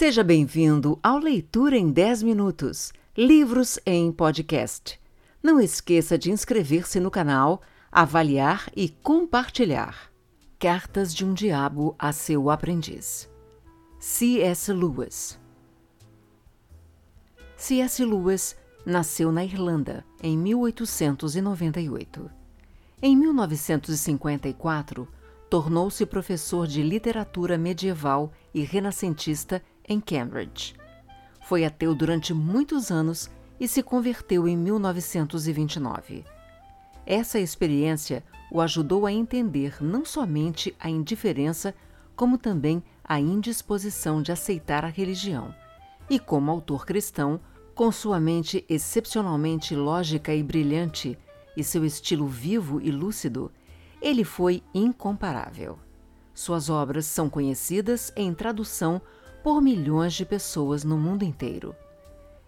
Seja bem-vindo ao Leitura em 10 Minutos Livros em Podcast. Não esqueça de inscrever-se no canal, avaliar e compartilhar. Cartas de um Diabo a seu Aprendiz. C.S. Lewis C.S. Lewis nasceu na Irlanda em 1898. Em 1954, tornou-se professor de literatura medieval e renascentista em Cambridge. Foi ateu durante muitos anos e se converteu em 1929. Essa experiência o ajudou a entender não somente a indiferença, como também a indisposição de aceitar a religião. E como autor cristão, com sua mente excepcionalmente lógica e brilhante e seu estilo vivo e lúcido, ele foi incomparável. Suas obras são conhecidas em tradução por milhões de pessoas no mundo inteiro.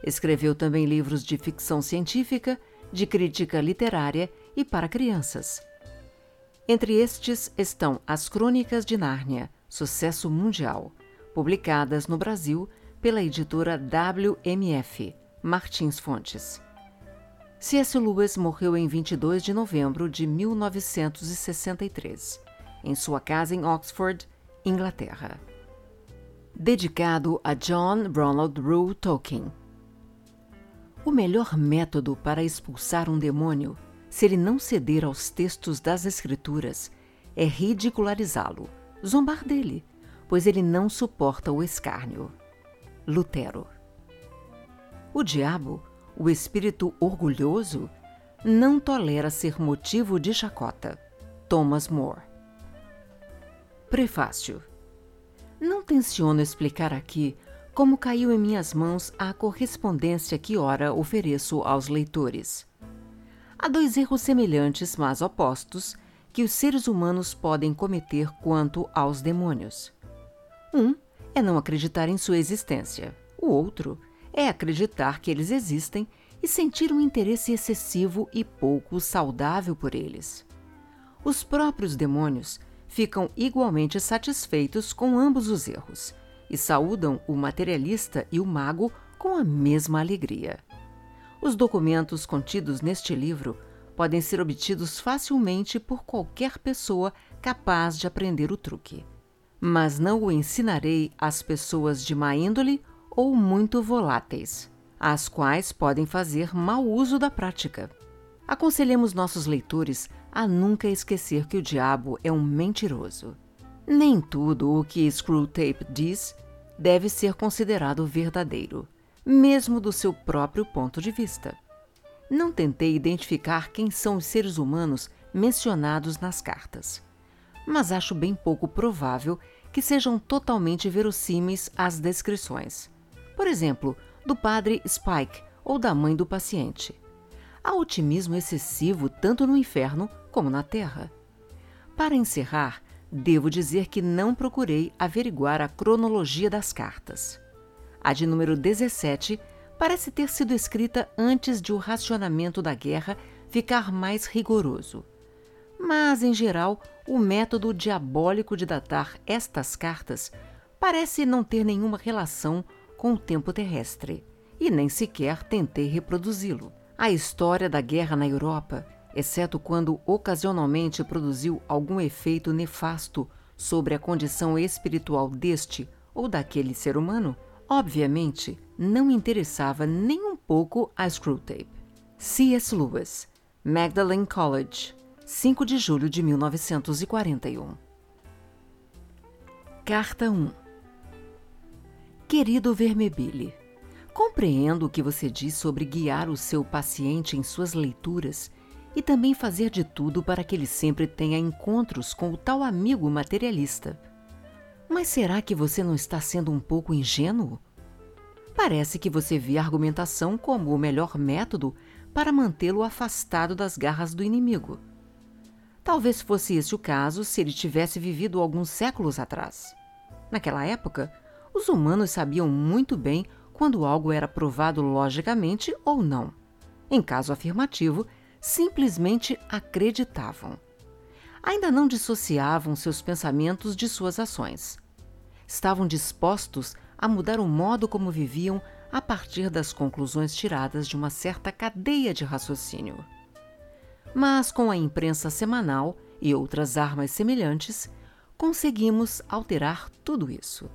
Escreveu também livros de ficção científica, de crítica literária e para crianças. Entre estes estão As Crônicas de Nárnia, sucesso mundial, publicadas no Brasil pela editora WMF, Martins Fontes. C.S. Lewis morreu em 22 de novembro de 1963, em sua casa em Oxford, Inglaterra dedicado a John Ronald Reuel Tolkien. O melhor método para expulsar um demônio, se ele não ceder aos textos das Escrituras, é ridicularizá-lo, zombar dele, pois ele não suporta o escárnio. Lutero. O diabo, o espírito orgulhoso, não tolera ser motivo de chacota. Thomas More. Prefácio não tenciono explicar aqui como caiu em minhas mãos a correspondência que ora ofereço aos leitores. Há dois erros semelhantes, mas opostos, que os seres humanos podem cometer quanto aos demônios. Um é não acreditar em sua existência. O outro é acreditar que eles existem e sentir um interesse excessivo e pouco saudável por eles. Os próprios demônios ficam igualmente satisfeitos com ambos os erros e saúdam o materialista e o mago com a mesma alegria. Os documentos contidos neste livro podem ser obtidos facilmente por qualquer pessoa capaz de aprender o truque. Mas não o ensinarei às pessoas de má índole ou muito voláteis, as quais podem fazer mau uso da prática. Aconselhemos nossos leitores a nunca esquecer que o diabo é um mentiroso. Nem tudo o que Screwtape diz deve ser considerado verdadeiro, mesmo do seu próprio ponto de vista. Não tentei identificar quem são os seres humanos mencionados nas cartas, mas acho bem pouco provável que sejam totalmente verossímeis as descrições. Por exemplo, do padre Spike ou da mãe do paciente. Há otimismo excessivo tanto no inferno como na Terra. Para encerrar, devo dizer que não procurei averiguar a cronologia das cartas. A de número 17 parece ter sido escrita antes de o racionamento da guerra ficar mais rigoroso. Mas, em geral, o método diabólico de datar estas cartas parece não ter nenhuma relação com o tempo terrestre, e nem sequer tentei reproduzi-lo. A história da guerra na Europa exceto quando ocasionalmente produziu algum efeito nefasto sobre a condição espiritual deste ou daquele ser humano, obviamente não interessava nem um pouco a Screwtape. C.S. Lewis, Magdalen College, 5 de julho de 1941. Carta 1 Querido Vermebile, compreendo o que você diz sobre guiar o seu paciente em suas leituras e também fazer de tudo para que ele sempre tenha encontros com o tal amigo materialista. Mas será que você não está sendo um pouco ingênuo? Parece que você vê a argumentação como o melhor método para mantê-lo afastado das garras do inimigo. Talvez fosse esse o caso se ele tivesse vivido alguns séculos atrás. Naquela época, os humanos sabiam muito bem quando algo era provado logicamente ou não. Em caso afirmativo, simplesmente acreditavam. Ainda não dissociavam seus pensamentos de suas ações. Estavam dispostos a mudar o modo como viviam a partir das conclusões tiradas de uma certa cadeia de raciocínio. Mas com a imprensa semanal e outras armas semelhantes, conseguimos alterar tudo isso.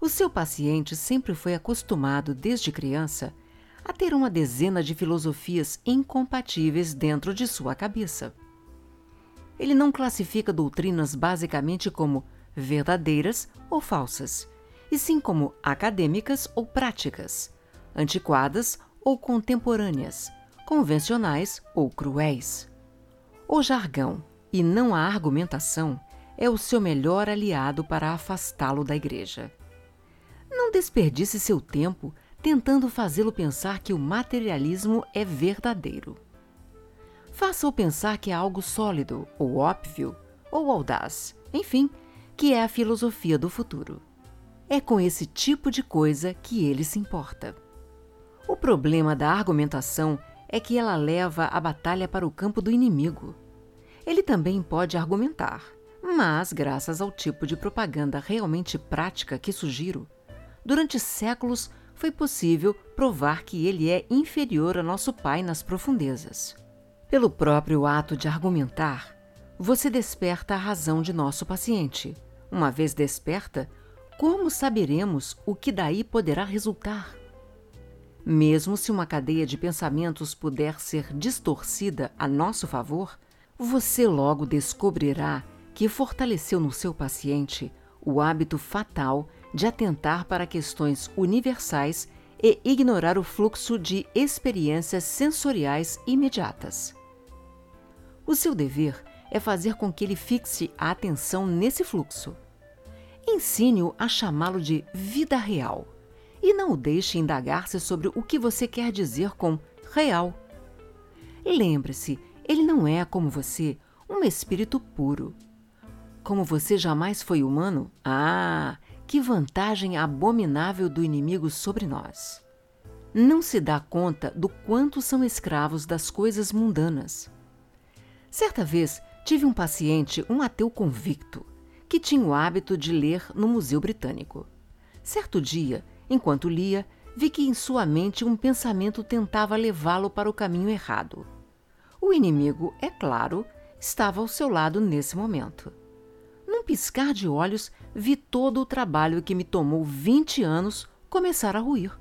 O seu paciente sempre foi acostumado, desde criança, a ter uma dezena de filosofias incompatíveis dentro de sua cabeça. Ele não classifica doutrinas basicamente como verdadeiras ou falsas, e sim como acadêmicas ou práticas, antiquadas ou contemporâneas, convencionais ou cruéis. O jargão, e não a argumentação, é o seu melhor aliado para afastá-lo da igreja. Não desperdice seu tempo tentando fazê-lo pensar que o materialismo é verdadeiro. Faça-o pensar que é algo sólido, ou óbvio, ou audaz, enfim, que é a filosofia do futuro. É com esse tipo de coisa que ele se importa. O problema da argumentação é que ela leva a batalha para o campo do inimigo. Ele também pode argumentar, mas, graças ao tipo de propaganda realmente prática que sugiro, durante séculos foi possível provar que ele é inferior a nosso Pai nas profundezas. Pelo próprio ato de argumentar, você desperta a razão de nosso paciente. Uma vez desperta, como saberemos o que daí poderá resultar? Mesmo se uma cadeia de pensamentos puder ser distorcida a nosso favor, você logo descobrirá que fortaleceu no seu paciente o hábito fatal de atentar para questões universais e ignorar o fluxo de experiências sensoriais imediatas. O seu dever é fazer com que ele fixe a atenção nesse fluxo Ensine-o a chamá-lo de vida real e não o deixe indagar-se sobre o que você quer dizer com real. Lembre-se, ele não é, como você, um espírito puro. Como você jamais foi humano, ah, que vantagem abominável do inimigo sobre nós! Não se dá conta do quanto são escravos das coisas mundanas. Certa vez tive um paciente, um ateu convicto, que tinha o hábito de ler no Museu Britânico. Certo dia, enquanto lia, vi que em sua mente um pensamento tentava levá-lo para o caminho errado. O inimigo, é claro, estava ao seu lado nesse momento. Piscar de olhos, vi todo o trabalho que me tomou 20 anos começar a ruir.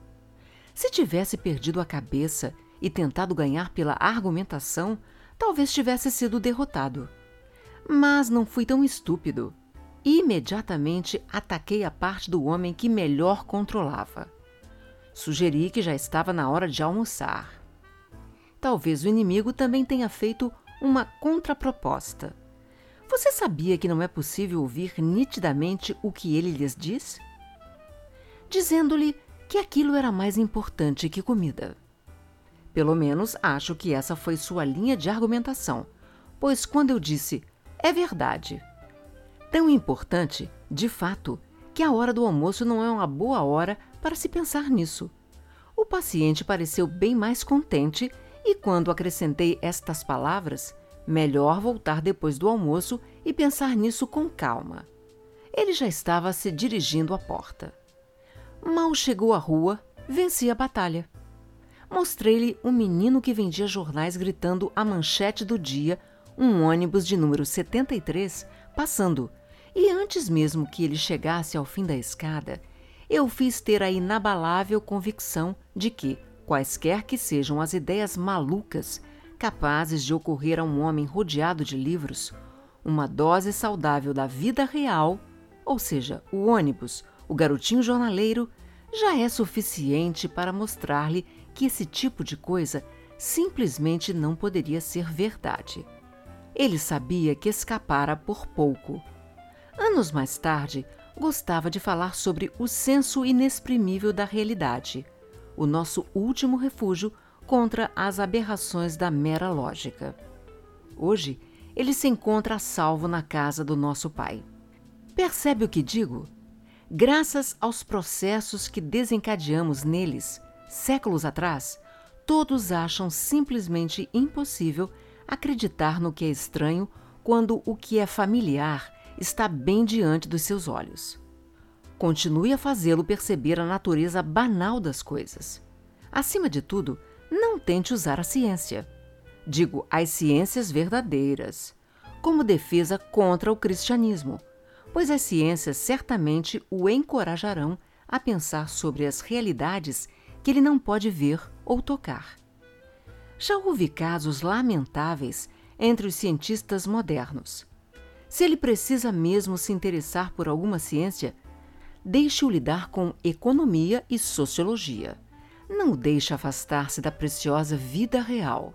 Se tivesse perdido a cabeça e tentado ganhar pela argumentação, talvez tivesse sido derrotado. Mas não fui tão estúpido. Imediatamente ataquei a parte do homem que melhor controlava. Sugeri que já estava na hora de almoçar. Talvez o inimigo também tenha feito uma contraproposta. Você sabia que não é possível ouvir nitidamente o que ele lhes diz? Dizendo-lhe que aquilo era mais importante que comida. Pelo menos acho que essa foi sua linha de argumentação, pois quando eu disse é verdade, Tão importante, de fato, que a hora do almoço não é uma boa hora para se pensar nisso. O paciente pareceu bem mais contente e, quando acrescentei estas palavras, melhor voltar depois do almoço e pensar nisso com calma. Ele já estava se dirigindo à porta. Mal chegou à rua, venci a batalha. Mostrei-lhe um menino que vendia jornais gritando a manchete do dia, um ônibus de número 73 passando, e antes mesmo que ele chegasse ao fim da escada, eu fiz ter a inabalável convicção de que, quaisquer que sejam as ideias malucas capazes de ocorrer a um homem rodeado de livros, uma dose saudável da vida real, ou seja, o ônibus, o garotinho jornaleiro, já é suficiente para mostrar-lhe que esse tipo de coisa simplesmente não poderia ser verdade. Ele sabia que escapara por pouco. Anos mais tarde, gostava de falar sobre o senso inexprimível da realidade, o nosso último refúgio contra as aberrações da mera lógica. Hoje, ele se encontra a salvo na casa do nosso Pai. Percebe o que digo? Graças aos processos que desencadeamos neles, séculos atrás, todos acham simplesmente impossível acreditar no que é estranho quando o que é familiar está bem diante dos seus olhos. continue a fazê-lo perceber a natureza banal das coisas. Acima de tudo, não tente usar a ciência. Digo, as ciências verdadeiras, como defesa contra o cristianismo, pois as ciências certamente o encorajarão a pensar sobre as realidades que ele não pode ver ou tocar. Já houve casos lamentáveis entre os cientistas modernos. Se ele precisa mesmo se interessar por alguma ciência, deixe-o lidar com economia e sociologia. Não o deixe afastar-se da preciosa vida real.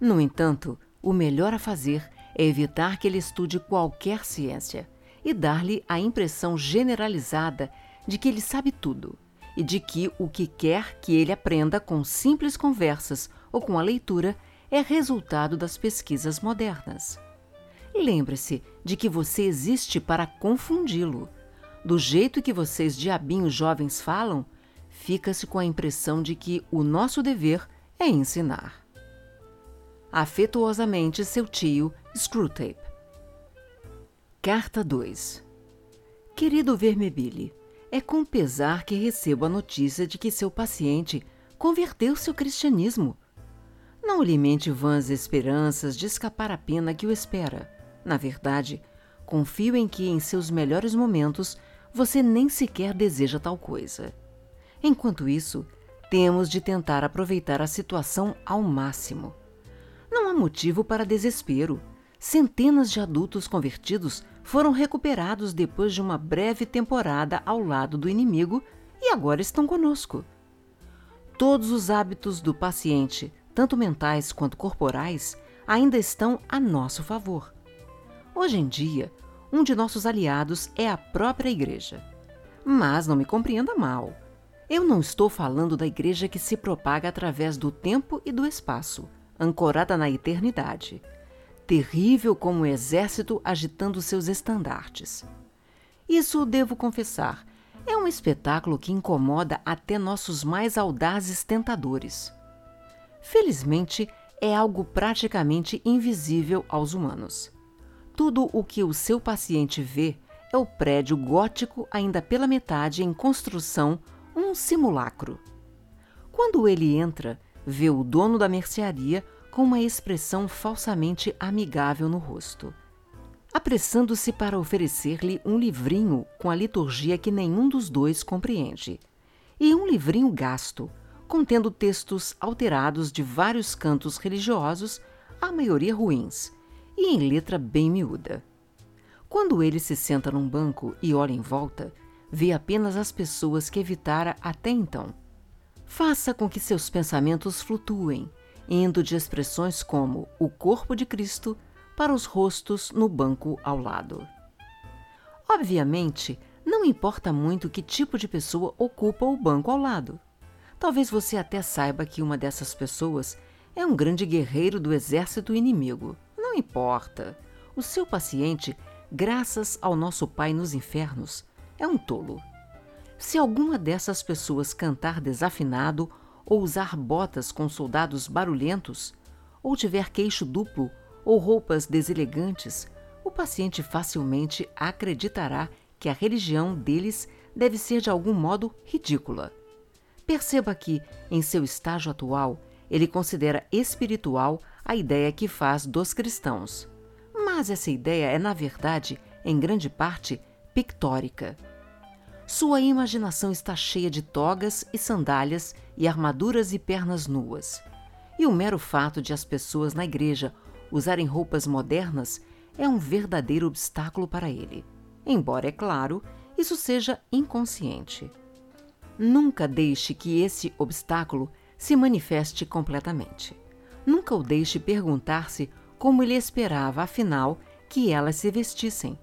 No entanto, o melhor a fazer é evitar que ele estude qualquer ciência e dar-lhe a impressão generalizada de que ele sabe tudo e de que o que quer que ele aprenda com simples conversas ou com a leitura é resultado das pesquisas modernas. Lembre-se de que você existe para confundi-lo. Do jeito que vocês diabinhos jovens falam, fica-se com a impressão de que o nosso dever é ensinar. Afetuosamente, seu tio, Screwtape. Carta 2 Querido Vermebile, é com pesar que recebo a notícia de que seu paciente converteu-se ao cristianismo. Não alimente vãs esperanças de escapar à pena que o espera. Na verdade, confio em que, em seus melhores momentos, você nem sequer deseja tal coisa. Enquanto isso, temos de tentar aproveitar a situação ao máximo. Não há motivo para desespero. Centenas de adultos convertidos foram recuperados depois de uma breve temporada ao lado do inimigo e agora estão conosco. Todos os hábitos do paciente, tanto mentais quanto corporais, ainda estão a nosso favor. Hoje em dia, um de nossos aliados é a própria Igreja. Mas não me compreenda mal. Eu não estou falando da Igreja que se propaga através do tempo e do espaço, ancorada na eternidade, terrível como um exército agitando seus estandartes. Isso, devo confessar, é um espetáculo que incomoda até nossos mais audazes tentadores. Felizmente, é algo praticamente invisível aos humanos. Tudo o que o seu paciente vê é o prédio gótico ainda pela metade em construção, um simulacro. Quando ele entra, vê o dono da mercearia com uma expressão falsamente amigável no rosto, apressando-se para oferecer-lhe um livrinho com a liturgia que nenhum dos dois compreende, e um livrinho gasto, contendo textos alterados de vários cantos religiosos, a maioria ruins e em letra bem miúda. Quando ele se senta num banco e olha em volta, vê apenas as pessoas que evitara até então. Faça com que seus pensamentos flutuem, indo de expressões como o corpo de Cristo para os rostos no banco ao lado. Obviamente, não importa muito que tipo de pessoa ocupa o banco ao lado. Talvez você até saiba que uma dessas pessoas é um grande guerreiro do exército inimigo não importa. O seu paciente, graças ao nosso Pai nos infernos, é um tolo. Se alguma dessas pessoas cantar desafinado ou usar botas com soldados barulhentos, ou tiver queixo duplo ou roupas deselegantes, o paciente facilmente acreditará que a religião deles deve ser de algum modo ridícula. Perceba que, em seu estágio atual, ele considera espiritual a ideia que faz dos cristãos. Mas essa ideia é, na verdade, em grande parte, pictórica. Sua imaginação está cheia de togas e sandálias e armaduras e pernas nuas. E o mero fato de as pessoas na igreja usarem roupas modernas é um verdadeiro obstáculo para ele. Embora, é claro, isso seja inconsciente. Nunca deixe que esse obstáculo se manifeste completamente. Nunca o deixe perguntar-se como ele esperava, afinal, que elas se vestissem.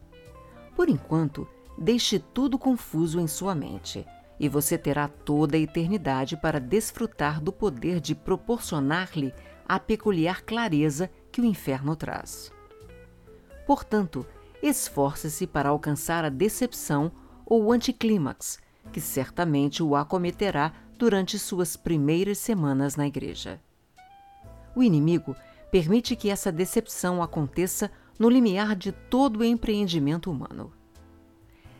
Por enquanto, deixe tudo confuso em sua mente, e você terá toda a eternidade para desfrutar do poder de proporcionar-lhe a peculiar clareza que o inferno traz. Portanto, esforce-se para alcançar a decepção ou anticlímax, que certamente o acometerá durante suas primeiras semanas na igreja. O inimigo permite que essa decepção aconteça no limiar de todo o empreendimento humano.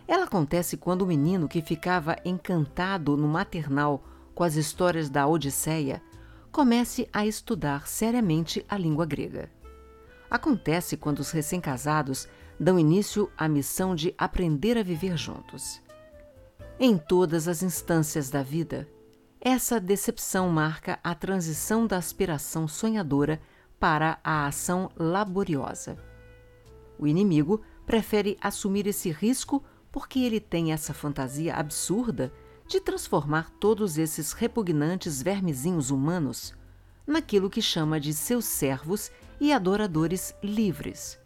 Ela acontece quando o menino que ficava encantado no maternal com as histórias da Odisseia comece a estudar seriamente a língua grega. Acontece quando os recém-casados dão início à missão de aprender a viver juntos. Em todas as instâncias da vida, essa decepção marca a transição da aspiração sonhadora para a ação laboriosa. O inimigo prefere assumir esse risco porque ele tem essa fantasia absurda de transformar todos esses repugnantes vermezinhos humanos naquilo que chama de seus servos e adoradores livres.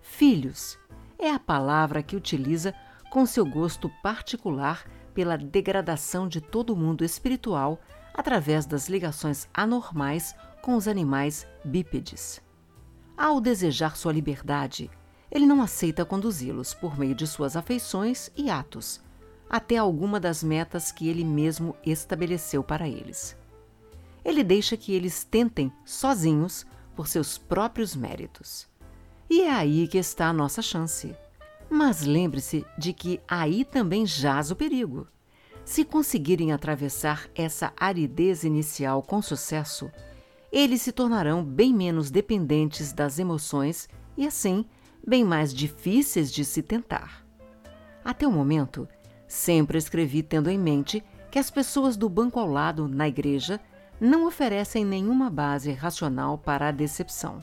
Filhos é a palavra que utiliza com seu gosto particular pela degradação de todo o mundo espiritual através das ligações anormais com os animais bípedes. Ao desejar sua liberdade, ele não aceita conduzi-los por meio de suas afeições e atos, até alguma das metas que ele mesmo estabeleceu para eles. Ele deixa que eles tentem sozinhos por seus próprios méritos. E é aí que está a nossa chance. Mas lembre-se de que aí também jaz o perigo. Se conseguirem atravessar essa aridez inicial com sucesso, eles se tornarão bem menos dependentes das emoções e, assim, bem mais difíceis de se tentar. Até o momento, sempre escrevi tendo em mente que as pessoas do banco ao lado, na igreja, não oferecem nenhuma base racional para a decepção.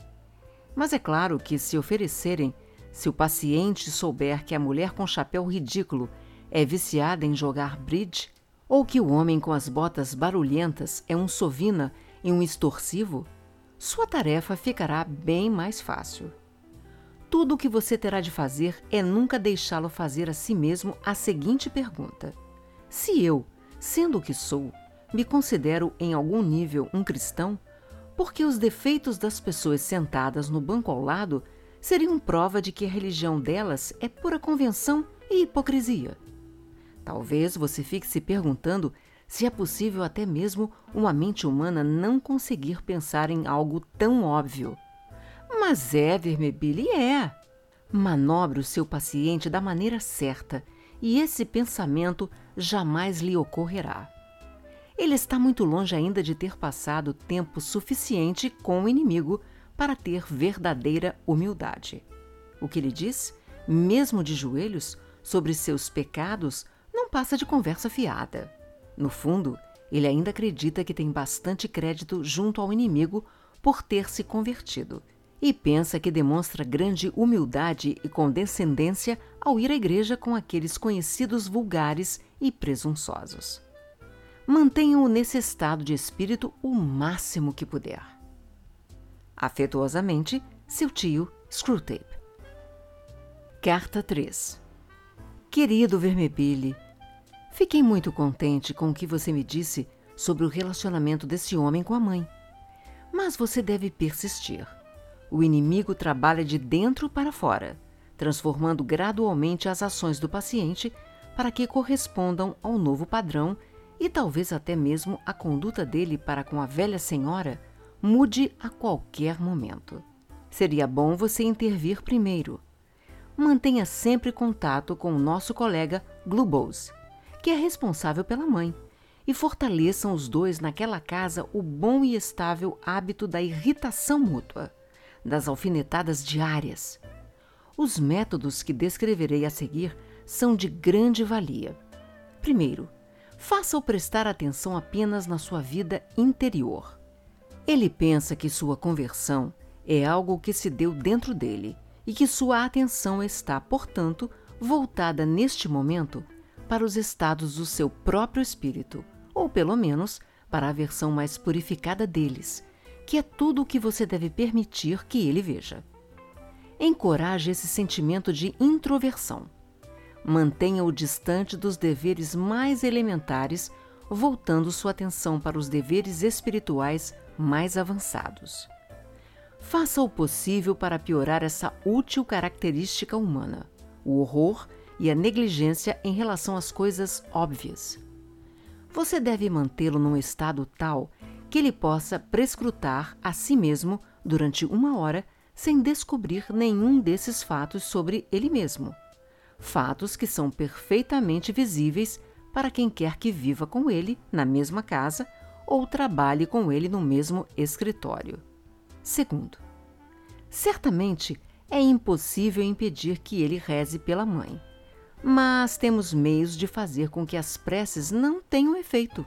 Mas é claro que, se oferecerem, se o paciente souber que a mulher com chapéu ridículo é viciada em jogar bridge, ou que o homem com as botas barulhentas é um sovina e um extorsivo, sua tarefa ficará bem mais fácil. Tudo o que você terá de fazer é nunca deixá-lo fazer a si mesmo a seguinte pergunta: Se eu, sendo o que sou, me considero em algum nível um cristão, por que os defeitos das pessoas sentadas no banco ao lado seriam prova de que a religião delas é pura convenção e hipocrisia? Talvez você fique se perguntando se é possível até mesmo uma mente humana não conseguir pensar em algo tão óbvio. Mas é, Vermebile, é. Manobre o seu paciente da maneira certa e esse pensamento jamais lhe ocorrerá. Ele está muito longe ainda de ter passado tempo suficiente com o inimigo para ter verdadeira humildade. O que ele diz, mesmo de joelhos, sobre seus pecados, não passa de conversa fiada. No fundo, ele ainda acredita que tem bastante crédito junto ao inimigo por ter se convertido e pensa que demonstra grande humildade e condescendência ao ir à igreja com aqueles conhecidos vulgares e presunçosos. Mantenha-o nesse estado de espírito o máximo que puder. Afetuosamente, seu tio Screwtape. Carta 3 Querido Vermebile, fiquei muito contente com o que você me disse sobre o relacionamento desse homem com a mãe. Mas você deve persistir. O inimigo trabalha de dentro para fora, transformando gradualmente as ações do paciente para que correspondam ao novo padrão e talvez até mesmo a conduta dele para com a velha senhora mude a qualquer momento. Seria bom você intervir primeiro. Mantenha sempre contato com o nosso colega Glubose, que é responsável pela mãe, e fortaleçam os dois naquela casa o bom e estável hábito da irritação mútua das alfinetadas diárias. Os métodos que descreverei a seguir são de grande valia. Primeiro, faça-o prestar atenção apenas na sua vida interior. Ele pensa que sua conversão é algo que se deu dentro dele e que sua atenção está, portanto, voltada neste momento para os estados do seu próprio espírito, ou pelo menos para a versão mais purificada deles, que é tudo o que você deve permitir que ele veja. Encoraje esse sentimento de introversão. Mantenha-o distante dos deveres mais elementares, voltando sua atenção para os deveres espirituais mais avançados. Faça o possível para piorar essa útil característica humana, o horror e a negligência em relação às coisas óbvias. Você deve mantê-lo num estado tal que ele possa prescrutar a si mesmo durante uma hora sem descobrir nenhum desses fatos sobre ele mesmo. fatos que são perfeitamente visíveis para quem quer que viva com ele na mesma casa ou trabalhe com ele no mesmo escritório. Segundo, certamente é impossível impedir que ele reze pela mãe, mas temos meios de fazer com que as preces não tenham efeito.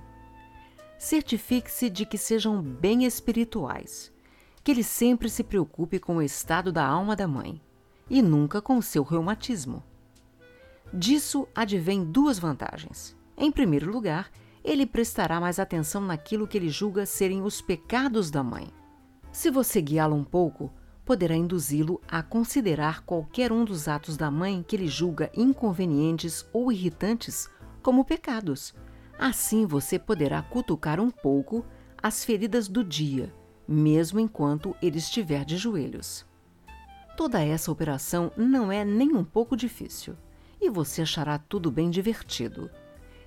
Certifique-se de que sejam bem espirituais, que ele sempre se preocupe com o estado da alma da mãe e nunca com o seu reumatismo. Disso advém duas vantagens. Em primeiro lugar, ele prestará mais atenção naquilo que ele julga serem os pecados da mãe. Se você guiá-lo um pouco, poderá induzi-lo a considerar qualquer um dos atos da mãe que ele julga inconvenientes ou irritantes como pecados. Assim você poderá cutucar um pouco as feridas do dia, mesmo enquanto ele estiver de joelhos. Toda essa operação não é nem um pouco difícil e você achará tudo bem divertido.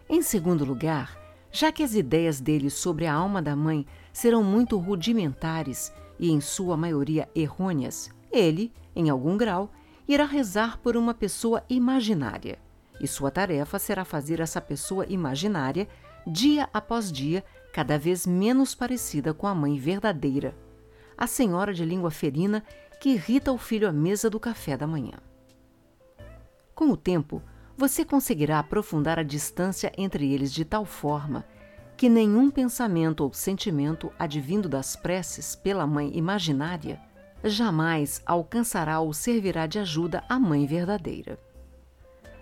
Em segundo lugar, já que as ideias dele sobre a alma da mãe serão muito rudimentares e, em sua maioria, errôneas, ele, em algum grau, irá rezar por uma pessoa imaginária. E sua tarefa será fazer essa pessoa imaginária, dia após dia, cada vez menos parecida com a mãe verdadeira, a senhora de língua ferina que irrita o filho à mesa do café da manhã. Com o tempo, você conseguirá aprofundar a distância entre eles de tal forma que nenhum pensamento ou sentimento advindo das preces pela mãe imaginária jamais alcançará ou servirá de ajuda à mãe verdadeira.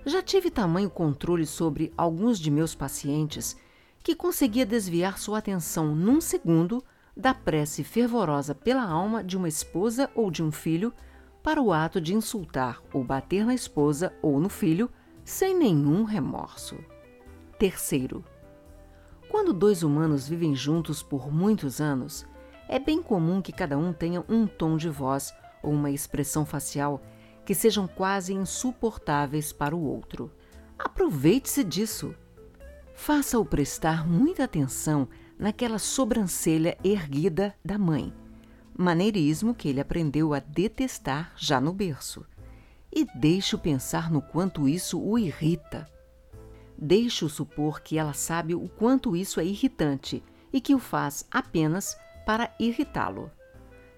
Já tive tamanho controle sobre alguns de meus pacientes que conseguia desviar sua atenção num segundo da prece fervorosa pela alma de uma esposa ou de um filho para o ato de insultar ou bater na esposa ou no filho sem nenhum remorso. Terceiro, quando dois humanos vivem juntos por muitos anos, é bem comum que cada um tenha um tom de voz ou uma expressão facial que sejam quase insuportáveis para o outro. Aproveite-se disso. Faça-o prestar muita atenção naquela sobrancelha erguida da mãe maneirismo que ele aprendeu a detestar já no berço. E deixe-o pensar no quanto isso o irrita. Deixe-o supor que ela sabe o quanto isso é irritante e que o faz apenas para irritá-lo.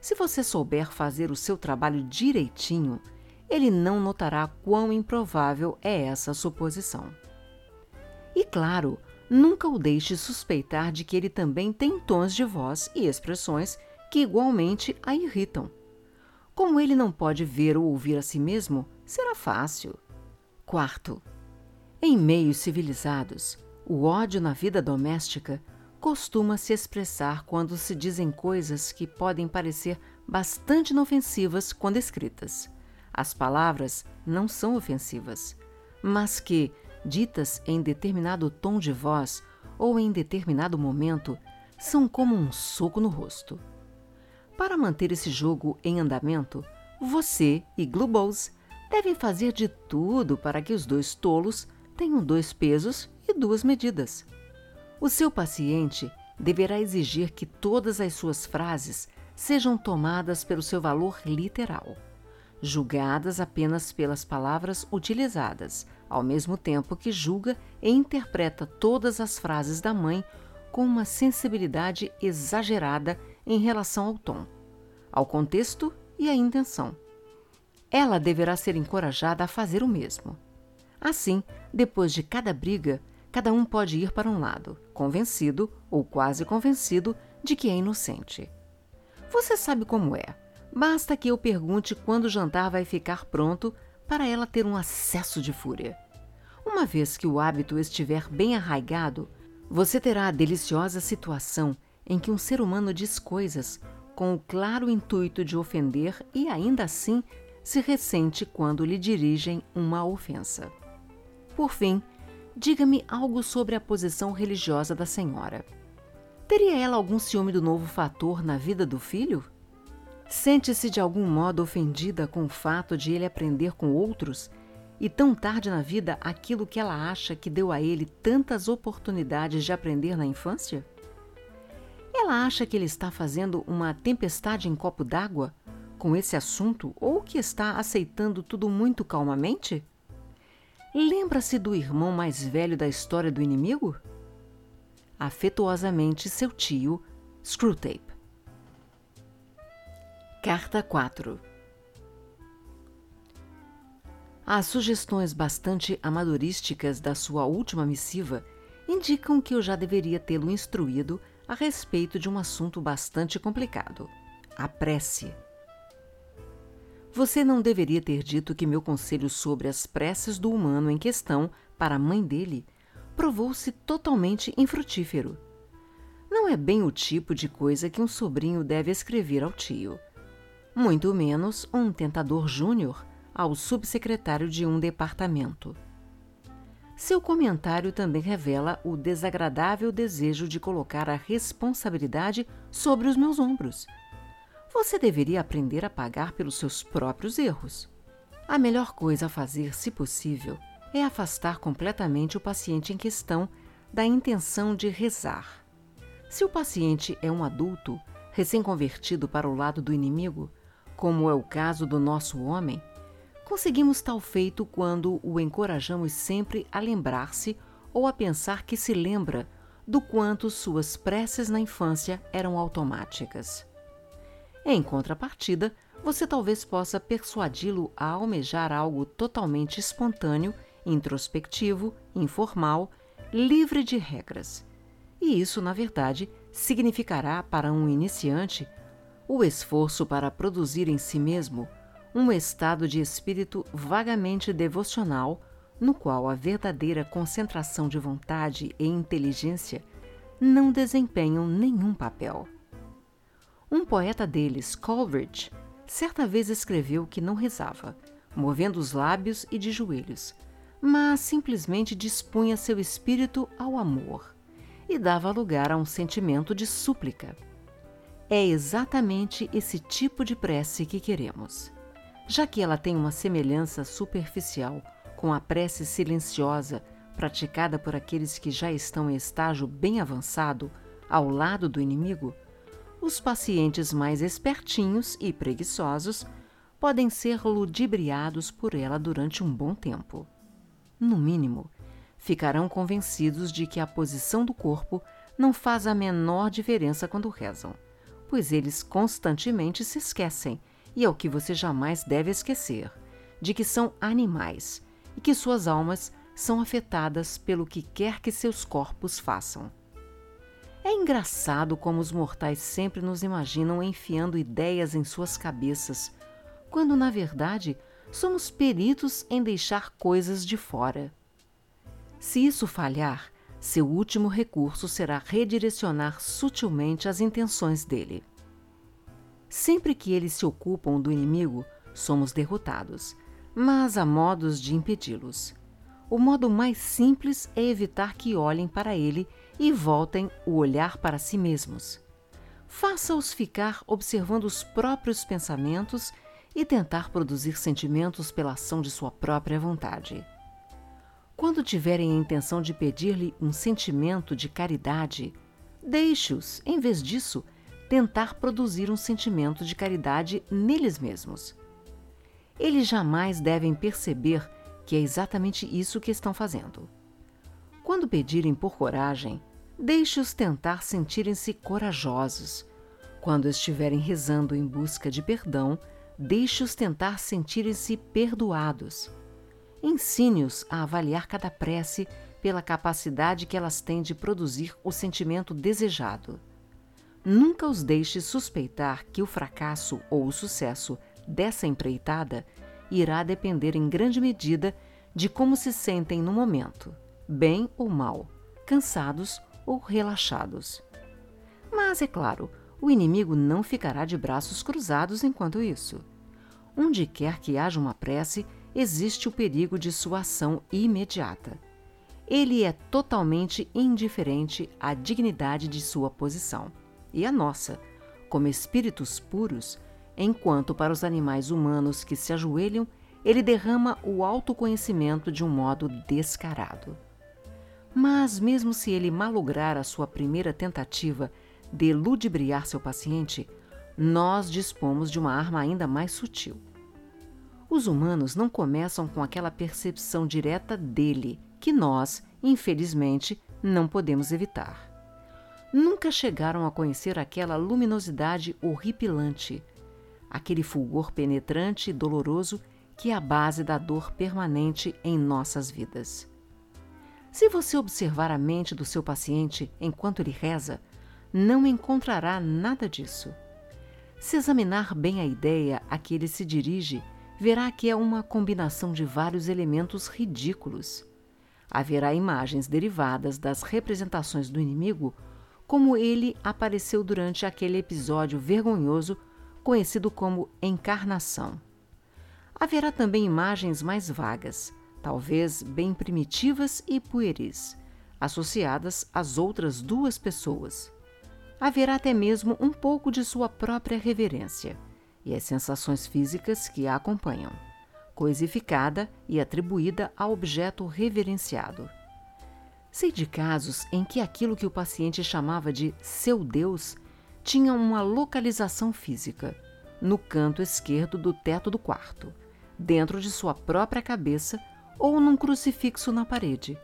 Se você souber fazer o seu trabalho direitinho, ele não notará quão improvável é essa suposição. E claro, nunca o deixe suspeitar de que ele também tem tons de voz e expressões que igualmente a irritam. Como ele não pode ver ou ouvir a si mesmo, será fácil. Quarto, em meios civilizados, o ódio na vida doméstica costuma se expressar quando se dizem coisas que podem parecer bastante inofensivas quando escritas. As palavras não são ofensivas, mas que, ditas em determinado tom de voz ou em determinado momento, são como um soco no rosto. Para manter esse jogo em andamento, você e Glubose devem fazer de tudo para que os dois tolos tenham dois pesos e duas medidas. O seu paciente deverá exigir que todas as suas frases sejam tomadas pelo seu valor literal, julgadas apenas pelas palavras utilizadas, ao mesmo tempo que julga e interpreta todas as frases da mãe com uma sensibilidade exagerada em relação ao tom, ao contexto e à intenção. Ela deverá ser encorajada a fazer o mesmo. Assim, depois de cada briga, cada um pode ir para um lado, convencido ou quase convencido de que é inocente. Você sabe como é. Basta que eu pergunte quando o jantar vai ficar pronto para ela ter um acesso de fúria. Uma vez que o hábito estiver bem arraigado, você terá a deliciosa situação em que um ser humano diz coisas com o claro intuito de ofender e ainda assim se ressente quando lhe dirigem uma ofensa. Por fim, diga-me algo sobre a posição religiosa da senhora. Teria ela algum ciúme do novo fator na vida do filho? Sente-se de algum modo ofendida com o fato de ele aprender com outros e tão tarde na vida aquilo que ela acha que deu a ele tantas oportunidades de aprender na infância? Ela acha que ele está fazendo uma tempestade em copo d'água com esse assunto ou que está aceitando tudo muito calmamente? Lembra-se do irmão mais velho da história do inimigo? Afetuosamente, seu tio, Screwtape. Carta 4 As sugestões bastante amadorísticas da sua última missiva indicam que eu já deveria tê-lo instruído a respeito de um assunto bastante complicado: a prece. Você não deveria ter dito que meu conselho sobre as preces do humano em questão para a mãe dele provou-se totalmente infrutífero. Não é bem o tipo de coisa que um sobrinho deve escrever ao tio. Muito menos um tentador júnior ao subsecretário de um departamento. Seu comentário também revela o desagradável desejo de colocar a responsabilidade sobre os meus ombros você deveria aprender a pagar pelos seus próprios erros. A melhor coisa a fazer, se possível, é afastar completamente o paciente em questão da intenção de rezar. Se o paciente é um adulto, recém-convertido para o lado do inimigo, como é o caso do nosso homem, conseguimos tal feito quando o encorajamos sempre a lembrar-se ou a pensar que se lembra do quanto suas preces na infância eram automáticas. Em contrapartida, você talvez possa persuadi-lo a almejar algo totalmente espontâneo, introspectivo, informal, livre de regras. E isso, na verdade, significará para um iniciante o esforço para produzir em si mesmo um estado de espírito vagamente devocional, no qual a verdadeira concentração de vontade e inteligência não desempenham nenhum papel. Um poeta deles, Coleridge, certa vez escreveu que não rezava, movendo os lábios e de joelhos, mas simplesmente dispunha seu espírito ao amor e dava lugar a um sentimento de súplica. É exatamente esse tipo de prece que queremos. Já que ela tem uma semelhança superficial com a prece silenciosa praticada por aqueles que já estão em estágio bem avançado ao lado do inimigo, os pacientes mais espertinhos e preguiçosos podem ser ludibriados por ela durante um bom tempo. No mínimo, ficarão convencidos de que a posição do corpo não faz a menor diferença quando rezam, pois eles constantemente se esquecem, e é o que você jamais deve esquecer, de que são animais e que suas almas são afetadas pelo que quer que seus corpos façam. É engraçado como os mortais sempre nos imaginam enfiando ideias em suas cabeças, quando na verdade somos peritos em deixar coisas de fora. Se isso falhar, seu último recurso será redirecionar sutilmente as intenções dele. Sempre que eles se ocupam do inimigo, somos derrotados, mas há modos de impedi-los. O modo mais simples é evitar que olhem para ele e voltem o olhar para si mesmos. Faça-os ficar observando os próprios pensamentos e tentar produzir sentimentos pela ação de sua própria vontade. Quando tiverem a intenção de pedir-lhe um sentimento de caridade, deixe-os, em vez disso, tentar produzir um sentimento de caridade neles mesmos. Eles jamais devem perceber que é exatamente isso que estão fazendo. Quando pedirem por coragem, Deixe-os tentar sentirem-se corajosos. Quando estiverem rezando em busca de perdão, deixe-os tentar sentirem-se perdoados. Ensine-os a avaliar cada prece pela capacidade que elas têm de produzir o sentimento desejado. Nunca os deixe suspeitar que o fracasso ou o sucesso dessa empreitada irá depender em grande medida de como se sentem no momento, bem ou mal, cansados ou relaxados. Mas, é claro, o inimigo não ficará de braços cruzados enquanto isso. Onde quer que haja uma prece, existe o perigo de sua ação imediata. Ele é totalmente indiferente à dignidade de sua posição e a nossa, como espíritos puros, enquanto para os animais humanos que se ajoelham, ele derrama o autoconhecimento de um modo descarado. Mas, mesmo se ele malograr a sua primeira tentativa de ludibriar seu paciente, nós dispomos de uma arma ainda mais sutil. Os humanos não começam com aquela percepção direta dele, que nós, infelizmente, não podemos evitar. Nunca chegaram a conhecer aquela luminosidade horripilante, aquele fulgor penetrante e doloroso que é a base da dor permanente em nossas vidas. Se você observar a mente do seu paciente enquanto ele reza, não encontrará nada disso. Se examinar bem a ideia a que ele se dirige, verá que é uma combinação de vários elementos ridículos. Haverá imagens derivadas das representações do inimigo, como ele apareceu durante aquele episódio vergonhoso conhecido como encarnação. Haverá também imagens mais vagas, talvez bem primitivas e pueris, associadas às outras duas pessoas. Haverá até mesmo um pouco de sua própria reverência e as sensações físicas que a acompanham, coisificada e atribuída ao objeto reverenciado. Sei de casos em que aquilo que o paciente chamava de seu Deus tinha uma localização física, no canto esquerdo do teto do quarto, dentro de sua própria cabeça ou num crucifixo na parede.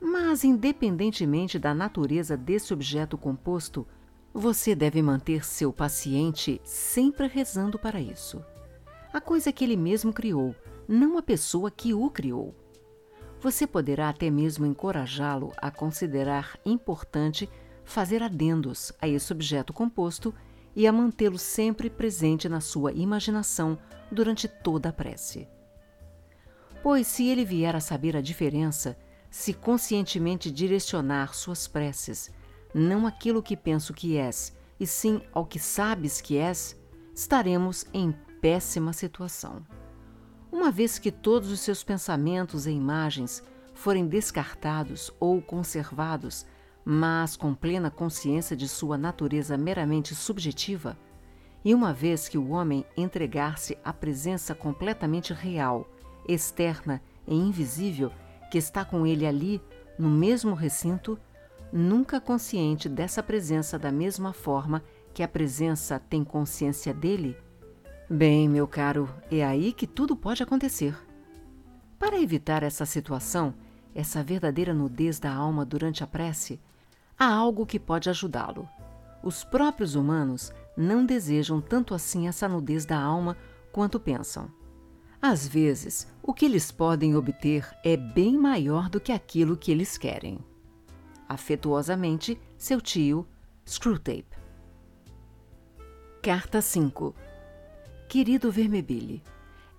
Mas, independentemente da natureza desse objeto composto, você deve manter seu paciente sempre rezando para isso. A coisa que ele mesmo criou, não a pessoa que o criou. Você poderá até mesmo encorajá-lo a considerar importante fazer adendos a esse objeto composto e a mantê-lo sempre presente na sua imaginação durante toda a prece. Pois, se ele vier a saber a diferença, se conscientemente direcionar suas preces não aquilo que penso que és, e sim ao que sabes que és, estaremos em péssima situação. Uma vez que todos os seus pensamentos e imagens forem descartados ou conservados, mas com plena consciência de sua natureza meramente subjetiva, e uma vez que o homem entregar-se à presença completamente real, externa e invisível que está com ele ali, no mesmo recinto, nunca consciente dessa presença da mesma forma que a presença tem consciência dele? Bem, meu caro, é aí que tudo pode acontecer. Para evitar essa situação, essa verdadeira nudez da alma durante a prece, há algo que pode ajudá-lo. Os próprios humanos não desejam tanto assim essa nudez da alma quanto pensam. Às vezes, o que eles podem obter é bem maior do que aquilo que eles querem. Afetuosamente, seu tio, Screwtape. Carta 5 Querido Vermebile,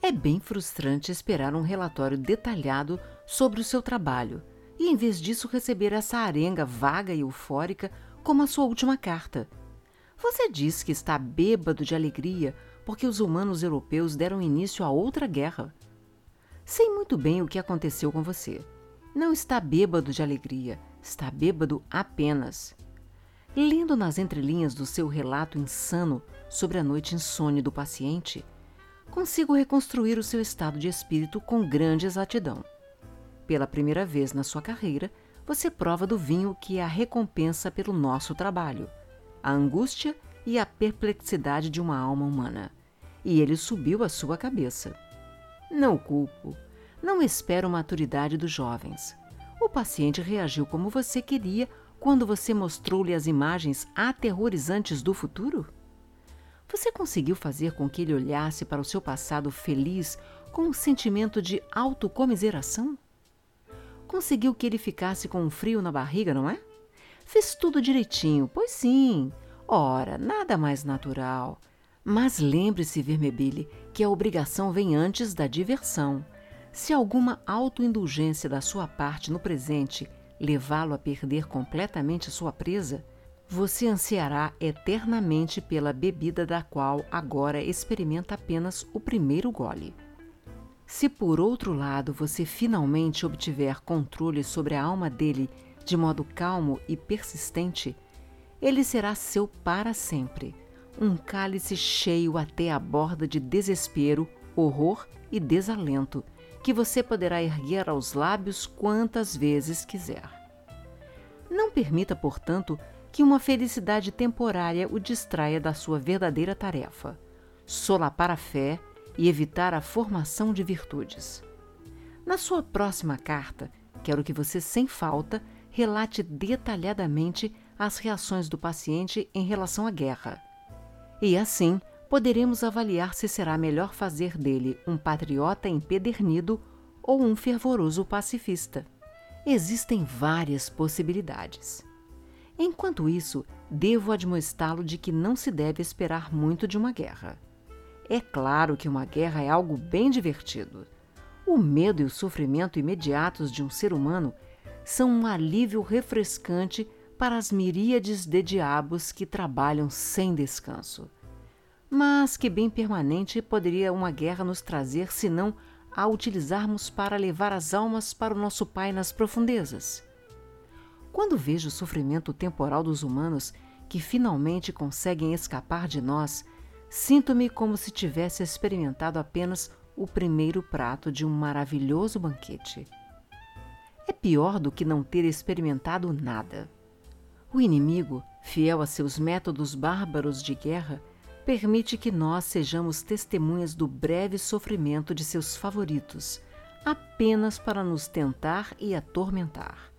é bem frustrante esperar um relatório detalhado sobre o seu trabalho e, em vez disso, receber essa arenga vaga e eufórica como a sua última carta. Você diz que está bêbado de alegria porque os humanos europeus deram início a outra guerra. Sei muito bem o que aconteceu com você. Não está bêbado de alegria, está bêbado apenas. Lendo nas entrelinhas do seu relato insano sobre a noite insone do paciente, consigo reconstruir o seu estado de espírito com grande exatidão. Pela primeira vez na sua carreira, você prova do vinho que é a recompensa pelo nosso trabalho, a angústia e a perplexidade de uma alma humana. E ele subiu à sua cabeça. Não o culpo. Não espero maturidade dos jovens. O paciente reagiu como você queria quando você mostrou-lhe as imagens aterrorizantes do futuro? Você conseguiu fazer com que ele olhasse para o seu passado feliz com um sentimento de autocomiseração? Conseguiu que ele ficasse com um frio na barriga, não é? Fez tudo direitinho, pois sim. Ora, nada mais natural. Mas lembre-se, Vermebile, que a obrigação vem antes da diversão. Se alguma autoindulgência da sua parte no presente levá-lo a perder completamente sua presa, você ansiará eternamente pela bebida da qual agora experimenta apenas o primeiro gole. Se por outro lado você finalmente obtiver controle sobre a alma dele de modo calmo e persistente, ele será seu para sempre, um cálice cheio até a borda de desespero, horror e desalento que você poderá erguer aos lábios quantas vezes quiser. Não permita, portanto, que uma felicidade temporária o distraia da sua verdadeira tarefa: solapar a fé e evitar a formação de virtudes. Na sua próxima carta, quero que você, sem falta, relate detalhadamente as reações do paciente em relação à guerra. E assim, poderemos avaliar se será melhor fazer dele um patriota empedernido ou um fervoroso pacifista. Existem várias possibilidades. Enquanto isso, devo admoestá-lo de que não se deve esperar muito de uma guerra. É claro que uma guerra é algo bem divertido. O medo e o sofrimento imediatos de um ser humano são um alívio refrescante para as miríades de diabos que trabalham sem descanso. Mas que bem permanente poderia uma guerra nos trazer se não a utilizarmos para levar as almas para o nosso Pai nas profundezas? Quando vejo o sofrimento temporal dos humanos que finalmente conseguem escapar de nós, sinto-me como se tivesse experimentado apenas o primeiro prato de um maravilhoso banquete. É pior do que não ter experimentado nada. O inimigo, fiel a seus métodos bárbaros de guerra, permite que nós sejamos testemunhas do breve sofrimento de seus favoritos, apenas para nos tentar e atormentar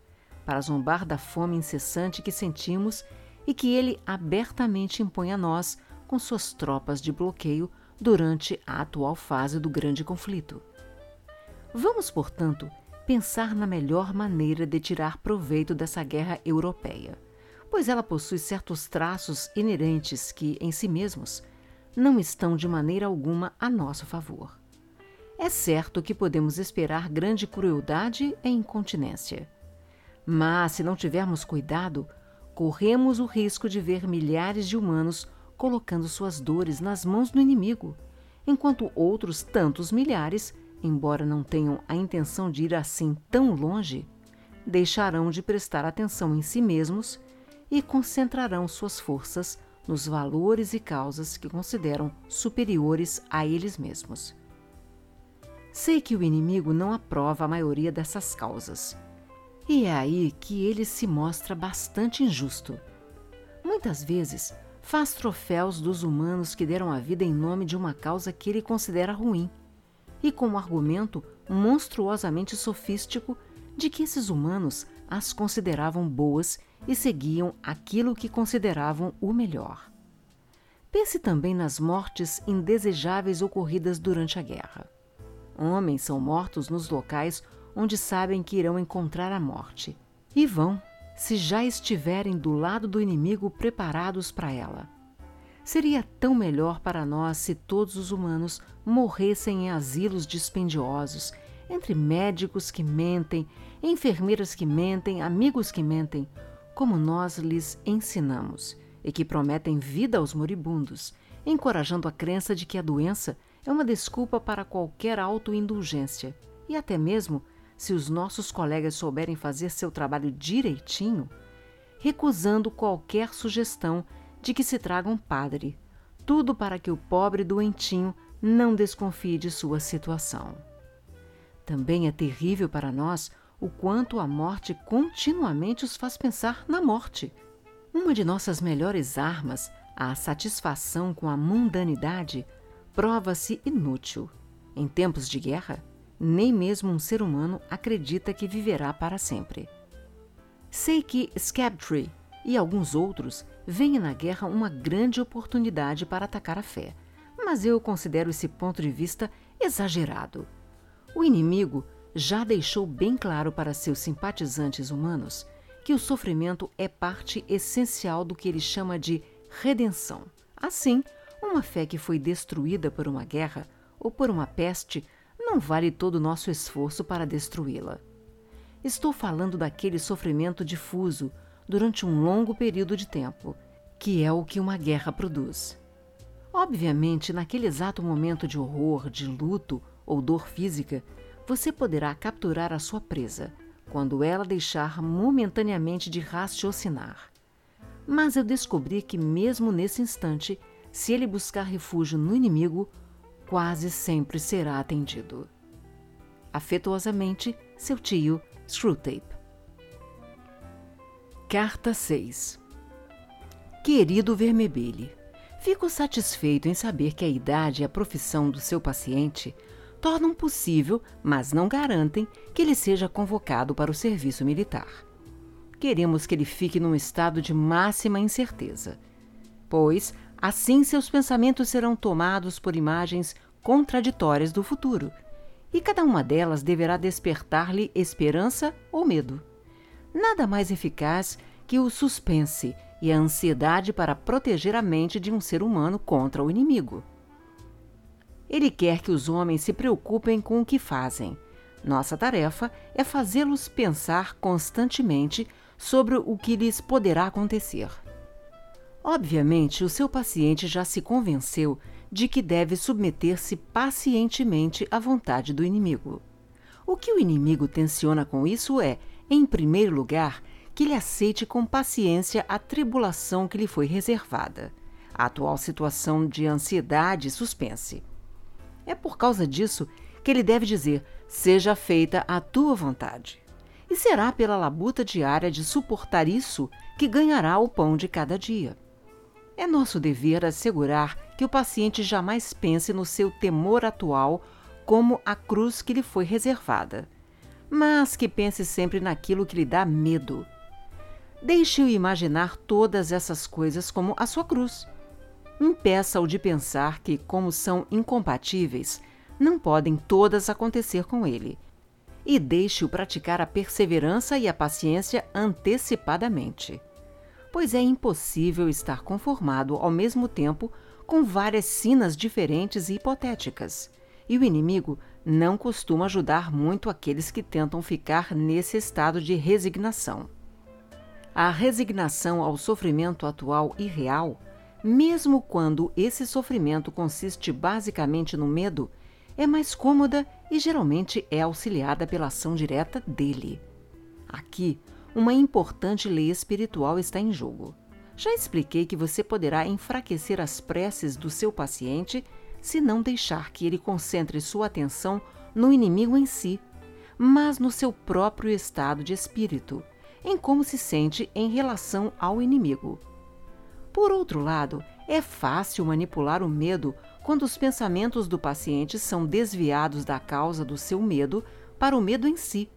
para zombar da fome incessante que sentimos e que ele abertamente impõe a nós com suas tropas de bloqueio durante a atual fase do grande conflito. Vamos, portanto, pensar na melhor maneira de tirar proveito dessa guerra europeia, pois ela possui certos traços inerentes que, em si mesmos, não estão de maneira alguma a nosso favor. É certo que podemos esperar grande crueldade e incontinência. Mas, se não tivermos cuidado, corremos o risco de ver milhares de humanos colocando suas dores nas mãos do inimigo, enquanto outros tantos milhares, embora não tenham a intenção de ir assim tão longe, deixarão de prestar atenção em si mesmos e concentrarão suas forças nos valores e causas que consideram superiores a eles mesmos. Sei que o inimigo não aprova a maioria dessas causas e é aí que ele se mostra bastante injusto. Muitas vezes, faz troféus dos humanos que deram a vida em nome de uma causa que ele considera ruim, e com um argumento monstruosamente sofístico de que esses humanos as consideravam boas e seguiam aquilo que consideravam o melhor. Pense também nas mortes indesejáveis ocorridas durante a guerra. Homens são mortos nos locais onde sabem que irão encontrar a morte. E vão, se já estiverem do lado do inimigo preparados para ela. Seria tão melhor para nós se todos os humanos morressem em asilos dispendiosos, entre médicos que mentem, enfermeiras que mentem, amigos que mentem, como nós lhes ensinamos, e que prometem vida aos moribundos, encorajando a crença de que a doença é uma desculpa para qualquer autoindulgência e até mesmo se os nossos colegas souberem fazer seu trabalho direitinho, recusando qualquer sugestão de que se traga um padre, tudo para que o pobre doentinho não desconfie de sua situação. Também é terrível para nós o quanto a morte continuamente os faz pensar na morte. Uma de nossas melhores armas, a satisfação com a mundanidade, prova-se inútil. Em tempos de guerra, nem mesmo um ser humano acredita que viverá para sempre. Sei que Scabtree e alguns outros veem na guerra uma grande oportunidade para atacar a fé, mas eu considero esse ponto de vista exagerado. O inimigo já deixou bem claro para seus simpatizantes humanos que o sofrimento é parte essencial do que ele chama de redenção. Assim, uma fé que foi destruída por uma guerra ou por uma peste não vale todo o nosso esforço para destruí-la. Estou falando daquele sofrimento difuso durante um longo período de tempo, que é o que uma guerra produz. Obviamente, naquele exato momento de horror, de luto ou dor física, você poderá capturar a sua presa quando ela deixar momentaneamente de raciocinar. Mas eu descobri que, mesmo nesse instante, se ele buscar refúgio no inimigo, quase sempre será atendido. Afetuosamente, seu tio Screwtape. Carta 6 Querido Vermebile, Fico satisfeito em saber que a idade e a profissão do seu paciente tornam possível, mas não garantem, que ele seja convocado para o serviço militar. Queremos que ele fique num estado de máxima incerteza, pois assim seus pensamentos serão tomados por imagens contraditórias do futuro, e cada uma delas deverá despertar-lhe esperança ou medo. Nada mais eficaz que o suspense e a ansiedade para proteger a mente de um ser humano contra o inimigo. Ele quer que os homens se preocupem com o que fazem. Nossa tarefa é fazê-los pensar constantemente sobre o que lhes poderá acontecer. Obviamente, o seu paciente já se convenceu de que deve submeter-se pacientemente à vontade do inimigo. O que o inimigo tensiona com isso é, em primeiro lugar, que ele aceite com paciência a tribulação que lhe foi reservada, a atual situação de ansiedade e suspense. É por causa disso que ele deve dizer: Seja feita a tua vontade. E será pela labuta diária de suportar isso que ganhará o pão de cada dia. É nosso dever assegurar que o paciente jamais pense no seu temor atual como a cruz que lhe foi reservada, mas que pense sempre naquilo que lhe dá medo. Deixe-o imaginar todas essas coisas como a sua cruz impeça-o de pensar que, como são incompatíveis, não podem todas acontecer com ele, e deixe-o praticar a perseverança e a paciência antecipadamente. Pois é impossível estar conformado ao mesmo tempo com várias sinas diferentes e hipotéticas, e o inimigo não costuma ajudar muito aqueles que tentam ficar nesse estado de resignação. A resignação ao sofrimento atual e real mesmo quando esse sofrimento consiste basicamente no medo, é mais cômoda e geralmente é auxiliada pela ação direta dele. Aqui, uma importante lei espiritual está em jogo. Já expliquei que você poderá enfraquecer as preces do seu paciente se não deixar que ele concentre sua atenção no inimigo em si, mas no seu próprio estado de espírito, em como se sente em relação ao inimigo. Por outro lado, é fácil manipular o medo quando os pensamentos do paciente são desviados da causa do seu medo para o medo em si,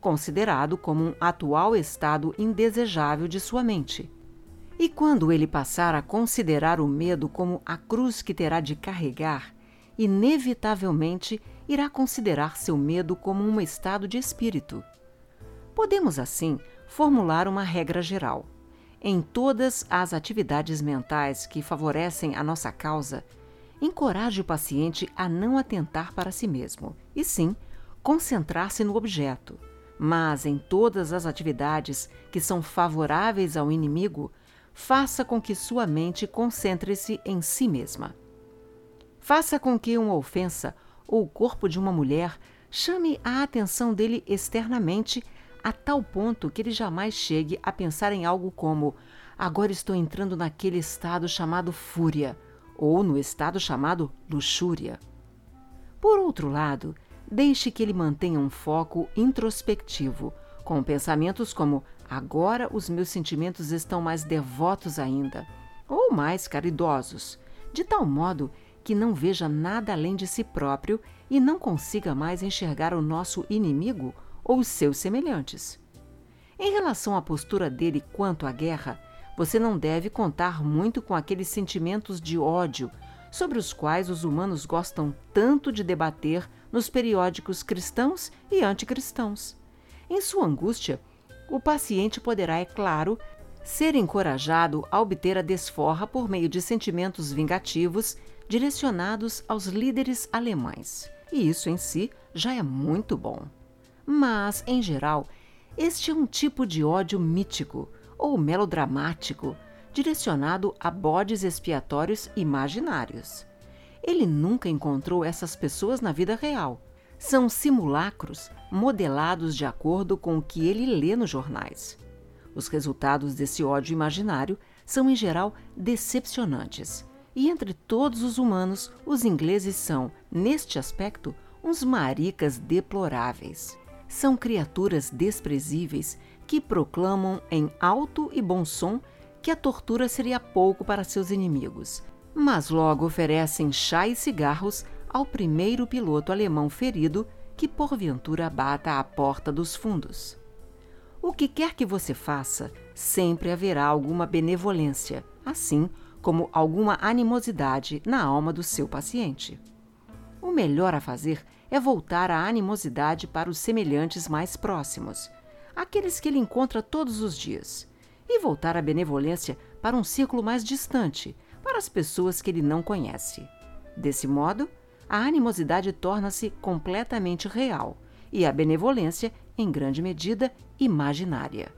considerado como um atual estado indesejável de sua mente. E quando ele passar a considerar o medo como a cruz que terá de carregar, inevitavelmente irá considerar seu medo como um estado de espírito. Podemos, assim, formular uma regra geral em todas as atividades mentais que favorecem a nossa causa, encoraje o paciente a não atentar para si mesmo, e sim concentrar-se no objeto. Mas em todas as atividades que são favoráveis ao inimigo, faça com que sua mente concentre-se em si mesma. Faça com que uma ofensa ou o corpo de uma mulher chame a atenção dele externamente a tal ponto que ele jamais chegue a pensar em algo como: agora estou entrando naquele estado chamado fúria, ou no estado chamado luxúria. Por outro lado, deixe que ele mantenha um foco introspectivo, com pensamentos como: agora os meus sentimentos estão mais devotos ainda, ou mais caridosos, de tal modo que não veja nada além de si próprio e não consiga mais enxergar o nosso inimigo ou seus semelhantes. Em relação à postura dele quanto à guerra, você não deve contar muito com aqueles sentimentos de ódio sobre os quais os humanos gostam tanto de debater nos periódicos cristãos e anticristãos. Em sua angústia, o paciente poderá, é claro, ser encorajado a obter a desforra por meio de sentimentos vingativos direcionados aos líderes alemães. E isso em si já é muito bom. Mas, em geral, este é um tipo de ódio mítico ou melodramático, direcionado a bodes expiatórios imaginários. Ele nunca encontrou essas pessoas na vida real. São simulacros modelados de acordo com o que ele lê nos jornais. Os resultados desse ódio imaginário são, em geral, decepcionantes. E entre todos os humanos, os ingleses são, neste aspecto, uns maricas deploráveis são criaturas desprezíveis que proclamam em alto e bom som que a tortura seria pouco para seus inimigos, mas logo oferecem chá e cigarros ao primeiro piloto alemão ferido que porventura bata à porta dos fundos. O que quer que você faça, sempre haverá alguma benevolência, assim como alguma animosidade na alma do seu paciente. O melhor a fazer é voltar a animosidade para os semelhantes mais próximos, aqueles que ele encontra todos os dias, e voltar a benevolência para um círculo mais distante, para as pessoas que ele não conhece. Desse modo, a animosidade torna-se completamente real e a benevolência, em grande medida, imaginária.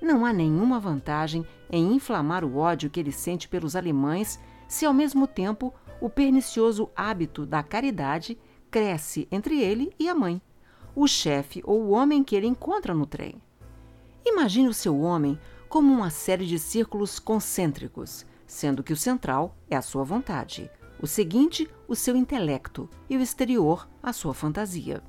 Não há nenhuma vantagem em inflamar o ódio que ele sente pelos alemães se, ao mesmo tempo, o pernicioso hábito da caridade cresce entre ele e a mãe, o chefe ou o homem que ele encontra no trem. Imagine o seu homem como uma série de círculos concêntricos, sendo que o central é a sua vontade, o seguinte, o seu intelecto, e o exterior, a sua fantasia.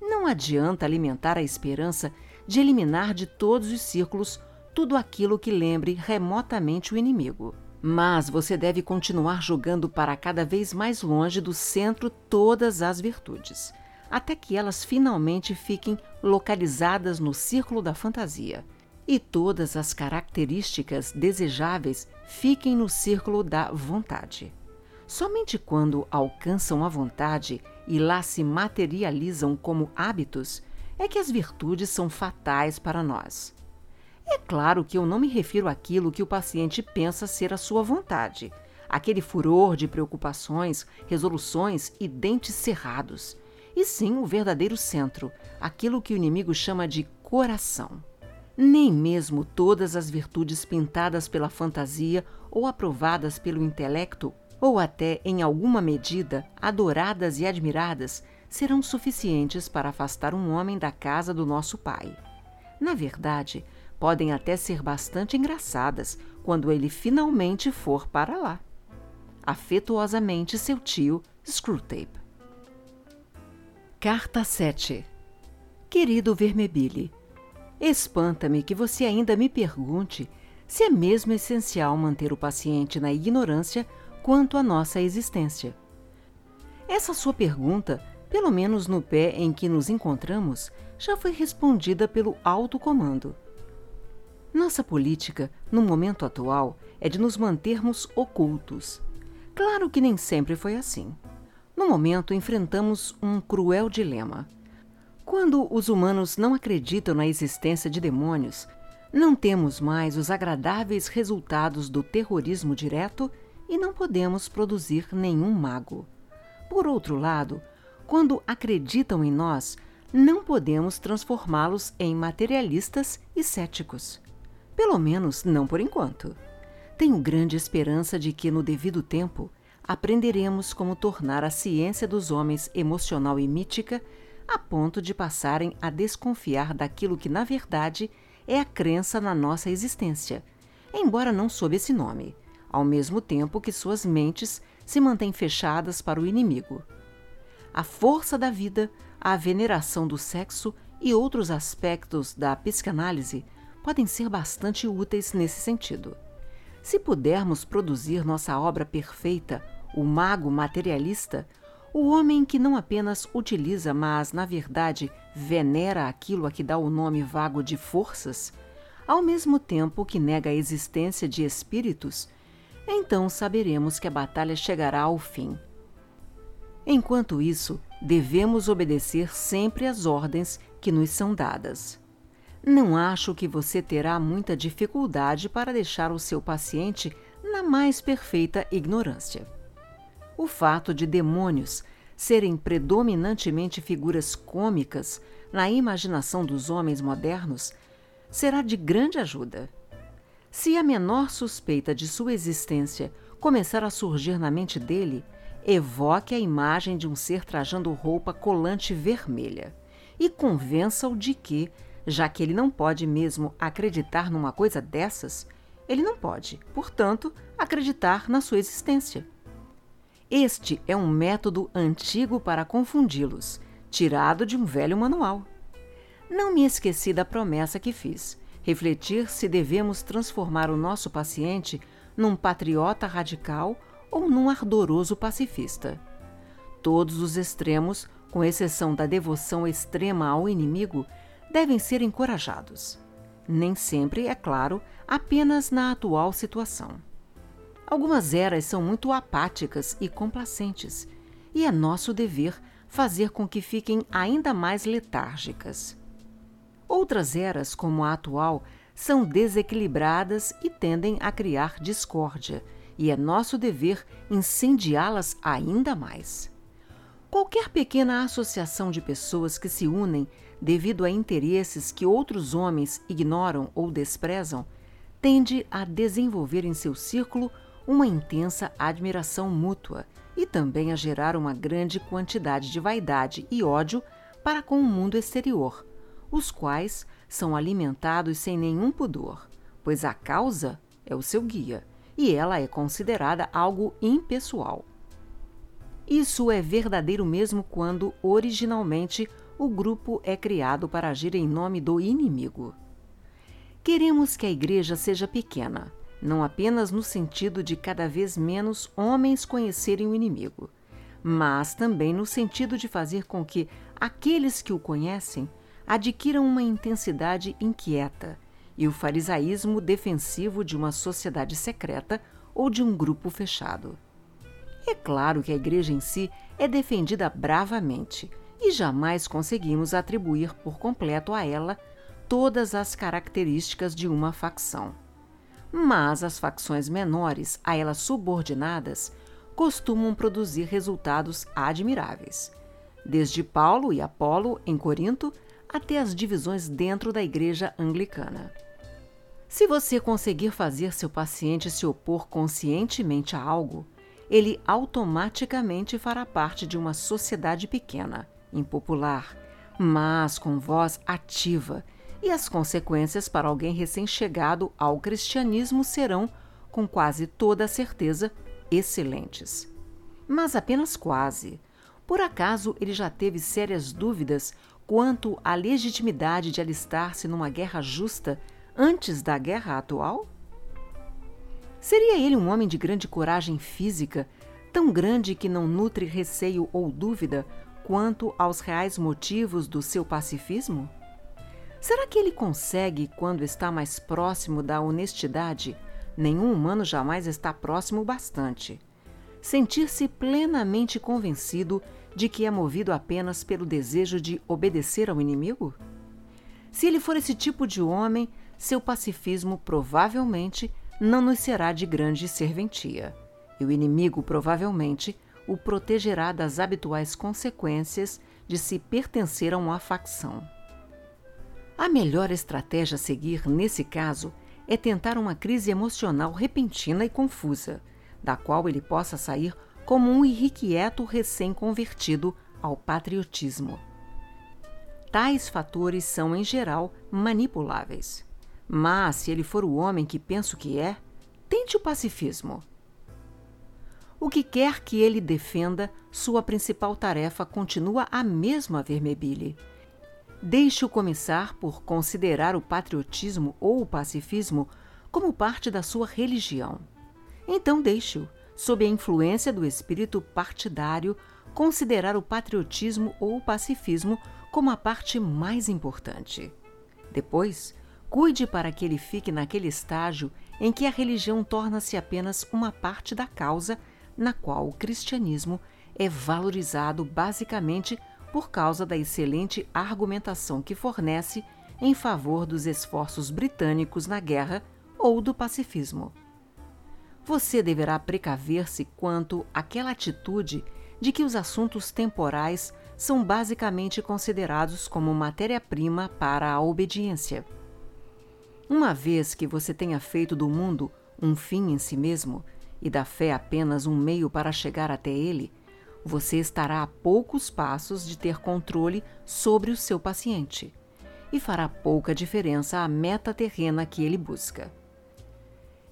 Não adianta alimentar a esperança de eliminar de todos os círculos tudo aquilo que lembre remotamente o inimigo. Mas você deve continuar jogando para cada vez mais longe do centro todas as virtudes, até que elas finalmente fiquem localizadas no círculo da fantasia e todas as características desejáveis fiquem no círculo da vontade. Somente quando alcançam a vontade e lá se materializam como hábitos é que as virtudes são fatais para nós. É claro que eu não me refiro àquilo que o paciente pensa ser a sua vontade, aquele furor de preocupações, resoluções e dentes cerrados, e sim o verdadeiro centro, aquilo que o inimigo chama de coração. Nem mesmo todas as virtudes pintadas pela fantasia ou aprovadas pelo intelecto ou até, em alguma medida, adoradas e admiradas, serão suficientes para afastar um homem da casa do nosso Pai. Na verdade, podem até ser bastante engraçadas quando ele finalmente for para lá. Afetuosamente, seu tio Screwtape. Carta 7 Querido Vermebile, espanta-me que você ainda me pergunte se é mesmo essencial manter o paciente na ignorância quanto à nossa existência. Essa sua pergunta, pelo menos no pé em que nos encontramos, já foi respondida pelo alto comando. Nossa política, no momento atual, é de nos mantermos ocultos. Claro que nem sempre foi assim. No momento, enfrentamos um cruel dilema. Quando os humanos não acreditam na existência de demônios, não temos mais os agradáveis resultados do terrorismo direto e não podemos produzir nenhum mago. Por outro lado, quando acreditam em nós, não podemos transformá-los em materialistas e céticos. Pelo menos não por enquanto. Tenho grande esperança de que, no devido tempo, aprenderemos como tornar a ciência dos homens emocional e mítica a ponto de passarem a desconfiar daquilo que, na verdade, é a crença na nossa existência, embora não sob esse nome ao mesmo tempo que suas mentes se mantêm fechadas para o inimigo. A força da vida, a veneração do sexo e outros aspectos da psicanálise podem ser bastante úteis nesse sentido. Se pudermos produzir nossa obra perfeita, o mago materialista, o homem que não apenas utiliza, mas, na verdade, venera aquilo a que dá o nome vago de forças, ao mesmo tempo que nega a existência de espíritos, então saberemos que a batalha chegará ao fim. Enquanto isso, devemos obedecer sempre às ordens que nos são dadas. Não acho que você terá muita dificuldade para deixar o seu paciente na mais perfeita ignorância. O fato de demônios serem predominantemente figuras cômicas na imaginação dos homens modernos será de grande ajuda. Se a menor suspeita de sua existência começar a surgir na mente dele, evoque a imagem de um ser trajando roupa colante vermelha e convença-o de que, já que ele não pode mesmo acreditar numa coisa dessas, ele não pode, portanto, acreditar na sua existência. Este é um método antigo para confundi-los, tirado de um velho manual. Não me esqueci da promessa que fiz refletir se devemos transformar o nosso paciente num patriota radical ou num ardoroso pacifista. Todos os extremos, com exceção da devoção extrema ao inimigo, devem ser encorajados. Nem sempre, é claro, apenas na atual situação. Algumas eras são muito apáticas e complacentes, e é nosso dever fazer com que fiquem ainda mais letárgicas. Outras eras, como a atual, são desequilibradas e tendem a criar discórdia, e é nosso dever incendiá-las ainda mais. Qualquer pequena associação de pessoas que se unem devido a interesses que outros homens ignoram ou desprezam tende a desenvolver em seu círculo uma intensa admiração mútua e também a gerar uma grande quantidade de vaidade e ódio para com o mundo exterior, os quais são alimentados sem nenhum pudor, pois a causa é o seu guia e ela é considerada algo impessoal. Isso é verdadeiro mesmo quando, originalmente, o grupo é criado para agir em nome do inimigo. Queremos que a igreja seja pequena, não apenas no sentido de cada vez menos homens conhecerem o inimigo, mas também no sentido de fazer com que aqueles que o conhecem adquiram uma intensidade inquieta e o farisaísmo defensivo de uma sociedade secreta ou de um grupo fechado. É claro que a igreja em si é defendida bravamente e jamais conseguimos atribuir por completo a ela todas as características de uma facção. Mas as facções menores a ela subordinadas costumam produzir resultados admiráveis. Desde Paulo e Apolo em Corinto até as divisões dentro da igreja anglicana. Se você conseguir fazer seu paciente se opor conscientemente a algo, ele automaticamente fará parte de uma sociedade pequena, impopular, mas com voz ativa, e as consequências para alguém recém-chegado ao cristianismo serão, com quase toda certeza, excelentes. Mas apenas quase. Por acaso ele já teve sérias dúvidas quanto à legitimidade de alistar-se numa guerra justa antes da guerra atual? Seria ele um homem de grande coragem física, tão grande que não nutre receio ou dúvida quanto aos reais motivos do seu pacifismo? Será que ele consegue, quando está mais próximo da honestidade, nenhum humano jamais está próximo bastante, sentir-se plenamente convencido de que é movido apenas pelo desejo de obedecer ao inimigo? Se ele for esse tipo de homem, seu pacifismo provavelmente não nos será de grande serventia, e o inimigo provavelmente o protegerá das habituais consequências de se pertencer a uma facção. A melhor estratégia a seguir nesse caso é tentar uma crise emocional repentina e confusa, da qual ele possa sair como um irrequieto recém-convertido ao patriotismo. Tais fatores são, em geral, manipuláveis. Mas, se ele for o homem que penso que é, tente o pacifismo. O que quer que ele defenda, sua principal tarefa continua a mesma vermebile. Deixe-o começar por considerar o patriotismo ou o pacifismo como parte da sua religião. Então deixe-o, sob a influência do espírito partidário, considerar o patriotismo ou o pacifismo como a parte mais importante. Depois, cuide para que ele fique naquele estágio em que a religião torna-se apenas uma parte da causa na qual o cristianismo é valorizado basicamente por causa da excelente argumentação que fornece em favor dos esforços britânicos na guerra ou do pacifismo você deverá precaver-se quanto àquela atitude de que os assuntos temporais são basicamente considerados como matéria-prima para a obediência. Uma vez que você tenha feito do mundo um fim em si mesmo e da fé apenas um meio para chegar até ele, você estará a poucos passos de ter controle sobre o seu paciente e fará pouca diferença à meta terrena que ele busca.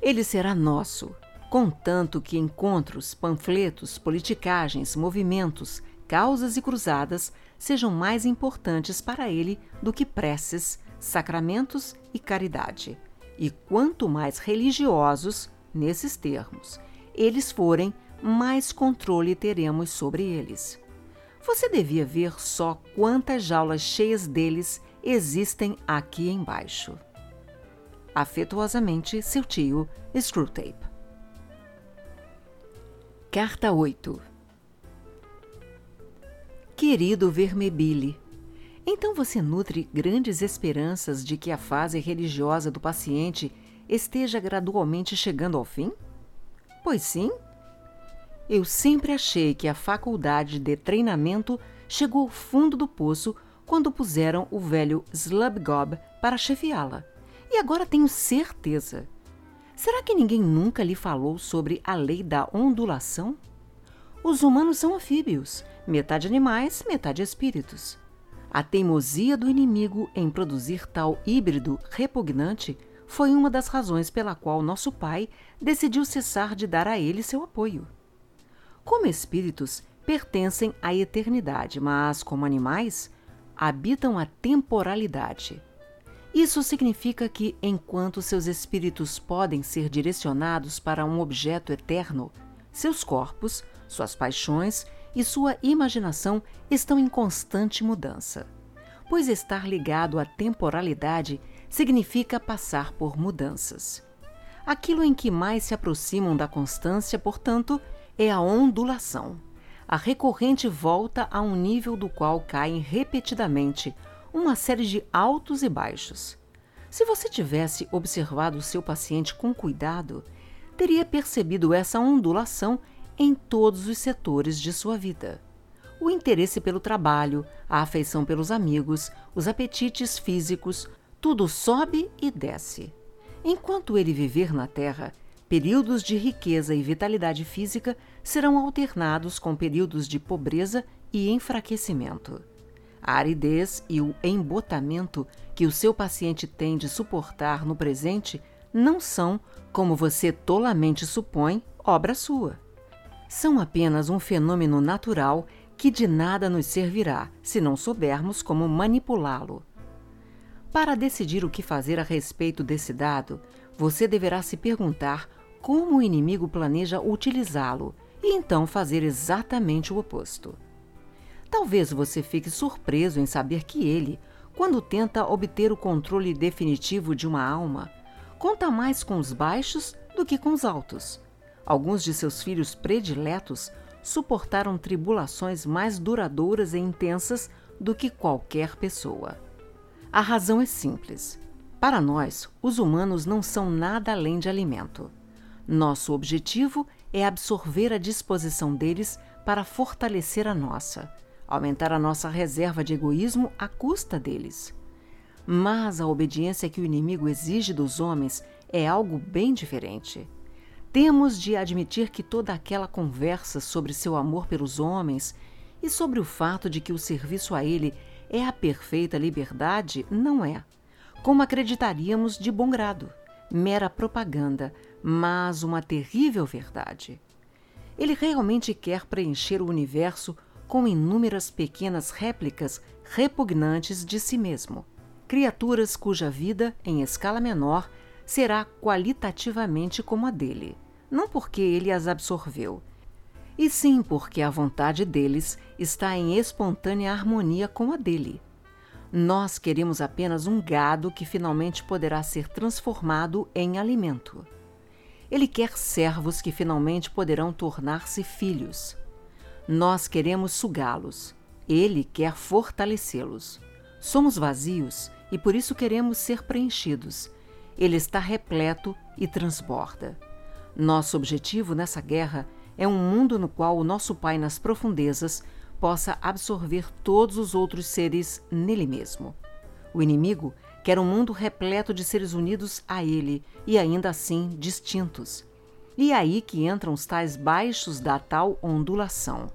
Ele será nosso, contanto que encontros, panfletos, politicagens, movimentos, causas e cruzadas sejam mais importantes para ele do que preces, sacramentos e caridade. E quanto mais religiosos, nesses termos, eles forem, mais controle teremos sobre eles. Você devia ver só quantas jaulas cheias deles existem aqui embaixo. Afetuosamente, seu tio Screwtape. Carta 8 Querido Vermebile, então você nutre grandes esperanças de que a fase religiosa do paciente esteja gradualmente chegando ao fim? Pois sim. Eu sempre achei que a faculdade de treinamento chegou ao fundo do poço quando puseram o velho Slubgob para chefiá-la. E agora tenho certeza. Será que ninguém nunca lhe falou sobre a lei da ondulação? Os humanos são anfíbios, metade animais, metade espíritos. A teimosia do inimigo em produzir tal híbrido repugnante foi uma das razões pela qual nosso pai decidiu cessar de dar a ele seu apoio. Como espíritos, pertencem à eternidade, mas, como animais, habitam a temporalidade. Isso significa que, enquanto seus espíritos podem ser direcionados para um objeto eterno, seus corpos, suas paixões e sua imaginação estão em constante mudança. Pois estar ligado à temporalidade significa passar por mudanças. Aquilo em que mais se aproximam da constância, portanto, é a ondulação. A recorrente volta a um nível do qual caem repetidamente uma série de altos e baixos. Se você tivesse observado o seu paciente com cuidado, teria percebido essa ondulação em todos os setores de sua vida. O interesse pelo trabalho, a afeição pelos amigos, os apetites físicos, tudo sobe e desce. Enquanto ele viver na Terra, períodos de riqueza e vitalidade física serão alternados com períodos de pobreza e enfraquecimento. A aridez e o embotamento que o seu paciente tem de suportar no presente não são, como você tolamente supõe, obra sua. São apenas um fenômeno natural que de nada nos servirá se não soubermos como manipulá-lo. Para decidir o que fazer a respeito desse dado, você deverá se perguntar como o inimigo planeja utilizá-lo e então fazer exatamente o oposto. Talvez você fique surpreso em saber que ele, quando tenta obter o controle definitivo de uma alma, conta mais com os baixos do que com os altos. Alguns de seus filhos prediletos suportaram tribulações mais duradouras e intensas do que qualquer pessoa. A razão é simples. Para nós, os humanos não são nada além de alimento. Nosso objetivo é absorver a disposição deles para fortalecer a nossa, aumentar a nossa reserva de egoísmo à custa deles. Mas a obediência que o inimigo exige dos homens é algo bem diferente. Temos de admitir que toda aquela conversa sobre seu amor pelos homens e sobre o fato de que o serviço a ele é a perfeita liberdade? Não é, como acreditaríamos de bom grado, mera propaganda, mas uma terrível verdade. Ele realmente quer preencher o universo com inúmeras pequenas réplicas repugnantes de si mesmo, criaturas cuja vida, em escala menor, será qualitativamente como a dele, não porque ele as absorveu, e sim porque a vontade deles está em espontânea harmonia com a dele. Nós queremos apenas um gado que finalmente poderá ser transformado em alimento. Ele quer servos que finalmente poderão tornar-se filhos. Nós queremos sugá-los. Ele quer fortalecê-los. Somos vazios e por isso queremos ser preenchidos. Ele está repleto e transborda. Nosso objetivo nessa guerra é um mundo no qual o nosso Pai nas profundezas possa absorver todos os outros seres nele mesmo. O inimigo quer um mundo repleto de seres unidos a ele e ainda assim distintos. E é aí que entram os tais baixos da tal ondulação.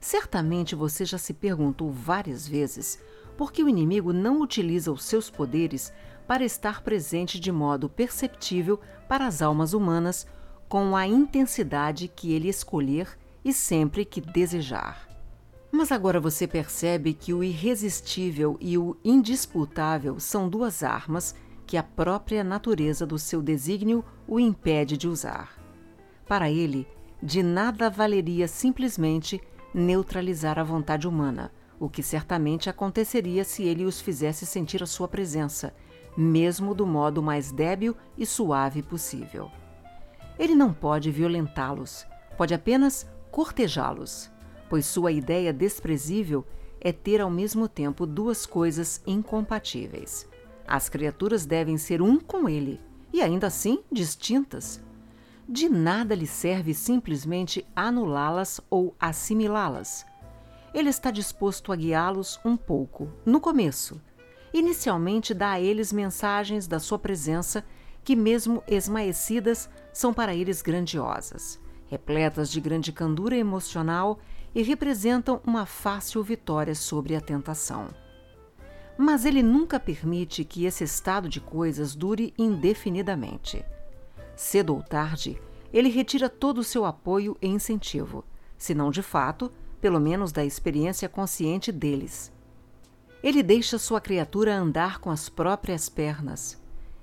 Certamente você já se perguntou várias vezes por que o inimigo não utiliza os seus poderes para estar presente de modo perceptível para as almas humanas com a intensidade que ele escolher e sempre que desejar. Mas agora você percebe que o irresistível e o indisputável são duas armas que a própria natureza do seu desígnio o impede de usar. Para ele, de nada valeria simplesmente neutralizar a vontade humana, o que certamente aconteceria se ele os fizesse sentir a sua presença, mesmo do modo mais débil e suave possível. Ele não pode violentá-los, pode apenas cortejá-los, pois sua ideia desprezível é ter ao mesmo tempo duas coisas incompatíveis. As criaturas devem ser um com ele, e ainda assim distintas. De nada lhe serve simplesmente anulá-las ou assimilá-las. Ele está disposto a guiá-los um pouco, no começo. Inicialmente dá a eles mensagens da sua presença que, mesmo esmaecidas, são para eles grandiosas, repletas de grande candura emocional e representam uma fácil vitória sobre a tentação. Mas ele nunca permite que esse estado de coisas dure indefinidamente. Cedo ou tarde, ele retira todo o seu apoio e incentivo, se não de fato, pelo menos da experiência consciente deles. Ele deixa sua criatura andar com as próprias pernas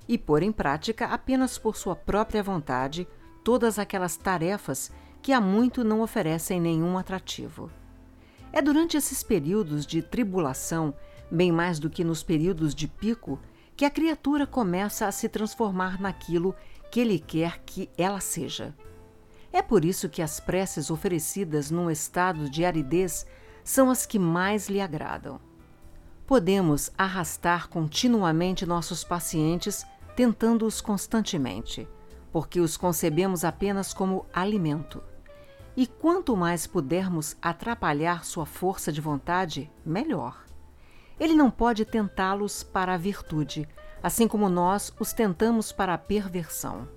e pôr em prática apenas por sua própria vontade todas aquelas tarefas que há muito não oferecem nenhum atrativo. É durante esses períodos de tribulação, bem mais do que nos períodos de pico, que a criatura começa a se transformar naquilo que ele quer que ela seja. É por isso que as preces oferecidas num estado de aridez são as que mais lhe agradam. Podemos arrastar continuamente nossos pacientes, tentando-os constantemente porque os concebemos apenas como alimento. E quanto mais pudermos atrapalhar sua força de vontade, melhor. Ele não pode tentá-los para a virtude, assim como nós os tentamos para a perversão.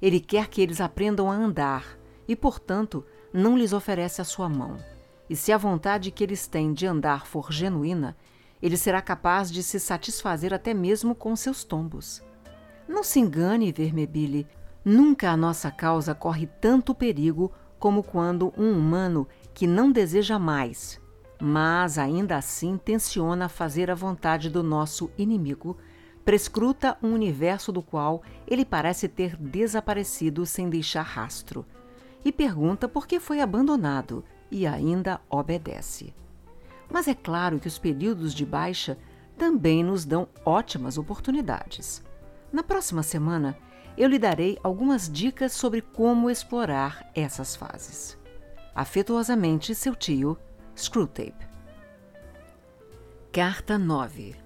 Ele quer que eles aprendam a andar e, portanto, não lhes oferece a sua mão. E se a vontade que eles têm de andar for genuína, ele será capaz de se satisfazer até mesmo com seus tombos. Não se engane, Vermebile, Nunca a nossa causa corre tanto perigo como quando um humano que não deseja mais, mas ainda assim tenciona fazer a vontade do nosso inimigo, prescruta um universo do qual ele parece ter desaparecido sem deixar rastro, e pergunta por que foi abandonado e ainda obedece. Mas é claro que os períodos de baixa também nos dão ótimas oportunidades. Na próxima semana, eu lhe darei algumas dicas sobre como explorar essas fases. Afetuosamente, seu tio, Screwtape. Carta 9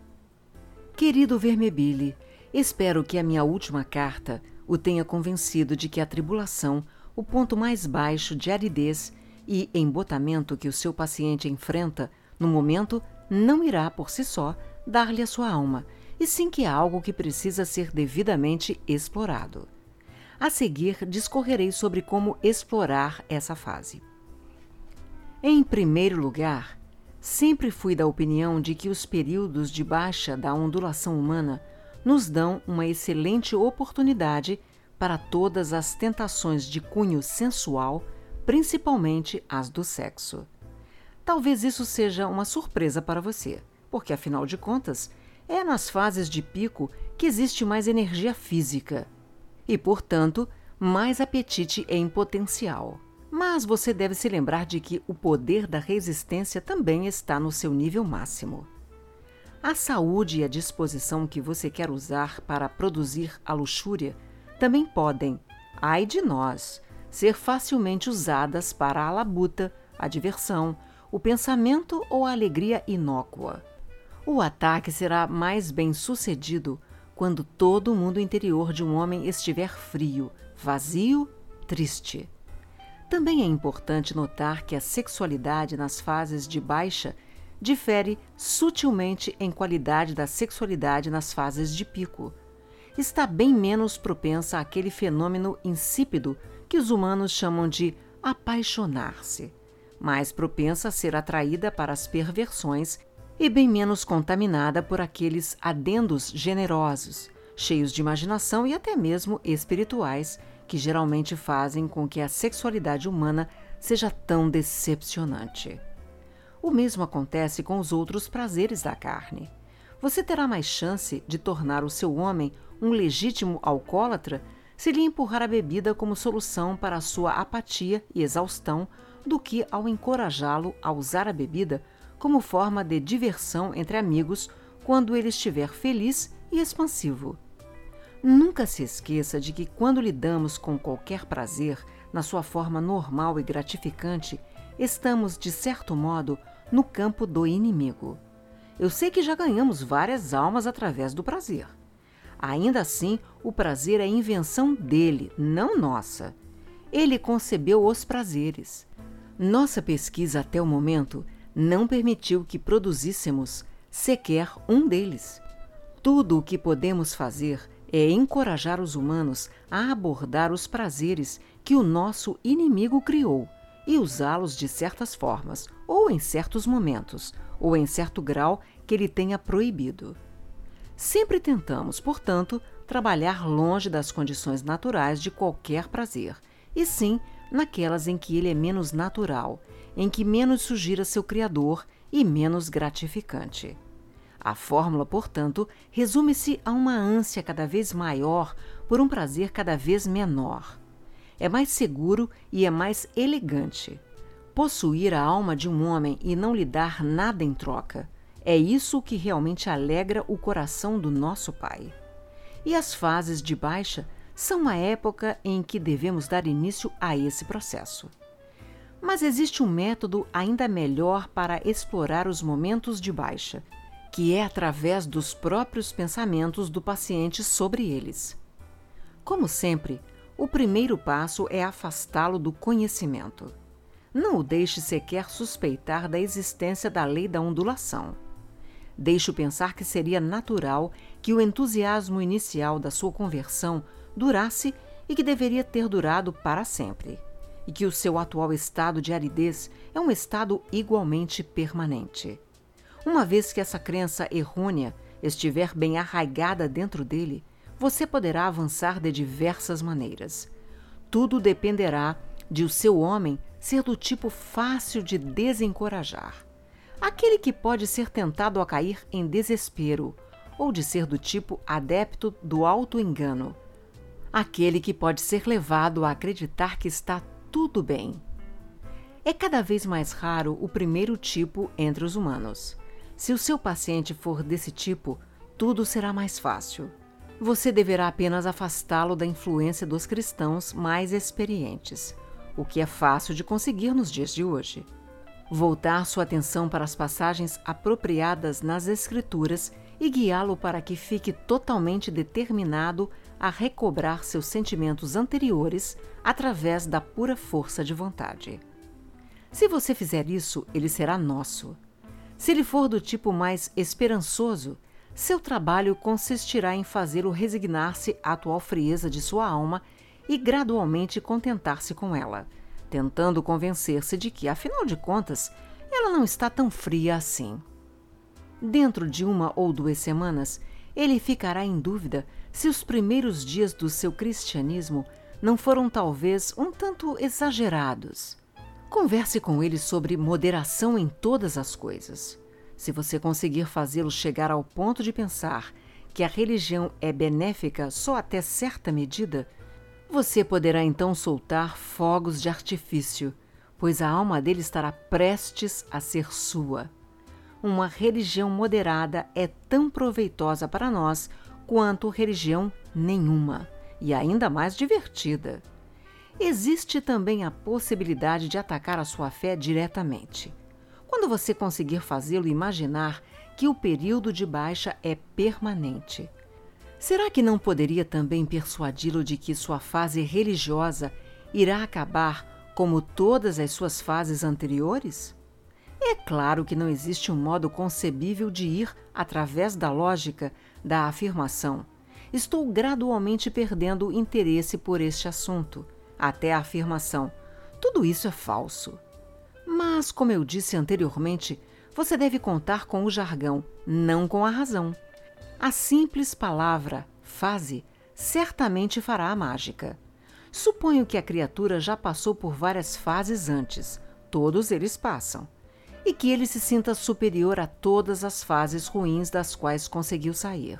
Querido Vermebile, espero que a minha última carta o tenha convencido de que a tribulação, o ponto mais baixo de aridez e embotamento que o seu paciente enfrenta no momento, não irá por si só dar-lhe a sua alma e sim que é algo que precisa ser devidamente explorado. A seguir, discorrerei sobre como explorar essa fase. Em primeiro lugar, sempre fui da opinião de que os períodos de baixa da ondulação humana nos dão uma excelente oportunidade para todas as tentações de cunho sensual, principalmente as do sexo. Talvez isso seja uma surpresa para você, porque afinal de contas, é nas fases de pico que existe mais energia física e, portanto, mais apetite em potencial. Mas você deve se lembrar de que o poder da resistência também está no seu nível máximo. A saúde e a disposição que você quer usar para produzir a luxúria também podem, ai de nós, ser facilmente usadas para a labuta, a diversão, o pensamento ou a alegria inócua. O ataque será mais bem sucedido quando todo o mundo interior de um homem estiver frio, vazio, triste. Também é importante notar que a sexualidade nas fases de baixa difere sutilmente em qualidade da sexualidade nas fases de pico. Está bem menos propensa àquele fenômeno insípido que os humanos chamam de apaixonar-se, mais propensa a ser atraída para as perversões e bem menos contaminada por aqueles adendos generosos, cheios de imaginação e até mesmo espirituais, que geralmente fazem com que a sexualidade humana seja tão decepcionante. O mesmo acontece com os outros prazeres da carne. Você terá mais chance de tornar o seu homem um legítimo alcoólatra se lhe empurrar a bebida como solução para a sua apatia e exaustão do que ao encorajá-lo a usar a bebida como forma de diversão entre amigos quando ele estiver feliz e expansivo. Nunca se esqueça de que quando lidamos com qualquer prazer, na sua forma normal e gratificante, estamos, de certo modo, no campo do inimigo. Eu sei que já ganhamos várias almas através do prazer. Ainda assim, o prazer é invenção dele, não nossa. Ele concebeu os prazeres. Nossa pesquisa até o momento não permitiu que produzíssemos sequer um deles. Tudo o que podemos fazer é encorajar os humanos a abordar os prazeres que o nosso inimigo criou e usá-los de certas formas, ou em certos momentos, ou em certo grau que ele tenha proibido. Sempre tentamos, portanto, trabalhar longe das condições naturais de qualquer prazer, e sim naquelas em que ele é menos natural, em que menos sugira seu Criador e menos gratificante. A fórmula, portanto, resume-se a uma ânsia cada vez maior por um prazer cada vez menor. É mais seguro e é mais elegante. Possuir a alma de um homem e não lhe dar nada em troca. É isso que realmente alegra o coração do nosso Pai. E as fases de baixa são a época em que devemos dar início a esse processo. Mas existe um método ainda melhor para explorar os momentos de baixa que é através dos próprios pensamentos do paciente sobre eles. Como sempre, o primeiro passo é afastá-lo do conhecimento. Não o deixe sequer suspeitar da existência da lei da ondulação. Deixe-o pensar que seria natural que o entusiasmo inicial da sua conversão durasse e que deveria ter durado para sempre, e que o seu atual estado de aridez é um estado igualmente permanente. Uma vez que essa crença errônea estiver bem arraigada dentro dele, você poderá avançar de diversas maneiras. Tudo dependerá de o seu homem ser do tipo fácil de desencorajar. Aquele que pode ser tentado a cair em desespero, ou de ser do tipo adepto do auto-engano. Aquele que pode ser levado a acreditar que está tudo bem. É cada vez mais raro o primeiro tipo entre os humanos. Se o seu paciente for desse tipo, tudo será mais fácil. Você deverá apenas afastá-lo da influência dos cristãos mais experientes, o que é fácil de conseguir nos dias de hoje. Voltar sua atenção para as passagens apropriadas nas Escrituras e guiá-lo para que fique totalmente determinado a recobrar seus sentimentos anteriores através da pura força de vontade. Se você fizer isso, ele será nosso. Se ele for do tipo mais esperançoso, seu trabalho consistirá em fazê-lo resignar-se à atual frieza de sua alma e gradualmente contentar-se com ela, tentando convencer-se de que, afinal de contas, ela não está tão fria assim. Dentro de uma ou duas semanas, ele ficará em dúvida se os primeiros dias do seu cristianismo não foram talvez um tanto exagerados. Converse com ele sobre moderação em todas as coisas. Se você conseguir fazê-lo chegar ao ponto de pensar que a religião é benéfica só até certa medida, você poderá então soltar fogos de artifício, pois a alma dele estará prestes a ser sua. Uma religião moderada é tão proveitosa para nós quanto religião nenhuma, e ainda mais divertida existe também a possibilidade de atacar a sua fé diretamente. Quando você conseguir fazê-lo imaginar que o período de baixa é permanente. Será que não poderia também persuadi-lo de que sua fase religiosa irá acabar como todas as suas fases anteriores? É claro que não existe um modo concebível de ir através da lógica da afirmação. Estou gradualmente perdendo interesse por este assunto até a afirmação: tudo isso é falso. Mas, como eu disse anteriormente, você deve contar com o jargão, não com a razão. A simples palavra fase certamente fará a mágica. Suponho que a criatura já passou por várias fases antes, todos eles passam, e que ele se sinta superior a todas as fases ruins das quais conseguiu sair.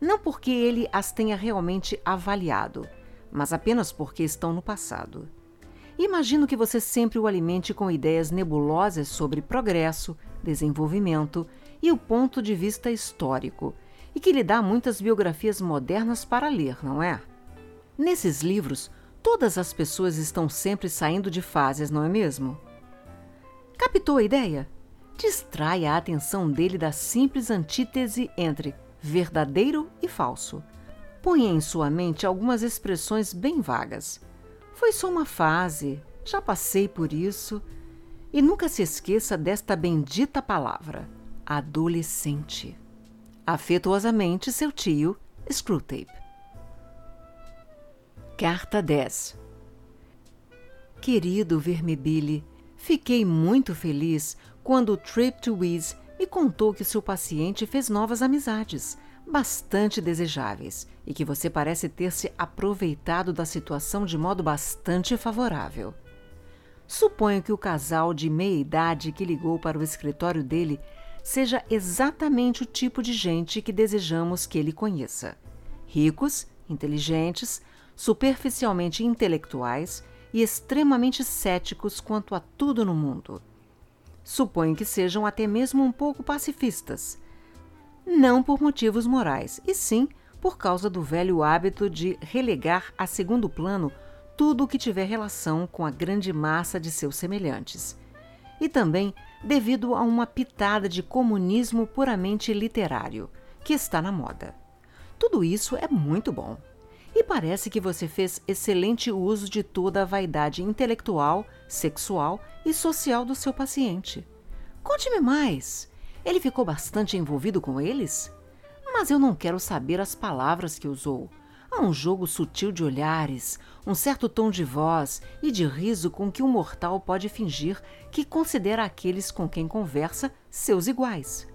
Não porque ele as tenha realmente avaliado, mas apenas porque estão no passado. Imagino que você sempre o alimente com ideias nebulosas sobre progresso, desenvolvimento e o ponto de vista histórico, e que lhe dá muitas biografias modernas para ler, não é? Nesses livros, todas as pessoas estão sempre saindo de fases, não é mesmo? Captou a ideia? Distrai a atenção dele da simples antítese entre verdadeiro e falso. Ponha em sua mente algumas expressões bem vagas. Foi só uma fase, já passei por isso. E nunca se esqueça desta bendita palavra: adolescente. Afetuosamente, seu tio, Screwtape. Carta 10 Querido Vermibile, fiquei muito feliz quando o Trip to Wiz me contou que seu paciente fez novas amizades, bastante desejáveis, e que você parece ter se aproveitado da situação de modo bastante favorável. Suponho que o casal de meia idade que ligou para o escritório dele seja exatamente o tipo de gente que desejamos que ele conheça. Ricos, inteligentes, superficialmente intelectuais e extremamente céticos quanto a tudo no mundo. Suponho que sejam até mesmo um pouco pacifistas. Não por motivos morais, e sim por causa do velho hábito de relegar a segundo plano tudo o que tiver relação com a grande massa de seus semelhantes. E também devido a uma pitada de comunismo puramente literário, que está na moda. Tudo isso é muito bom. E parece que você fez excelente uso de toda a vaidade intelectual, sexual e social do seu paciente. Conte-me mais. Ele ficou bastante envolvido com eles? Mas eu não quero saber as palavras que usou. Há um jogo sutil de olhares, um certo tom de voz e de riso com que um mortal pode fingir que considera aqueles com quem conversa seus iguais.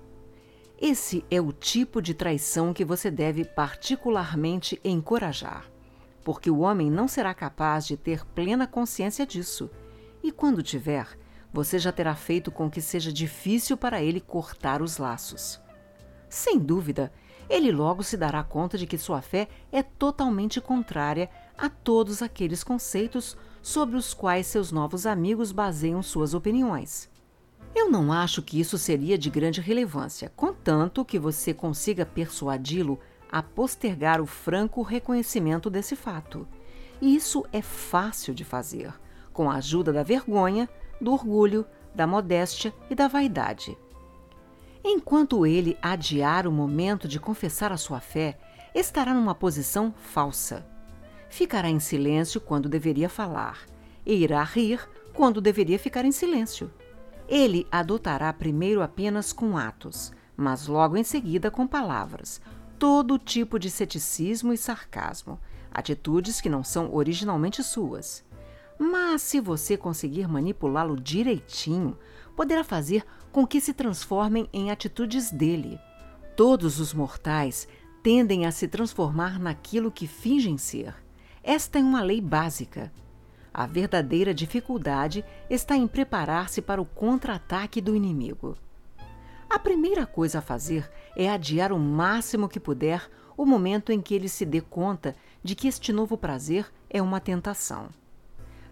Esse é o tipo de traição que você deve particularmente encorajar, porque o homem não será capaz de ter plena consciência disso, e quando tiver, você já terá feito com que seja difícil para ele cortar os laços. Sem dúvida, ele logo se dará conta de que sua fé é totalmente contrária a todos aqueles conceitos sobre os quais seus novos amigos baseiam suas opiniões. Eu não acho que isso seria de grande relevância, contanto que você consiga persuadi-lo a postergar o franco reconhecimento desse fato. E isso é fácil de fazer, com a ajuda da vergonha, do orgulho, da modéstia e da vaidade. Enquanto ele adiar o momento de confessar a sua fé, estará numa posição falsa. Ficará em silêncio quando deveria falar, e irá rir quando deveria ficar em silêncio. Ele adotará primeiro apenas com atos, mas logo em seguida com palavras, todo tipo de ceticismo e sarcasmo, atitudes que não são originalmente suas. Mas se você conseguir manipulá-lo direitinho, poderá fazer com que se transformem em atitudes dele. Todos os mortais tendem a se transformar naquilo que fingem ser. Esta é uma lei básica. A verdadeira dificuldade está em preparar-se para o contra-ataque do inimigo. A primeira coisa a fazer é adiar o máximo que puder o momento em que ele se dê conta de que este novo prazer é uma tentação.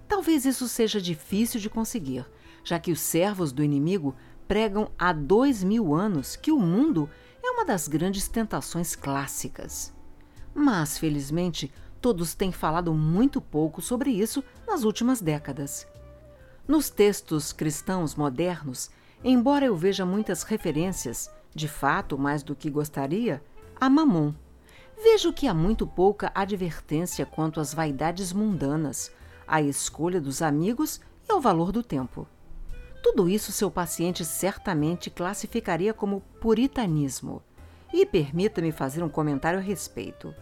Talvez isso seja difícil de conseguir, já que os servos do inimigo pregam há dois mil anos que o mundo é uma das grandes tentações clássicas. Mas, felizmente, todos têm falado muito pouco sobre isso nas últimas décadas. Nos textos cristãos modernos, embora eu veja muitas referências, de fato mais do que gostaria, a Mamon, vejo que há muito pouca advertência quanto às vaidades mundanas, à escolha dos amigos e ao valor do tempo. Tudo isso seu paciente certamente classificaria como puritanismo. E permita-me fazer um comentário a respeito.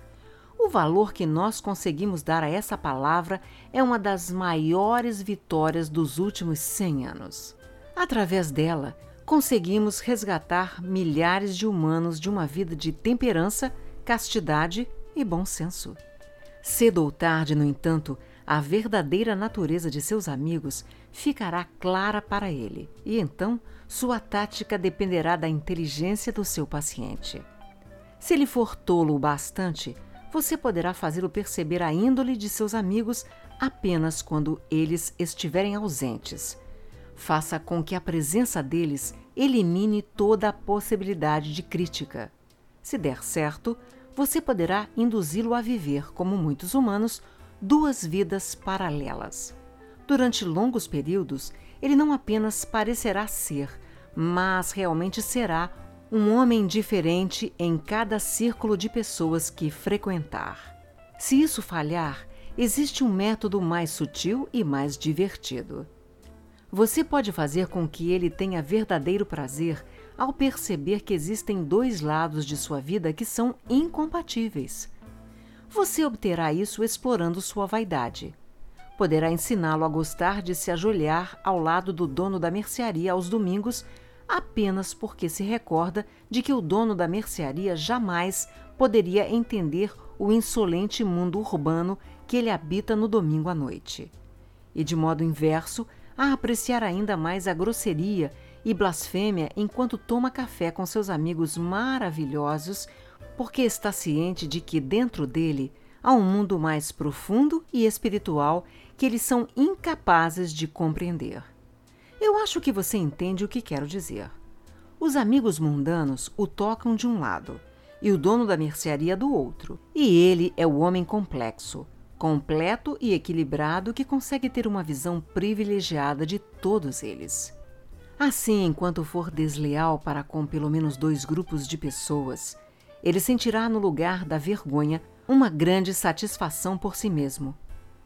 O valor que nós conseguimos dar a essa palavra é uma das maiores vitórias dos últimos 100 anos. Através dela, conseguimos resgatar milhares de humanos de uma vida de temperança, castidade e bom senso. Cedo ou tarde, no entanto, a verdadeira natureza de seus amigos ficará clara para ele, e então sua tática dependerá da inteligência do seu paciente. Se ele for tolo o bastante, você poderá fazê-lo perceber a índole de seus amigos apenas quando eles estiverem ausentes. Faça com que a presença deles elimine toda a possibilidade de crítica. Se der certo, você poderá induzi-lo a viver, como muitos humanos, duas vidas paralelas. Durante longos períodos, ele não apenas parecerá ser, mas realmente será um homem diferente em cada círculo de pessoas que frequentar. Se isso falhar, existe um método mais sutil e mais divertido. Você pode fazer com que ele tenha verdadeiro prazer ao perceber que existem dois lados de sua vida que são incompatíveis. Você obterá isso explorando sua vaidade. Poderá ensiná-lo a gostar de se ajoelhar ao lado do dono da mercearia aos domingos apenas porque se recorda de que o dono da mercearia jamais poderia entender o insolente mundo urbano que ele habita no domingo à noite. E de modo inverso, a apreciar ainda mais a grosseria e blasfêmia enquanto toma café com seus amigos maravilhosos, porque está ciente de que dentro dele há um mundo mais profundo e espiritual que eles são incapazes de compreender. Eu acho que você entende o que quero dizer. Os amigos mundanos o tocam de um lado e o dono da mercearia do outro, e ele é o homem complexo, completo e equilibrado que consegue ter uma visão privilegiada de todos eles. Assim, enquanto for desleal para com pelo menos dois grupos de pessoas, ele sentirá no lugar da vergonha uma grande satisfação por si mesmo.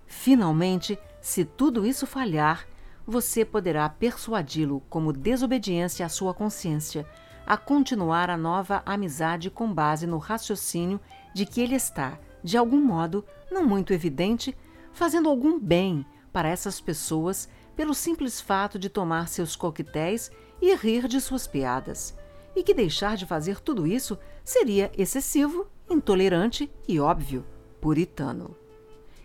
Finalmente, se tudo isso falhar, você poderá persuadi-lo, como desobediência à sua consciência, a continuar a nova amizade com base no raciocínio de que ele está, de algum modo, não muito evidente, fazendo algum bem para essas pessoas pelo simples fato de tomar seus coquetéis e rir de suas piadas, e que deixar de fazer tudo isso seria excessivo, intolerante e óbvio, puritano.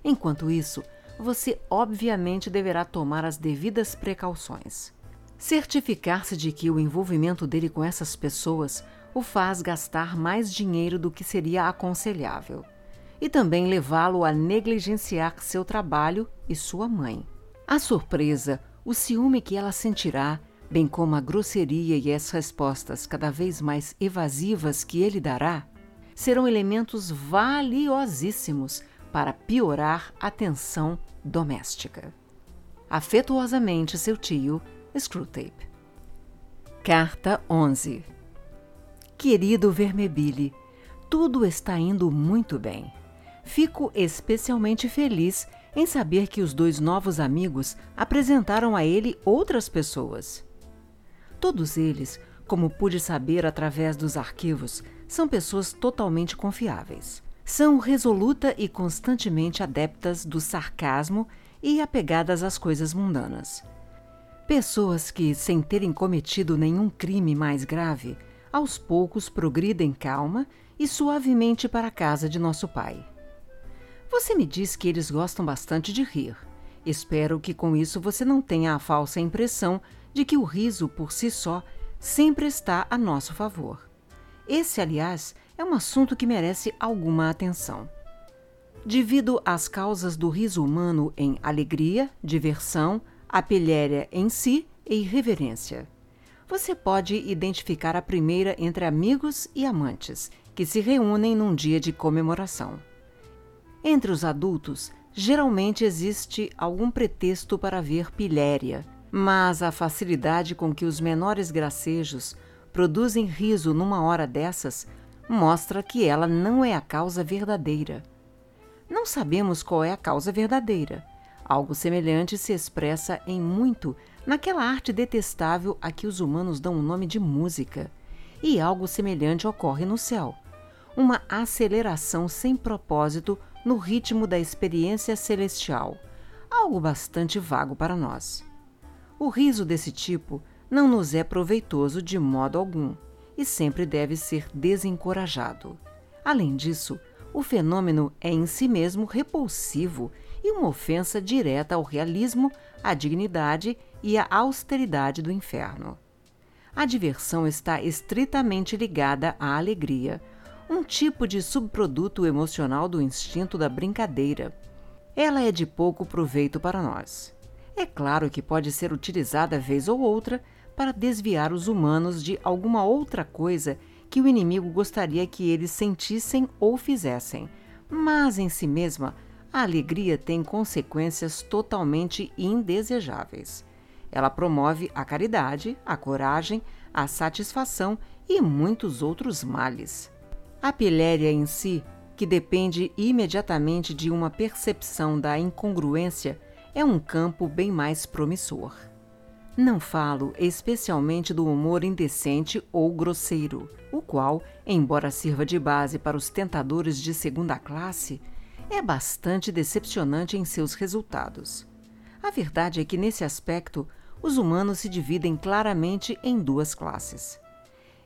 Enquanto isso, você obviamente deverá tomar as devidas precauções. Certificar-se de que o envolvimento dele com essas pessoas o faz gastar mais dinheiro do que seria aconselhável, e também levá-lo a negligenciar seu trabalho e sua mãe. A surpresa, o ciúme que ela sentirá, bem como a grosseria e as respostas cada vez mais evasivas que ele dará, serão elementos valiosíssimos para piorar a tensão doméstica. Afetuosamente, seu tio, Screwtape. Carta 11 Querido Vermebile, tudo está indo muito bem. Fico especialmente feliz em saber que os dois novos amigos apresentaram a ele outras pessoas. Todos eles, como pude saber através dos arquivos, são pessoas totalmente confiáveis. São resoluta e constantemente adeptas do sarcasmo e apegadas às coisas mundanas. Pessoas que, sem terem cometido nenhum crime mais grave, aos poucos progridem calma e suavemente para a casa de nosso pai. Você me diz que eles gostam bastante de rir. Espero que com isso você não tenha a falsa impressão de que o riso por si só sempre está a nosso favor. Esse, aliás, é um assunto que merece alguma atenção. Divido as causas do riso humano em alegria, diversão, apelhéria em si e irreverência. Você pode identificar a primeira entre amigos e amantes, que se reúnem num dia de comemoração. Entre os adultos, geralmente existe algum pretexto para ver pilhéria, mas a facilidade com que os menores gracejos produzem riso numa hora dessas mostra que ela não é a causa verdadeira. Não sabemos qual é a causa verdadeira. Algo semelhante se expressa em muito naquela arte detestável a que os humanos dão o nome de música. E algo semelhante ocorre no céu. Uma aceleração sem propósito no ritmo da experiência celestial, algo bastante vago para nós. O riso desse tipo não nos é proveitoso de modo algum e sempre deve ser desencorajado. Além disso, o fenômeno é em si mesmo repulsivo e uma ofensa direta ao realismo, à dignidade e à austeridade do inferno. A diversão está estritamente ligada à alegria, um tipo de subproduto emocional do instinto da brincadeira. Ela é de pouco proveito para nós. É claro que pode ser utilizada vez ou outra para desviar os humanos de alguma outra coisa que o inimigo gostaria que eles sentissem ou fizessem, mas em si mesma, a alegria tem consequências totalmente indesejáveis. Ela promove a caridade, a coragem, a satisfação e muitos outros males. A piléria em si, que depende imediatamente de uma percepção da incongruência, é um campo bem mais promissor. Não falo especialmente do humor indecente ou grosseiro, o qual, embora sirva de base para os tentadores de segunda classe, é bastante decepcionante em seus resultados. A verdade é que, nesse aspecto, os humanos se dividem claramente em duas classes.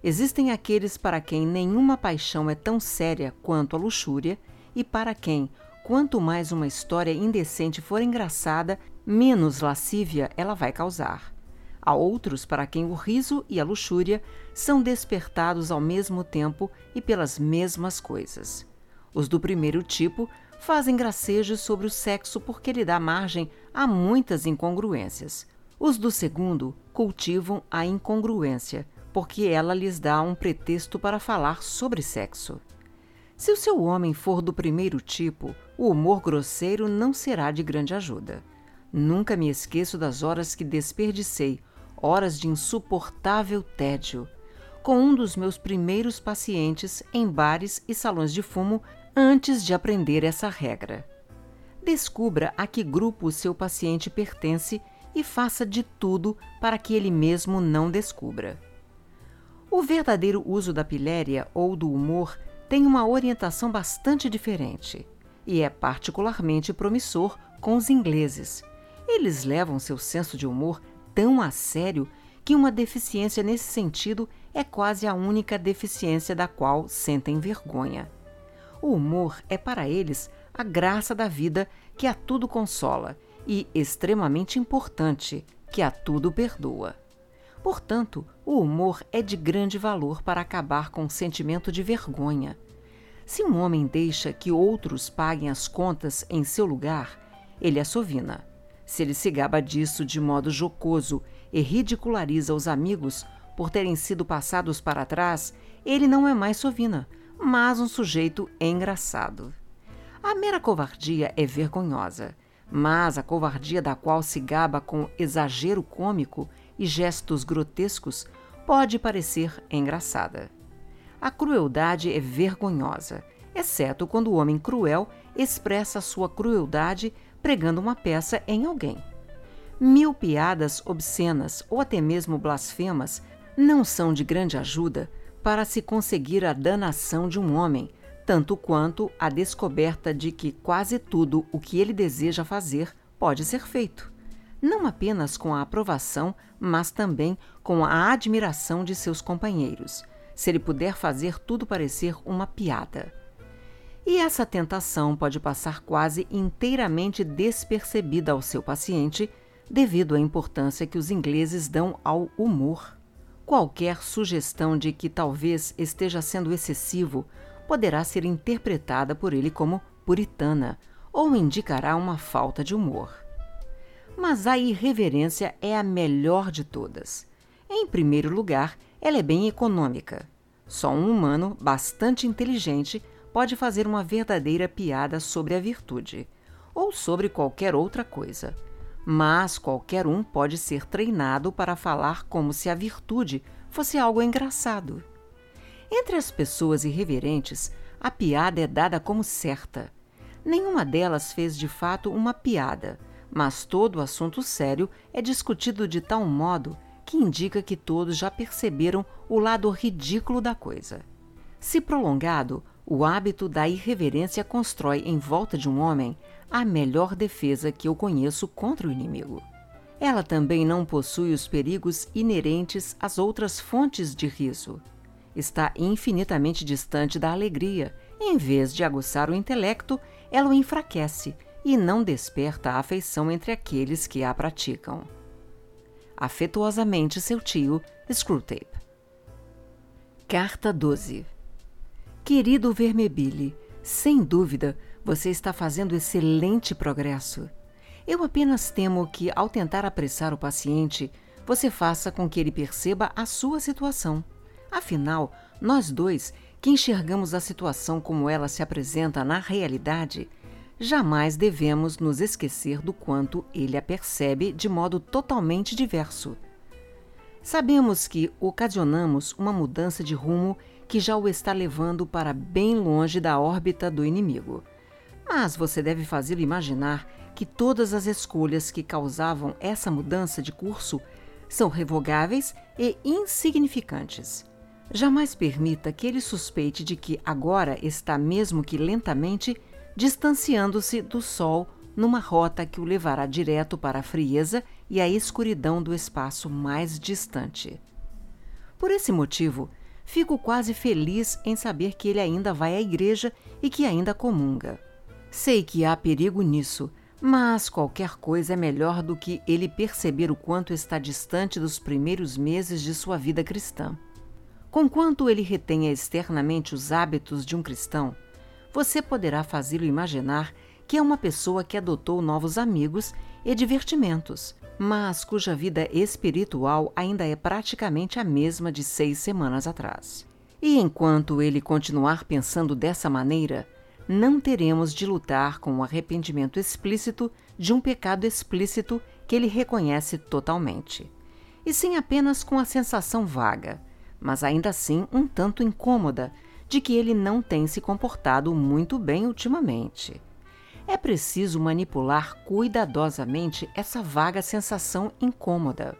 Existem aqueles para quem nenhuma paixão é tão séria quanto a luxúria, e para quem, quanto mais uma história indecente for engraçada, menos lascívia ela vai causar. Há outros para quem o riso e a luxúria são despertados ao mesmo tempo e pelas mesmas coisas. Os do primeiro tipo fazem gracejos sobre o sexo porque lhe dá margem a muitas incongruências. Os do segundo cultivam a incongruência, porque ela lhes dá um pretexto para falar sobre sexo. Se o seu homem for do primeiro tipo, o humor grosseiro não será de grande ajuda. Nunca me esqueço das horas que desperdicei horas de insuportável tédio, com um dos meus primeiros pacientes em bares e salões de fumo antes de aprender essa regra. Descubra a que grupo o seu paciente pertence e faça de tudo para que ele mesmo não descubra. O verdadeiro uso da piléria ou do humor tem uma orientação bastante diferente e é particularmente promissor com os ingleses. Eles levam seu senso de humor tão a sério que uma deficiência nesse sentido é quase a única deficiência da qual sentem vergonha. O humor é para eles a graça da vida que a tudo consola e extremamente importante, que a tudo perdoa. Portanto, o humor é de grande valor para acabar com o sentimento de vergonha. Se um homem deixa que outros paguem as contas em seu lugar, ele assovina. Se ele se gaba disso de modo jocoso e ridiculariza os amigos por terem sido passados para trás, ele não é mais sovina, mas um sujeito engraçado. A mera covardia é vergonhosa, mas a covardia da qual se gaba com exagero cômico e gestos grotescos pode parecer engraçada. A crueldade é vergonhosa, exceto quando o homem cruel expressa sua crueldade pregando uma peça em alguém. Mil piadas obscenas ou até mesmo blasfemas não são de grande ajuda para se conseguir a danação de um homem, tanto quanto a descoberta de que quase tudo o que ele deseja fazer pode ser feito, não apenas com a aprovação, mas também com a admiração de seus companheiros, se ele puder fazer tudo parecer uma piada. E essa tentação pode passar quase inteiramente despercebida ao seu paciente, devido à importância que os ingleses dão ao humor. Qualquer sugestão de que talvez esteja sendo excessivo poderá ser interpretada por ele como puritana ou indicará uma falta de humor. Mas a irreverência é a melhor de todas. Em primeiro lugar, ela é bem econômica. Só um humano bastante inteligente pode fazer uma verdadeira piada sobre a virtude, ou sobre qualquer outra coisa. Mas qualquer um pode ser treinado para falar como se a virtude fosse algo engraçado. Entre as pessoas irreverentes, a piada é dada como certa. Nenhuma delas fez de fato uma piada, mas todo assunto sério é discutido de tal modo que indica que todos já perceberam o lado ridículo da coisa. Se prolongado, o hábito da irreverência constrói em volta de um homem a melhor defesa que eu conheço contra o inimigo. Ela também não possui os perigos inerentes às outras fontes de riso. Está infinitamente distante da alegria. Em vez de aguçar o intelecto, ela o enfraquece e não desperta a afeição entre aqueles que a praticam. Afetuosamente seu tio, Screwtape. Carta 12 Querido Vermebile, sem dúvida você está fazendo excelente progresso. Eu apenas temo que, ao tentar apressar o paciente, você faça com que ele perceba a sua situação. Afinal, nós dois, que enxergamos a situação como ela se apresenta na realidade, jamais devemos nos esquecer do quanto ele a percebe de modo totalmente diverso. Sabemos que ocasionamos uma mudança de rumo que já o está levando para bem longe da órbita do inimigo. Mas você deve fazê-lo imaginar que todas as escolhas que causavam essa mudança de curso são revogáveis e insignificantes. Jamais permita que ele suspeite de que agora está, mesmo que lentamente, distanciando-se do Sol numa rota que o levará direto para a frieza e a escuridão do espaço mais distante. Por esse motivo, fico quase feliz em saber que ele ainda vai à igreja e que ainda comunga. Sei que há perigo nisso, mas qualquer coisa é melhor do que ele perceber o quanto está distante dos primeiros meses de sua vida cristã. Conquanto ele retenha externamente os hábitos de um cristão, você poderá fazê-lo imaginar que é uma pessoa que adotou novos amigos e divertimentos, mas cuja vida espiritual ainda é praticamente a mesma de seis semanas atrás. E enquanto ele continuar pensando dessa maneira, não teremos de lutar com o arrependimento explícito de um pecado explícito que ele reconhece totalmente, e sim apenas com a sensação vaga mas ainda assim um tanto incômoda, de que ele não tem se comportado muito bem ultimamente. É preciso manipular cuidadosamente essa vaga sensação incômoda.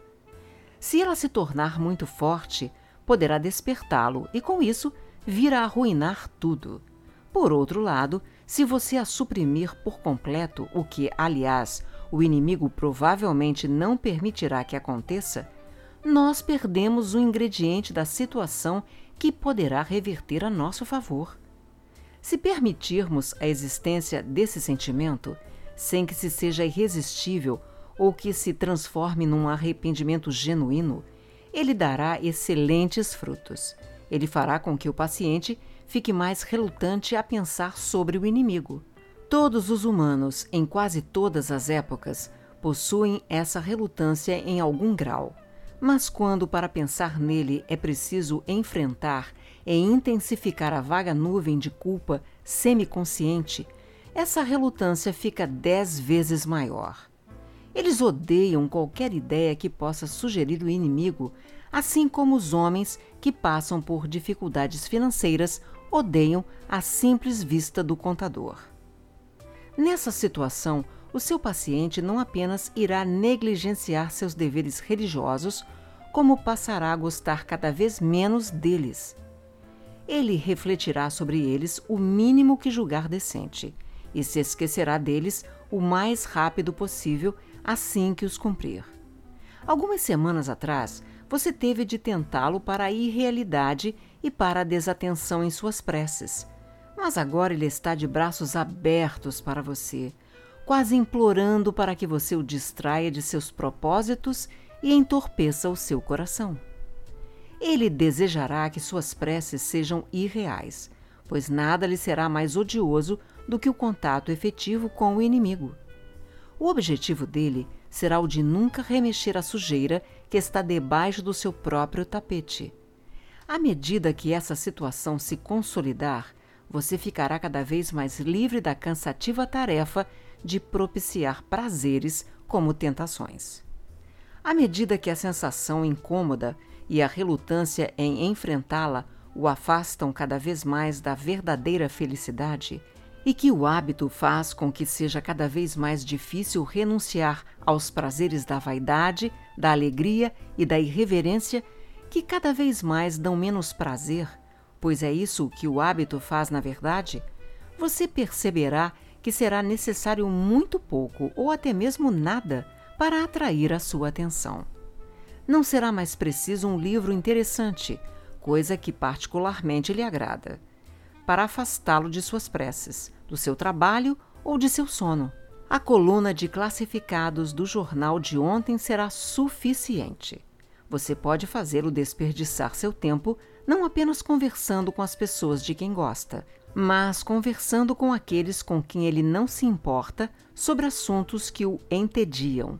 Se ela se tornar muito forte, poderá despertá-lo e, com isso, vir a arruinar tudo. Por outro lado, se você a suprimir por completo, o que, aliás, o inimigo provavelmente não permitirá que aconteça, nós perdemos o ingrediente da situação que poderá reverter a nosso favor. Se permitirmos a existência desse sentimento, sem que se seja irresistível ou que se transforme num arrependimento genuíno, ele dará excelentes frutos. Ele fará com que o paciente fique mais relutante a pensar sobre o inimigo. Todos os humanos, em quase todas as épocas, possuem essa relutância em algum grau. Mas quando para pensar nele é preciso enfrentar e intensificar a vaga nuvem de culpa semiconsciente, essa relutância fica dez vezes maior. Eles odeiam qualquer ideia que possa sugerir o inimigo, assim como os homens que passam por dificuldades financeiras odeiam a simples vista do contador. Nessa situação, o seu paciente não apenas irá negligenciar seus deveres religiosos, como passará a gostar cada vez menos deles. Ele refletirá sobre eles o mínimo que julgar decente e se esquecerá deles o mais rápido possível assim que os cumprir. Algumas semanas atrás, você teve de tentá-lo para a irrealidade e para a desatenção em suas preces. Mas agora ele está de braços abertos para você, quase implorando para que você o distraia de seus propósitos e entorpeça o seu coração. Ele desejará que suas preces sejam irreais, pois nada lhe será mais odioso do que o contato efetivo com o inimigo. O objetivo dele será o de nunca remexer a sujeira que está debaixo do seu próprio tapete. À medida que essa situação se consolidar, você ficará cada vez mais livre da cansativa tarefa de propiciar prazeres como tentações. À medida que a sensação incômoda e a relutância em enfrentá-la o afastam cada vez mais da verdadeira felicidade, e que o hábito faz com que seja cada vez mais difícil renunciar aos prazeres da vaidade, da alegria e da irreverência, que cada vez mais dão menos prazer, pois é isso que o hábito faz na verdade, você perceberá que será necessário muito pouco ou até mesmo nada para atrair a sua atenção. Não será mais preciso um livro interessante, coisa que particularmente lhe agrada, para afastá-lo de suas preces, do seu trabalho ou de seu sono. A coluna de classificados do jornal de ontem será suficiente. Você pode fazê-lo desperdiçar seu tempo não apenas conversando com as pessoas de quem gosta, mas conversando com aqueles com quem ele não se importa sobre assuntos que o entediam.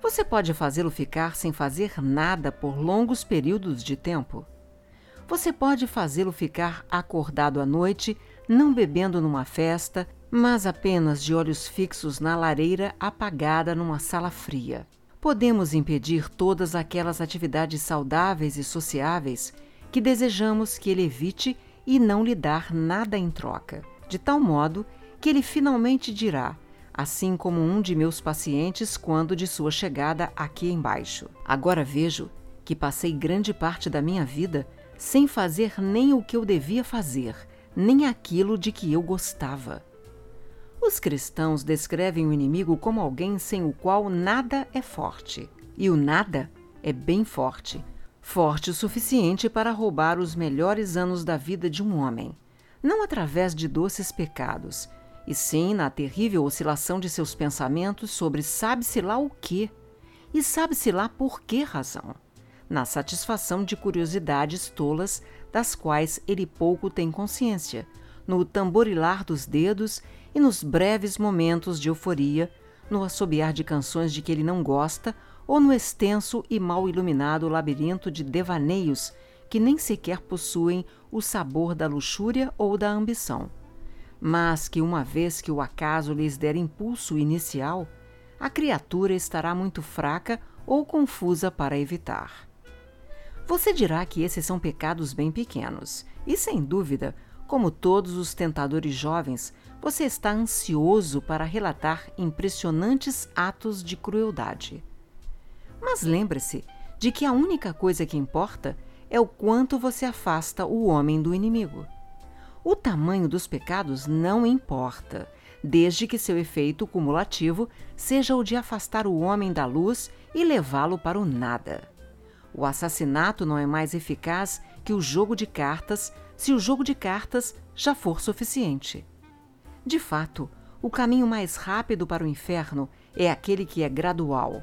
Você pode fazê-lo ficar sem fazer nada por longos períodos de tempo. Você pode fazê-lo ficar acordado à noite, não bebendo numa festa, mas apenas de olhos fixos na lareira apagada numa sala fria. Podemos impedir todas aquelas atividades saudáveis e sociáveis que desejamos que ele evite e não lhe dar nada em troca, de tal modo que ele finalmente dirá: assim como um de meus pacientes quando de sua chegada aqui embaixo. Agora vejo que passei grande parte da minha vida sem fazer nem o que eu devia fazer, nem aquilo de que eu gostava. Os cristãos descrevem o inimigo como alguém sem o qual nada é forte. E o nada é bem forte forte o suficiente para roubar os melhores anos da vida de um homem, não através de doces pecados, e sim na terrível oscilação de seus pensamentos sobre sabe-se lá o que, e sabe-se lá por que razão, na satisfação de curiosidades tolas das quais ele pouco tem consciência, no tamborilar dos dedos e nos breves momentos de euforia, no assobiar de canções de que ele não gosta ou no extenso e mal iluminado labirinto de devaneios que nem sequer possuem o sabor da luxúria ou da ambição mas que, uma vez que o acaso lhes der impulso inicial, a criatura estará muito fraca ou confusa para evitar. Você dirá que esses são pecados bem pequenos, e sem dúvida, como todos os tentadores jovens, você está ansioso para relatar impressionantes atos de crueldade. Mas lembre-se de que a única coisa que importa é o quanto você afasta o homem do inimigo. O tamanho dos pecados não importa, desde que seu efeito cumulativo seja o de afastar o homem da luz e levá-lo para o nada. O assassinato não é mais eficaz que o jogo de cartas se o jogo de cartas já for suficiente. De fato, o caminho mais rápido para o inferno é aquele que é gradual.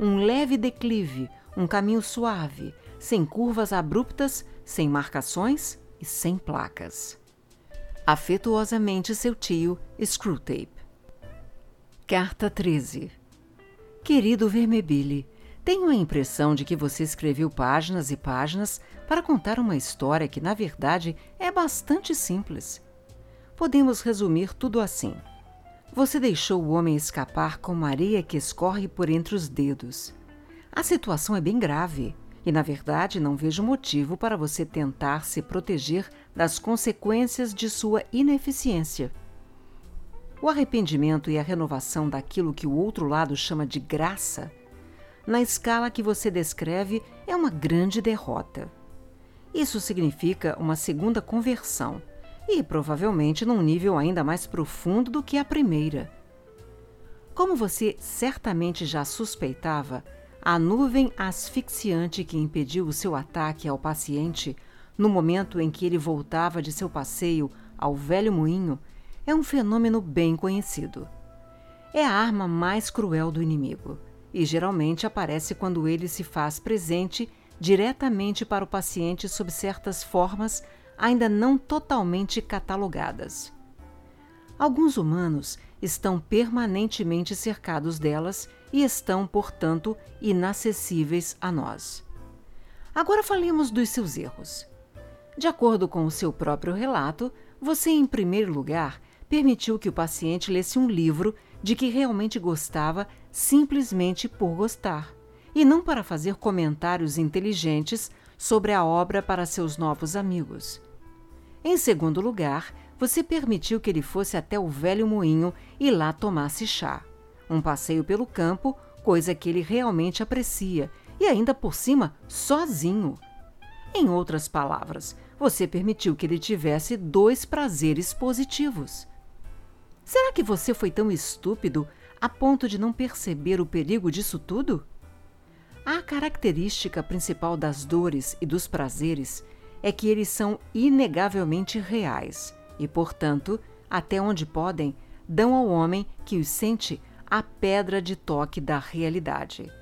Um leve declive, um caminho suave, sem curvas abruptas, sem marcações e sem placas. Afetuosamente seu tio, Screwtape. Carta 13 Querido Vermebile, tenho a impressão de que você escreveu páginas e páginas para contar uma história que, na verdade, é bastante simples. Podemos resumir tudo assim. Você deixou o homem escapar como areia que escorre por entre os dedos. A situação é bem grave e, na verdade, não vejo motivo para você tentar se proteger das consequências de sua ineficiência. O arrependimento e a renovação daquilo que o outro lado chama de graça, na escala que você descreve, é uma grande derrota. Isso significa uma segunda conversão, e provavelmente num nível ainda mais profundo do que a primeira. Como você certamente já suspeitava, a nuvem asfixiante que impediu o seu ataque ao paciente no momento em que ele voltava de seu passeio ao velho moinho é um fenômeno bem conhecido. É a arma mais cruel do inimigo e geralmente aparece quando ele se faz presente diretamente para o paciente sob certas formas ainda não totalmente catalogadas. Alguns humanos estão permanentemente cercados delas e estão, portanto, inacessíveis a nós. Agora falemos dos seus erros. De acordo com o seu próprio relato, você, em primeiro lugar, permitiu que o paciente lesse um livro de que realmente gostava simplesmente por gostar, e não para fazer comentários inteligentes sobre a obra para seus novos amigos. Em segundo lugar, você permitiu que ele fosse até o velho moinho e lá tomasse chá um passeio pelo campo, coisa que ele realmente aprecia, e ainda por cima, sozinho. Em outras palavras, você permitiu que ele tivesse dois prazeres positivos. Será que você foi tão estúpido a ponto de não perceber o perigo disso tudo? A característica principal das dores e dos prazeres é que eles são inegavelmente reais e, portanto, até onde podem, dão ao homem que os sente a pedra de toque da realidade.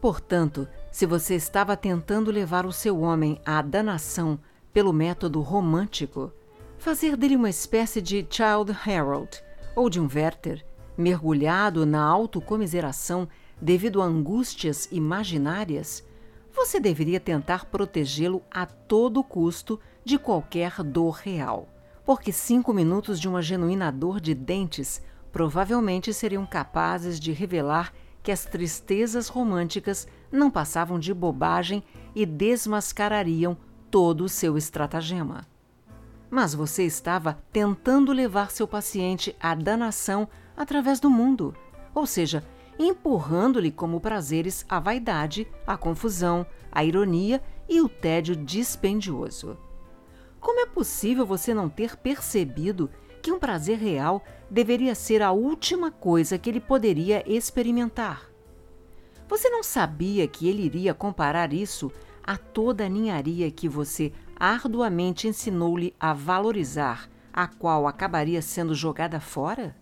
Portanto, se você estava tentando levar o seu homem à danação pelo método romântico, fazer dele uma espécie de Child Harold ou de um Werther, mergulhado na autocomiseração devido a angústias imaginárias, você deveria tentar protegê-lo a todo custo de qualquer dor real, porque cinco minutos de uma genuína dor de dentes provavelmente seriam capazes de revelar que as tristezas românticas não passavam de bobagem e desmascarariam todo o seu estratagema. Mas você estava tentando levar seu paciente à danação através do mundo, ou seja, empurrando-lhe como prazeres a vaidade, a confusão, a ironia e o tédio dispendioso. Como é possível você não ter percebido que um prazer real deveria ser a última coisa que ele poderia experimentar? Você não sabia que ele iria comparar isso a toda a ninharia que você arduamente ensinou-lhe a valorizar, a qual acabaria sendo jogada fora?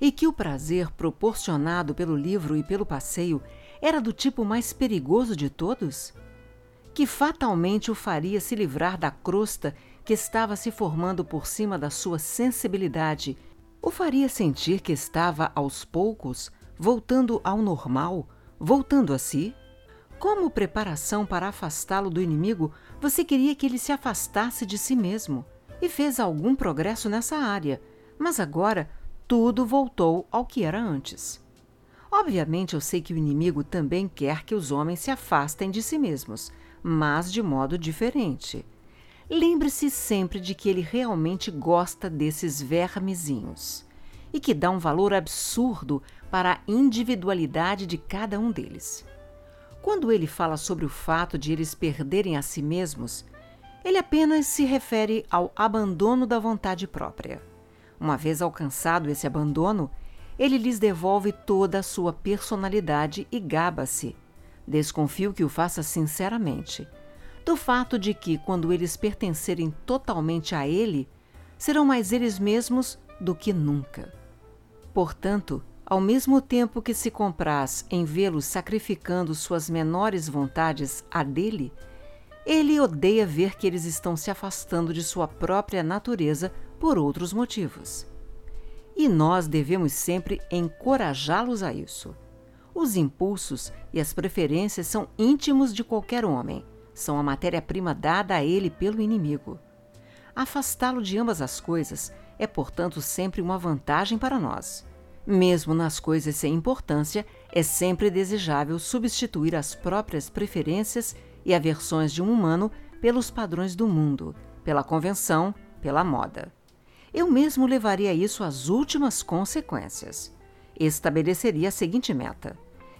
E que o prazer proporcionado pelo livro e pelo passeio era do tipo mais perigoso de todos? Que fatalmente o faria se livrar da crosta que estava se formando por cima da sua sensibilidade, o faria sentir que estava, aos poucos, voltando ao normal, voltando a si? Como preparação para afastá-lo do inimigo, você queria que ele se afastasse de si mesmo e fez algum progresso nessa área, mas agora tudo voltou ao que era antes. Obviamente, eu sei que o inimigo também quer que os homens se afastem de si mesmos, mas de modo diferente. Lembre-se sempre de que ele realmente gosta desses vermezinhos e que dá um valor absurdo para a individualidade de cada um deles. Quando ele fala sobre o fato de eles perderem a si mesmos, ele apenas se refere ao abandono da vontade própria. Uma vez alcançado esse abandono, ele lhes devolve toda a sua personalidade e gaba-se. Desconfio que o faça sinceramente. Do fato de que, quando eles pertencerem totalmente a ele, serão mais eles mesmos do que nunca. Portanto, ao mesmo tempo que se compraz em vê-los sacrificando suas menores vontades a dele, ele odeia ver que eles estão se afastando de sua própria natureza por outros motivos. E nós devemos sempre encorajá-los a isso. Os impulsos e as preferências são íntimos de qualquer homem, são a matéria-prima dada a ele pelo inimigo. Afastá-lo de ambas as coisas é, portanto, sempre uma vantagem para nós. Mesmo nas coisas sem importância, é sempre desejável substituir as próprias preferências e aversões de um humano pelos padrões do mundo, pela convenção, pela moda. Eu mesmo levaria isso às últimas consequências. Estabeleceria a seguinte meta: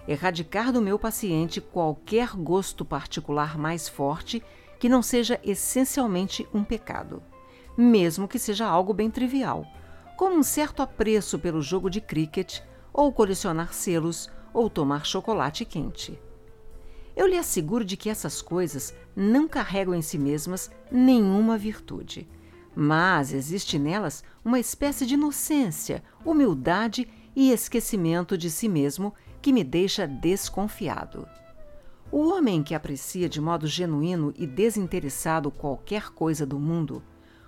erradicar do meu paciente qualquer gosto particular mais forte que não seja essencialmente um pecado, mesmo que seja algo bem trivial como um certo apreço pelo jogo de cricket, ou colecionar selos, ou tomar chocolate quente. Eu lhe asseguro de que essas coisas não carregam em si mesmas nenhuma virtude, mas existe nelas uma espécie de inocência, humildade e esquecimento de si mesmo que me deixa desconfiado. O homem que aprecia de modo genuíno e desinteressado qualquer coisa do mundo,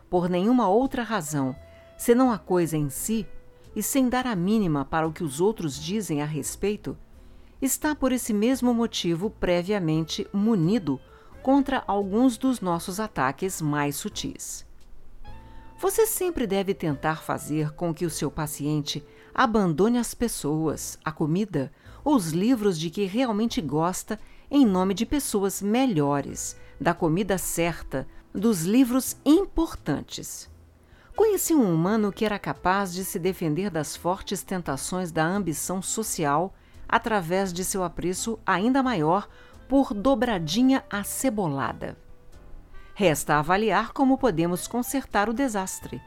por nenhuma outra razão senão a coisa em si, e sem dar a mínima para o que os outros dizem a respeito, está por esse mesmo motivo previamente munido contra alguns dos nossos ataques mais sutis. Você sempre deve tentar fazer com que o seu paciente abandone as pessoas, a comida os livros de que realmente gosta em nome de pessoas melhores, da comida certa, dos livros importantes. Conheci um humano que era capaz de se defender das fortes tentações da ambição social através de seu apreço ainda maior por dobradinha acebolada. Resta avaliar como podemos consertar o desastre.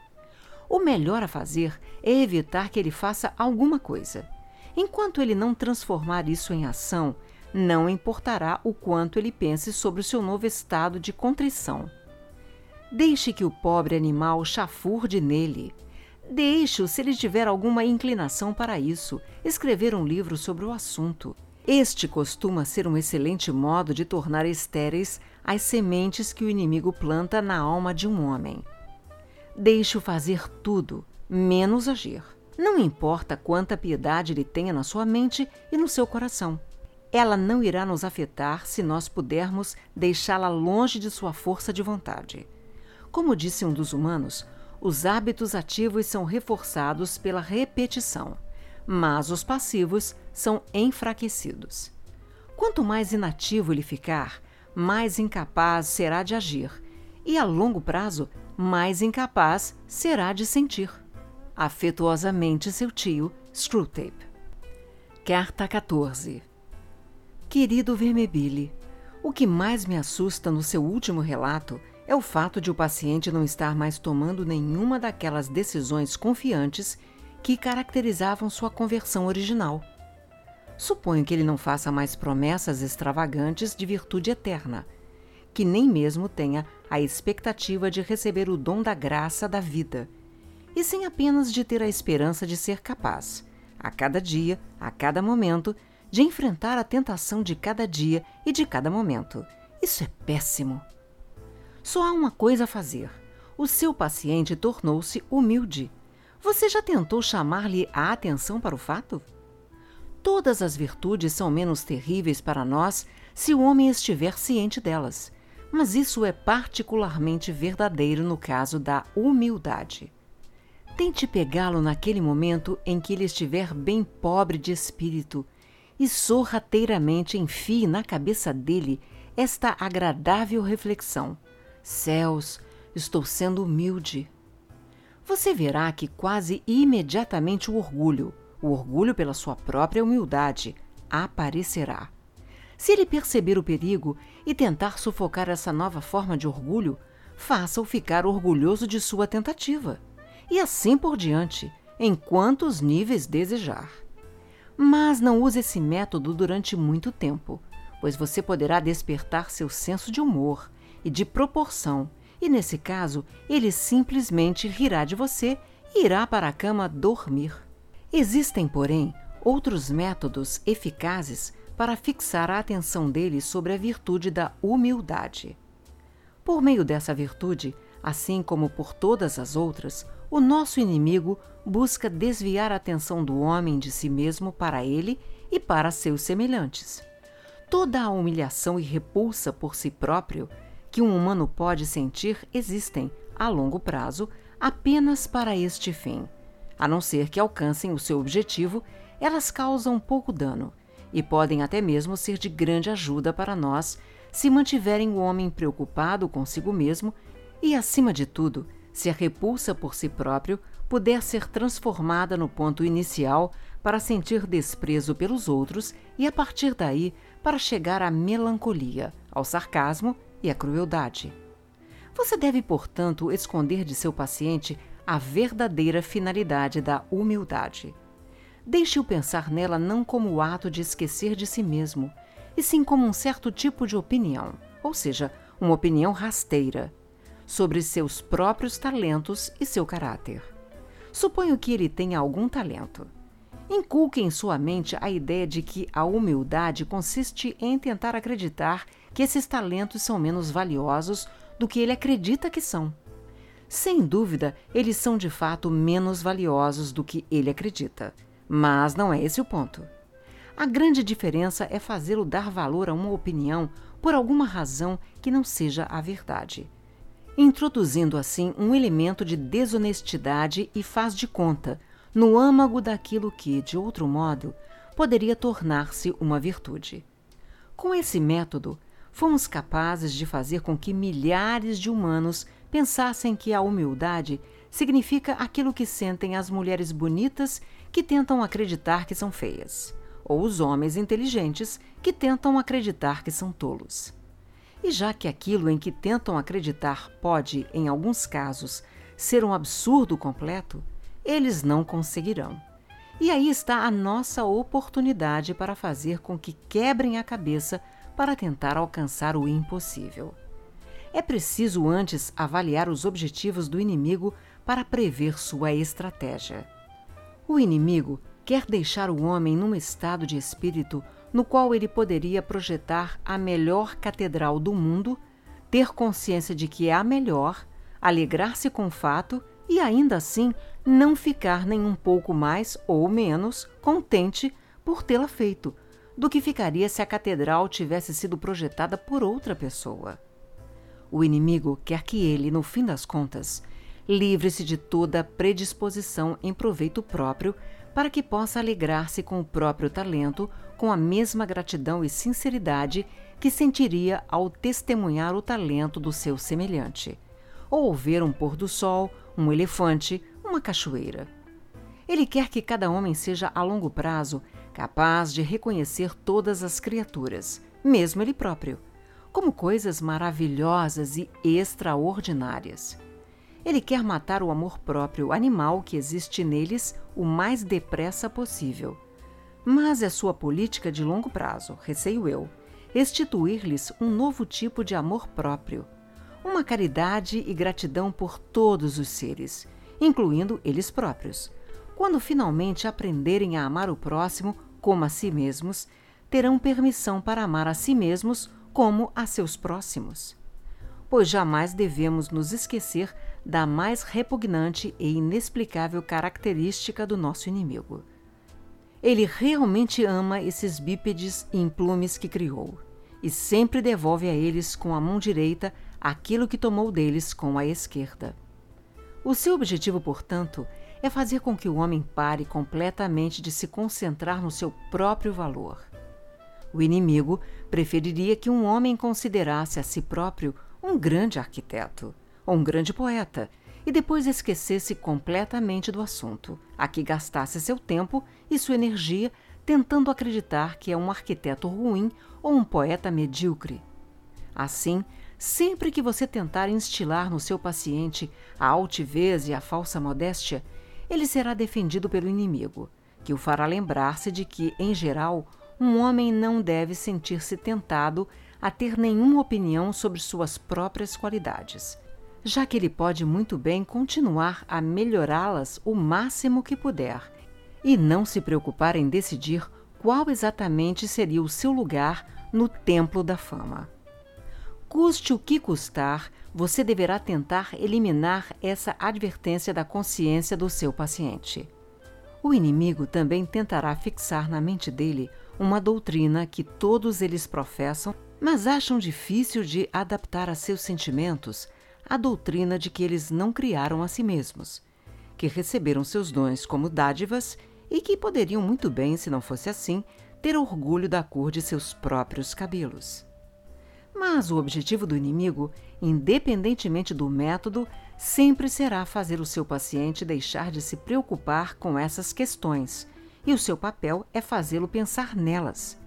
O melhor a fazer é evitar que ele faça alguma coisa. Enquanto ele não transformar isso em ação, não importará o quanto ele pense sobre o seu novo estado de contrição. Deixe que o pobre animal chafurde nele. Deixe-o, se ele tiver alguma inclinação para isso, escrever um livro sobre o assunto. Este costuma ser um excelente modo de tornar estéreis as sementes que o inimigo planta na alma de um homem. Deixe-o fazer tudo, menos agir. Não importa quanta piedade ele tenha na sua mente e no seu coração. Ela não irá nos afetar se nós pudermos deixá-la longe de sua força de vontade. Como disse um dos humanos, os hábitos ativos são reforçados pela repetição, mas os passivos são enfraquecidos. Quanto mais inativo ele ficar, mais incapaz será de agir, e a longo prazo, mais incapaz será de sentir. Afetuosamente seu tio, Screwtape. Carta 14 Querido Vermebile, o que mais me assusta no seu último relato é o fato de o paciente não estar mais tomando nenhuma daquelas decisões confiantes que caracterizavam sua conversão original. Suponho que ele não faça mais promessas extravagantes de virtude eterna, que nem mesmo tenha a expectativa de receber o dom da graça da vida, e sim apenas de ter a esperança de ser capaz, a cada dia, a cada momento, de enfrentar a tentação de cada dia e de cada momento. Isso é péssimo. Só há uma coisa a fazer. O seu paciente tornou-se humilde. Você já tentou chamar-lhe a atenção para o fato? Todas as virtudes são menos terríveis para nós se o homem estiver ciente delas, mas isso é particularmente verdadeiro no caso da humildade. Tente pegá-lo naquele momento em que ele estiver bem pobre de espírito e sorrateiramente enfie na cabeça dele esta agradável reflexão: Céus, estou sendo humilde. Você verá que quase imediatamente o orgulho, o orgulho pela sua própria humildade, aparecerá. Se ele perceber o perigo e tentar sufocar essa nova forma de orgulho, faça-o ficar orgulhoso de sua tentativa. E assim por diante, em quantos níveis desejar. Mas não use esse método durante muito tempo, pois você poderá despertar seu senso de humor e de proporção, e nesse caso, ele simplesmente rirá de você e irá para a cama dormir. Existem, porém, outros métodos eficazes para fixar a atenção dele sobre a virtude da humildade. Por meio dessa virtude, assim como por todas as outras, o nosso inimigo busca desviar a atenção do homem de si mesmo para ele e para seus semelhantes. Toda a humilhação e repulsa por si próprio que um humano pode sentir existem, a longo prazo, apenas para este fim. A não ser que alcancem o seu objetivo, elas causam pouco dano e podem até mesmo ser de grande ajuda para nós se mantiverem o homem preocupado consigo mesmo e, acima de tudo, se a repulsa por si próprio puder ser transformada no ponto inicial para sentir desprezo pelos outros e, a partir daí, para chegar à melancolia, ao sarcasmo e à crueldade. Você deve, portanto, esconder de seu paciente a verdadeira finalidade da humildade. Deixe-o pensar nela não como o ato de esquecer de si mesmo, e sim como um certo tipo de opinião, ou seja, uma opinião rasteira, sobre seus próprios talentos e seu caráter. Suponho que ele tenha algum talento. Inculque em sua mente a ideia de que a humildade consiste em tentar acreditar que esses talentos são menos valiosos do que ele acredita que são. Sem dúvida, eles são de fato menos valiosos do que ele acredita. Mas não é esse o ponto. A grande diferença é fazê-lo dar valor a uma opinião por alguma razão que não seja a verdade introduzindo assim um elemento de desonestidade e faz de conta no âmago daquilo que, de outro modo, poderia tornar-se uma virtude. Com esse método, fomos capazes de fazer com que milhares de humanos pensassem que a humildade significa aquilo que sentem as mulheres bonitas que tentam acreditar que são feias, ou os homens inteligentes que tentam acreditar que são tolos. E já que aquilo em que tentam acreditar pode, em alguns casos, ser um absurdo completo, eles não conseguirão. E aí está a nossa oportunidade para fazer com que quebrem a cabeça para tentar alcançar o impossível. É preciso antes avaliar os objetivos do inimigo para prever sua estratégia. O inimigo quer deixar o homem num estado de espírito no qual ele poderia projetar a melhor catedral do mundo, ter consciência de que é a melhor, alegrar-se com o fato e ainda assim não ficar nem um pouco mais ou menos contente por tê-la feito, do que ficaria se a catedral tivesse sido projetada por outra pessoa. O inimigo quer que ele, no fim das contas, livre-se de toda predisposição em proveito próprio para que possa alegrar-se com o próprio talento com a mesma gratidão e sinceridade que sentiria ao testemunhar o talento do seu semelhante, ou ver um pôr do sol, um elefante, uma cachoeira. Ele quer que cada homem seja a longo prazo capaz de reconhecer todas as criaturas, mesmo ele próprio, como coisas maravilhosas e extraordinárias. Ele quer matar o amor próprio animal que existe neles o mais depressa possível. Mas é sua política de longo prazo, receio eu, instituir-lhes um novo tipo de amor próprio, uma caridade e gratidão por todos os seres, incluindo eles próprios. Quando finalmente aprenderem a amar o próximo como a si mesmos, terão permissão para amar a si mesmos como a seus próximos. Pois jamais devemos nos esquecer da mais repugnante e inexplicável característica do nosso inimigo. Ele realmente ama esses bípedes e implumes que criou, e sempre devolve a eles com a mão direita aquilo que tomou deles com a esquerda. O seu objetivo, portanto, é fazer com que o homem pare completamente de se concentrar no seu próprio valor. O inimigo preferiria que um homem considerasse a si próprio um grande arquiteto ou um grande poeta e depois esquecesse completamente do assunto, a que gastasse seu tempo e sua energia tentando acreditar que é um arquiteto ruim ou um poeta medíocre. Assim, sempre que você tentar instilar no seu paciente a altivez e a falsa modéstia, ele será defendido pelo inimigo, que o fará lembrar-se de que, em geral, um homem não deve sentir-se tentado a ter nenhuma opinião sobre suas próprias qualidades, já que ele pode muito bem continuar a melhorá-las o máximo que puder e não se preocupar em decidir qual exatamente seria o seu lugar no templo da fama. Custe o que custar, você deverá tentar eliminar essa advertência da consciência do seu paciente. O inimigo também tentará fixar na mente dele uma doutrina que todos eles professam, mas acham difícil de adaptar a seus sentimentos a doutrina de que eles não criaram a si mesmos, que receberam seus dons como dádivas e que poderiam muito bem, se não fosse assim, ter orgulho da cor de seus próprios cabelos. Mas o objetivo do inimigo, independentemente do método, sempre será fazer o seu paciente deixar de se preocupar com essas questões, e o seu papel é fazê-lo pensar nelas.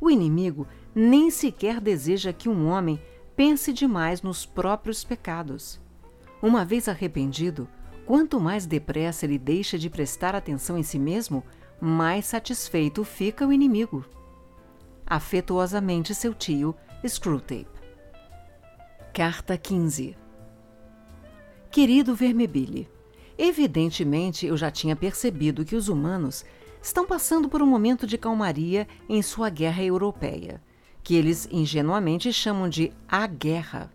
O inimigo nem sequer deseja que um homem pense demais nos próprios pecados. Uma vez arrependido, quanto mais depressa ele deixa de prestar atenção em si mesmo, mais satisfeito fica o inimigo. Afetuosamente seu tio, Screwtape. Carta 15 Querido Vermebile, evidentemente eu já tinha percebido que os humanos estão passando por um momento de calmaria em sua guerra europeia que eles ingenuamente chamam de a guerra.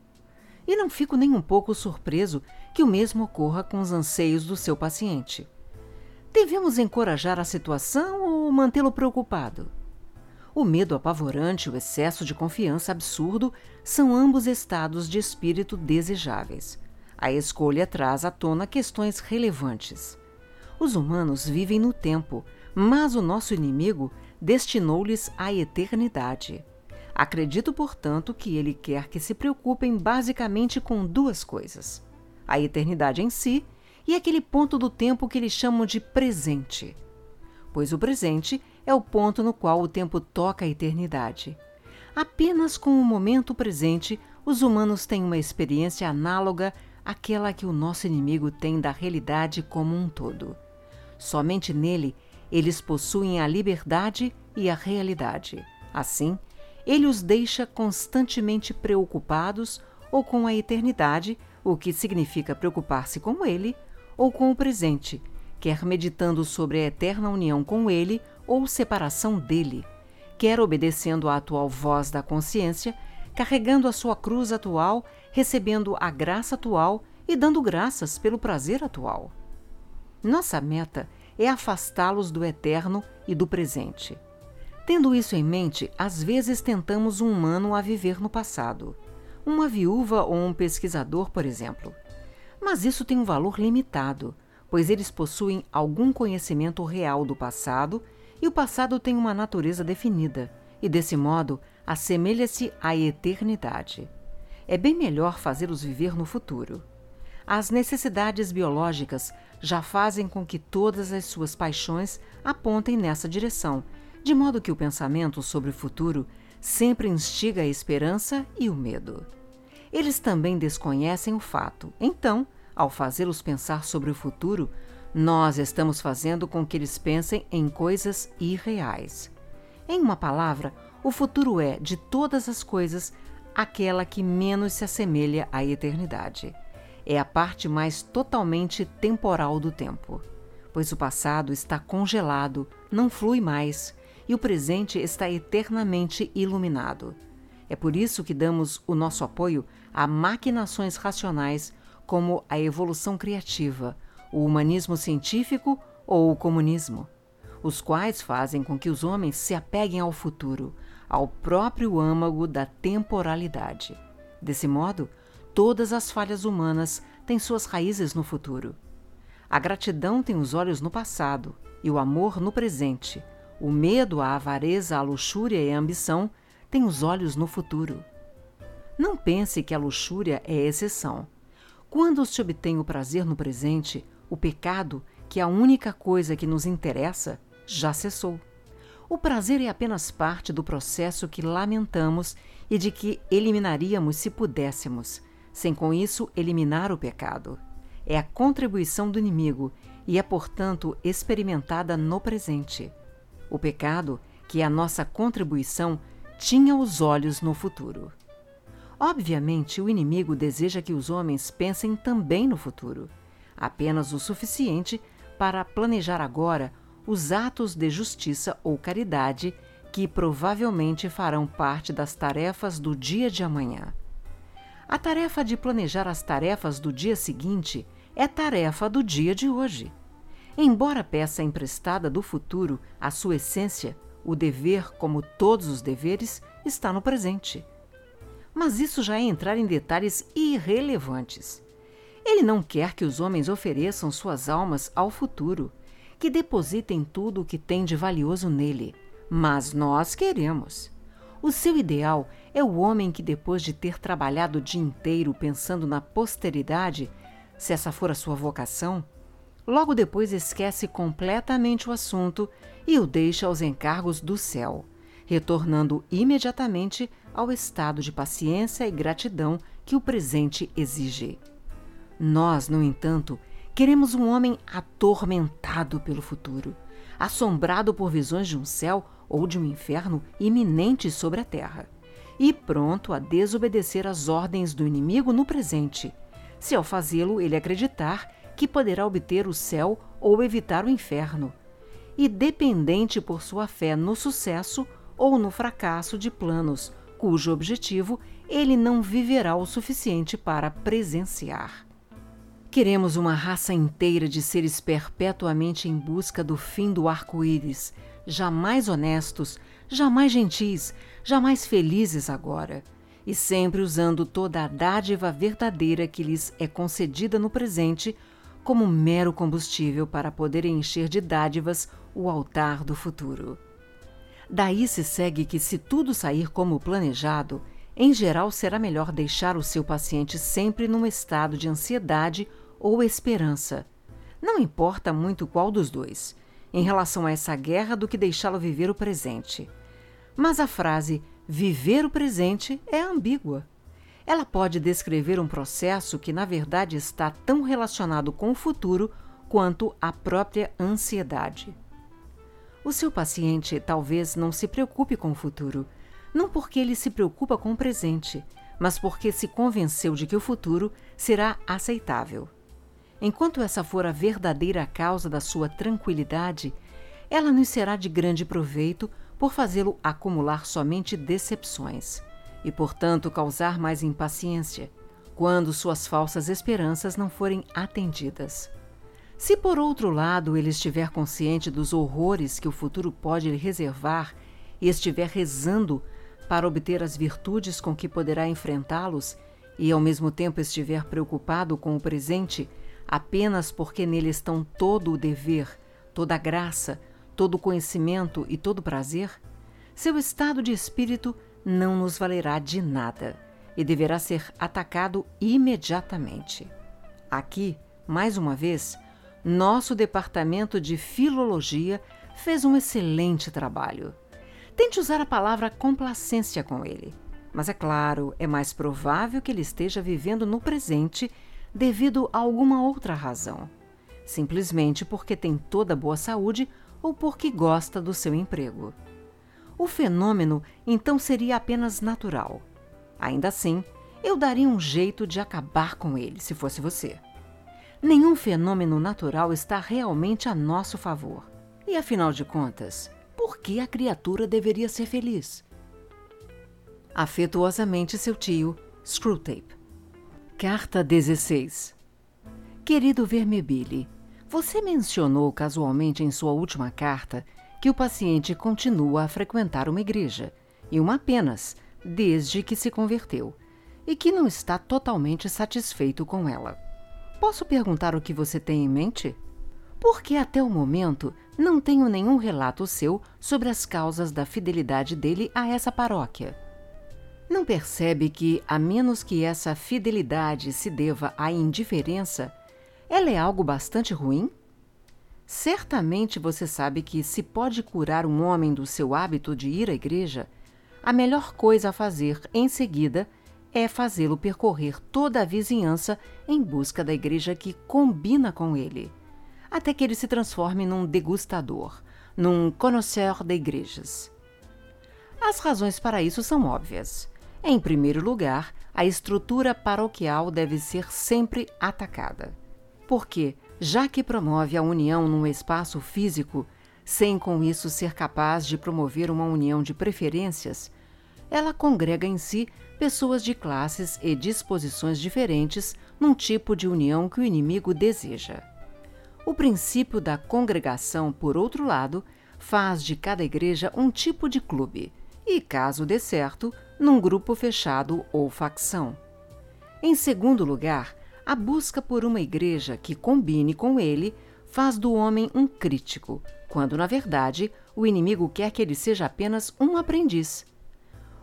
E não fico nem um pouco surpreso que o mesmo ocorra com os anseios do seu paciente. Devemos encorajar a situação ou mantê-lo preocupado? O medo apavorante e o excesso de confiança absurdo são ambos estados de espírito desejáveis. A escolha traz à tona questões relevantes. Os humanos vivem no tempo, mas o nosso inimigo destinou-lhes a eternidade. Acredito, portanto, que ele quer que se preocupem basicamente com duas coisas: a eternidade em si e aquele ponto do tempo que eles chamam de presente. Pois o presente é o ponto no qual o tempo toca a eternidade. Apenas com o momento presente, os humanos têm uma experiência análoga àquela que o nosso inimigo tem da realidade como um todo. Somente nele eles possuem a liberdade e a realidade. Assim, ele os deixa constantemente preocupados ou com a eternidade, o que significa preocupar-se com ele, ou com o presente, quer meditando sobre a eterna união com Ele ou separação dele, quer obedecendo à atual voz da consciência, carregando a sua cruz atual, recebendo a graça atual e dando graças pelo prazer atual. Nossa meta é afastá-los do eterno e do presente. Tendo isso em mente, às vezes tentamos um humano a viver no passado. Uma viúva ou um pesquisador, por exemplo. Mas isso tem um valor limitado, pois eles possuem algum conhecimento real do passado e o passado tem uma natureza definida, e desse modo assemelha-se à eternidade. É bem melhor fazê-los viver no futuro. As necessidades biológicas já fazem com que todas as suas paixões apontem nessa direção, de modo que o pensamento sobre o futuro sempre instiga a esperança e o medo. Eles também desconhecem o fato, então, ao fazê-los pensar sobre o futuro, nós estamos fazendo com que eles pensem em coisas irreais. Em uma palavra, o futuro é, de todas as coisas, aquela que menos se assemelha à eternidade é a parte mais totalmente temporal do tempo, pois o passado está congelado, não flui mais, e o presente está eternamente iluminado. É por isso que damos o nosso apoio a maquinações racionais como a evolução criativa, o humanismo científico ou o comunismo, os quais fazem com que os homens se apeguem ao futuro, ao próprio âmago da temporalidade. Desse modo, Todas as falhas humanas têm suas raízes no futuro. A gratidão tem os olhos no passado e o amor no presente. O medo, a avareza, a luxúria e a ambição têm os olhos no futuro. Não pense que a luxúria é exceção. Quando se obtém o prazer no presente, o pecado, que é a única coisa que nos interessa, já cessou. O prazer é apenas parte do processo que lamentamos e de que eliminaríamos se pudéssemos, sem com isso eliminar o pecado. É a contribuição do inimigo e é, portanto, experimentada no presente. O pecado, que é a nossa contribuição, tinha os olhos no futuro. Obviamente, o inimigo deseja que os homens pensem também no futuro, apenas o suficiente para planejar agora os atos de justiça ou caridade que provavelmente farão parte das tarefas do dia de amanhã. A tarefa de planejar as tarefas do dia seguinte é tarefa do dia de hoje. Embora peça emprestada do futuro, a sua essência, o dever, como todos os deveres, está no presente. Mas isso já é entrar em detalhes irrelevantes. Ele não quer que os homens ofereçam suas almas ao futuro, que depositem tudo o que tem de valioso nele. Mas nós queremos. O seu ideal é o homem que, depois de ter trabalhado o dia inteiro pensando na posteridade, se essa for a sua vocação, logo depois esquece completamente o assunto e o deixa aos encargos do céu, retornando imediatamente ao estado de paciência e gratidão que o presente exige. Nós, no entanto, queremos um homem atormentado pelo futuro, assombrado por visões de um céu ou de um inferno iminente sobre a terra, e pronto a desobedecer às ordens do inimigo no presente, se ao fazê-lo ele acreditar que poderá obter o céu ou evitar o inferno, e dependente por sua fé no sucesso ou no fracasso de planos cujo objetivo ele não viverá o suficiente para presenciar. Queremos uma raça inteira de seres perpetuamente em busca do fim do arco-íris, jamais honestos, jamais gentis, jamais felizes agora, e sempre usando toda a dádiva verdadeira que lhes é concedida no presente como mero combustível para poder encher de dádivas o altar do futuro. Daí se segue que, se tudo sair como planejado, em geral será melhor deixar o seu paciente sempre num estado de ansiedade ou esperança. Não importa muito qual dos dois em relação a essa guerra do que deixá-lo viver o presente. Mas a frase viver o presente é ambígua. Ela pode descrever um processo que, na verdade, está tão relacionado com o futuro quanto a própria ansiedade. O seu paciente talvez não se preocupe com o futuro, não porque ele se preocupa com o presente, mas porque se convenceu de que o futuro será aceitável. enquanto essa for a verdadeira causa da sua tranquilidade, ela nos será de grande proveito por fazê-lo acumular somente decepções e, portanto, causar mais impaciência, quando suas falsas esperanças não forem atendidas. Se, por outro lado, ele estiver consciente dos horrores que o futuro pode lhe reservar e estiver rezando para obter as virtudes com que poderá enfrentá-los, e ao mesmo tempo estiver preocupado com o presente, apenas porque nele estão todo o dever, toda a graça, todo o conhecimento e todo o prazer, seu estado de espírito não nos valerá de nada e deverá ser atacado imediatamente. Aqui, mais uma vez, nosso departamento de filologia fez um excelente trabalho. Tente usar a palavra complacência com ele. Mas é claro, é mais provável que ele esteja vivendo no presente devido a alguma outra razão. Simplesmente porque tem toda boa saúde ou porque gosta do seu emprego. O fenômeno então seria apenas natural. Ainda assim, eu daria um jeito de acabar com ele se fosse você. Nenhum fenômeno natural está realmente a nosso favor. E afinal de contas, por que a criatura deveria ser feliz? Afetuosamente seu tio, Screwtape. Carta 16 Querido Vermebile, você mencionou casualmente em sua última carta que o paciente continua a frequentar uma igreja, e uma apenas, desde que se converteu, e que não está totalmente satisfeito com ela. Posso perguntar o que você tem em mente? Porque até o momento não tenho nenhum relato seu sobre as causas da fidelidade dele a essa paróquia. Não percebe que, a menos que essa fidelidade se deva à indiferença, ela é algo bastante ruim? Certamente você sabe que, se pode curar um homem do seu hábito de ir à igreja, a melhor coisa a fazer em seguida é fazê-lo percorrer toda a vizinhança em busca da igreja que combina com ele, até que ele se transforme num degustador, num connoisseur de igrejas. As razões para isso são óbvias. Em primeiro lugar, a estrutura paroquial deve ser sempre atacada porque, já que promove a união num espaço físico, sem com isso ser capaz de promover uma união de preferências, ela congrega em si pessoas de classes e disposições diferentes num tipo de união que o inimigo deseja. O princípio da congregação, por outro lado, faz de cada igreja um tipo de clube, e, caso dê certo, num grupo fechado ou facção. Em segundo lugar, a busca por uma igreja que combine com ele faz do homem um crítico, quando na verdade o inimigo quer que ele seja apenas um aprendiz.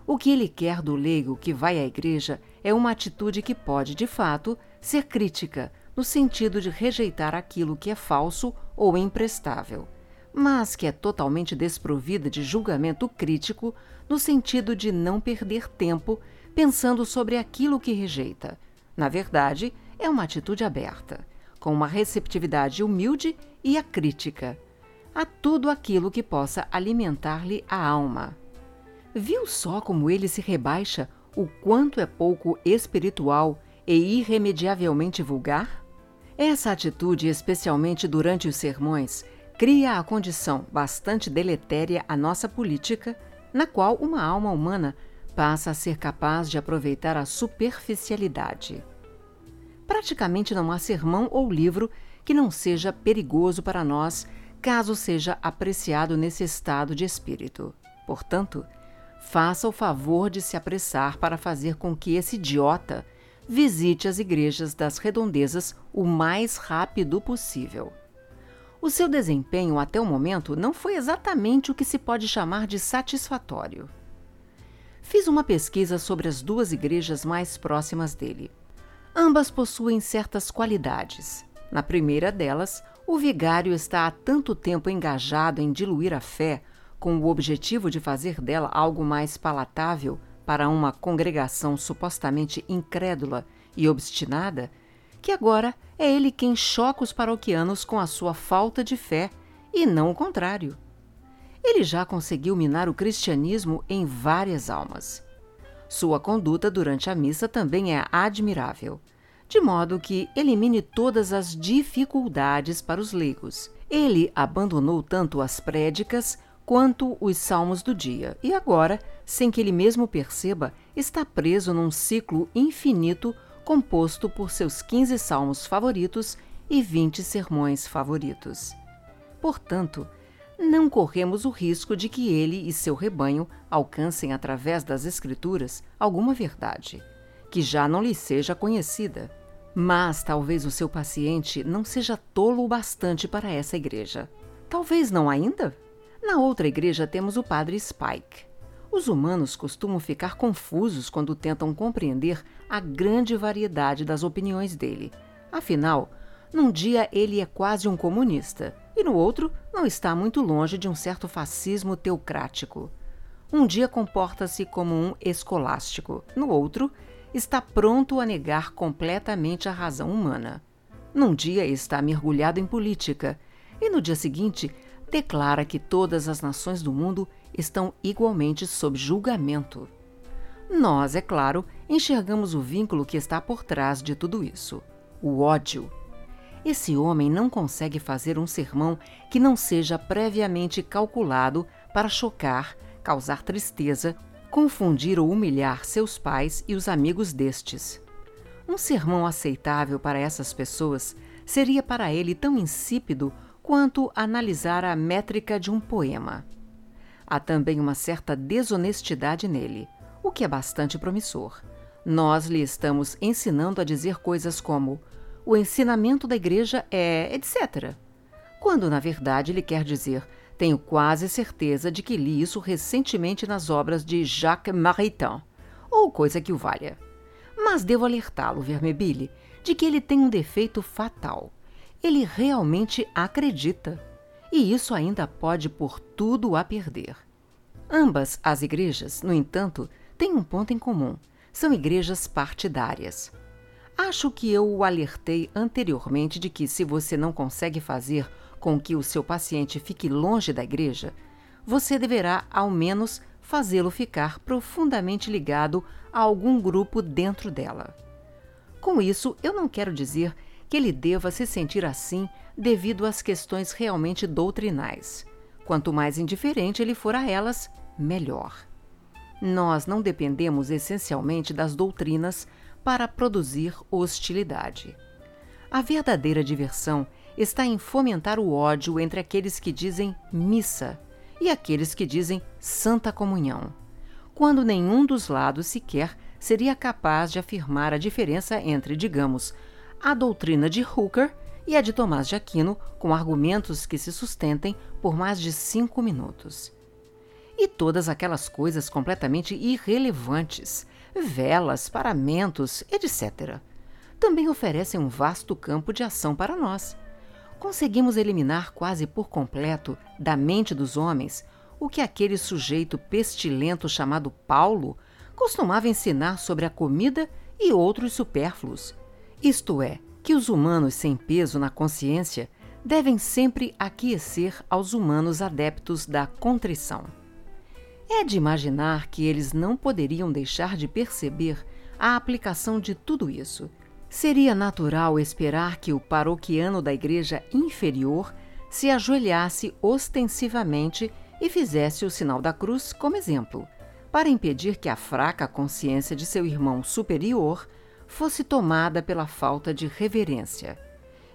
O que ele quer do leigo que vai à igreja é uma atitude que pode, de fato, ser crítica, no sentido de rejeitar aquilo que é falso ou imprestável, mas que é totalmente desprovida de julgamento crítico, no sentido de não perder tempo pensando sobre aquilo que rejeita. Na verdade, é uma atitude aberta, com uma receptividade humilde e a crítica a tudo aquilo que possa alimentar-lhe a alma. Viu só como ele se rebaixa o quanto é pouco espiritual e irremediavelmente vulgar? Essa atitude, especialmente durante os sermões, cria a condição bastante deletéria à nossa política, na qual uma alma humana passa a ser capaz de aproveitar a superficialidade. Praticamente não há sermão ou livro que não seja perigoso para nós, caso seja apreciado nesse estado de espírito. Portanto, faça o favor de se apressar para fazer com que esse idiota visite as igrejas das redondezas o mais rápido possível. O seu desempenho até o momento não foi exatamente o que se pode chamar de satisfatório. Fiz uma pesquisa sobre as duas igrejas mais próximas dele. Ambas possuem certas qualidades. Na primeira delas, o vigário está há tanto tempo engajado em diluir a fé, com o objetivo de fazer dela algo mais palatável para uma congregação supostamente incrédula e obstinada, que agora é ele quem choca os paroquianos com a sua falta de fé e não o contrário. Ele já conseguiu minar o cristianismo em várias almas. Sua conduta durante a missa também é admirável. de modo que elimine todas as dificuldades para os leigos. Ele abandonou tanto as prédicas quanto os salmos do dia e agora, sem que ele mesmo perceba, está preso num ciclo infinito composto por seus 15 salmos favoritos e 20 sermões favoritos. Portanto, não corremos o risco de que ele e seu rebanho alcancem através das Escrituras alguma verdade, que já não lhe seja conhecida. Mas talvez o seu paciente não seja tolo o bastante para essa igreja. Talvez não ainda? Na outra igreja temos o padre Spike. Os humanos costumam ficar confusos quando tentam compreender a grande variedade das opiniões dele. Afinal, num dia ele é quase um comunista e no outro não está muito longe de um certo fascismo teocrático. Um dia comporta-se como um escolástico, no outro está pronto a negar completamente a razão humana. Num dia está mergulhado em política e no dia seguinte declara que todas as nações do mundo estão igualmente sob julgamento. Nós, é claro, enxergamos o vínculo que está por trás de tudo isso: o ódio. Esse homem não consegue fazer um sermão que não seja previamente calculado para chocar, causar tristeza, confundir ou humilhar seus pais e os amigos destes. Um sermão aceitável para essas pessoas seria para ele tão insípido quanto analisar a métrica de um poema. Há também uma certa desonestidade nele, o que é bastante promissor. Nós lhe estamos ensinando a dizer coisas como: o ensinamento da igreja é etc. Quando, na verdade, ele quer dizer: tenho quase certeza de que li isso recentemente nas obras de Jacques Maritain, ou coisa que o valha. Mas devo alertá-lo, Vermebile, de que ele tem um defeito fatal. Ele realmente acredita. E isso ainda pode pôr tudo a perder. Ambas as igrejas, no entanto, têm um ponto em comum: são igrejas partidárias. Acho que eu o alertei anteriormente de que, se você não consegue fazer com que o seu paciente fique longe da igreja, você deverá, ao menos, fazê-lo ficar profundamente ligado a algum grupo dentro dela. Com isso, eu não quero dizer que ele deva se sentir assim devido às questões realmente doutrinais. Quanto mais indiferente ele for a elas, melhor. Nós não dependemos essencialmente das doutrinas para produzir hostilidade. A verdadeira diversão está em fomentar o ódio entre aqueles que dizem missa e aqueles que dizem santa comunhão, quando nenhum dos lados sequer seria capaz de afirmar a diferença entre, digamos, a doutrina de Hooker e a de Tomás de Aquino com argumentos que se sustentem por mais de cinco minutos. E todas aquelas coisas completamente irrelevantes velas, paramentos, etc. Também oferecem um vasto campo de ação para nós. Conseguimos eliminar quase por completo da mente dos homens o que aquele sujeito pestilento chamado Paulo costumava ensinar sobre a comida e outros supérfluos. Isto é, que os humanos sem peso na consciência devem sempre aquecer aos humanos adeptos da contrição. É de imaginar que eles não poderiam deixar de perceber a aplicação de tudo isso. Seria natural esperar que o paroquiano da igreja inferior se ajoelhasse ostensivamente e fizesse o sinal da cruz como exemplo, para impedir que a fraca consciência de seu irmão superior fosse tomada pela falta de reverência,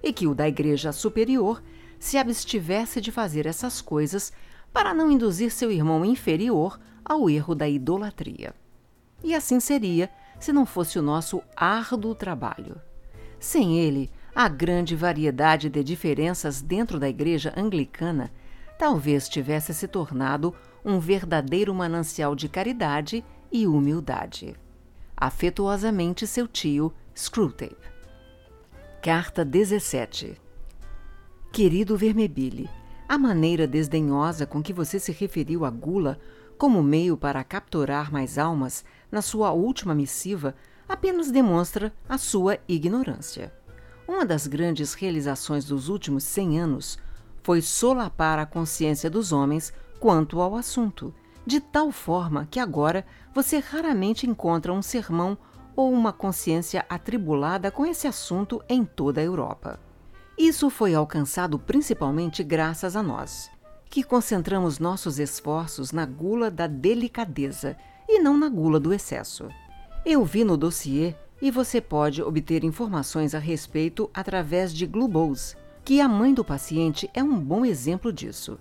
e que o da igreja superior se abstivesse de fazer essas coisas para não induzir seu irmão inferior ao erro da idolatria. E assim seria se não fosse o nosso árduo trabalho. Sem ele, a grande variedade de diferenças dentro da igreja anglicana talvez tivesse se tornado um verdadeiro manancial de caridade e humildade. Afetuosamente seu tio, Screwtape. Carta 17 Querido Vermebile, a maneira desdenhosa com que você se referiu à gula como meio para capturar mais almas na sua última missiva apenas demonstra a sua ignorância. Uma das grandes realizações dos últimos cem anos foi solapar a consciência dos homens quanto ao assunto, de tal forma que agora você raramente encontra um sermão ou uma consciência atribulada com esse assunto em toda a Europa. Isso foi alcançado principalmente graças a nós, que concentramos nossos esforços na gula da delicadeza e não na gula do excesso. Eu vi no dossiê e você pode obter informações a respeito através de Glubose, que a mãe do paciente é um bom exemplo disso.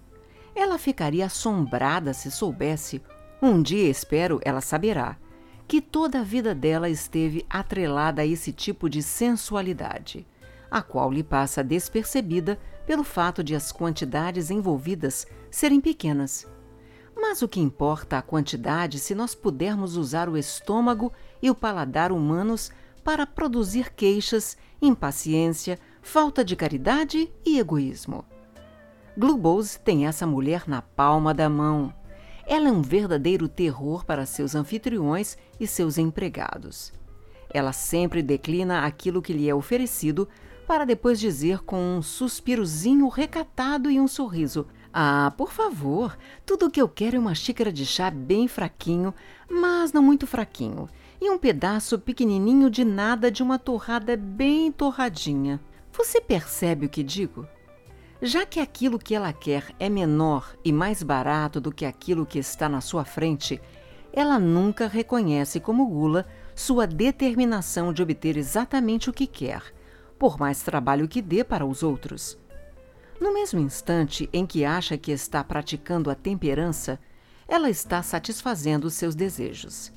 Ela ficaria assombrada se soubesse, um dia espero ela saberá, que toda a vida dela esteve atrelada a esse tipo de sensualidade, a qual lhe passa despercebida pelo fato de as quantidades envolvidas serem pequenas. Mas o que importa a quantidade se nós pudermos usar o estômago e o paladar humanos para produzir queixas, impaciência, falta de caridade e egoísmo. Glubose tem essa mulher na palma da mão. Ela é um verdadeiro terror para seus anfitriões e seus empregados. Ela sempre declina aquilo que lhe é oferecido para depois dizer com um suspirozinho recatado e um sorriso: Ah, por favor, tudo o que eu quero é uma xícara de chá bem fraquinho, mas não muito fraquinho, e um pedaço pequenininho de nada de uma torrada bem torradinha. Você percebe o que digo? Já que aquilo que ela quer é menor e mais barato do que aquilo que está na sua frente, ela nunca reconhece como gula sua determinação de obter exatamente o que quer, por mais trabalho que dê para os outros. No mesmo instante em que acha que está praticando a temperança, ela está satisfazendo seus desejos.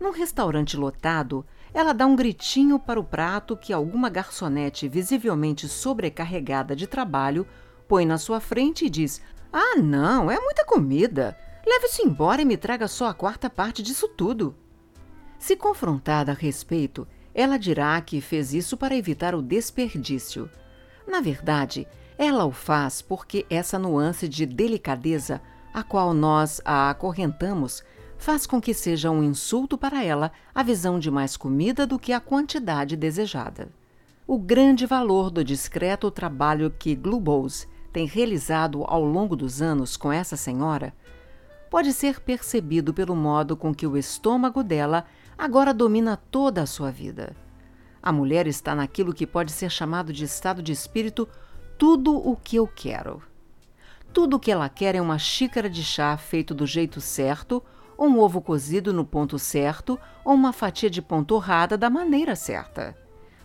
Num restaurante lotado, ela dá um gritinho para o prato que alguma garçonete visivelmente sobrecarregada de trabalho põe na sua frente e diz: Ah, não, é muita comida. Leve-se embora e me traga só a quarta parte disso tudo. Se confrontada a respeito, ela dirá que fez isso para evitar o desperdício. Na verdade, ela o faz porque essa nuance de delicadeza, a qual nós a acorrentamos, faz com que seja um insulto para ela a visão de mais comida do que a quantidade desejada. O grande valor do discreto trabalho que Glubose tem realizado ao longo dos anos com essa senhora pode ser percebido pelo modo com que o estômago dela agora domina toda a sua vida. A mulher está naquilo que pode ser chamado de estado de espírito tudo o que eu quero. Tudo o que ela quer é uma xícara de chá feito do jeito certo ou um ovo cozido no ponto certo, ou uma fatia de pão torrada da maneira certa.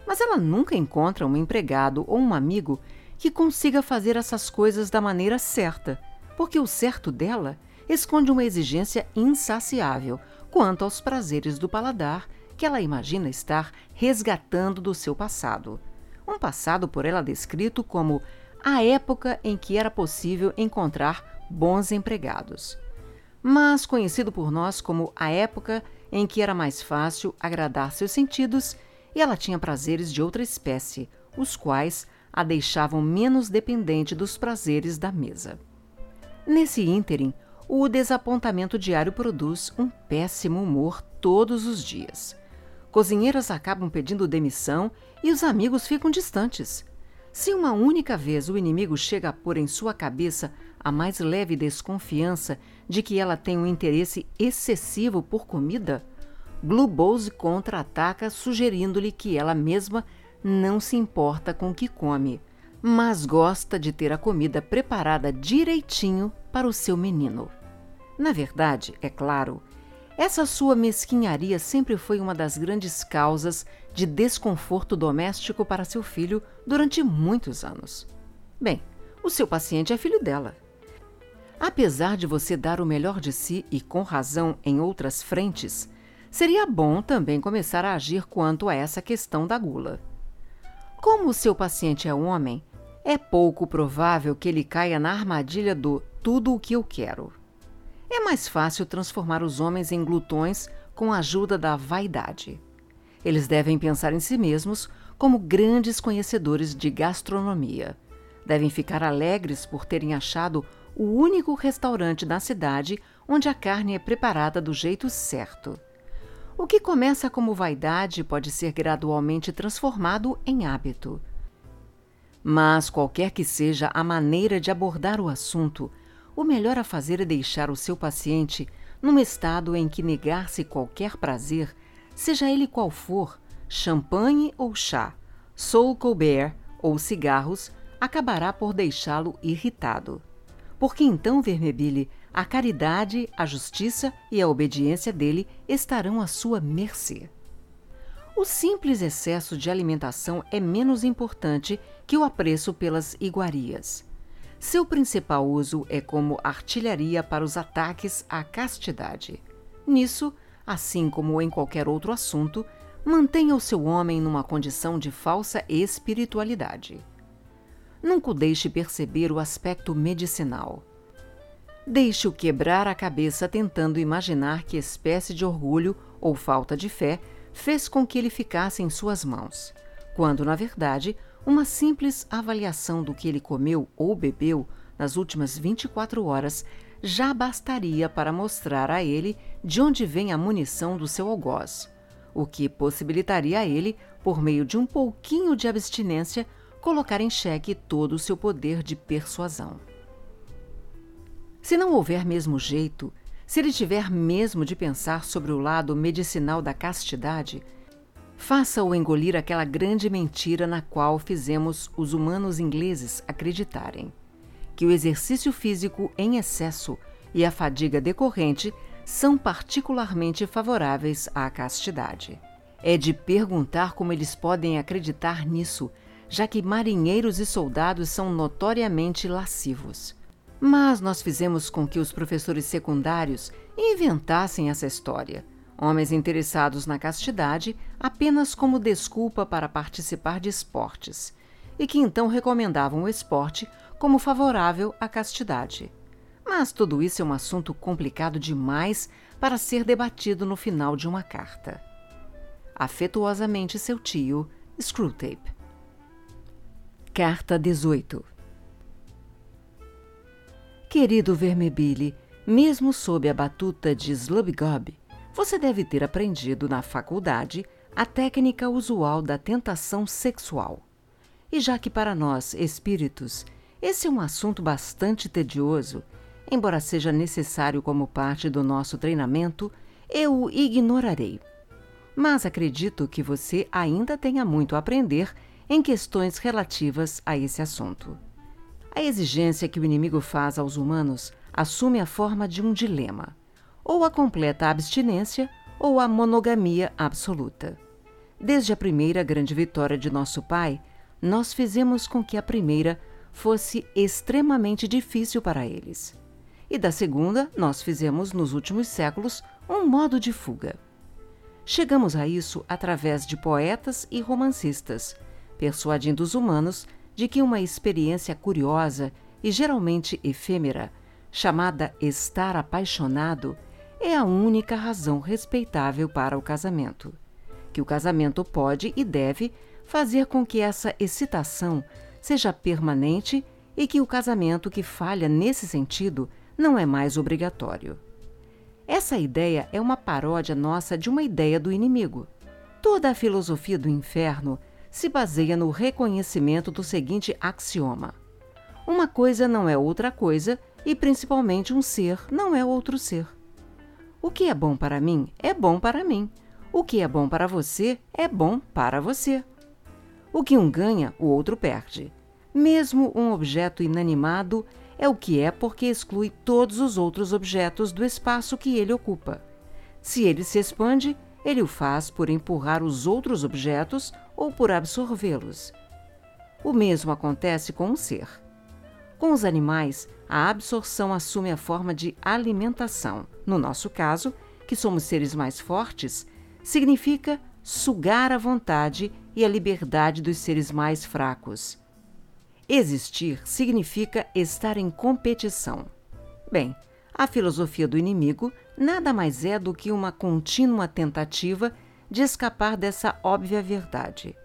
Mas ela nunca encontra um empregado ou um amigo que consiga fazer essas coisas da maneira certa, porque o certo dela esconde uma exigência insaciável quanto aos prazeres do paladar que ela imagina estar resgatando do seu passado. Um passado por ela descrito como a época em que era possível encontrar bons empregados mas conhecido por nós como a época em que era mais fácil agradar seus sentidos e ela tinha prazeres de outra espécie, os quais a deixavam menos dependente dos prazeres da mesa. Nesse ínterim, o desapontamento diário produz um péssimo humor todos os dias. Cozinheiras acabam pedindo demissão e os amigos ficam distantes. Se uma única vez o inimigo chega a pôr em sua cabeça a mais leve desconfiança de que ela tem um interesse excessivo por comida, Glubose contra-ataca sugerindo-lhe que ela mesma não se importa com o que come, mas gosta de ter a comida preparada direitinho para o seu menino. Na verdade, é claro, essa sua mesquinharia sempre foi uma das grandes causas de desconforto doméstico para seu filho durante muitos anos. Bem, o seu paciente é filho dela. Apesar de você dar o melhor de si e com razão em outras frentes, seria bom também começar a agir quanto a essa questão da gula. Como o seu paciente é um homem, é pouco provável que ele caia na armadilha do tudo o que eu quero. É mais fácil transformar os homens em glutões com a ajuda da vaidade. Eles devem pensar em si mesmos como grandes conhecedores de gastronomia. Devem ficar alegres por terem achado o único restaurante da cidade onde a carne é preparada do jeito certo. O que começa como vaidade pode ser gradualmente transformado em hábito. Mas, qualquer que seja a maneira de abordar o assunto, o melhor a fazer é deixar o seu paciente num estado em que negar-se qualquer prazer seja ele qual for, champanhe ou chá, Soul Colbert ou cigarros, acabará por deixá-lo irritado. Porque então, Vermebile, a caridade, a justiça e a obediência dele estarão à sua mercê. O simples excesso de alimentação é menos importante que o apreço pelas iguarias. Seu principal uso é como artilharia para os ataques à castidade. Nisso, assim como em qualquer outro assunto, mantenha o seu homem numa condição de falsa espiritualidade. Nunca o deixe perceber o aspecto medicinal. Deixe-o quebrar a cabeça tentando imaginar que espécie de orgulho ou falta de fé fez com que ele ficasse em suas mãos, quando, na verdade, uma simples avaliação do que ele comeu ou bebeu nas últimas 24 horas já bastaria para mostrar a ele de onde vem a munição do seu algoz, o que possibilitaria a ele, por meio de um pouquinho de abstinência, colocar em xeque todo o seu poder de persuasão. Se não houver mesmo jeito, se ele tiver mesmo de pensar sobre o lado medicinal da castidade, faça-o engolir aquela grande mentira na qual fizemos os humanos ingleses acreditarem: que o exercício físico em excesso e a fadiga decorrente são particularmente favoráveis à castidade. É de perguntar como eles podem acreditar nisso, já que marinheiros e soldados são notoriamente lascivos. Mas nós fizemos com que os professores secundários inventassem essa história. Homens interessados na castidade apenas como desculpa para participar de esportes, e que então recomendavam o esporte como favorável à castidade. Mas tudo isso é um assunto complicado demais para ser debatido no final de uma carta. Afetuosamente seu tio, Screwtape. Carta 18 Querido Vermebile, mesmo sob a batuta de Slubgob, você deve ter aprendido na faculdade a técnica usual da tentação sexual. E já que para nós, espíritos, esse é um assunto bastante tedioso, embora seja necessário como parte do nosso treinamento, eu o ignorarei. Mas acredito que você ainda tenha muito a aprender em questões relativas a esse assunto. A exigência que o inimigo faz aos humanos assume a forma de um dilema: ou a completa abstinência ou a monogamia absoluta. Desde a primeira grande vitória de nosso Pai, nós fizemos com que a primeira fosse extremamente difícil para eles. E da segunda, nós fizemos nos últimos séculos um modo de fuga. Chegamos a isso através de poetas e romancistas, persuadindo os humanos de que uma experiência curiosa e geralmente efêmera, chamada estar apaixonado, é a única razão respeitável para o casamento. Que o casamento pode e deve fazer com que essa excitação seja permanente e que o casamento que falha nesse sentido não é mais obrigatório. Essa ideia é uma paródia nossa de uma ideia do inimigo. Toda a filosofia do inferno se baseia no reconhecimento do seguinte axioma: uma coisa não é outra coisa e, principalmente, um ser não é outro ser. O que é bom para mim é bom para mim. O que é bom para você é bom para você. O que um ganha, o outro perde. Mesmo um objeto inanimado é o que é porque exclui todos os outros objetos do espaço que ele ocupa. Se ele se expande, ele o faz por empurrar os outros objetos ou por absorvê-los. O mesmo acontece com o ser. Com os animais, a absorção assume a forma de alimentação. No nosso caso, que somos seres mais fortes, significa sugar a vontade e a liberdade dos seres mais fracos. Existir significa estar em competição. Bem, a filosofia do inimigo nada mais é do que uma contínua tentativa de escapar dessa óbvia verdade.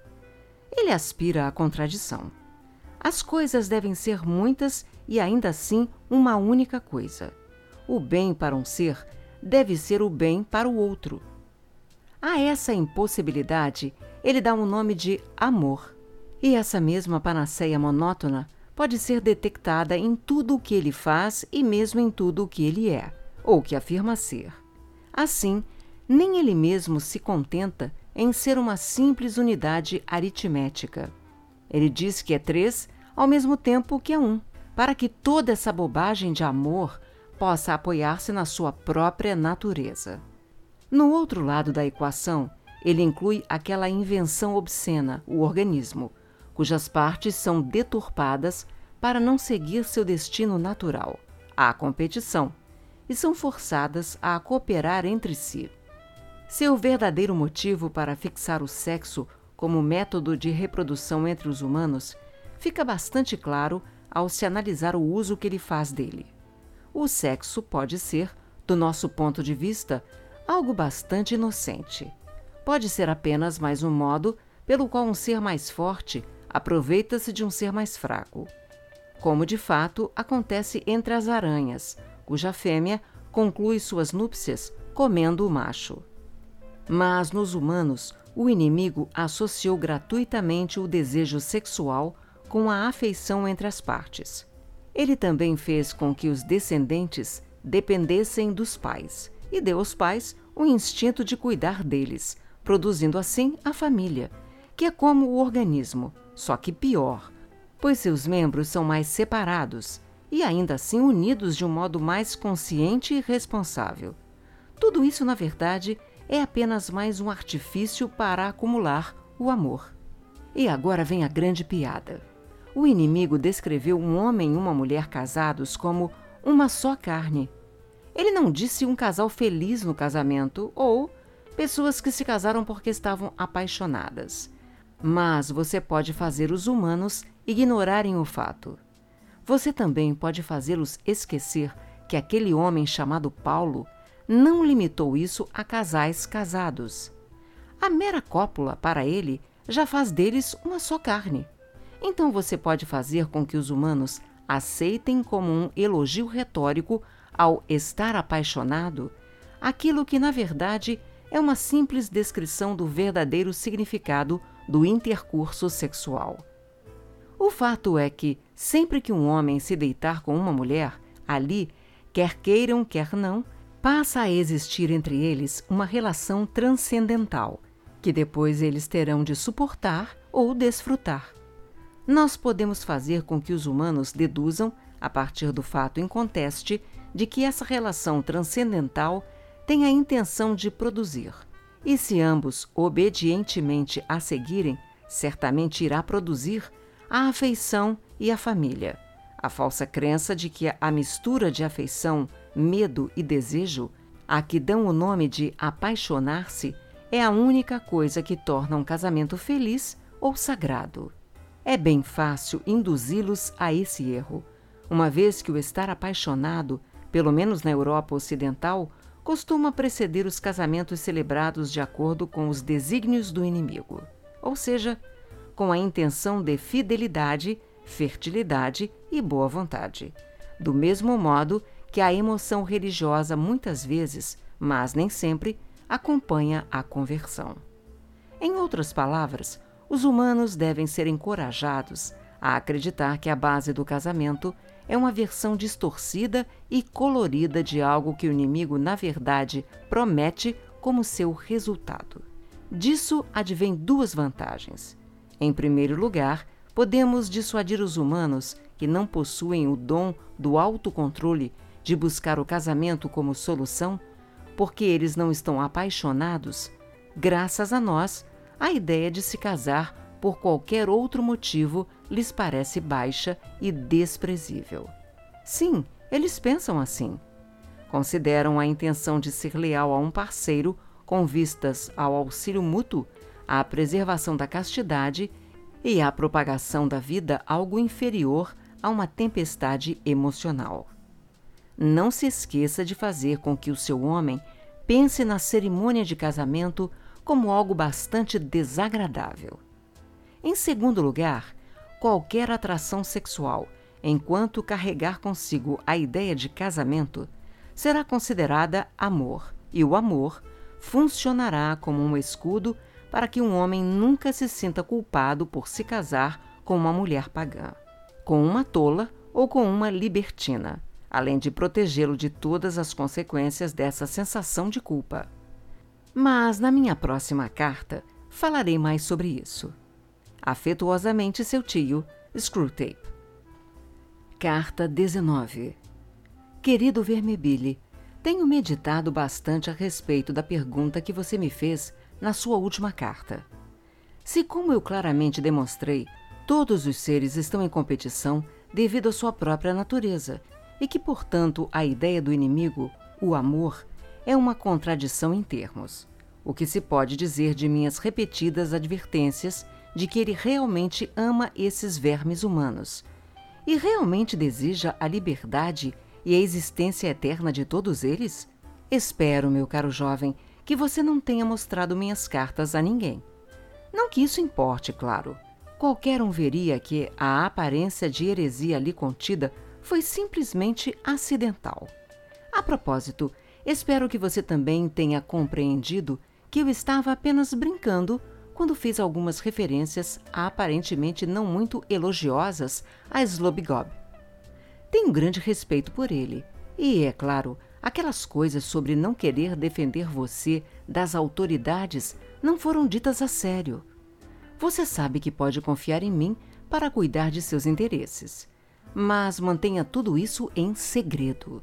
Ele aspira à contradição. As coisas devem ser muitas e ainda assim uma única coisa. O bem para um ser deve ser o bem para o outro. A essa impossibilidade ele dá um nome de amor. E essa mesma panaceia monótona pode ser detectada em tudo o que ele faz e mesmo em tudo o que ele é, ou que afirma ser. Assim, Nem ele mesmo se contenta em ser uma simples unidade aritmética. Ele diz que é três ao mesmo tempo que é um, para que toda essa bobagem de amor possa apoiar-se na sua própria natureza. No outro lado da equação, ele inclui aquela invenção obscena, o organismo, cujas partes são deturpadas para não seguir seu destino natural, a competição, e são forçadas a cooperar entre si. Seu verdadeiro motivo para fixar o sexo como método de reprodução entre os humanos fica bastante claro ao se analisar o uso que ele faz dele. O sexo pode ser, do nosso ponto de vista, algo bastante inocente. Pode ser apenas mais um modo pelo qual um ser mais forte aproveita-se de um ser mais fraco. Como de fato acontece entre as aranhas, cuja fêmea conclui suas núpcias comendo o macho. Mas nos humanos, o inimigo associou gratuitamente o desejo sexual com a afeição entre as partes. Ele também fez com que os descendentes dependessem dos pais e deu aos pais o instinto de cuidar deles, produzindo assim a família, que é como o organismo, só que pior, pois seus membros são mais separados e ainda assim unidos de um modo mais consciente e responsável. Tudo isso, na verdade, apenas mais um artifício para acumular o amor. E agora vem a grande piada. O inimigo descreveu um homem e uma mulher casados como uma só carne ele não disse um casal feliz no casamento ou pessoas que se casaram porque estavam apaixonadas. Mas você pode fazer os humanos ignorarem o fato. Você também pode fazê-los esquecer que aquele homem chamado Paulo não limitou isso a casais casados. A mera cópula, para ele, já faz deles uma só carne. Então você pode fazer com que os humanos aceitem como um elogio retórico ao estar apaixonado, aquilo que na verdade é uma simples descrição do verdadeiro significado do intercurso sexual. O fato é que, sempre que um homem se deitar com uma mulher, ali, quer queiram, quer não, passa a existir entre eles uma relação transcendental, que depois eles terão de suportar ou desfrutar. Nós podemos fazer com que os humanos deduzam, a partir do fato em conteste, de que essa relação transcendental tem a intenção de produzir. E se ambos obedientemente a seguirem, certamente irá produzir a afeição e a família. A falsa crença de que a mistura de afeição, medo e desejo, a que dão o nome de apaixonar-se, é a única coisa que torna um casamento feliz ou sagrado. É bem fácil induzi-los a esse erro, uma vez que o estar apaixonado pelo menos na Europa Ocidental, costuma preceder os casamentos celebrados de acordo com os desígnios do inimigo, ou seja, com a intenção de fidelidade, fertilidade e boa vontade. Do mesmo modo que a emoção religiosa muitas vezes, mas nem sempre, acompanha a conversão. Em outras palavras, os humanos devem ser encorajados a acreditar que a base do casamento é uma versão distorcida e colorida de algo que o inimigo, na verdade, promete como seu resultado. Disso advém duas vantagens. Em primeiro lugar, podemos dissuadir os humanos que não possuem o dom do autocontrole de buscar o casamento como solução, porque eles não estão apaixonados, graças a nós, a ideia de se casar por qualquer outro motivo lhes parece baixa e desprezível. Sim, eles pensam assim. Consideram a intenção de ser leal a um parceiro com vistas ao auxílio mútuo, à preservação da castidade e à propagação da vida algo inferior a uma tempestade emocional. Não se esqueça de fazer com que o seu homem pense na cerimônia de casamento como algo bastante desagradável. Em segundo lugar, qualquer atração sexual, enquanto carregar consigo a ideia de casamento, será considerada amor, e o amor funcionará como um escudo para que um homem nunca se sinta culpado por se casar com uma mulher pagã, com uma tola ou com uma libertina, além de protegê-lo de todas as consequências dessa sensação de culpa. Mas na minha próxima carta falarei mais sobre isso. Afetuosamente, seu tio, Screwtape. Carta 19 Querido Vermebile, tenho meditado bastante a respeito da pergunta que você me fez na sua última carta. Se, como eu claramente demonstrei, todos os seres estão em competição devido à sua própria natureza, e que, portanto, a ideia do inimigo, o amor, é uma contradição em termos, o que se pode dizer de minhas repetidas advertências de que ele realmente ama esses vermes humanos e realmente deseja a liberdade e a existência eterna de todos eles? Espero, meu caro jovem, que você não tenha mostrado minhas cartas a ninguém. Não que isso importe, claro. Qualquer um veria que a aparência de heresia ali contida foi simplesmente acidental. A propósito, espero que você também tenha compreendido que eu estava apenas brincando quando fiz algumas referências aparentemente não muito elogiosas a Slobgob. Tenho grande respeito por ele. E, é claro, aquelas coisas sobre não querer defender você das autoridades não foram ditas a sério. Você sabe que pode confiar em mim para cuidar de seus interesses. Mas mantenha tudo isso em segredo.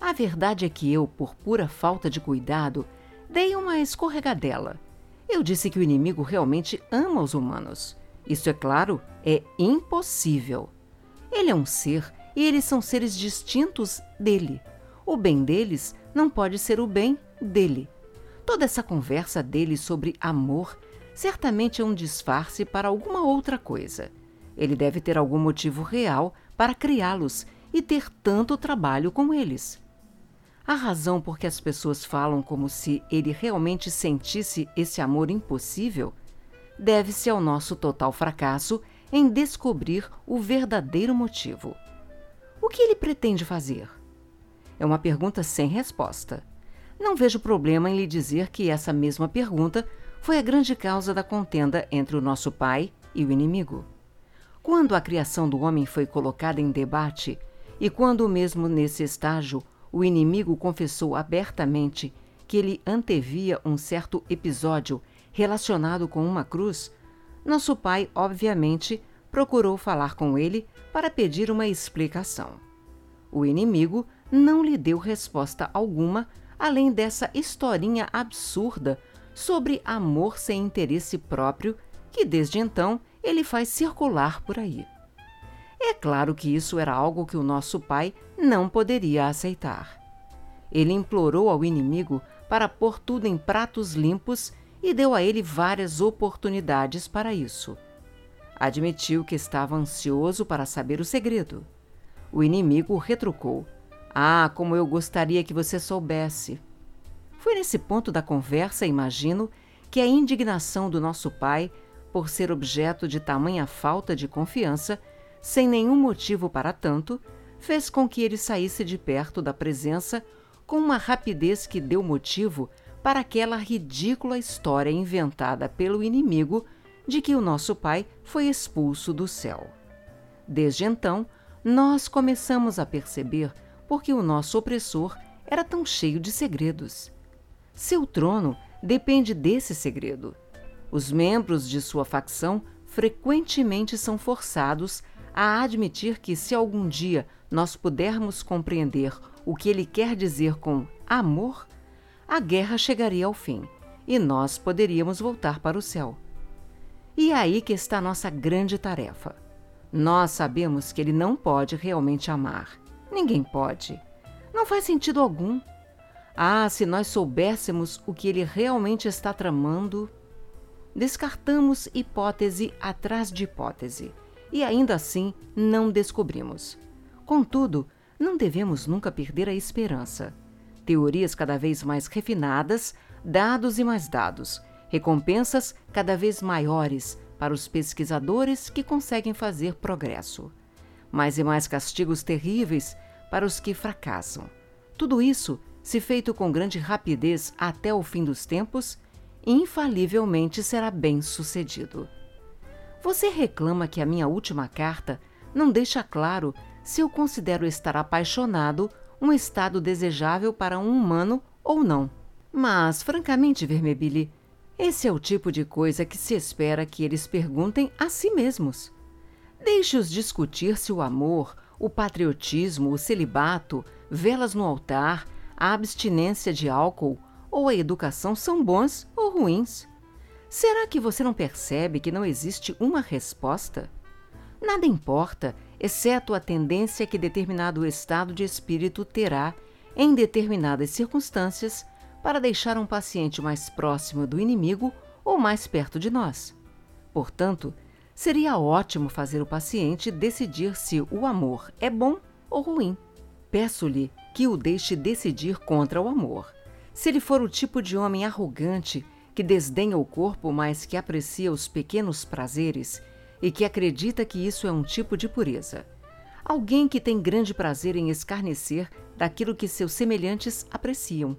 A verdade é que eu, por pura falta de cuidado, dei uma escorregadela. Eu disse que o inimigo realmente ama os humanos. Isso, é claro, é impossível. Ele é um ser e eles são seres distintos dele. O bem deles não pode ser o bem dele. Toda essa conversa dele sobre amor certamente é um disfarce para alguma outra coisa. Ele deve ter algum motivo real para criá-los e ter tanto trabalho com eles. A razão por que as pessoas falam como se ele realmente sentisse esse amor impossível deve-se ao nosso total fracasso em descobrir o verdadeiro motivo. O que ele pretende fazer? É uma pergunta sem resposta. Não vejo problema em lhe dizer que essa mesma pergunta foi a grande causa da contenda entre o nosso pai e o inimigo. Quando a criação do homem foi colocada em debate, e quando, mesmo nesse estágio, o inimigo confessou abertamente que ele antevia um certo episódio relacionado com uma cruz, nosso pai, obviamente, procurou falar com ele para pedir uma explicação. O inimigo não lhe deu resposta alguma além dessa historinha absurda sobre amor sem interesse próprio que desde então ele faz circular por aí. É claro que isso era algo que o nosso pai não poderia aceitar. Ele implorou ao inimigo para pôr tudo em pratos limpos e deu a ele várias oportunidades para isso admitiu que estava ansioso para saber o segredo. O inimigo retrucou: Ah, como eu gostaria que você soubesse. Foi nesse ponto da conversa, imagino, que a indignação do nosso pai, por ser objeto de tamanha falta de confiança, sem nenhum motivo para tanto, fez com que ele saísse de perto da presença com uma rapidez que deu motivo para aquela ridícula história inventada pelo inimigo de que o nosso pai foi expulso do céu. Desde então, nós começamos a perceber porque o nosso opressor era tão cheio de segredos. Seu trono depende desse segredo. Os membros de sua facção frequentemente são forçados a admitir que, se algum dia nós pudermos compreender o que ele quer dizer com amor, a guerra chegaria ao fim e nós poderíamos voltar para o céu. E é aí que está nossa grande tarefa. Nós sabemos que ele não pode realmente amar. Ninguém pode. Não faz sentido algum. Ah, se nós soubéssemos o que ele realmente está tramando. Descartamos hipótese atrás de hipótese e ainda assim não descobrimos. Contudo, não devemos nunca perder a esperança. Teorias cada vez mais refinadas, dados e mais dados, recompensas cada vez maiores para os pesquisadores que conseguem fazer progresso, mais e mais castigos terríveis para os que fracassam. Tudo isso, se feito com grande rapidez até o fim dos tempos, infalivelmente será bem sucedido. Você reclama que a minha última carta não deixa claro se eu considero estar apaixonado um estado desejável para um humano ou não. Mas, francamente, Vermebile, esse é o tipo de coisa que se espera que eles perguntem a si mesmos. Deixe-os discutir se o amor, o patriotismo, o celibato, velas no altar, a abstinência de álcool ou a educação são bons ou ruins. Será que você não percebe que não existe uma resposta? Nada importa, exceto a tendência que determinado estado de espírito terá, em determinadas circunstâncias, para deixar um paciente mais próximo do inimigo ou mais perto de nós. Portanto, seria ótimo fazer o paciente decidir se o amor é bom ou ruim. Peço-lhe que o deixe decidir contra o amor. Se ele for o tipo de homem arrogante que desdenha o corpo, mas que aprecia os pequenos prazeres e que acredita que isso é um tipo de pureza. Alguém que tem grande prazer em escarnecer daquilo que seus semelhantes apreciam.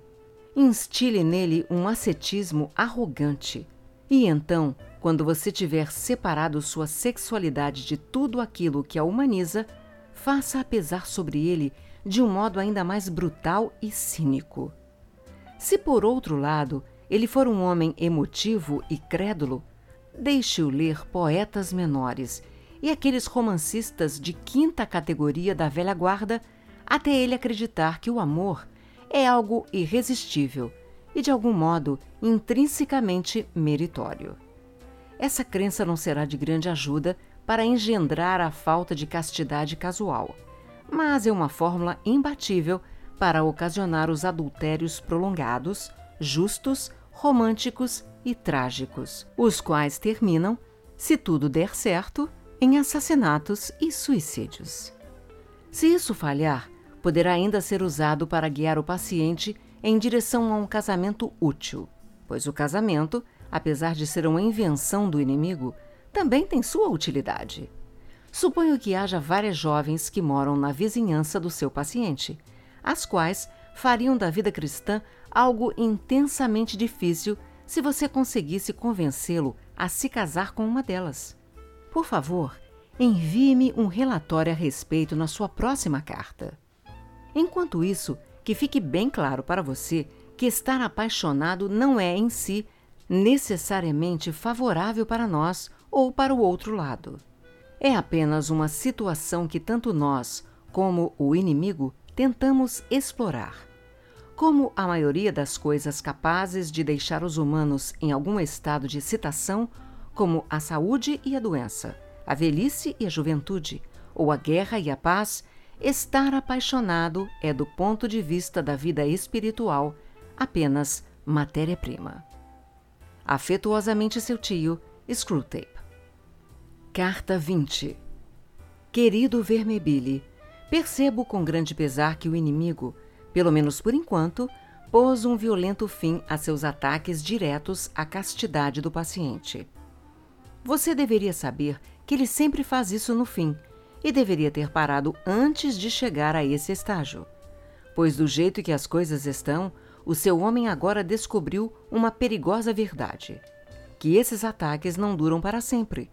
Instile nele um ascetismo arrogante. E então, quando você tiver separado sua sexualidade de tudo aquilo que a humaniza, faça-a pesar sobre ele de um modo ainda mais brutal e cínico. Se, por outro lado, ele for um homem emotivo e crédulo, deixe-o ler poetas menores e aqueles romancistas de quinta categoria da velha guarda, até ele acreditar que o amor é algo irresistível e, de algum modo, intrinsecamente meritório. Essa crença não será de grande ajuda para engendrar a falta de castidade casual, mas é uma fórmula imbatível para ocasionar os adultérios prolongados, justos, românticos e trágicos, os quais terminam, se tudo der certo, em assassinatos e suicídios. Se isso falhar, poderá ainda ser usado para guiar o paciente em direção a um casamento útil, pois o casamento, apesar de ser uma invenção do inimigo, também tem sua utilidade. Suponho que haja várias jovens que moram na vizinhança do seu paciente, as quais fariam da vida cristã algo intensamente difícil se você conseguisse convencê-lo a se casar com uma delas. Por favor, envie-me um relatório a respeito na sua próxima carta. Enquanto isso, que fique bem claro para você que estar apaixonado não é em si necessariamente favorável para nós ou para o outro lado. É apenas uma situação que tanto nós como o inimigo tentamos explorar. Como a maioria das coisas capazes de deixar os humanos em algum estado de excitação, como a saúde e a doença, a velhice e a juventude, ou a guerra e a paz, estar apaixonado é, do ponto de vista da vida espiritual, apenas matéria-prima. Afetuosamente seu tio, Screwtape. Carta 20 Querido Vermebile, percebo com grande pesar que o inimigo pelo menos por enquanto, pôs um violento fim a seus ataques diretos à castidade do paciente. Você deveria saber que ele sempre faz isso no fim e deveria ter parado antes de chegar a esse estágio. Pois, do jeito que as coisas estão, o seu homem agora descobriu uma perigosa verdade: que esses ataques não duram para sempre.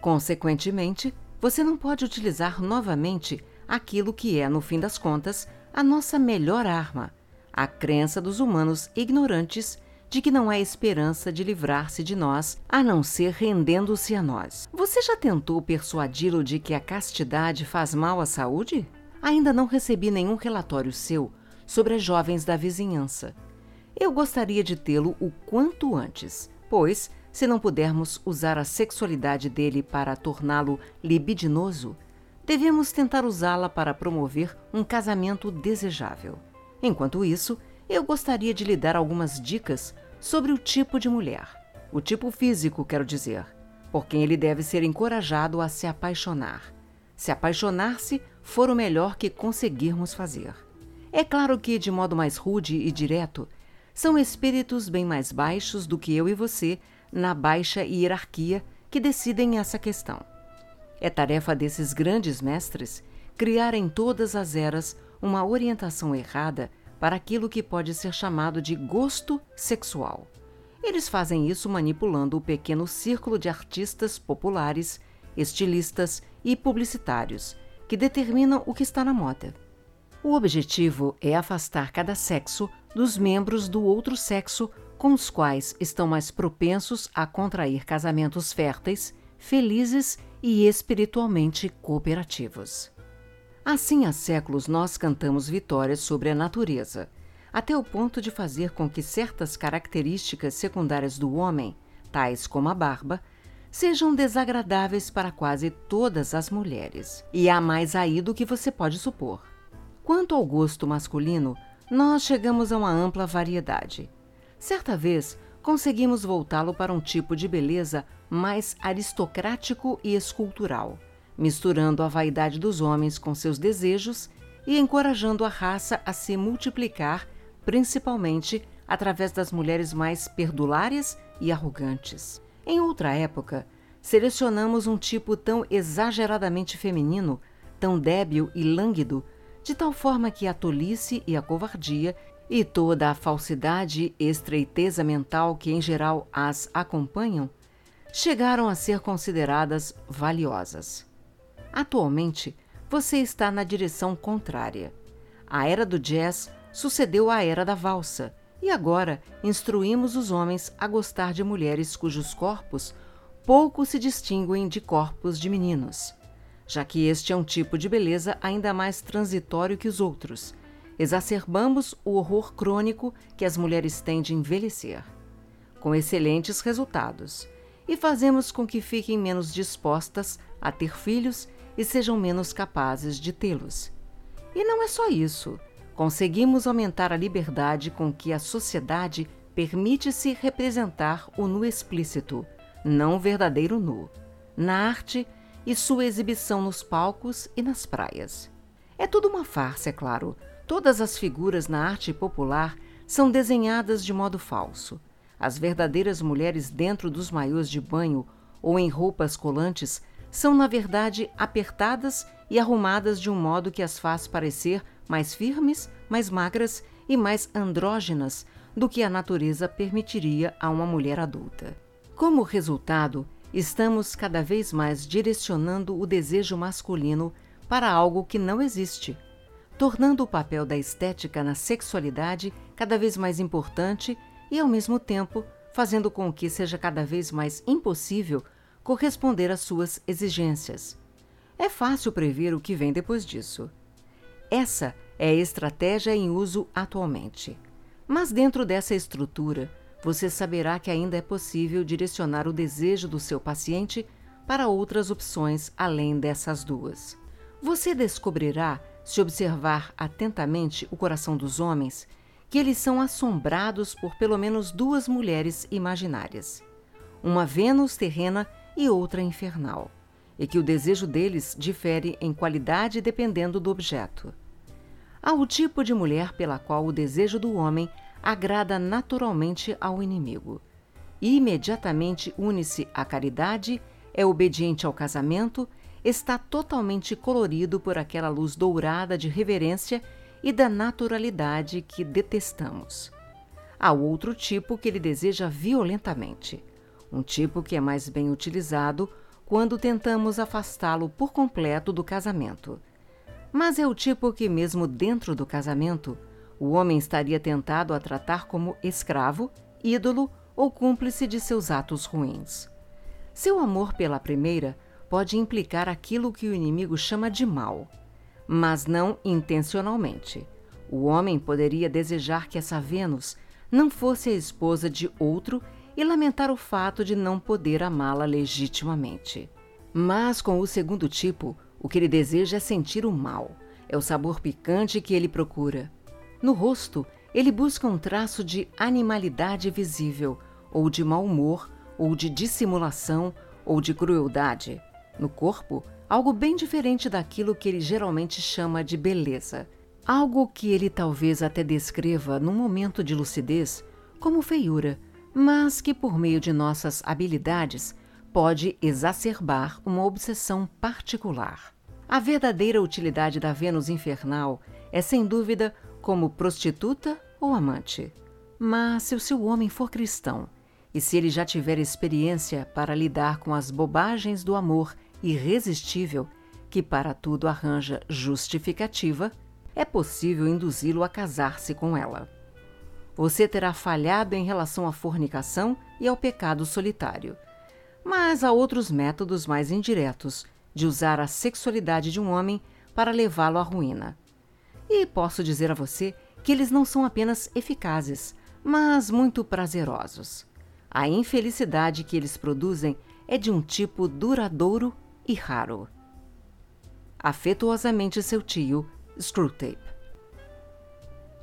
Consequentemente, você não pode utilizar novamente aquilo que é, no fim das contas, a nossa melhor arma, a crença dos humanos ignorantes de que não há esperança de livrar-se de nós a não ser rendendo-se a nós. Você já tentou persuadi-lo de que a castidade faz mal à saúde? Ainda não recebi nenhum relatório seu sobre as jovens da vizinhança. Eu gostaria de tê-lo o quanto antes, pois, se não pudermos usar a sexualidade dele para torná-lo libidinoso, devemos tentar usá-la para promover um casamento desejável. Enquanto isso, eu gostaria de lhe dar algumas dicas sobre o tipo de mulher. O tipo físico, quero dizer, por quem ele deve ser encorajado a se apaixonar. Se apaixonar-se for o melhor que conseguirmos fazer. É claro que, de modo mais rude e direto, são espíritos bem mais baixos do que eu e você na baixa hierarquia que decidem essa questão. É tarefa desses grandes mestres criar em todas as eras uma orientação errada para aquilo que pode ser chamado de gosto sexual. Eles fazem isso manipulando o pequeno círculo de artistas populares, estilistas e publicitários que determinam o que está na moda. O objetivo é afastar cada sexo dos membros do outro sexo com os quais estão mais propensos a contrair casamentos férteis, felizes e espiritualmente cooperativos. Assim, há séculos nós cantamos vitórias sobre a natureza, até o ponto de fazer com que certas características secundárias do homem, tais como a barba, sejam desagradáveis para quase todas as mulheres. E há mais aí do que você pode supor. Quanto ao gosto masculino, nós chegamos a uma ampla variedade. Certa vez, conseguimos voltá-lo para um tipo de beleza mais aristocrático e escultural, misturando a vaidade dos homens com seus desejos e encorajando a raça a se multiplicar, principalmente através das mulheres mais perdulárias e arrogantes. Em outra época, selecionamos um tipo tão exageradamente feminino, tão débil e lânguido de tal forma que a tolice e a covardia e toda a falsidade e estreiteza mental que em geral as acompanham chegaram a ser consideradas valiosas. Atualmente, você está na direção contrária. A era do jazz sucedeu à era da valsa, e agora instruímos os homens a gostar de mulheres cujos corpos pouco se distinguem de corpos de meninos já que este é um tipo de beleza ainda mais transitório que os outros. Exacerbamos o horror crônico que as mulheres têm de envelhecer, com excelentes resultados, e fazemos com que fiquem menos dispostas a ter filhos e sejam menos capazes de tê-los. E não é só isso. Conseguimos aumentar a liberdade com que a sociedade permite-se representar o nu explícito, não o verdadeiro nu. Na arte, e sua exibição nos palcos e nas praias. É tudo uma farsa, é claro. Todas as figuras na arte popular são desenhadas de modo falso. As verdadeiras mulheres dentro dos maiôs de banho ou em roupas colantes são, na verdade, apertadas e arrumadas de um modo que as faz parecer mais firmes, mais magras e mais andrógenas do que a natureza permitiria a uma mulher adulta. Como resultado, estamos cada vez mais direcionando o desejo masculino para algo que não existe, tornando o papel da estética na sexualidade cada vez mais importante e, ao mesmo tempo, fazendo com que seja cada vez mais impossível corresponder às suas exigências. É fácil prever o que vem depois disso. Essa é a estratégia em uso atualmente. Mas dentro dessa estrutura, você saberá que ainda é possível direcionar o desejo do seu paciente para outras opções além dessas duas. Você descobrirá, se observar atentamente o coração dos homens, que eles são assombrados por pelo menos duas mulheres imaginárias, uma Vênus terrena e outra infernal, e que o desejo deles difere em qualidade dependendo do objeto. Há o tipo de mulher pela qual o desejo do homem agrada naturalmente ao inimigo. E imediatamente une-se à caridade, é obediente ao casamento, está totalmente colorido por aquela luz dourada de reverência e da naturalidade que detestamos. Há outro tipo que ele deseja violentamente, um tipo que é mais bem utilizado quando tentamos afastá-lo por completo do casamento. Mas é o tipo que, mesmo dentro do casamento, o homem estaria tentado a tratar como escravo, ídolo ou cúmplice de seus atos ruins. Seu amor pela primeira pode implicar aquilo que o inimigo chama de mal, mas não intencionalmente. O homem poderia desejar que essa Vênus não fosse a esposa de outro e lamentar o fato de não poder amá-la legitimamente. Mas com o segundo tipo, o que ele deseja é sentir o mal. É o sabor picante que ele procura. No rosto, ele busca um traço de animalidade visível, ou de mau humor, ou de dissimulação, ou de crueldade. No corpo, algo bem diferente daquilo que ele geralmente chama de beleza. Algo que ele talvez até descreva num momento de lucidez como feiura, mas que por meio de nossas habilidades pode exacerbar uma obsessão particular. A verdadeira utilidade da Vênus infernal é sem dúvida como prostituta ou amante. Mas se o seu homem for cristão, e se ele já tiver experiência para lidar com as bobagens do amor irresistível, que para tudo arranja justificativa, é possível induzi-lo a casar-se com ela. Você terá falhado em relação à fornicação e ao pecado solitário. Mas há outros métodos mais indiretos de usar a sexualidade de um homem para levá-lo à ruína. E posso dizer a você que eles não são apenas eficazes, mas muito prazerosos. A infelicidade que eles produzem é de um tipo duradouro e raro. Afetuosamente seu tio, Screwtape.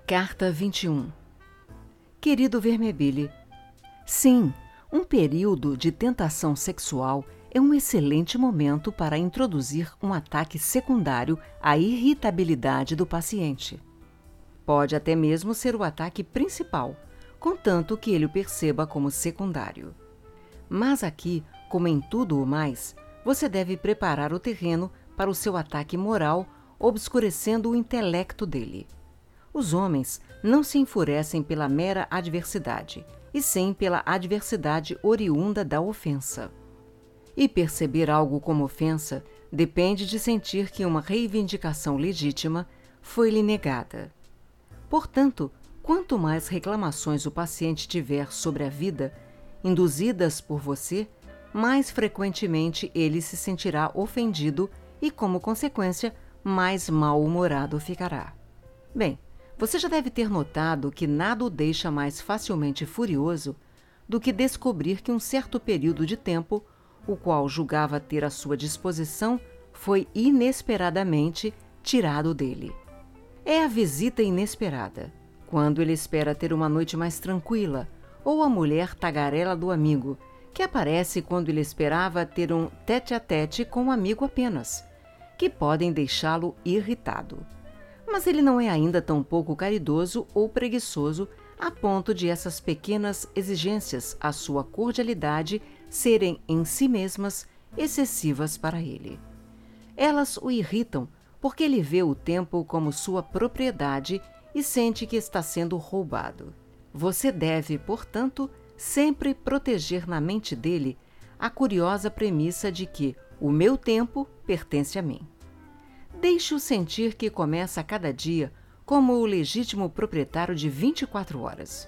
Carta 21 Querido Vermebile, sim, um período de tentação sexual é um excelente momento para introduzir um ataque secundário à irritabilidade do paciente. Pode até mesmo ser o ataque principal, contanto que ele o perceba como secundário. Mas aqui, como em tudo o mais, você deve preparar o terreno para o seu ataque moral, obscurecendo o intelecto dele. Os homens não se enfurecem pela mera adversidade, e sim pela adversidade oriunda da ofensa. E perceber algo como ofensa depende de sentir que uma reivindicação legítima foi-lhe negada. Portanto, Quanto mais reclamações o paciente tiver sobre a vida, induzidas por você, mais frequentemente ele se sentirá ofendido e, como consequência, mais mal-humorado ficará. Bem, você já deve ter notado que nada o deixa mais facilmente furioso do que descobrir que um certo período de tempo, o qual julgava ter à sua disposição, foi inesperadamente tirado dele. É a visita inesperada quando ele espera ter uma noite mais tranquila, ou a mulher tagarela do amigo, que aparece quando ele esperava ter um tete a tete com um amigo apenas, que podem deixá-lo irritado. Mas ele não é ainda tão pouco caridoso ou preguiçoso a ponto de essas pequenas exigências à sua cordialidade serem em si mesmas excessivas para ele. Elas o irritam porque ele vê o tempo como sua propriedade e sente que está sendo roubado. Você deve, portanto, sempre proteger na mente dele a curiosa premissa de que o meu tempo pertence a mim. Deixe-o sentir que começa a cada dia como o legítimo proprietário de 24 horas.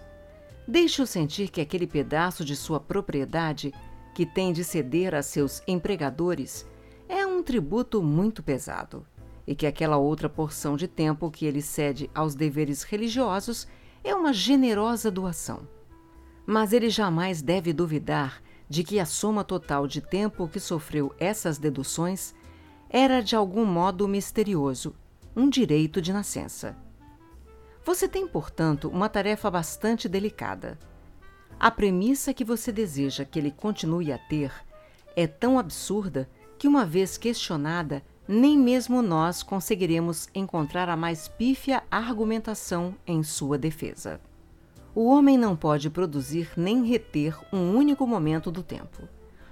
Deixe-o sentir que aquele pedaço de sua propriedade que tem de ceder a seus empregadores é um tributo muito pesado e que aquela outra porção de tempo que ele cede aos deveres religiosos é uma generosa doação. Mas ele jamais deve duvidar de que a soma total de tempo que sofreu essas deduções era de algum modo misterioso, um direito de nascença. Você tem, portanto, uma tarefa bastante delicada. A premissa que você deseja que ele continue a ter é tão absurda que, uma vez questionada, nem mesmo nós conseguiremos encontrar a mais pífia argumentação em sua defesa. O homem não pode produzir nem reter um único momento do tempo.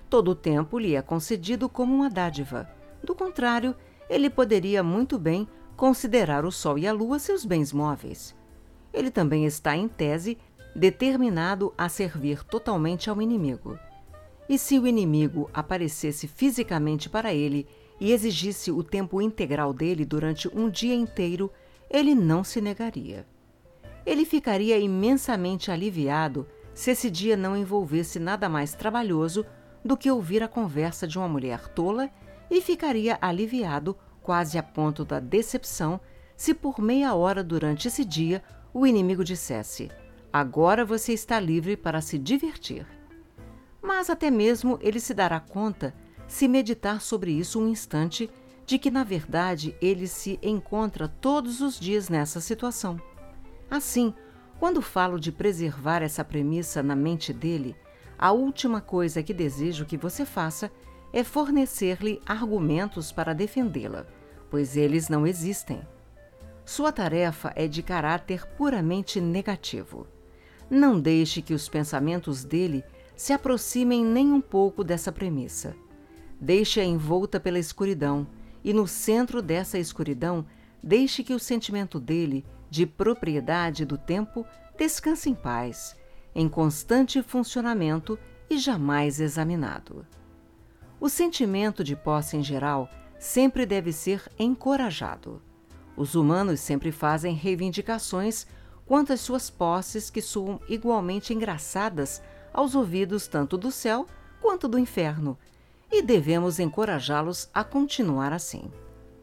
Todo o tempo lhe é concedido como uma dádiva. Do contrário, ele poderia muito bem considerar o Sol e a Lua seus bens móveis. Ele também está, em tese, determinado a servir totalmente ao inimigo. E se o inimigo aparecesse fisicamente para ele e exigisse o tempo integral dele durante um dia inteiro, ele não se negaria. Ele ficaria imensamente aliviado se esse dia não envolvesse nada mais trabalhoso do que ouvir a conversa de uma mulher tola e ficaria aliviado, quase a ponto da decepção, se por meia hora durante esse dia o inimigo dissesse: Agora você está livre para se divertir. Mas até mesmo ele se dará conta se meditar sobre isso um instante, de que na verdade ele se encontra todos os dias nessa situação. Assim, quando falo de preservar essa premissa na mente dele, a última coisa que desejo que você faça é fornecer-lhe argumentos para defendê-la, pois eles não existem. Sua tarefa é de caráter puramente negativo. Não deixe que os pensamentos dele se aproximem nem um pouco dessa premissa. Deixe-a envolta pela escuridão, e no centro dessa escuridão, deixe que o sentimento dele, de propriedade do tempo, descanse em paz, em constante funcionamento e jamais examinado. O sentimento de posse em geral sempre deve ser encorajado. Os humanos sempre fazem reivindicações quanto às suas posses que soam igualmente engraçadas aos ouvidos tanto do céu quanto do inferno, e devemos encorajá-los a continuar assim.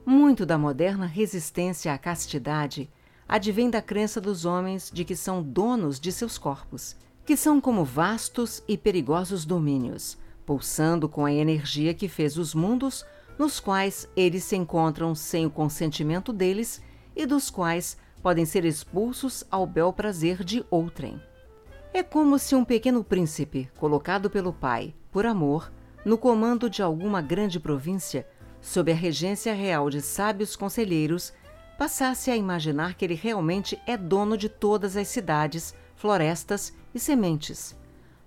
Muito da moderna resistência à castidade advém da crença dos homens de que são donos de seus corpos, que são como vastos e perigosos domínios, pulsando com a energia que fez os mundos nos quais eles se encontram sem o consentimento deles e dos quais podem ser expulsos ao bel prazer de outrem. É como se um pequeno príncipe, colocado pelo pai, por amor, no comando de alguma grande província, sob a regência real de sábios conselheiros, passasse a imaginar que ele realmente é dono de todas as cidades, florestas e sementes,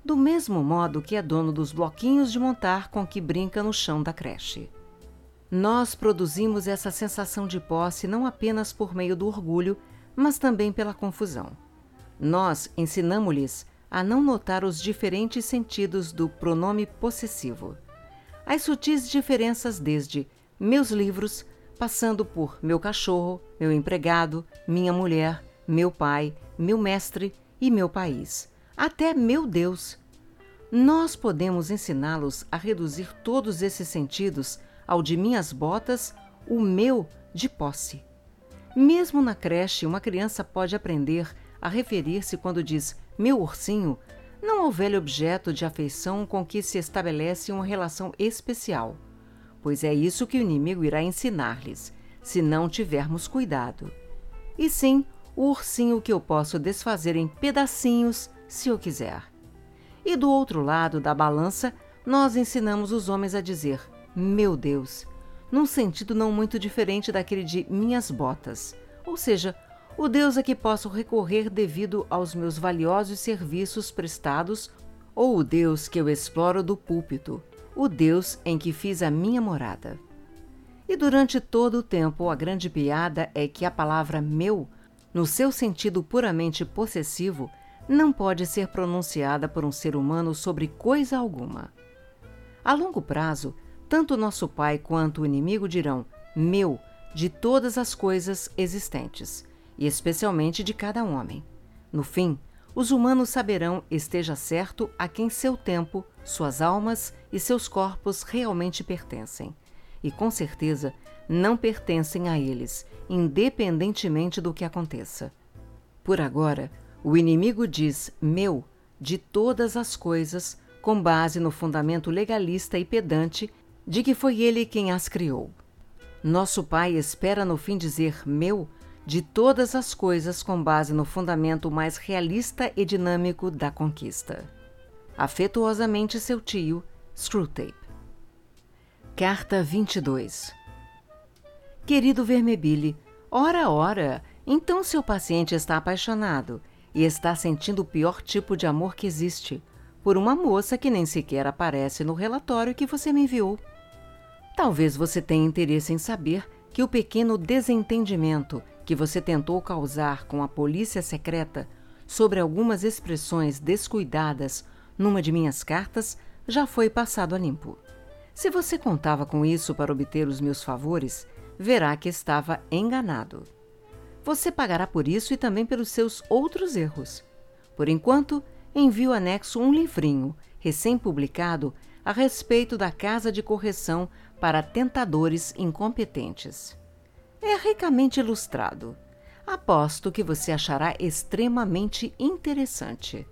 do mesmo modo que é dono dos bloquinhos de montar com que brinca no chão da creche. Nós produzimos essa sensação de posse não apenas por meio do orgulho, mas também pela confusão. Nós ensinamos-lhes a não notar os diferentes sentidos do pronome possessivo. As sutis diferenças desde meus livros, passando por meu cachorro, meu empregado, minha mulher, meu pai, meu mestre e meu país, até meu Deus. Nós podemos ensiná-los a reduzir todos esses sentidos ao de minhas botas, o meu de posse. Mesmo na creche, uma criança pode aprender a referir-se quando diz meu ursinho, não ao velho objeto de afeição com que se estabelece uma relação especial, pois é isso que o inimigo irá ensinar-lhes, se não tivermos cuidado. E sim, o ursinho que eu posso desfazer em pedacinhos se eu quiser. E do outro lado da balança, nós ensinamos os homens a dizer meu Deus, num sentido não muito diferente daquele de minhas botas, ou seja, o Deus a que posso recorrer devido aos meus valiosos serviços prestados, ou o Deus que eu exploro do púlpito, o Deus em que fiz a minha morada. E durante todo o tempo, a grande piada é que a palavra meu, no seu sentido puramente possessivo, não pode ser pronunciada por um ser humano sobre coisa alguma. A longo prazo, tanto nosso pai quanto o inimigo dirão meu de todas as coisas existentes, e especialmente de cada homem. No fim, os humanos saberão, esteja certo, a quem seu tempo, suas almas e seus corpos realmente pertencem. E com certeza não pertencem a eles, independentemente do que aconteça. Por agora, o inimigo diz meu de todas as coisas, com base no fundamento legalista e pedante de que foi ele quem as criou. Nosso Pai espera no fim dizer meu de todas as coisas com base no fundamento mais realista e dinâmico da conquista. Afetuosamente seu tio, Screwtape. Carta 22 Querido Vermebile, ora, ora, então seu paciente está apaixonado e está sentindo o pior tipo de amor que existe, por uma moça que nem sequer aparece no relatório que você me enviou. Talvez você tenha interesse em saber que o pequeno desentendimento que você tentou causar com a polícia secreta sobre algumas expressões descuidadas numa de minhas cartas já foi passado a limpo. Se você contava com isso para obter os meus favores, verá que estava enganado. Você pagará por isso e também pelos seus outros erros. Por enquanto, envio anexo um livrinho, recém-publicado, a respeito da Casa de Correção para Tentadores Incompetentes. É ricamente ilustrado. Aposto que você achará extremamente interessante.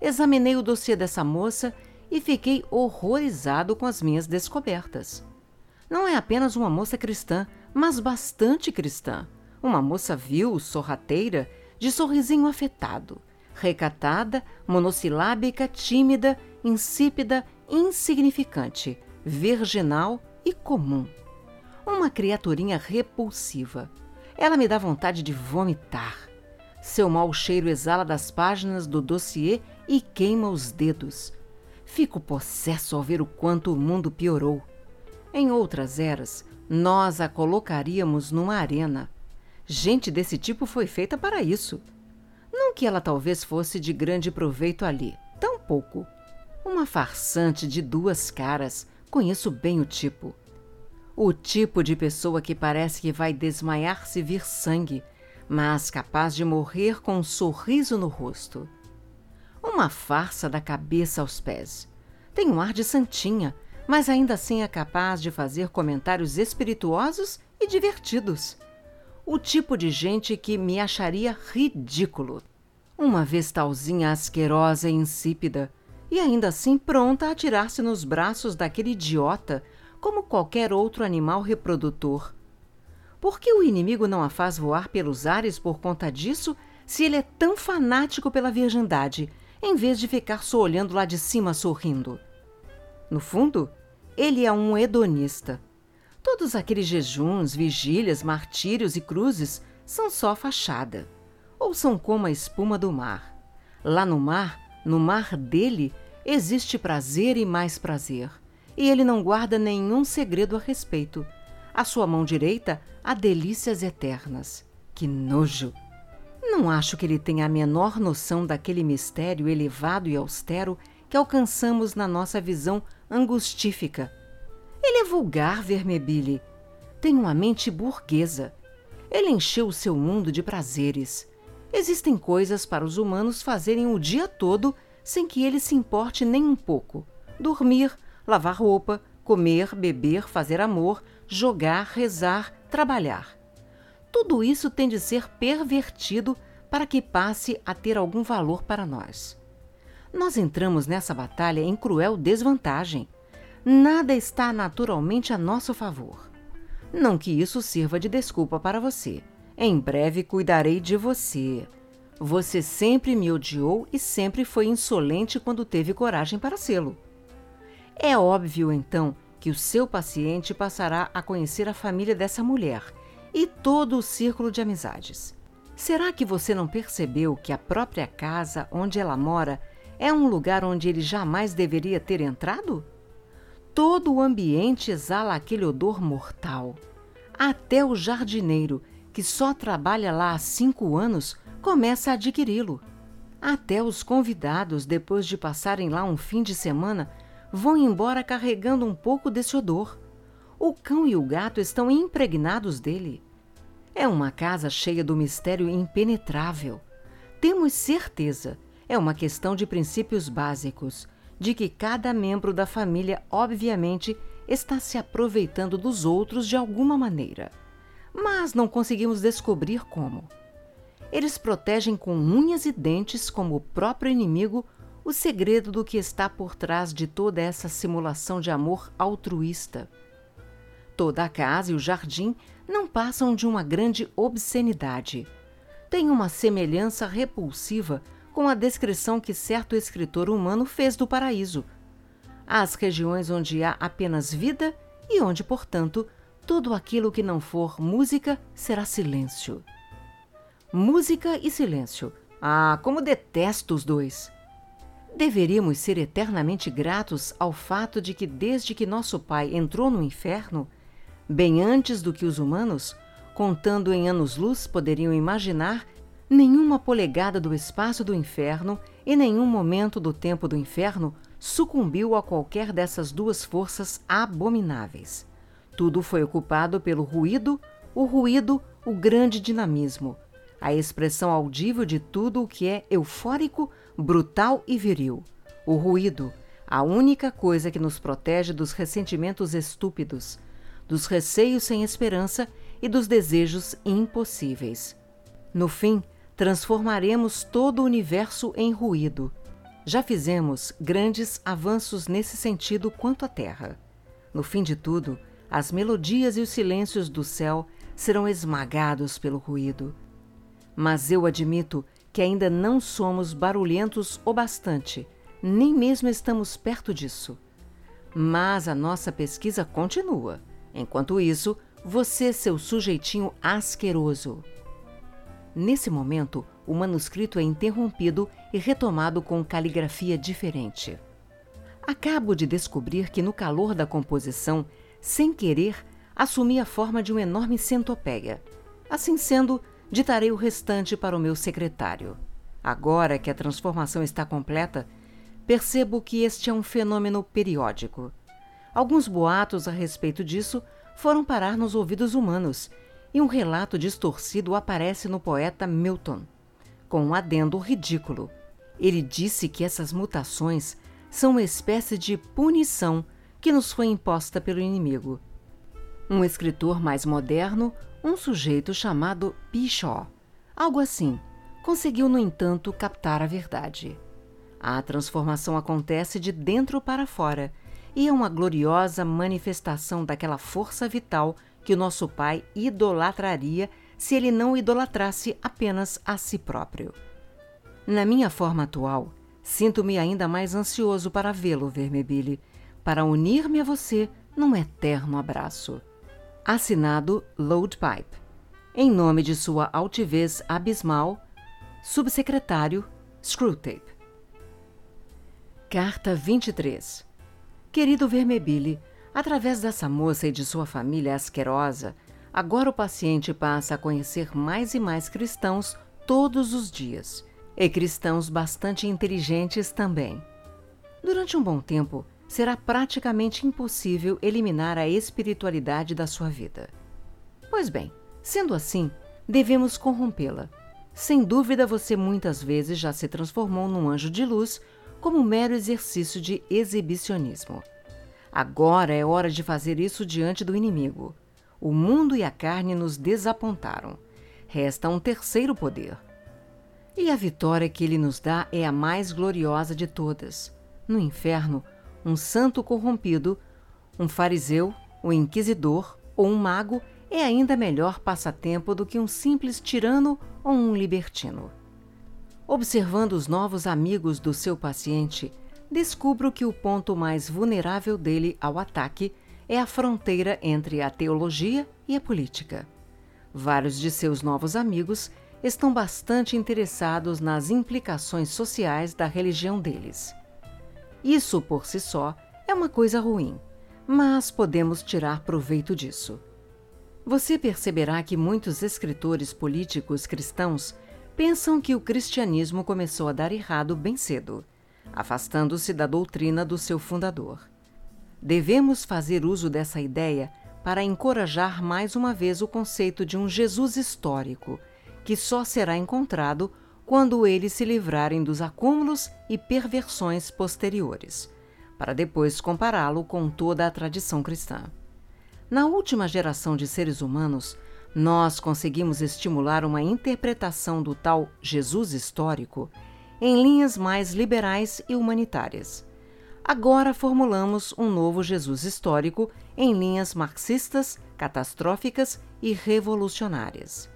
Examinei o dossiê dessa moça e fiquei horrorizado com as minhas descobertas. Não é apenas uma moça cristã, mas bastante cristã. Uma moça vil, sorrateira, de sorrisinho afetado, recatada, monossilábica, tímida, insípida, insignificante, virginal e comum. Uma criaturinha repulsiva. Ela me dá vontade de vomitar. Seu mau cheiro exala das páginas do dossiê e queima os dedos. Fico possesso ao ver o quanto o mundo piorou. Em outras eras, nós a colocaríamos numa arena. Gente desse tipo foi feita para isso. Não que ela talvez fosse de grande proveito ali, tão pouco. Uma farsante de duas caras, conheço bem o tipo. O tipo de pessoa que parece que vai desmaiar se vir sangue, mas capaz de morrer com um sorriso no rosto. Uma farsa da cabeça aos pés. Tem um ar de santinha, mas ainda assim é capaz de fazer comentários espirituosos e divertidos. O tipo de gente que me acharia ridículo. Uma vestalzinha asquerosa e insípida, e ainda assim pronta a atirar-se nos braços daquele idiota como qualquer outro animal reprodutor. Por que o inimigo não a faz voar pelos ares por conta disso, se ele é tão fanático pela virgindade, em vez de ficar só olhando lá de cima sorrindo? No fundo, ele é um hedonista. Todos aqueles jejuns, vigílias, martírios e cruzes são só fachada. Ou são como a espuma do mar. Lá no mar, no mar dele, existe prazer e mais prazer. E ele não guarda nenhum segredo a respeito. A sua mão direita há delícias eternas. Que nojo! Não acho que ele tenha a menor noção daquele mistério elevado e austero que alcançamos na nossa visão angustífica. Ele é vulgar, Vermebile. Tem uma mente burguesa. Ele encheu o seu mundo de prazeres. Existem coisas para os humanos fazerem o dia todo sem que ele se importe nem um pouco. Dormir, lavar roupa, comer, beber, fazer amor, jogar, rezar, trabalhar. Tudo isso tem de ser pervertido para que passe a ter algum valor para nós. Nós entramos nessa batalha em cruel desvantagem. Nada está naturalmente a nosso favor. Não que isso sirva de desculpa para você. Em breve cuidarei de você. Você sempre me odiou e sempre foi insolente quando teve coragem para sê-lo. É óbvio, então, que o seu paciente passará a conhecer a família dessa mulher e todo o círculo de amizades. Será que você não percebeu que a própria casa onde ela mora é um lugar onde ele jamais deveria ter entrado? Todo o ambiente exala aquele odor mortal. Até o jardineiro, que só trabalha lá há cinco anos, começa a adquiri-lo. Até os convidados, depois de passarem lá um fim de semana, vão embora carregando um pouco desse odor. O cão e o gato estão impregnados dele. É uma casa cheia do mistério impenetrável. Temos certeza é uma questão de princípios básicos, de que cada membro da família, obviamente, está se aproveitando dos outros de alguma maneira. Mas não conseguimos descobrir como. Eles protegem com unhas e dentes, como o próprio inimigo, o segredo do que está por trás de toda essa simulação de amor altruísta. Toda a casa e o jardim não passam de uma grande obscenidade. Tem uma semelhança repulsiva com a descrição que certo escritor humano fez do paraíso. As regiões onde há apenas vida e onde, portanto, tudo aquilo que não for música será silêncio. Música e silêncio. Ah, como detesto os dois! Deveríamos ser eternamente gratos ao fato de que, desde que nosso pai entrou no inferno, bem antes do que os humanos, contando em anos-luz, poderiam imaginar Nenhuma polegada do espaço do inferno e nenhum momento do tempo do inferno sucumbiu a qualquer dessas duas forças abomináveis. Tudo foi ocupado pelo ruído, o ruído, o grande dinamismo, a expressão audível de tudo o que é eufórico, brutal e viril. O ruído, a única coisa que nos protege dos ressentimentos estúpidos, dos receios sem esperança e dos desejos impossíveis. No fim, transformaremos todo o universo em ruído. Já fizemos grandes avanços nesse sentido quanto à Terra. No fim de tudo, as melodias e os silêncios do céu serão esmagados pelo ruído. Mas eu admito que ainda não somos barulhentos o bastante, nem mesmo estamos perto disso. Mas a nossa pesquisa continua. Enquanto isso, você, seu sujeitinho asqueroso, Nesse momento, o manuscrito é interrompido e retomado com caligrafia diferente. Acabo de descobrir que, no calor da composição, sem querer, assumi a forma de uma enorme centopeia. Assim sendo, ditarei o restante para o meu secretário. Agora que a transformação está completa, percebo que este é um fenômeno periódico. Alguns boatos a respeito disso foram parar nos ouvidos humanos e um relato distorcido aparece no poeta Milton, com um adendo ridículo. Ele disse que essas mutações são uma espécie de punição que nos foi imposta pelo inimigo. Um escritor mais moderno, um sujeito chamado Pishaw, algo assim, conseguiu, no entanto, captar a verdade. A transformação acontece de dentro para fora e é uma gloriosa manifestação daquela força vital que o nosso Pai idolatraria se ele não idolatrasse apenas a si próprio. Na minha forma atual, sinto-me ainda mais ansioso para vê-lo, Vermebile, para unir-me a você num eterno abraço. Assinado Load Pipe. Em nome de sua altivez abismal, Subsecretário Screwtape. Carta 23 Querido Vermebile, através dessa moça e de sua família asquerosa, agora o paciente passa a conhecer mais e mais cristãos todos os dias, e cristãos bastante inteligentes também. Durante um bom tempo, será praticamente impossível eliminar a espiritualidade da sua vida. Pois bem, sendo assim, devemos corrompê-la. Sem dúvida, você muitas vezes já se transformou num anjo de luz como mero exercício de exibicionismo. Agora é hora de fazer isso diante do inimigo. O mundo e a carne nos desapontaram. Resta um terceiro poder. E a vitória que ele nos dá é a mais gloriosa de todas. No inferno, um santo corrompido, um fariseu, um inquisidor ou um mago é ainda melhor passatempo do que um simples tirano ou um libertino. Observando os novos amigos do seu paciente, descubro que o ponto mais vulnerável dele ao ataque é a fronteira entre a teologia e a política. Vários de seus novos amigos estão bastante interessados nas implicações sociais da religião deles. Isso por si só é uma coisa ruim, mas podemos tirar proveito disso. Você perceberá que muitos escritores políticos cristãos pensam que o cristianismo começou a dar errado bem cedo, afastando-se da doutrina do seu fundador. Devemos fazer uso dessa ideia para encorajar mais uma vez o conceito de um Jesus histórico, que só será encontrado quando eles se livrarem dos acúmulos e perversões posteriores, para depois compará-lo com toda a tradição cristã. Na última geração de seres humanos, nós conseguimos estimular uma interpretação do tal Jesus histórico em linhas mais liberais e humanitárias. Agora formulamos um novo Jesus histórico em linhas marxistas, catastróficas e revolucionárias.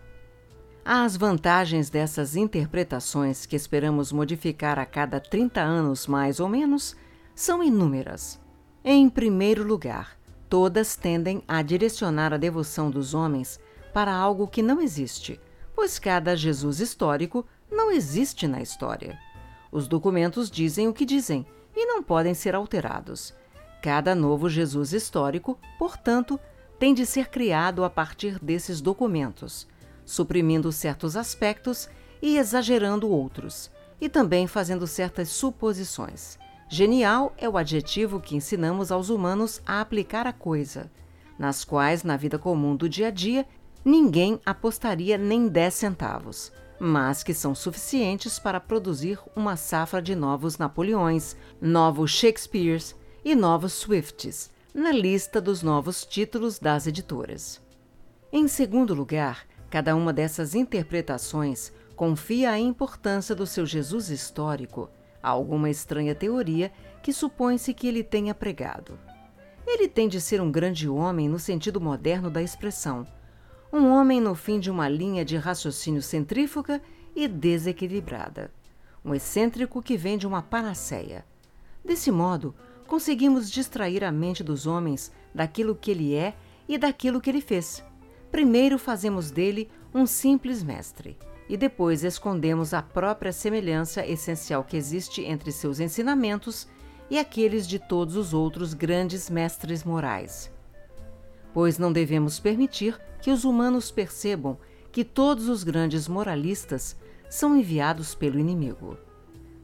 As vantagens dessas interpretações, que esperamos modificar a cada 30 anos mais ou menos, são inúmeras. Em primeiro lugar, todas tendem a direcionar a devoção dos homens para algo que não existe, pois cada Jesus histórico não existe na história. Os documentos dizem o que dizem e não podem ser alterados. Cada novo Jesus histórico, portanto, tem de ser criado a partir desses documentos, suprimindo certos aspectos e exagerando outros, e também fazendo certas suposições. Genial é o adjetivo que ensinamos aos humanos a aplicar a coisa, nas quais, na vida comum do dia a dia, ninguém apostaria nem 10 centavos, mas que são suficientes para produzir uma safra de novos Napoleões, novos Shakespeares e novos Swifts na lista dos novos títulos das editoras. Em segundo lugar, cada uma dessas interpretações confia a importância do seu Jesus histórico a alguma estranha teoria que supõe-se que ele tenha pregado. Ele tem de ser um grande homem no sentido moderno da expressão, um homem no fim de uma linha de raciocínio centrífuga e desequilibrada. Um excêntrico que vem de uma panaceia. Desse modo, conseguimos distrair a mente dos homens daquilo que ele é e daquilo que ele fez. Primeiro fazemos dele um simples mestre e depois escondemos a própria semelhança essencial que existe entre seus ensinamentos e aqueles de todos os outros grandes mestres morais pois não devemos permitir que os humanos percebam que todos os grandes moralistas são enviados pelo inimigo.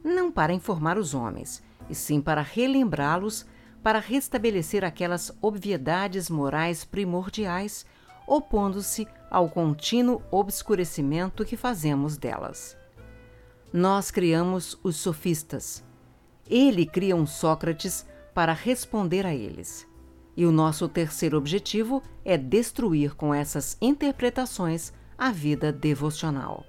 Não para informar os homens, e sim para relembrá-los, para restabelecer aquelas obviedades morais primordiais, opondo-se ao contínuo obscurecimento que fazemos delas. Nós criamos os sofistas. Ele cria um Sócrates para responder a eles. E o nosso terceiro objetivo é destruir com essas interpretações a vida devocional.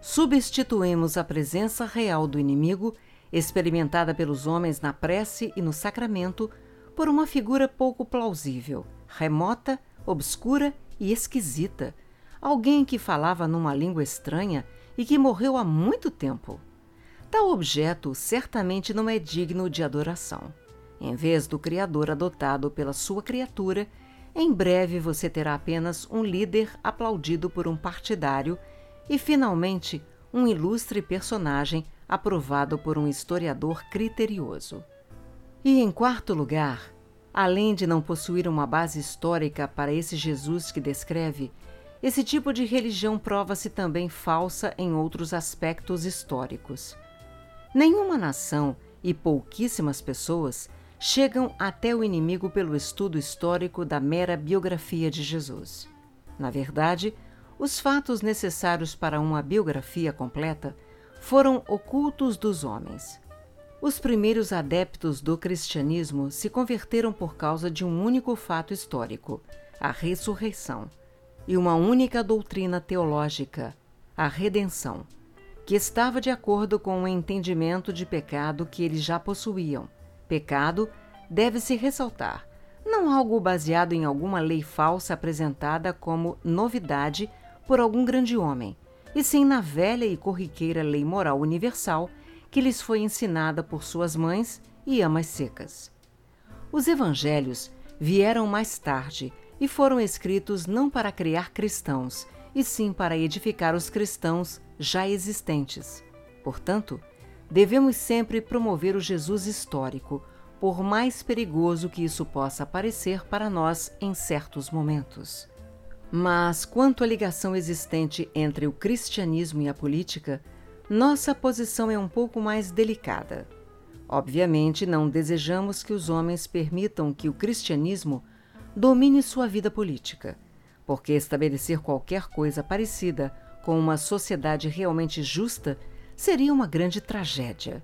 Substituímos a presença real do inimigo experimentada pelos homens na prece e no sacramento, por uma figura pouco plausível, remota, obscura e esquisita, alguém que falava numa língua estranha e que morreu há muito tempo. Tal objeto certamente não é digno de adoração. Em vez do Criador adotado pela sua criatura, em breve você terá apenas um líder aplaudido por um partidário e, finalmente, um ilustre personagem aprovado por um historiador criterioso. E, em quarto lugar, além de não possuir uma base histórica para esse Jesus que descreve, esse tipo de religião prova-se também falsa em outros aspectos históricos. Nenhuma nação e pouquíssimas pessoas chegam até o inimigo pelo estudo histórico da mera biografia de Jesus. Na verdade, os fatos necessários para uma biografia completa foram ocultos dos homens. Os primeiros adeptos do cristianismo se converteram por causa de um único fato histórico, a ressurreição, e uma única doutrina teológica, a redenção, que estava de acordo com o entendimento de pecado que eles já possuíam. Pecado deve-se ressaltar, não algo baseado em alguma lei falsa apresentada como novidade por algum grande homem, e sim na velha e corriqueira lei moral universal que lhes foi ensinada por suas mães e amas secas. Os evangelhos vieram mais tarde e foram escritos não para criar cristãos, e sim para edificar os cristãos já existentes. Portanto, devemos sempre promover o Jesus histórico, por mais perigoso que isso possa parecer para nós em certos momentos. Mas, quanto à ligação existente entre o cristianismo e a política, nossa posição é um pouco mais delicada. Obviamente, não desejamos que os homens permitam que o cristianismo domine sua vida política, porque estabelecer qualquer coisa parecida com uma sociedade realmente justa seria uma grande tragédia.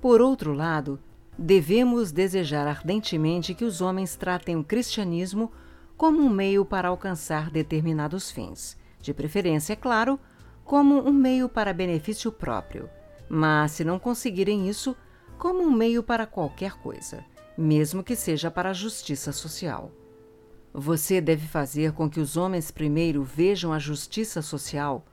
Por outro lado, devemos desejar ardentemente que os homens tratem o cristianismo como um meio para alcançar determinados fins, de preferência, é claro, como um meio para benefício próprio, mas se não conseguirem isso, como um meio para qualquer coisa, mesmo que seja para a justiça social. Você deve fazer com que os homens primeiro vejam a justiça social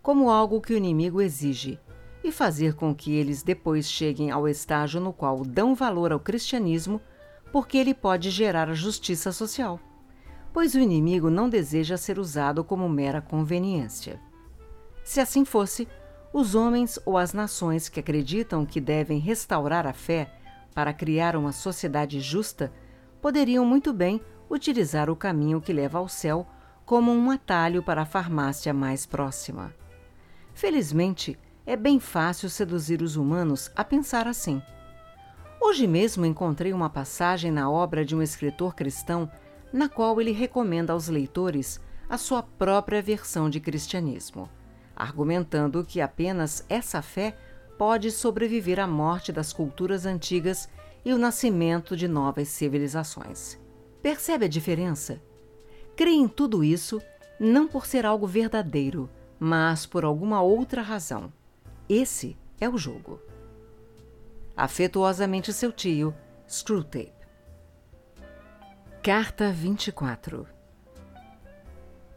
como algo que o inimigo exige e fazer com que eles depois cheguem ao estágio no qual dão valor ao cristianismo, porque ele pode gerar a justiça social pois o inimigo não deseja ser usado como mera conveniência. Se assim fosse, os homens ou as nações que acreditam que devem restaurar a fé para criar uma sociedade justa poderiam muito bem utilizar o caminho que leva ao céu como um atalho para a farmácia mais próxima. Felizmente, é bem fácil seduzir os humanos a pensar assim. Hoje mesmo encontrei uma passagem na obra de um escritor cristão na qual ele recomenda aos leitores a sua própria versão de cristianismo, argumentando que apenas essa fé pode sobreviver à morte das culturas antigas e o nascimento de novas civilizações. Percebe a diferença? Crê em tudo isso não por ser algo verdadeiro, mas por alguma outra razão. Esse é o jogo. Afetuosamente seu tio, Screwtape. Carta 24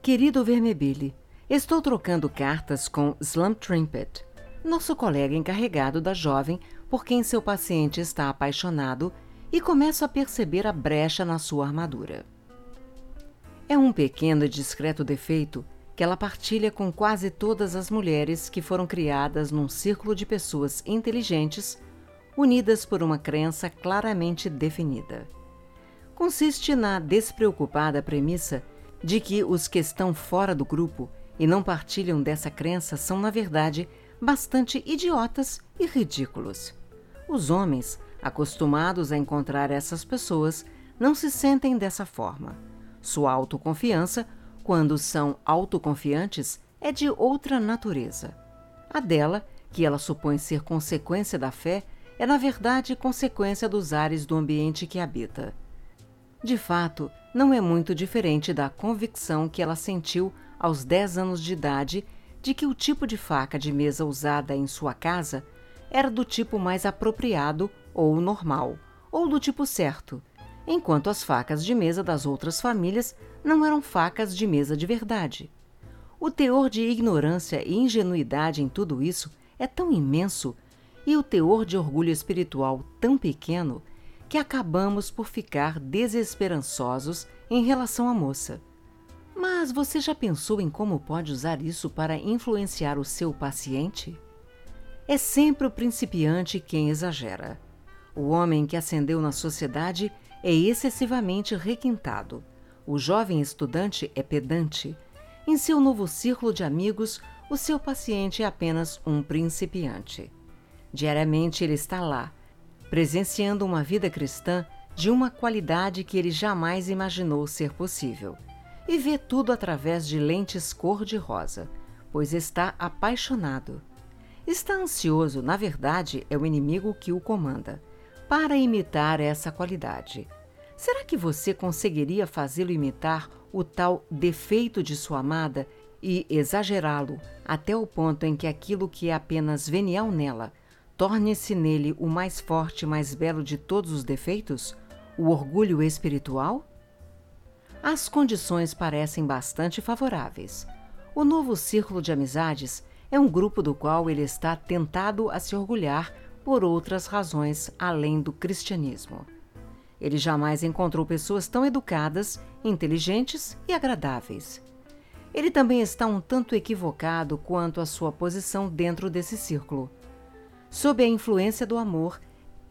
Querido Vermebile, estou trocando cartas com Slump Trimpet, nosso colega encarregado da jovem por quem seu paciente está apaixonado e começo a perceber a brecha na sua armadura. É um pequeno e discreto defeito que ela partilha com quase todas as mulheres que foram criadas num círculo de pessoas inteligentes, unidas por uma crença claramente definida consiste na despreocupada premissa de que os que estão fora do grupo e não partilham dessa crença são, na verdade, bastante idiotas e ridículos. Os homens, Acostumados a encontrar essas pessoas, não se sentem dessa forma. Sua autoconfiança, quando são autoconfiantes, é de outra natureza. A dela, que ela supõe ser consequência da fé, é na verdade consequência dos ares do ambiente que habita. De fato, não é muito diferente da convicção que ela sentiu aos 10 anos de idade de que o tipo de faca de mesa usada em sua casa era do tipo mais apropriado ou normal, ou do tipo certo, enquanto as facas de mesa das outras famílias não eram facas de mesa de verdade. O teor de ignorância e ingenuidade em tudo isso é tão imenso e o teor de orgulho espiritual tão pequeno que acabamos por ficar desesperançosos em relação à moça. Mas você já pensou em como pode usar isso para influenciar o seu paciente? É sempre o principiante quem exagera. O homem que ascendeu na sociedade é excessivamente requintado. O jovem estudante é pedante. Em seu novo círculo de amigos, o seu paciente é apenas um principiante. Diariamente ele está lá, presenciando uma vida cristã de uma qualidade que ele jamais imaginou ser possível. E vê tudo através de lentes cor-de-rosa, pois está apaixonado. Está ansioso, na verdade, é o inimigo que o comanda, para imitar essa qualidade. Será que você conseguiria fazê-lo imitar o tal defeito de sua amada e exagerá-lo até o ponto em que aquilo que é apenas venial nela torne-se nele o mais forte e mais belo de todos os defeitos? O orgulho espiritual? As condições parecem bastante favoráveis. O novo círculo de amizades é um grupo do qual ele está tentado a se orgulhar por outras razões além do cristianismo. Ele jamais encontrou pessoas tão educadas, inteligentes e agradáveis. Ele também está um tanto equivocado quanto à sua posição dentro desse círculo. Sob a influência do amor,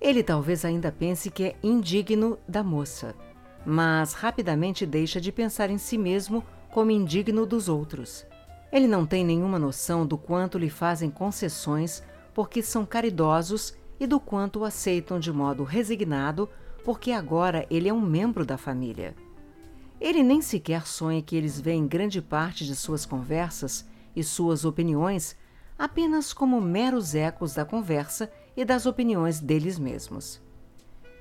ele talvez ainda pense que é indigno da moça, mas rapidamente deixa de pensar em si mesmo como indigno dos outros. Ele não tem nenhuma noção do quanto lhe fazem concessões porque são caridosos e do quanto o aceitam de modo resignado porque agora ele é um membro da família. Ele nem sequer sonha que eles veem grande parte de suas conversas e suas opiniões apenas como meros ecos da conversa e das opiniões deles mesmos.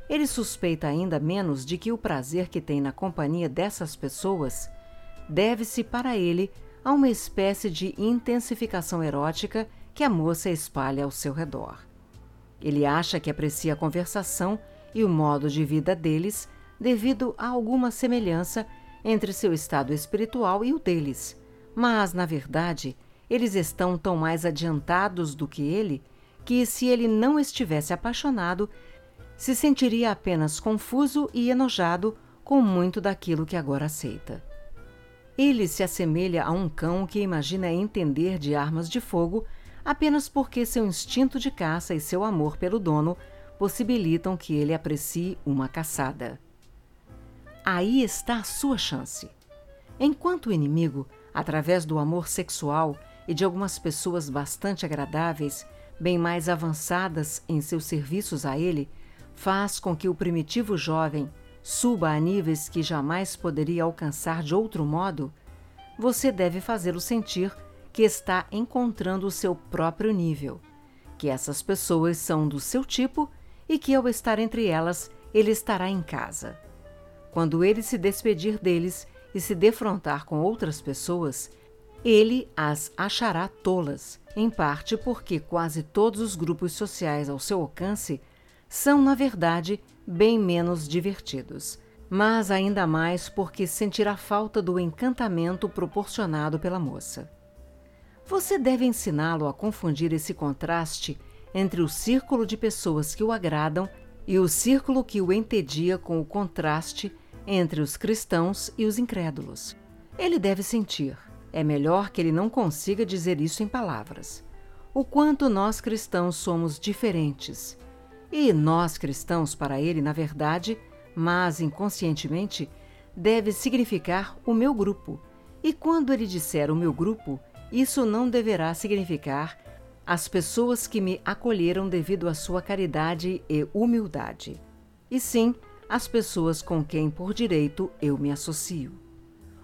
Ele suspeita ainda menos de que o prazer que tem na companhia dessas pessoas deve-se para ele a uma espécie de intensificação erótica que a moça espalha ao seu redor. Ele acha que aprecia a conversação e o modo de vida deles devido a alguma semelhança entre seu estado espiritual e o deles, mas, na verdade, eles estão tão mais adiantados do que ele que, se ele não estivesse apaixonado, se sentiria apenas confuso e enojado com muito daquilo que agora aceita. Ele se assemelha a um cão que imagina entender de armas de fogo apenas porque seu instinto de caça e seu amor pelo dono possibilitam que ele aprecie uma caçada. Aí está a sua chance. Enquanto o inimigo, através do amor sexual, e de algumas pessoas bastante agradáveis, bem mais avançadas em seus serviços a ele, faz com que o primitivo jovem suba a níveis que jamais poderia alcançar de outro modo, você deve fazê-lo sentir que está encontrando o seu próprio nível, que essas pessoas são do seu tipo e que, ao estar entre elas, ele estará em casa. Quando ele se despedir deles e se defrontar com outras pessoas, ele as achará tolas, em parte porque quase todos os grupos sociais ao seu alcance são, na verdade, bem menos divertidos, mas ainda mais porque sentirá falta do encantamento proporcionado pela moça. Você deve ensiná-lo a confundir esse contraste entre o círculo de pessoas que o agradam e o círculo que o entedia com o contraste entre os cristãos e os incrédulos. Ele deve sentir, é melhor que ele não consiga dizer isso em palavras. O quanto nós cristãos somos diferentes. E nós cristãos, para ele, na verdade, mas inconscientemente, deve significar o meu grupo. E quando ele disser o meu grupo, isso não deverá significar as pessoas que me acolheram devido à sua caridade e humildade, e sim as pessoas com quem, por direito, eu me associo.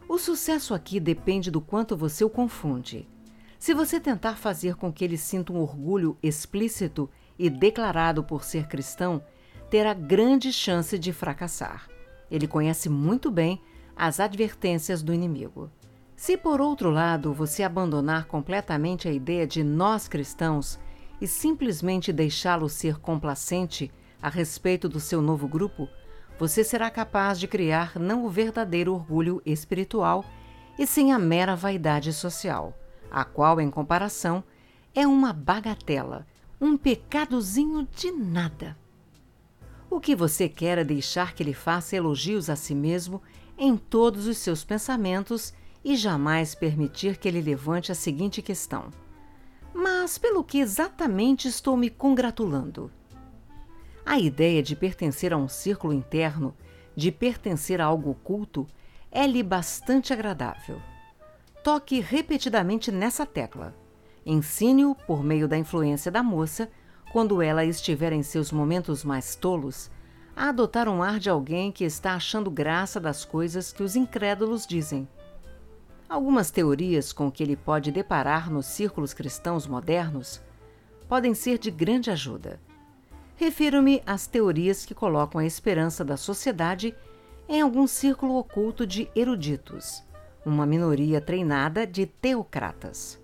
O sucesso aqui depende do quanto você o confunde. Se você tentar fazer com que ele sinta um orgulho explícito e declarado por ser cristão, terá grande chance de fracassar. Ele conhece muito bem as advertências do inimigo. Se, por outro lado, você abandonar completamente a ideia de nós cristãos e simplesmente deixá-lo ser complacente a respeito do seu novo grupo, você será capaz de criar não o verdadeiro orgulho espiritual, e sim a mera vaidade social, a qual, em comparação, é uma bagatela, um pecadozinho de nada. O que você quer é deixar que ele faça elogios a si mesmo em todos os seus pensamentos e jamais permitir que ele levante a seguinte questão: Mas pelo que exatamente estou me congratulando? A ideia de pertencer a um círculo interno, de pertencer a algo oculto, é-lhe bastante agradável. Toque repetidamente nessa tecla. Ensine-o por meio da influência da moça, quando ela estiver em seus momentos mais tolos, a adotar um ar de alguém que está achando graça das coisas que os incrédulos dizem. Algumas teorias com que ele pode deparar nos círculos cristãos modernos podem ser de grande ajuda. Refiro-me às teorias que colocam a esperança da sociedade em algum círculo oculto de eruditos, uma minoria treinada de teocratas.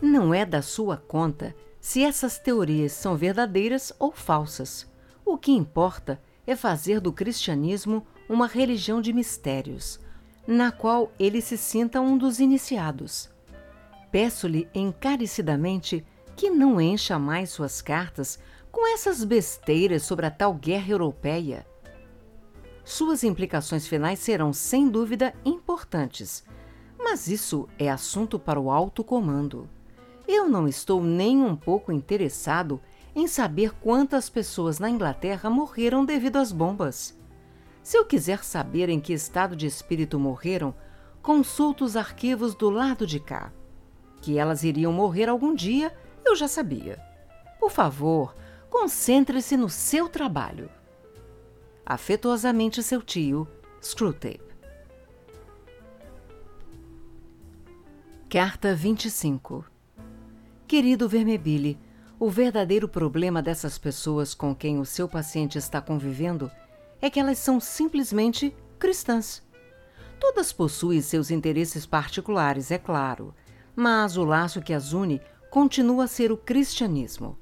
Não é da sua conta se essas teorias são verdadeiras ou falsas. O que importa é fazer do cristianismo uma religião de mistérios, na qual ele se sinta um dos iniciados. Peço-lhe encarecidamente que não encha mais suas cartas com essas besteiras sobre a tal guerra europeia. Suas implicações finais serão, sem dúvida, importantes, mas isso é assunto para o alto comando. Eu não estou nem um pouco interessado em saber quantas pessoas na Inglaterra morreram devido às bombas. Se eu quiser saber em que estado de espírito morreram, consulto os arquivos do lado de cá. Que elas iriam morrer algum dia, eu já sabia. Por favor, Concentre-se no seu trabalho. Afetuosamente seu tio, Screwtape. Carta 25 Querido Vermebile, o verdadeiro problema dessas pessoas com quem o seu paciente está convivendo é que elas são simplesmente cristãs. Todas possuem seus interesses particulares, é claro, mas o laço que as une continua a ser o cristianismo.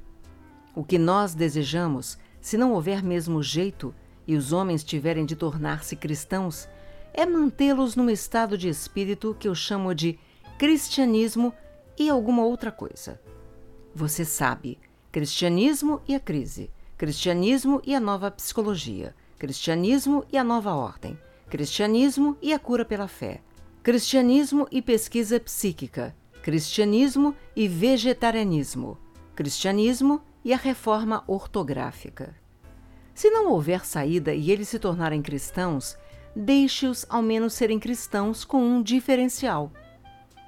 O que nós desejamos, se não houver mesmo jeito e os homens tiverem de tornar-se cristãos, é mantê-los num estado de espírito que eu chamo de cristianismo e alguma outra coisa. Você sabe, cristianismo e a crise, cristianismo e a nova psicologia, cristianismo e a nova ordem, cristianismo e a cura pela fé, cristianismo e pesquisa psíquica, cristianismo e vegetarianismo, cristianismo e a reforma ortográfica. Se não houver saída e eles se tornarem cristãos, deixe-os ao menos serem cristãos com um diferencial.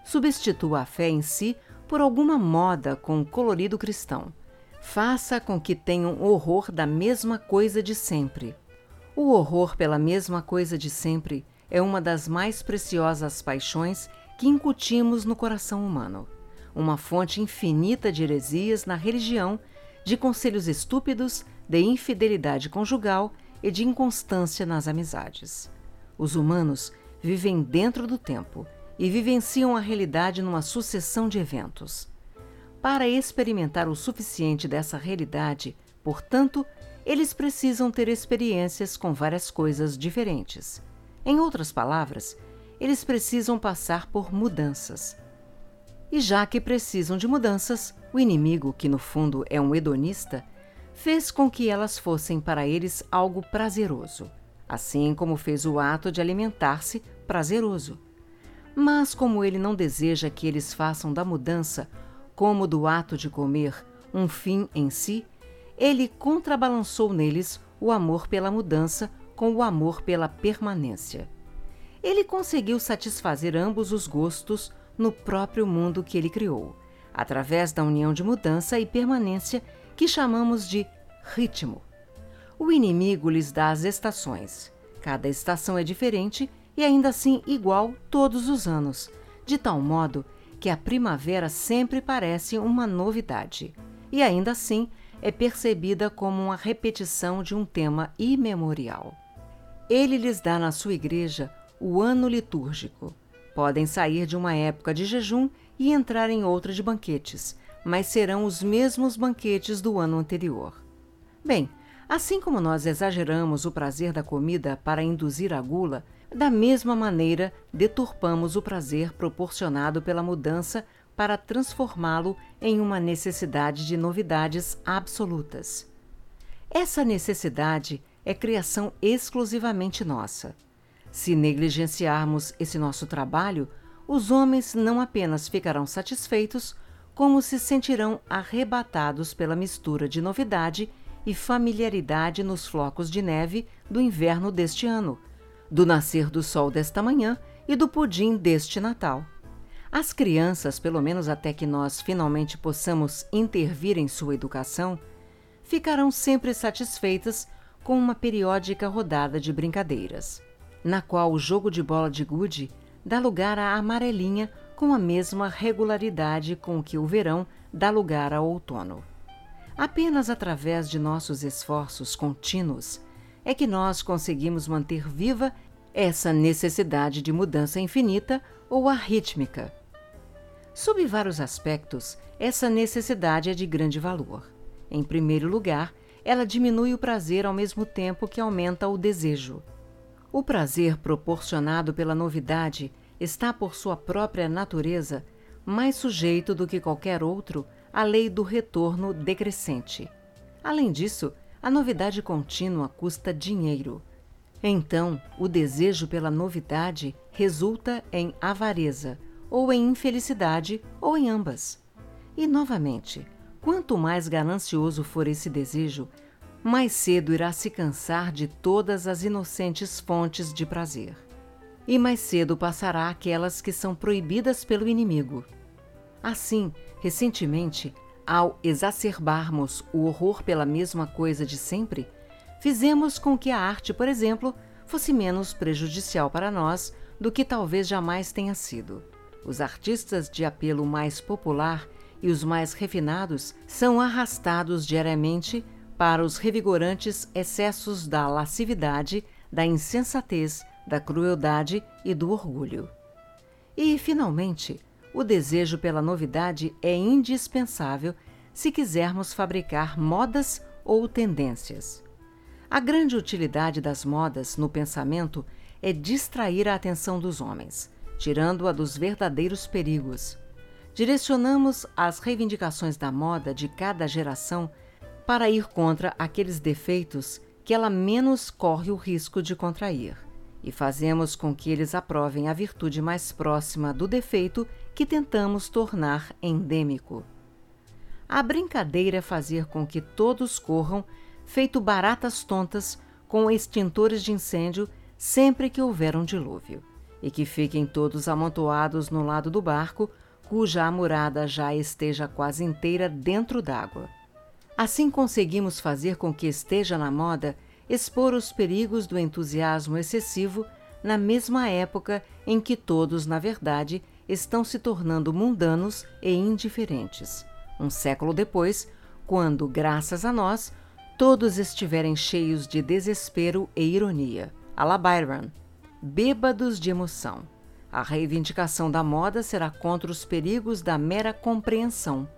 Substitua a fé em si por alguma moda com colorido cristão. Faça com que tenham horror da mesma coisa de sempre. O horror pela mesma coisa de sempre é uma das mais preciosas paixões que incutimos no coração humano, uma fonte infinita de heresias na religião de conselhos estúpidos, de infidelidade conjugal e de inconstância nas amizades. Os humanos vivem dentro do tempo e vivenciam a realidade numa sucessão de eventos. Para experimentar o suficiente dessa realidade, portanto, eles precisam ter experiências com várias coisas diferentes. Em outras palavras, eles precisam passar por mudanças. E já que precisam de mudanças, o inimigo, que no fundo é um hedonista, fez com que elas fossem para eles algo prazeroso, assim como fez o ato de alimentar-se prazeroso. Mas como ele não deseja que eles façam da mudança, como do ato de comer, um fim em si, ele contrabalançou neles o amor pela mudança com o amor pela permanência. Ele conseguiu satisfazer ambos os gostos no próprio mundo que ele criou, através da união de mudança e permanência que chamamos de ritmo. O inimigo lhes dá as estações. Cada estação é diferente e ainda assim igual todos os anos, de tal modo que a primavera sempre parece uma novidade, e ainda assim é percebida como uma repetição de um tema imemorial. Ele lhes dá na sua igreja o ano litúrgico. Podem sair de uma época de jejum e entrar em outra de banquetes, mas serão os mesmos banquetes do ano anterior. Bem, assim como nós exageramos o prazer da comida para induzir a gula, da mesma maneira, deturpamos o prazer proporcionado pela mudança para transformá-lo em uma necessidade de novidades absolutas. Essa necessidade é criação exclusivamente nossa. Se negligenciarmos esse nosso trabalho, os homens não apenas ficarão satisfeitos, como se sentirão arrebatados pela mistura de novidade e familiaridade nos flocos de neve do inverno deste ano do nascer do sol desta manhã e do pudim deste Natal. As crianças, pelo menos até que nós finalmente possamos intervir em sua educação, ficarão sempre satisfeitas com uma periódica rodada de brincadeiras, na qual o jogo de bola de gude dá lugar à amarelinha com a mesma regularidade com que o verão dá lugar ao outono. Apenas através de nossos esforços contínuos é que nós conseguimos manter viva essa necessidade de mudança infinita ou arrítmica. Sob vários aspectos, essa necessidade é de grande valor. Em primeiro lugar, ela diminui o prazer ao mesmo tempo que aumenta o desejo. O prazer proporcionado pela novidade está, por sua própria natureza, mais sujeito do que qualquer outro à lei do retorno decrescente. Além disso, a novidade contínua custa dinheiro. Então, o desejo pela novidade resulta em avareza, ou em infelicidade, ou em ambas. E, novamente, quanto mais ganancioso for esse desejo, mais cedo irá se cansar de todas as inocentes fontes de prazer. E mais cedo passará aquelas que são proibidas pelo inimigo. Assim, recentemente, ao exacerbarmos o horror pela mesma coisa de sempre, fizemos com que a arte, por exemplo, fosse menos prejudicial para nós do que talvez jamais tenha sido. Os artistas de apelo mais popular e os mais refinados são arrastados diariamente para os revigorantes excessos da lascividade, da insensatez, da crueldade e do orgulho. E, finalmente, o desejo pela novidade é indispensável se quisermos fabricar modas ou tendências. A grande utilidade das modas no pensamento é distrair a atenção dos homens, tirando-a dos verdadeiros perigos. Direcionamos as reivindicações da moda de cada geração para ir contra aqueles defeitos que ela menos corre o risco de contrair e fazemos com que eles aprovem a virtude mais próxima do defeito que tentamos tornar endêmico. A brincadeira é fazer com que todos corram, feito baratas tontas, com extintores de incêndio sempre que houver um dilúvio, e que fiquem todos amontoados no lado do barco, cuja amurada já esteja quase inteira dentro d'água. Assim conseguimos fazer com que esteja na moda expor os perigos do entusiasmo excessivo na mesma época em que todos, na verdade, estão se tornando mundanos e indiferentes. Um século depois, quando, graças a nós, todos estiverem cheios de desespero e ironia. A la Byron, bêbados de emoção. A reivindicação da moda será contra os perigos da mera compreensão.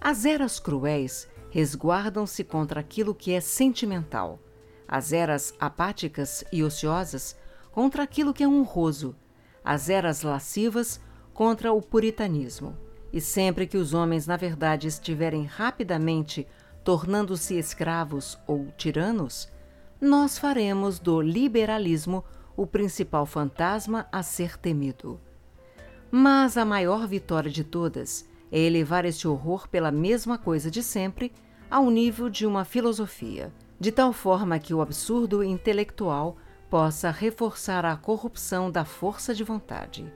As eras cruéis resguardam-se contra aquilo que é sentimental as eras apáticas e ociosas contra aquilo que é honroso, as eras lascivas contra o puritanismo. E sempre que os homens, na verdade, estiverem rapidamente tornando-se escravos ou tiranos, nós faremos do liberalismo o principal fantasma a ser temido. Mas a maior vitória de todas é elevar esse horror pela mesma coisa de sempre ao nível de uma filosofia de tal forma que o absurdo intelectual possa reforçar a corrupção da força de vontade.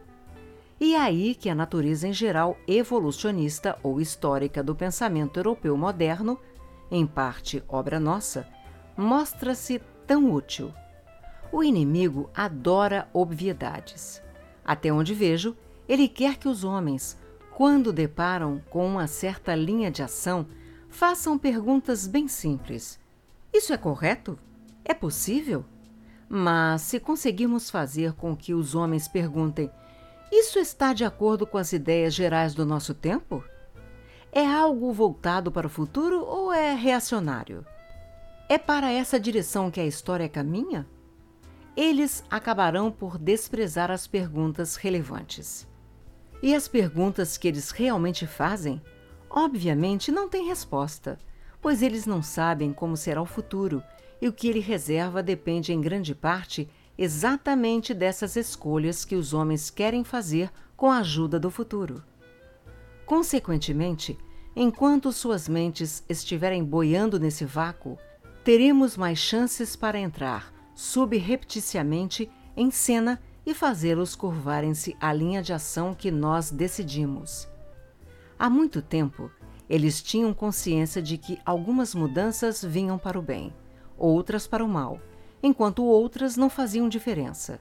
E é aí que a natureza em geral evolucionista ou histórica do pensamento europeu moderno, em parte obra nossa, mostra-se tão útil. O inimigo adora obviedades. Até onde vejo, ele quer que os homens, quando deparam com uma certa linha de ação, façam perguntas bem simples. Isso é correto? É possível? Mas se conseguirmos fazer com que os homens perguntem: Isso está de acordo com as ideias gerais do nosso tempo? É algo voltado para o futuro ou é reacionário? É para essa direção que a história caminha? Eles acabarão por desprezar as perguntas relevantes. E as perguntas que eles realmente fazem, obviamente, não têm resposta, pois eles não sabem como será o futuro e o que ele reserva depende em grande parte exatamente dessas escolhas que os homens querem fazer com a ajuda do futuro. Consequentemente, enquanto suas mentes estiverem boiando nesse vácuo, teremos mais chances para entrar subrepticiamente em cena e fazê-los curvarem-se à linha de ação que nós decidimos. Há muito tempo, eles tinham consciência de que algumas mudanças vinham para o bem outras para o mal, enquanto outras não faziam diferença.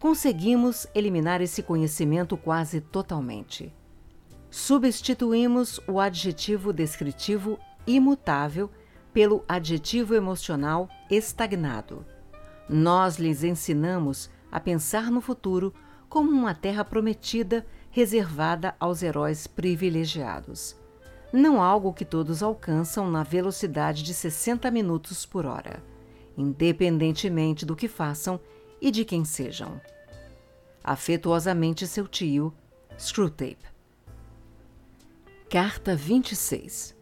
Conseguimos eliminar esse conhecimento quase totalmente. Substituímos o adjetivo descritivo imutável pelo adjetivo emocional estagnado. Nós lhes ensinamos a pensar no futuro como uma terra prometida reservada aos heróis privilegiados não algo que todos alcançam na velocidade de 60 minutos por hora, independentemente do que façam e de quem sejam. Afetuosamente seu tio, Screwtape. Carta 26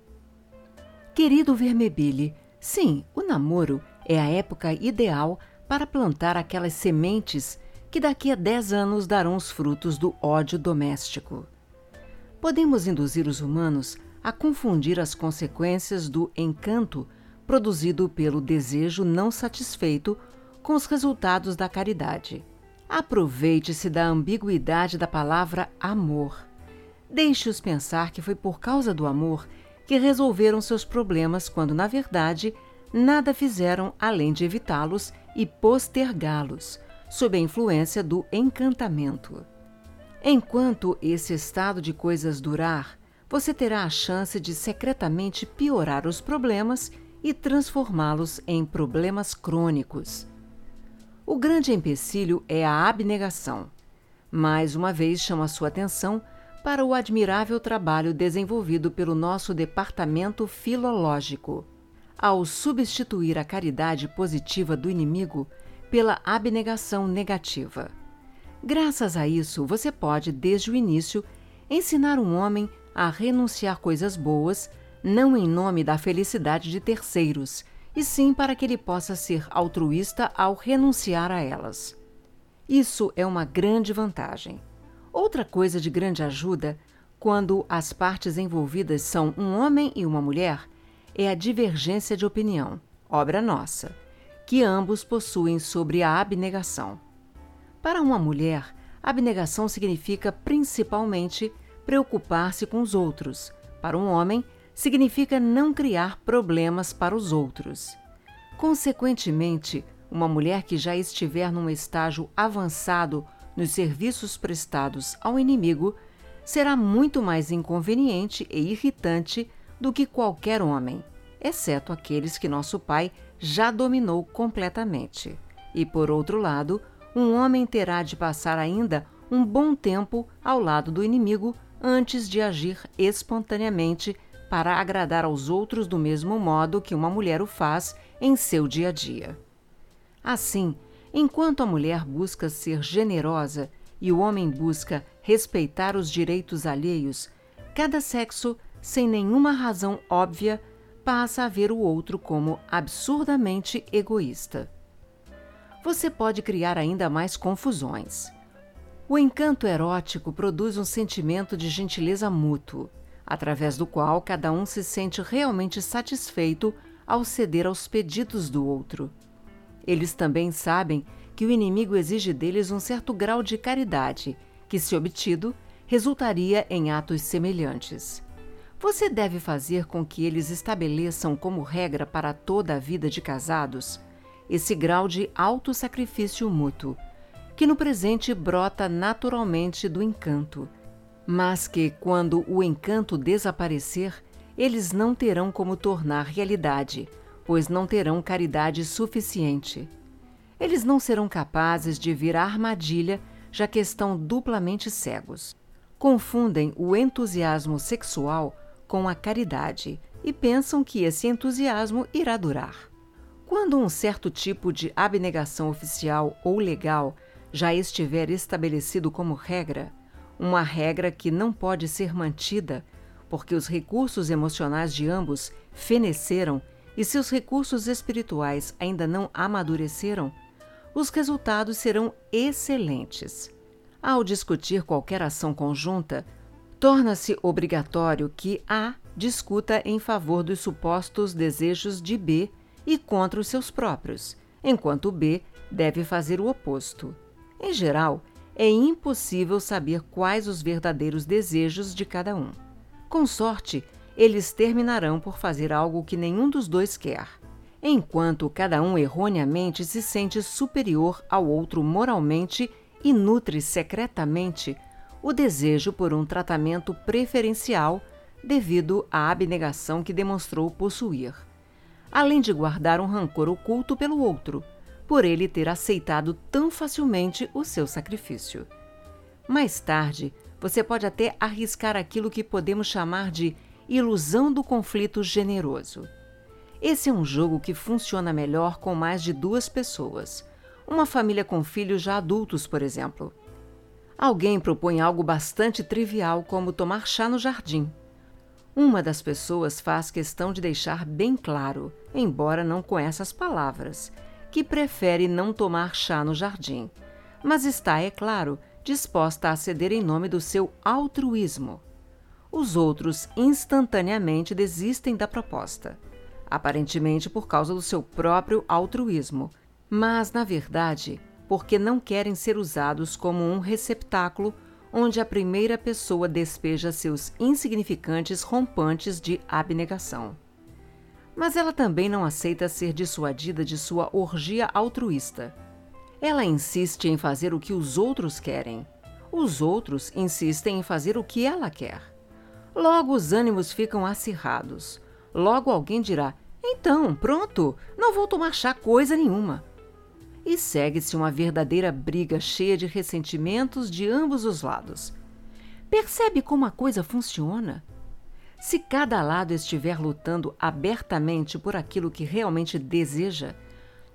Querido Vermebile, sim, o namoro é a época ideal para plantar aquelas sementes que daqui a 10 anos darão os frutos do ódio doméstico. Podemos induzir os humanos a confundir as consequências do encanto produzido pelo desejo não satisfeito com os resultados da caridade. Aproveite-se da ambiguidade da palavra amor. Deixe-os pensar que foi por causa do amor que resolveram seus problemas, quando, na verdade, nada fizeram além de evitá-los e postergá-los, sob a influência do encantamento. Enquanto esse estado de coisas durar, você terá a chance de secretamente piorar os problemas e transformá-los em problemas crônicos. O grande empecilho é a abnegação. Mais uma vez chamo a sua atenção para o admirável trabalho desenvolvido pelo nosso departamento filológico. Ao substituir a caridade positiva do inimigo pela abnegação negativa. Graças a isso, você pode, desde o início, ensinar um homem a renunciar coisas boas, não em nome da felicidade de terceiros, e sim para que ele possa ser altruísta ao renunciar a elas. Isso é uma grande vantagem. Outra coisa de grande ajuda, quando as partes envolvidas são um homem e uma mulher, é a divergência de opinião, obra nossa, que ambos possuem sobre a abnegação. Para uma mulher, abnegação significa principalmente preocupar-se com os outros. Para um homem, significa não criar problemas para os outros. Consequentemente, uma mulher que já estiver num estágio avançado nos serviços prestados ao inimigo será muito mais inconveniente e irritante do que qualquer homem, exceto aqueles que nosso pai já dominou completamente. E por outro lado, um homem terá de passar ainda um bom tempo ao lado do inimigo antes de agir espontaneamente para agradar aos outros do mesmo modo que uma mulher o faz em seu dia a dia. Assim, enquanto a mulher busca ser generosa e o homem busca respeitar os direitos alheios, cada sexo, sem nenhuma razão óbvia, passa a ver o outro como absurdamente egoísta. Você pode criar ainda mais confusões. O encanto erótico produz um sentimento de gentileza mútuo, através do qual cada um se sente realmente satisfeito ao ceder aos pedidos do outro. Eles também sabem que o inimigo exige deles um certo grau de caridade, que, se obtido, resultaria em atos semelhantes. Você deve fazer com que eles estabeleçam como regra para toda a vida de casados esse grau de autossacrifício mútuo, que no presente brota naturalmente do encanto, mas que, quando o encanto desaparecer, eles não terão como tornar realidade, pois não terão caridade suficiente. Eles não serão capazes de vir à armadilha, já que estão duplamente cegos. Confundem o entusiasmo sexual com a caridade e pensam que esse entusiasmo irá durar. Quando um certo tipo de abnegação oficial ou legal já estiver estabelecido como regra, uma regra que não pode ser mantida, porque os recursos emocionais de ambos feneceram e seus recursos espirituais ainda não amadureceram, os resultados serão excelentes. Ao discutir qualquer ação conjunta, torna-se obrigatório que A discuta em favor dos supostos desejos de B e contra os seus próprios, enquanto B deve fazer o oposto. Em geral, é impossível saber quais os verdadeiros desejos de cada um. Com sorte, eles terminarão por fazer algo que nenhum dos dois quer, enquanto cada um erroneamente se sente superior ao outro moralmente e nutre secretamente o desejo por um tratamento preferencial devido à abnegação que demonstrou possuir, além de guardar um rancor oculto pelo outro, por ele ter aceitado tão facilmente o seu sacrifício. Mais tarde, você pode até arriscar aquilo que podemos chamar de ilusão do conflito generoso. Esse é um jogo que funciona melhor com mais de duas pessoas. Uma família com filhos já adultos, por exemplo. Alguém propõe algo bastante trivial, como tomar chá no jardim. Uma das pessoas faz questão de deixar bem claro, embora não com essas palavras, que prefere não tomar chá no jardim, mas está, é claro, disposta a ceder em nome do seu altruísmo. Os outros instantaneamente desistem da proposta, aparentemente por causa do seu próprio altruísmo, mas, na verdade, porque não querem ser usados como um receptáculo onde a primeira pessoa despeja seus insignificantes rompantes de abnegação. Mas ela também não aceita ser dissuadida de sua orgia altruísta. Ela insiste em fazer o que os outros querem. Os outros insistem em fazer o que ela quer. Logo os ânimos ficam acirrados. Logo alguém dirá: Então, pronto, não vou tomar chá coisa nenhuma e segue-se uma verdadeira briga cheia de ressentimentos de ambos os lados. Percebe como a coisa funciona? Se cada lado estiver lutando abertamente por aquilo que realmente deseja,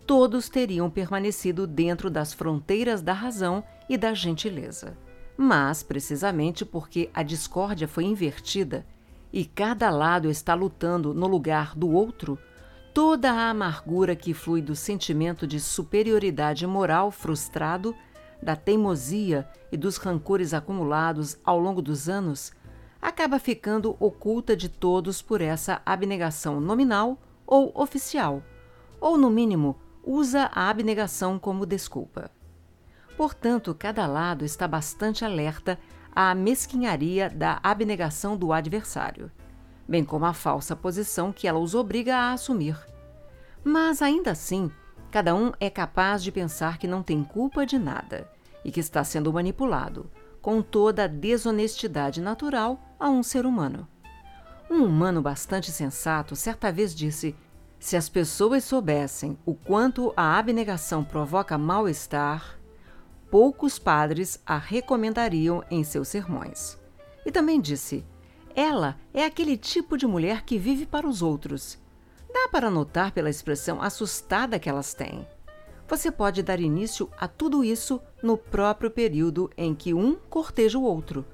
todos teriam permanecido dentro das fronteiras da razão e da gentileza. Mas, precisamente porque a discórdia foi invertida e cada lado está lutando no lugar do outro, toda a amargura que flui do sentimento de superioridade moral frustrado, da teimosia e dos rancores acumulados ao longo dos anos, acaba ficando oculta de todos por essa abnegação nominal ou oficial, ou, no mínimo, usa a abnegação como desculpa. Portanto, cada lado está bastante alerta à mesquinharia da abnegação do adversário bem como a falsa posição que ela os obriga a assumir. Mas ainda assim, cada um é capaz de pensar que não tem culpa de nada e que está sendo manipulado, com toda a desonestidade natural a um ser humano. Um humano bastante sensato certa vez disse: se as pessoas soubessem o quanto a abnegação provoca mal-estar, poucos padres a recomendariam em seus sermões. E também disse: ela é aquele tipo de mulher que vive para os outros. Dá para notar pela expressão assustada que elas têm. Você pode dar início a tudo isso no próprio período em que um corteja o outro.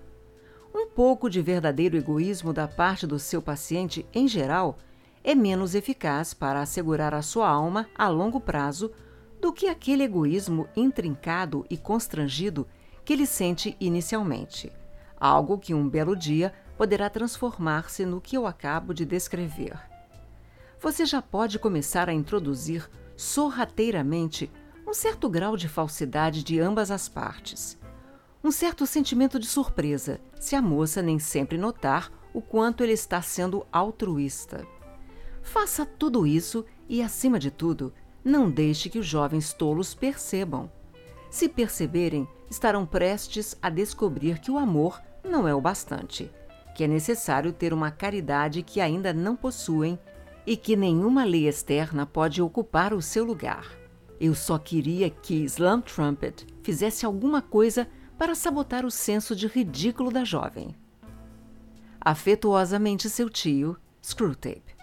Um pouco de verdadeiro egoísmo da parte do seu paciente, em geral, é menos eficaz para assegurar a sua alma a longo prazo do que aquele egoísmo intrincado e constrangido que ele sente inicialmente. Algo que um belo dia poderá transformar-se no que eu acabo de descrever. Você já pode começar a introduzir sorrateiramente um certo grau de falsidade de ambas as partes. um certo sentimento de surpresa se a moça nem sempre notar o quanto ele está sendo altruísta. Faça tudo isso e, acima de tudo, não deixe que os jovens tolos percebam. Se perceberem, estarão prestes a descobrir que o amor não é o bastante, que é necessário ter uma caridade que ainda não possuem e que nenhuma lei externa pode ocupar o seu lugar. Eu só queria que Slam Trumpet fizesse alguma coisa para sabotar o senso de ridículo da jovem. Afetuosamente seu tio, Screwtape.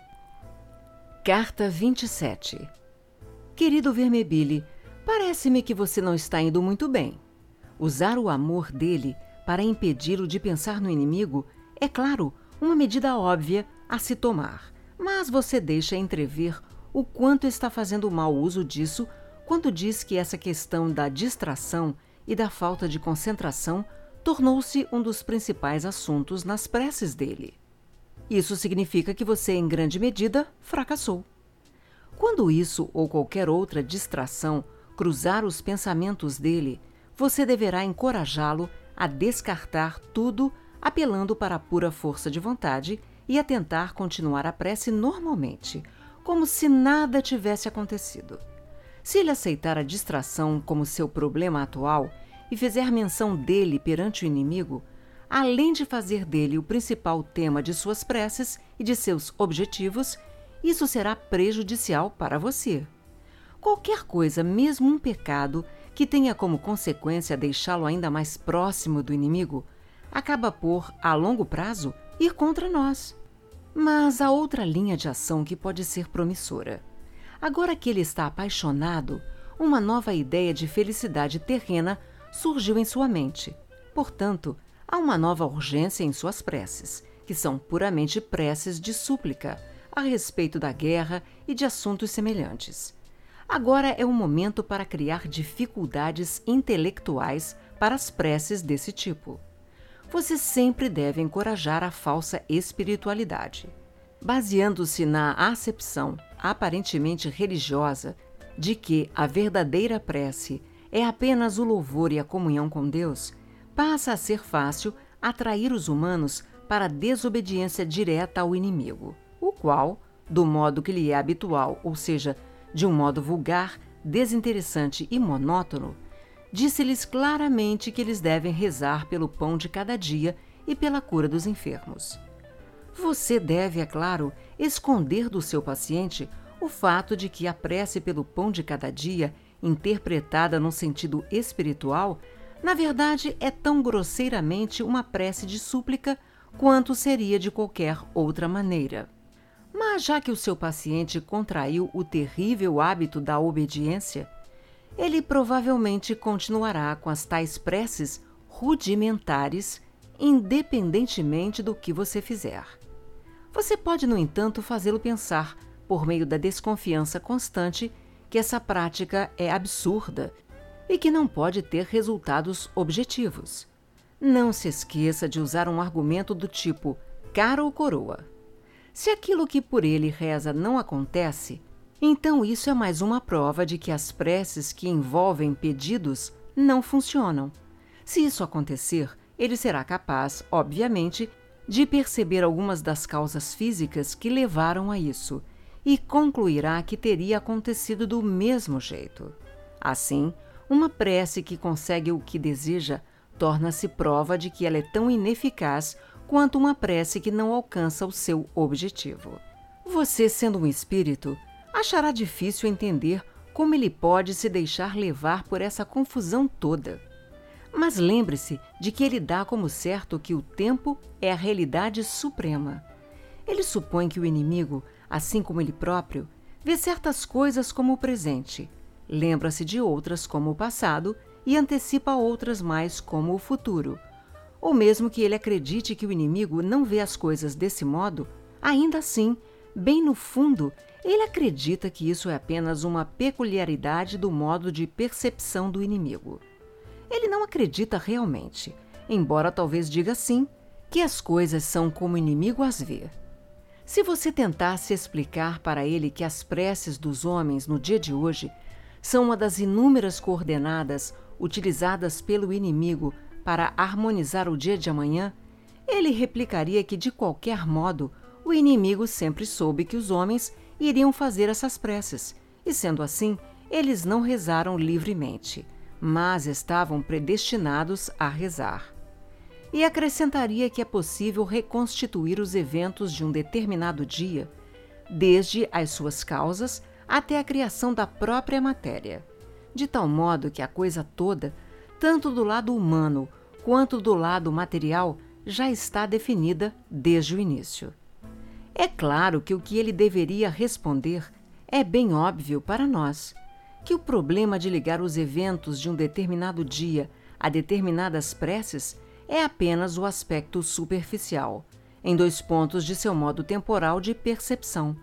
Carta 27 Querido Vermebile, parece-me que você não está indo muito bem. Usar o amor dele para impedi-lo de pensar no inimigo é, claro, uma medida óbvia a se tomar, mas você deixa entrever o quanto está fazendo mau uso disso quando diz que essa questão da distração e da falta de concentração tornou-se um dos principais assuntos nas preces dele. Isso significa que você, em grande medida, fracassou. Quando isso ou qualquer outra distração cruzar os pensamentos dele, você deverá encorajá-lo a descartar tudo, apelando para a pura força de vontade e a tentar continuar a prece normalmente, como se nada tivesse acontecido. Se ele aceitar a distração como seu problema atual e fizer menção dele perante o inimigo, além de fazer dele o principal tema de suas preces e de seus objetivos, isso será prejudicial para você. Qualquer coisa, mesmo um pecado, que tenha como consequência deixá-lo ainda mais próximo do inimigo, acaba por, a longo prazo, ir contra nós. Mas há outra linha de ação que pode ser promissora. Agora que ele está apaixonado, uma nova ideia de felicidade terrena surgiu em sua mente. Portanto, há uma nova urgência em suas preces, que são puramente preces de súplica a respeito da guerra e de assuntos semelhantes. Agora é o momento para criar dificuldades intelectuais para as preces desse tipo. Você sempre deve encorajar a falsa espiritualidade. Baseando-se na acepção aparentemente religiosa de que a verdadeira prece é apenas o louvor e a comunhão com Deus, passa a ser fácil atrair os humanos para a desobediência direta ao inimigo, o qual, do modo que lhe é habitual, ou seja, de um modo vulgar, desinteressante e monótono, disse-lhes claramente que eles devem rezar pelo pão de cada dia e pela cura dos enfermos. Você deve, é claro, esconder do seu paciente o fato de que a prece pelo pão de cada dia, interpretada num sentido espiritual, na verdade é tão grosseiramente uma prece de súplica quanto seria de qualquer outra maneira. Mas já que o seu paciente contraiu o terrível hábito da obediência, ele provavelmente continuará com as tais preces rudimentares, independentemente do que você fizer. Você pode, no entanto, fazê-lo pensar, por meio da desconfiança constante, que essa prática é absurda e que não pode ter resultados objetivos. Não se esqueça de usar um argumento do tipo cara ou coroa. Se aquilo que por ele reza não acontece, então isso é mais uma prova de que as preces que envolvem pedidos não funcionam. Se isso acontecer, ele será capaz, obviamente, de perceber algumas das causas físicas que levaram a isso e concluirá que teria acontecido do mesmo jeito. Assim, uma prece que consegue o que deseja torna-se prova de que ela é tão ineficaz quanto uma prece que não alcança o seu objetivo. Você, sendo um espírito, achará difícil entender como ele pode se deixar levar por essa confusão toda. Mas lembre-se de que ele dá como certo que o tempo é a realidade suprema. Ele supõe que o inimigo, assim como ele próprio, vê certas coisas como o presente, lembra-se de outras como o passado e antecipa outras mais como o futuro. Ou mesmo que ele acredite que o inimigo não vê as coisas desse modo, ainda assim, bem no fundo, ele acredita que isso é apenas uma peculiaridade do modo de percepção do inimigo. Ele não acredita realmente, embora talvez diga sim, que as coisas são como o inimigo as vê. Se você tentasse explicar para ele que as preces dos homens no dia de hoje são uma das inúmeras coordenadas utilizadas pelo inimigo para harmonizar o dia de amanhã, ele replicaria que, de qualquer modo, o inimigo sempre soube que os homens iriam fazer essas preces, e sendo assim, eles não rezaram livremente, mas estavam predestinados a rezar. E acrescentaria que é possível reconstituir os eventos de um determinado dia, desde as suas causas até a criação da própria matéria, de tal modo que a coisa toda, tanto do lado humano quanto do lado material, já está definida desde o início. É claro que o que ele deveria responder é bem óbvio para nós que o problema de ligar os eventos de um determinado dia a determinadas preces é apenas o aspecto superficial, em dois pontos de seu modo temporal de percepção,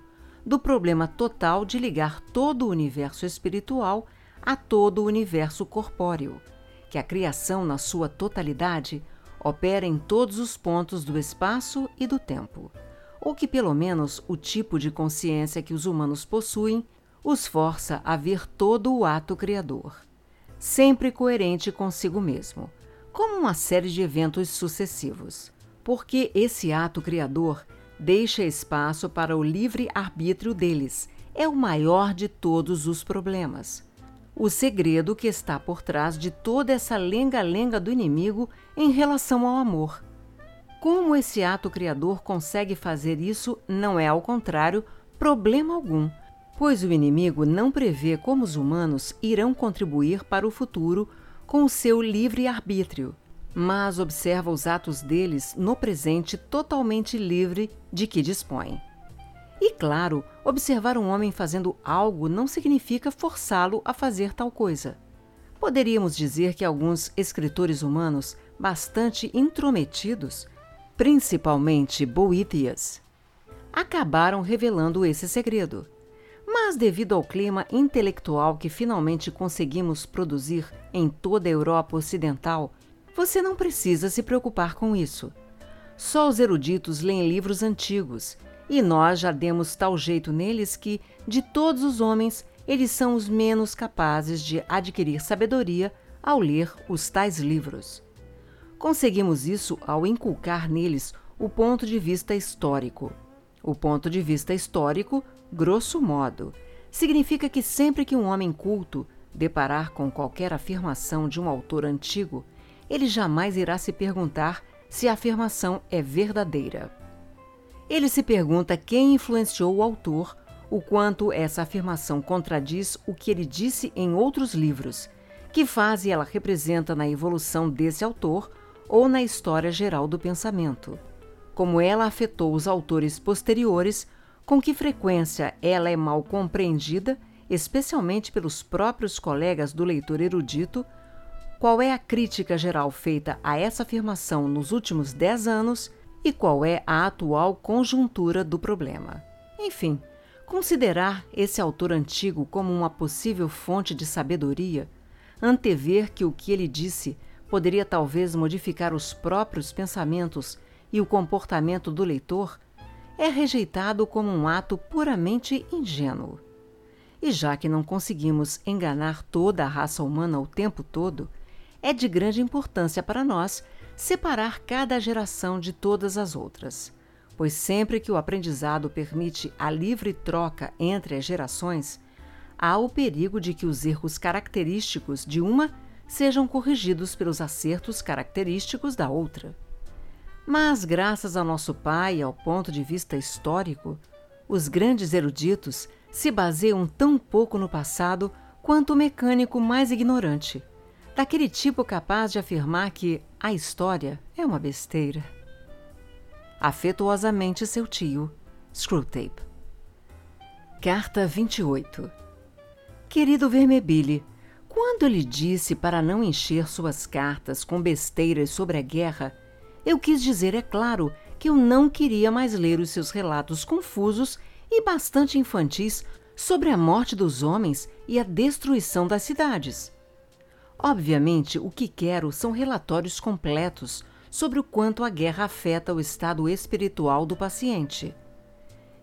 do problema total de ligar todo o universo espiritual a todo o universo corpóreo, que a criação, na sua totalidade, opera em todos os pontos do espaço e do tempo, ou que pelo menos o tipo de consciência que os humanos possuem os força a ver todo o ato criador, sempre coerente consigo mesmo, como uma série de eventos sucessivos, porque esse ato criador deixa espaço para o livre arbítrio deles, é o maior de todos os problemas. O segredo que está por trás de toda essa lenga-lenga do inimigo em relação ao amor. Como esse ato criador consegue fazer isso não é, ao contrário, problema algum pois o inimigo não prevê como os humanos irão contribuir para o futuro com o seu livre arbítrio, mas observa os atos deles no presente totalmente livre de que dispõe. E claro, observar um homem fazendo algo não significa forçá-lo a fazer tal coisa. Poderíamos dizer que alguns escritores humanos bastante intrometidos, principalmente Boethius, acabaram revelando esse segredo mas devido ao clima intelectual que finalmente conseguimos produzir em toda a Europa Ocidental, você não precisa se preocupar com isso. Só os eruditos leem livros antigos, e nós já demos tal jeito neles que, de todos os homens, eles são os menos capazes de adquirir sabedoria ao ler os tais livros. Conseguimos isso ao inculcar neles o ponto de vista histórico. O ponto de vista histórico Grosso modo, significa que sempre que um homem culto deparar com qualquer afirmação de um autor antigo, ele jamais irá se perguntar se a afirmação é verdadeira. Ele se pergunta quem influenciou o autor, o quanto essa afirmação contradiz o que ele disse em outros livros, que fase ela representa na evolução desse autor ou na história geral do pensamento, como ela afetou os autores posteriores com que frequência ela é mal compreendida, especialmente pelos próprios colegas do leitor erudito, qual é a crítica geral feita a essa afirmação nos últimos dez anos e qual é a atual conjuntura do problema. Enfim, considerar esse autor antigo como uma possível fonte de sabedoria, antever que o que ele disse poderia talvez modificar os próprios pensamentos e o comportamento do leitor, é rejeitado como um ato puramente ingênuo. E já que não conseguimos enganar toda a raça humana o tempo todo, é de grande importância para nós separar cada geração de todas as outras, pois sempre que o aprendizado permite a livre troca entre as gerações, há o perigo de que os erros característicos de uma sejam corrigidos pelos acertos característicos da outra. Mas, graças ao nosso pai e ao ponto de vista histórico, os grandes eruditos se baseiam tão pouco no passado quanto o mecânico mais ignorante, daquele tipo capaz de afirmar que a história é uma besteira. Afetuosamente seu tio, Screwtape. Carta 28 Querido Vermebile, quando lhe disse para não encher suas cartas com besteiras sobre a guerra, eu quis dizer, é claro, que eu não queria mais ler os seus relatos confusos e bastante infantis sobre a morte dos homens e a destruição das cidades. Obviamente, o que quero são relatórios completos sobre o quanto a guerra afeta o estado espiritual do paciente.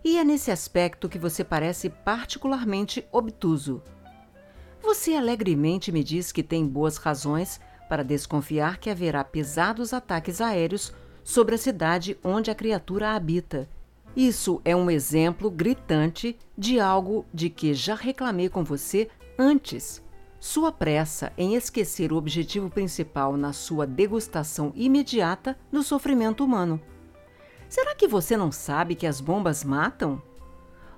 E é nesse aspecto que você parece particularmente obtuso. Você alegremente me diz que tem boas razões para desconfiar que haverá pesados ataques aéreos sobre a cidade onde a criatura habita. Isso é um exemplo gritante de algo de que já reclamei com você antes. Sua pressa em esquecer o objetivo principal na sua degustação imediata do sofrimento humano. Será que você não sabe que as bombas matam?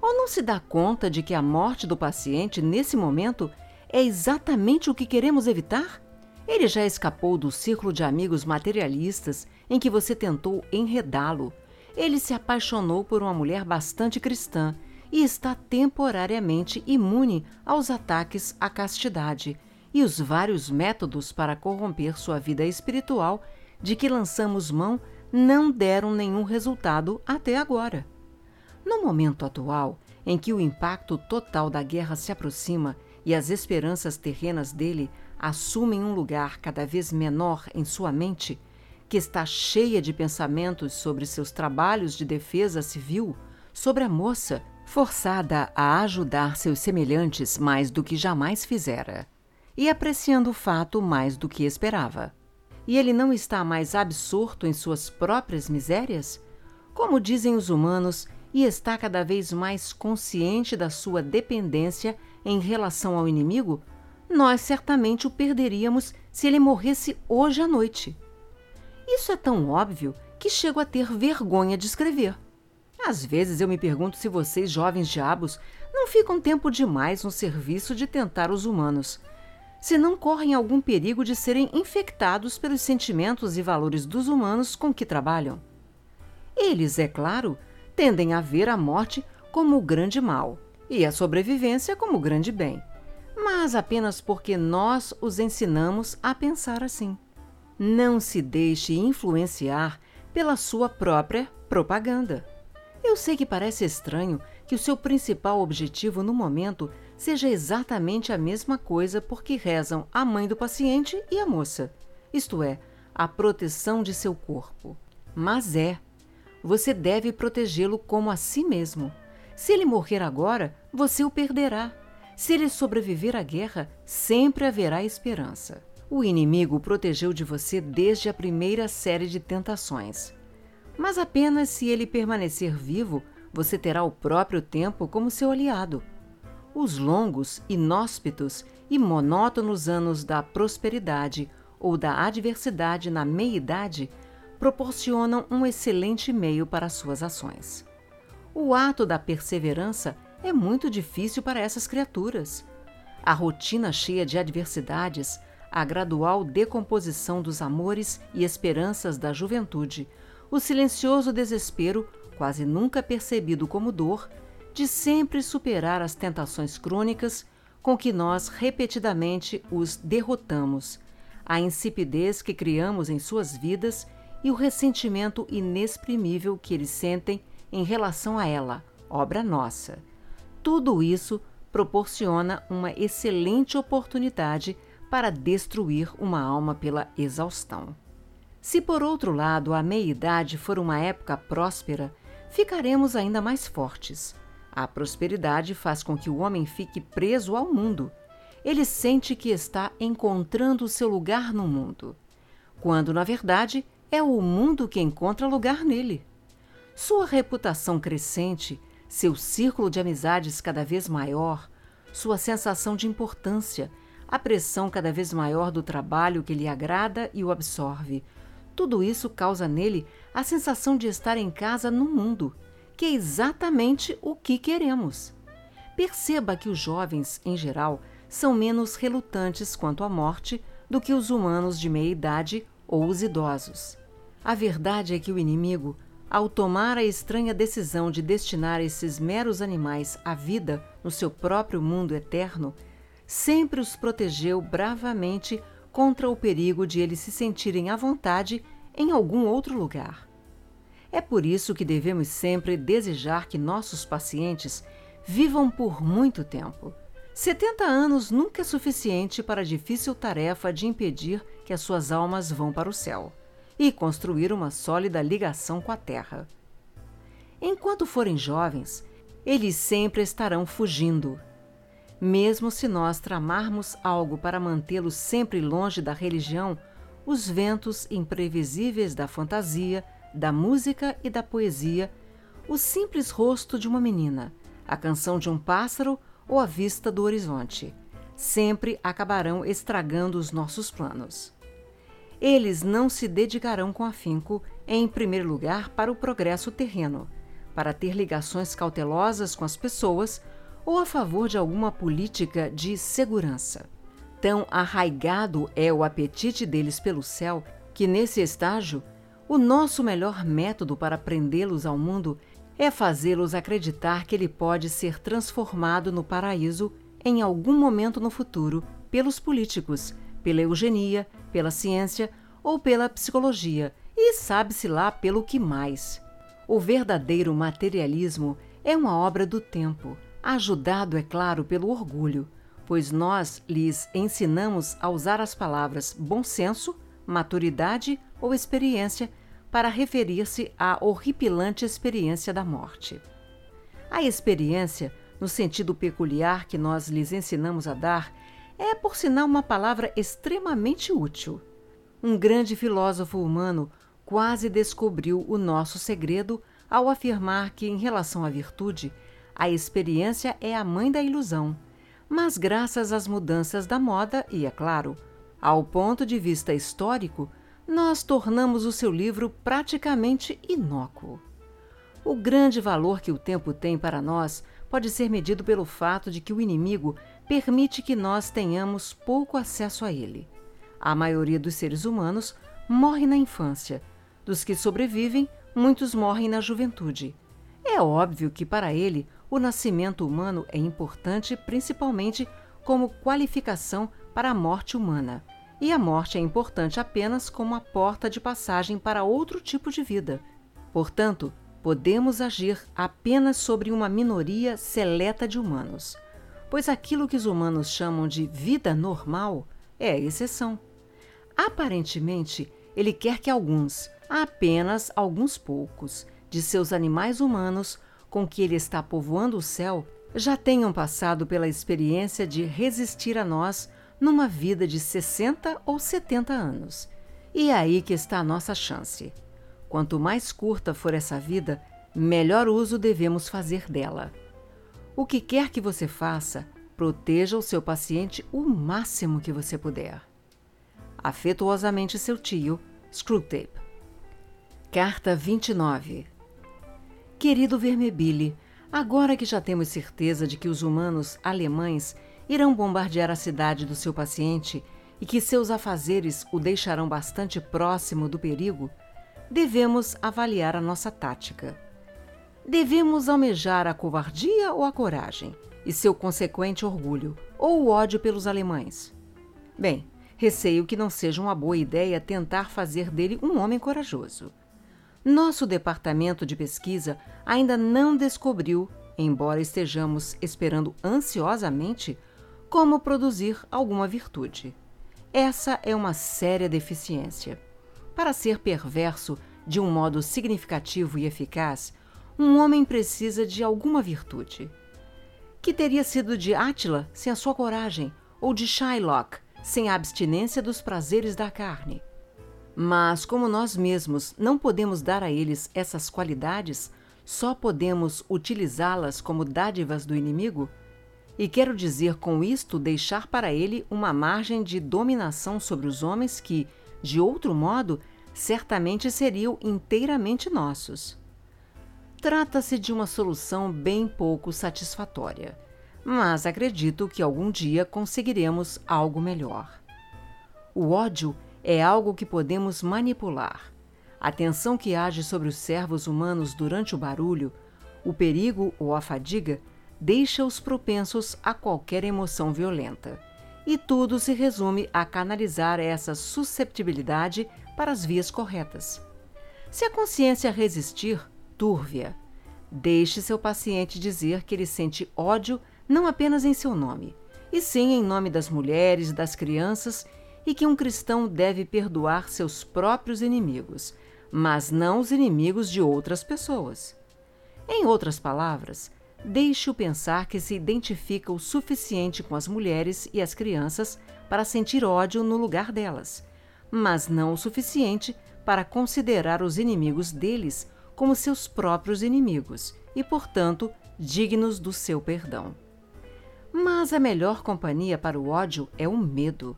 Ou não se dá conta de que a morte do paciente nesse momento é exatamente o que queremos evitar? Ele já escapou do círculo de amigos materialistas em que você tentou enredá-lo. Ele se apaixonou por uma mulher bastante cristã e está temporariamente imune aos ataques à castidade e os vários métodos para corromper sua vida espiritual de que lançamos mão não deram nenhum resultado até agora. No momento atual, em que o impacto total da guerra se aproxima e as esperanças terrenas dele assumem um lugar cada vez menor em sua mente, que está cheia de pensamentos sobre seus trabalhos de defesa civil, sobre a moça forçada a ajudar seus semelhantes mais do que jamais fizera, e apreciando o fato mais do que esperava. E ele não está mais absorto em suas próprias misérias? Como dizem os humanos, e está cada vez mais consciente da sua dependência em relação ao inimigo, nós certamente o perderíamos se ele morresse hoje à noite. Isso é tão óbvio que chego a ter vergonha de escrever. Às vezes eu me pergunto se vocês, jovens diabos, não ficam tempo demais no serviço de tentar os humanos. Se não correm algum perigo de serem infectados pelos sentimentos e valores dos humanos com que trabalham. Eles, é claro, tendem a ver a morte como o grande mal e a sobrevivência como grande bem, mas apenas porque nós os ensinamos a pensar assim. Não se deixe influenciar pela sua própria propaganda. Eu sei que parece estranho que o seu principal objetivo no momento seja exatamente a mesma coisa porque rezam a mãe do paciente e a moça, isto é, a proteção de seu corpo. Mas é você deve protegê-lo como a si mesmo. Se ele morrer agora, você o perderá. Se ele sobreviver à guerra, sempre haverá esperança. O inimigo protegeu de você desde a primeira série de tentações. Mas apenas se ele permanecer vivo, você terá o próprio tempo como seu aliado. Os longos, inóspitos e monótonos anos da prosperidade ou da adversidade na meia-idade proporcionam um excelente meio para suas ações. O ato da perseverança é muito difícil para essas criaturas. A rotina cheia de adversidades, a gradual decomposição dos amores e esperanças da juventude, o silencioso desespero, quase nunca percebido como dor, de sempre superar as tentações crônicas com que nós repetidamente os derrotamos, a insipidez que criamos em suas vidas e o ressentimento inexprimível que eles sentem em relação a ela, obra nossa. Tudo isso proporciona uma excelente oportunidade para destruir uma alma pela exaustão. Se, por outro lado, a meia-idade for uma época próspera, ficaremos ainda mais fortes. A prosperidade faz com que o homem fique preso ao mundo. Ele sente que está encontrando seu lugar no mundo, quando, na verdade, é o mundo que encontra lugar nele. Sua reputação crescente, seu círculo de amizades cada vez maior, sua sensação de importância, a pressão cada vez maior do trabalho que lhe agrada e o absorve. Tudo isso causa nele a sensação de estar em casa no mundo, que é exatamente o que queremos. Perceba que os jovens, em geral, são menos relutantes quanto à morte do que os humanos de meia idade ou os idosos. A verdade é que o inimigo, ao tomar a estranha decisão de destinar esses meros animais à vida no seu próprio mundo eterno, sempre os protegeu bravamente contra o perigo de eles se sentirem à vontade em algum outro lugar. É por isso que devemos sempre desejar que nossos pacientes vivam por muito tempo. 70 anos nunca é suficiente para a difícil tarefa de impedir que as suas almas vão para o céu e construir uma sólida ligação com a terra. Enquanto forem jovens, eles sempre estarão fugindo. Mesmo se nós tramarmos algo para mantê-lo sempre longe da religião, os ventos imprevisíveis da fantasia, da música e da poesia, o simples rosto de uma menina, a canção de um pássaro ou a vista do horizonte, sempre acabarão estragando os nossos planos. Eles não se dedicarão com afinco, em primeiro lugar, para o progresso terreno, para ter ligações cautelosas com as pessoas ou a favor de alguma política de segurança. Tão arraigado é o apetite deles pelo céu que, nesse estágio, o nosso melhor método para prendê-los ao mundo é fazê-los acreditar que ele pode ser transformado no paraíso em algum momento no futuro pelos políticos, pela eugenia, pela ciência ou pela psicologia, e sabe-se lá pelo que mais. O verdadeiro materialismo é uma obra do tempo, ajudado, é claro, pelo orgulho, pois nós lhes ensinamos a usar as palavras bom senso, maturidade ou experiência para referir-se à horripilante experiência da morte. A experiência, no sentido peculiar que nós lhes ensinamos a dar, é, por sinal, uma palavra extremamente útil. Um grande filósofo humano quase descobriu o nosso segredo ao afirmar que, em relação à virtude, a experiência é a mãe da ilusão mas graças às mudanças da moda e, é claro, ao ponto de vista histórico, nós tornamos o seu livro praticamente inócuo. O grande valor que o tempo tem para nós pode ser medido pelo fato de que o inimigo permite que nós tenhamos pouco acesso a ele. A maioria dos seres humanos morre na infância. Dos que sobrevivem, muitos morrem na juventude. É óbvio que para ele o nascimento humano é importante principalmente como qualificação para a morte humana, e a morte é importante apenas como a porta de passagem para outro tipo de vida. Portanto, podemos agir apenas sobre uma minoria seleta de humanos, pois aquilo que os humanos chamam de vida normal é a exceção. Aparentemente, ele quer que alguns, apenas alguns poucos, de seus animais humanos com que ele está povoando o céu já tenham passado pela experiência de resistir a nós numa vida de 60 ou 70 anos. E é aí que está a nossa chance. Quanto mais curta for essa vida, melhor uso devemos fazer dela. O que quer que você faça, proteja o seu paciente o máximo que você puder. Afetuosamente seu tio, Screwtape. Carta 29 Querido Vermebile, agora que já temos certeza de que os humanos alemães irão bombardear a cidade do seu paciente e que seus afazeres o deixarão bastante próximo do perigo, devemos avaliar a nossa tática. Devemos almejar a covardia ou a coragem, e seu consequente orgulho, ou o ódio pelos alemães? Bem, receio que não seja uma boa ideia tentar fazer dele um homem corajoso. Nosso departamento de pesquisa ainda não descobriu, embora estejamos esperando ansiosamente, como produzir alguma virtude. Essa é uma séria deficiência. Para ser perverso de um modo significativo e eficaz, um homem precisa de alguma virtude. Que teria sido de Átila sem a sua coragem, ou de Shylock sem a abstinência dos prazeres da carne? Mas, como nós mesmos não podemos dar a eles essas qualidades, só podemos utilizá-las como dádivas do inimigo? E quero dizer com isto deixar para ele uma margem de dominação sobre os homens que, de outro modo, certamente seriam inteiramente nossos. Trata-se de uma solução bem pouco satisfatória, mas acredito que algum dia conseguiremos algo melhor. O ódio é algo que podemos manipular. A tensão que age sobre os servos humanos durante o barulho, o perigo ou a fadiga, deixa-os propensos a qualquer emoção violenta. E tudo se resume a canalizar essa susceptibilidade para as vias corretas. Se a consciência resistir, turve-a. Deixe seu paciente dizer que ele sente ódio não apenas em seu nome, e sim em nome das mulheres, das crianças e que um cristão deve perdoar seus próprios inimigos, mas não os inimigos de outras pessoas. Em outras palavras, deixe-o pensar que se identifica o suficiente com as mulheres e as crianças para sentir ódio no lugar delas, mas não o suficiente para considerar os inimigos deles como seus próprios inimigos e, portanto, dignos do seu perdão. Mas a melhor companhia para o ódio é o medo.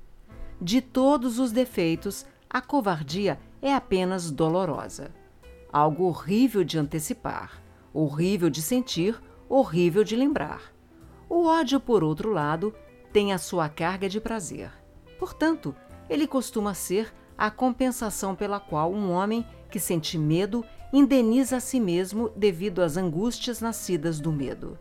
De todos os defeitos, a covardia é apenas dolorosa. Algo horrível de antecipar, horrível de sentir, horrível de lembrar. O ódio, por outro lado, tem a sua carga de prazer. Portanto, ele costuma ser a compensação pela qual um homem que sente medo indeniza a si mesmo devido às angústias nascidas do medo.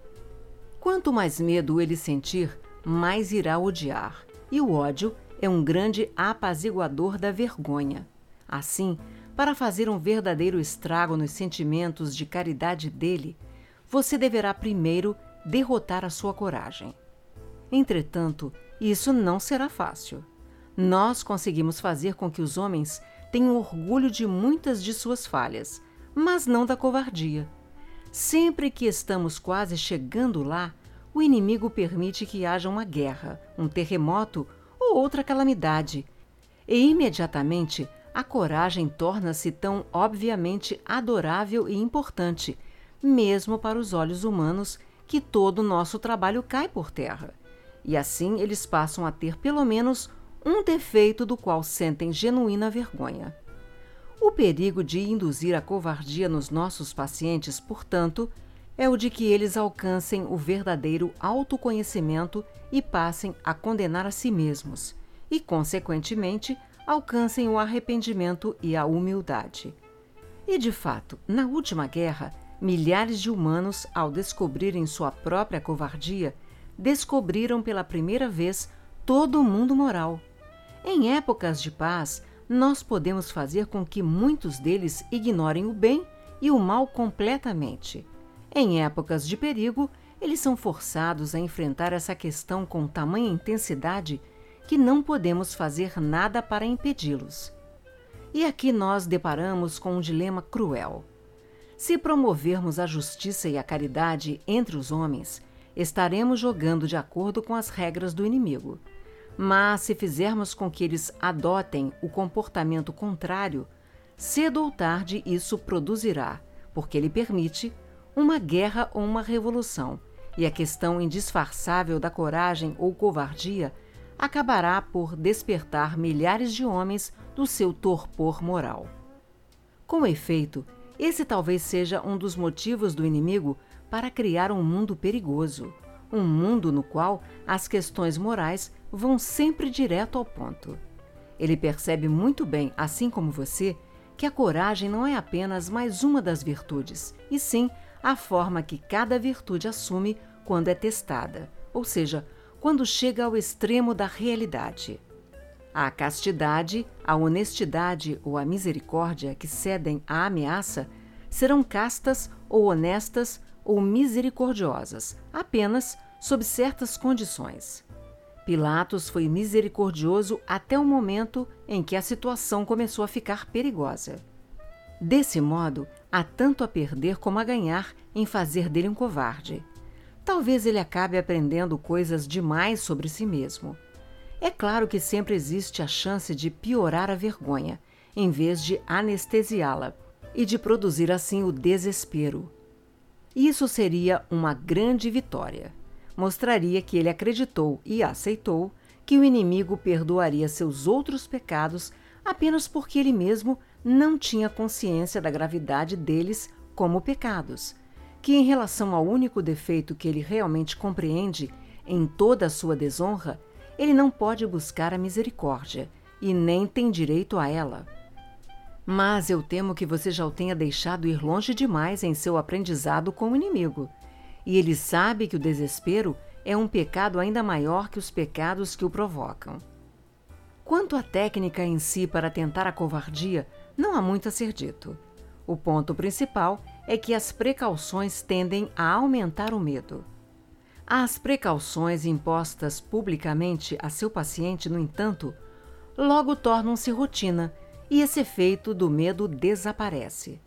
Quanto mais medo ele sentir, mais irá odiar, e o ódio é um grande apaziguador da vergonha. Assim, para fazer um verdadeiro estrago nos sentimentos de caridade dele, você deverá primeiro derrotar a sua coragem. Entretanto, isso não será fácil. Nós conseguimos fazer com que os homens tenham orgulho de muitas de suas falhas, mas não da covardia. Sempre que estamos quase chegando lá, o inimigo permite que haja uma guerra, um terremoto ou outra calamidade. E imediatamente a coragem torna-se tão obviamente adorável e importante, mesmo para os olhos humanos, que todo o nosso trabalho cai por terra. E assim eles passam a ter pelo menos um defeito do qual sentem genuína vergonha. O perigo de induzir a covardia nos nossos pacientes, portanto, é o de que eles alcancem o verdadeiro autoconhecimento e passem a condenar a si mesmos, e, consequentemente, alcancem o arrependimento e a humildade. E, de fato, na última guerra, milhares de humanos, ao descobrirem sua própria covardia, descobriram pela primeira vez todo o mundo moral em épocas de paz, nós podemos fazer com que muitos deles ignorem o bem e o mal completamente. Em épocas de perigo, eles são forçados a enfrentar essa questão com tamanha intensidade que não podemos fazer nada para impedi-los. E aqui nós deparamos com um dilema cruel. Se promovermos a justiça e a caridade entre os homens, estaremos jogando de acordo com as regras do inimigo. Mas se fizermos com que eles adotem o comportamento contrário, cedo ou tarde isso produzirá, porque ele permite, uma guerra ou uma revolução, e a questão indisfarçável da coragem ou covardia acabará por despertar milhares de homens do seu torpor moral. Com efeito, esse talvez seja um dos motivos do inimigo para criar um mundo perigoso, um mundo no qual as questões morais vão sempre direto ao ponto. Ele percebe muito bem, assim como você, que a coragem não é apenas mais uma das virtudes, e sim a forma que cada virtude assume quando é testada, ou seja, quando chega ao extremo da realidade. A castidade, a honestidade ou a misericórdia que cedem à ameaça serão castas ou honestas ou misericordiosas, apenas sob certas condições. Pilatos foi misericordioso até o momento em que a situação começou a ficar perigosa. Desse modo, há tanto a perder como a ganhar em fazer dele um covarde. Talvez ele acabe aprendendo coisas demais sobre si mesmo. É claro que sempre existe a chance de piorar a vergonha, em vez de anestesiá-la, e de produzir assim o desespero. Isso seria uma grande vitória mostraria que ele acreditou e aceitou que o inimigo perdoaria seus outros pecados apenas porque ele mesmo não tinha consciência da gravidade deles como pecados, que em relação ao único defeito que ele realmente compreende em toda a sua desonra, ele não pode buscar a misericórdia e nem tem direito a ela. Mas eu temo que você já o tenha deixado ir longe demais em seu aprendizado com o inimigo e ele sabe que o desespero é um pecado ainda maior que os pecados que o provocam. Quanto à técnica em si para tentar a covardia, não há muito a ser dito. O ponto principal é que as precauções tendem a aumentar o medo. As precauções impostas publicamente a seu paciente, no entanto, logo tornam-se rotina e esse efeito do medo desaparece.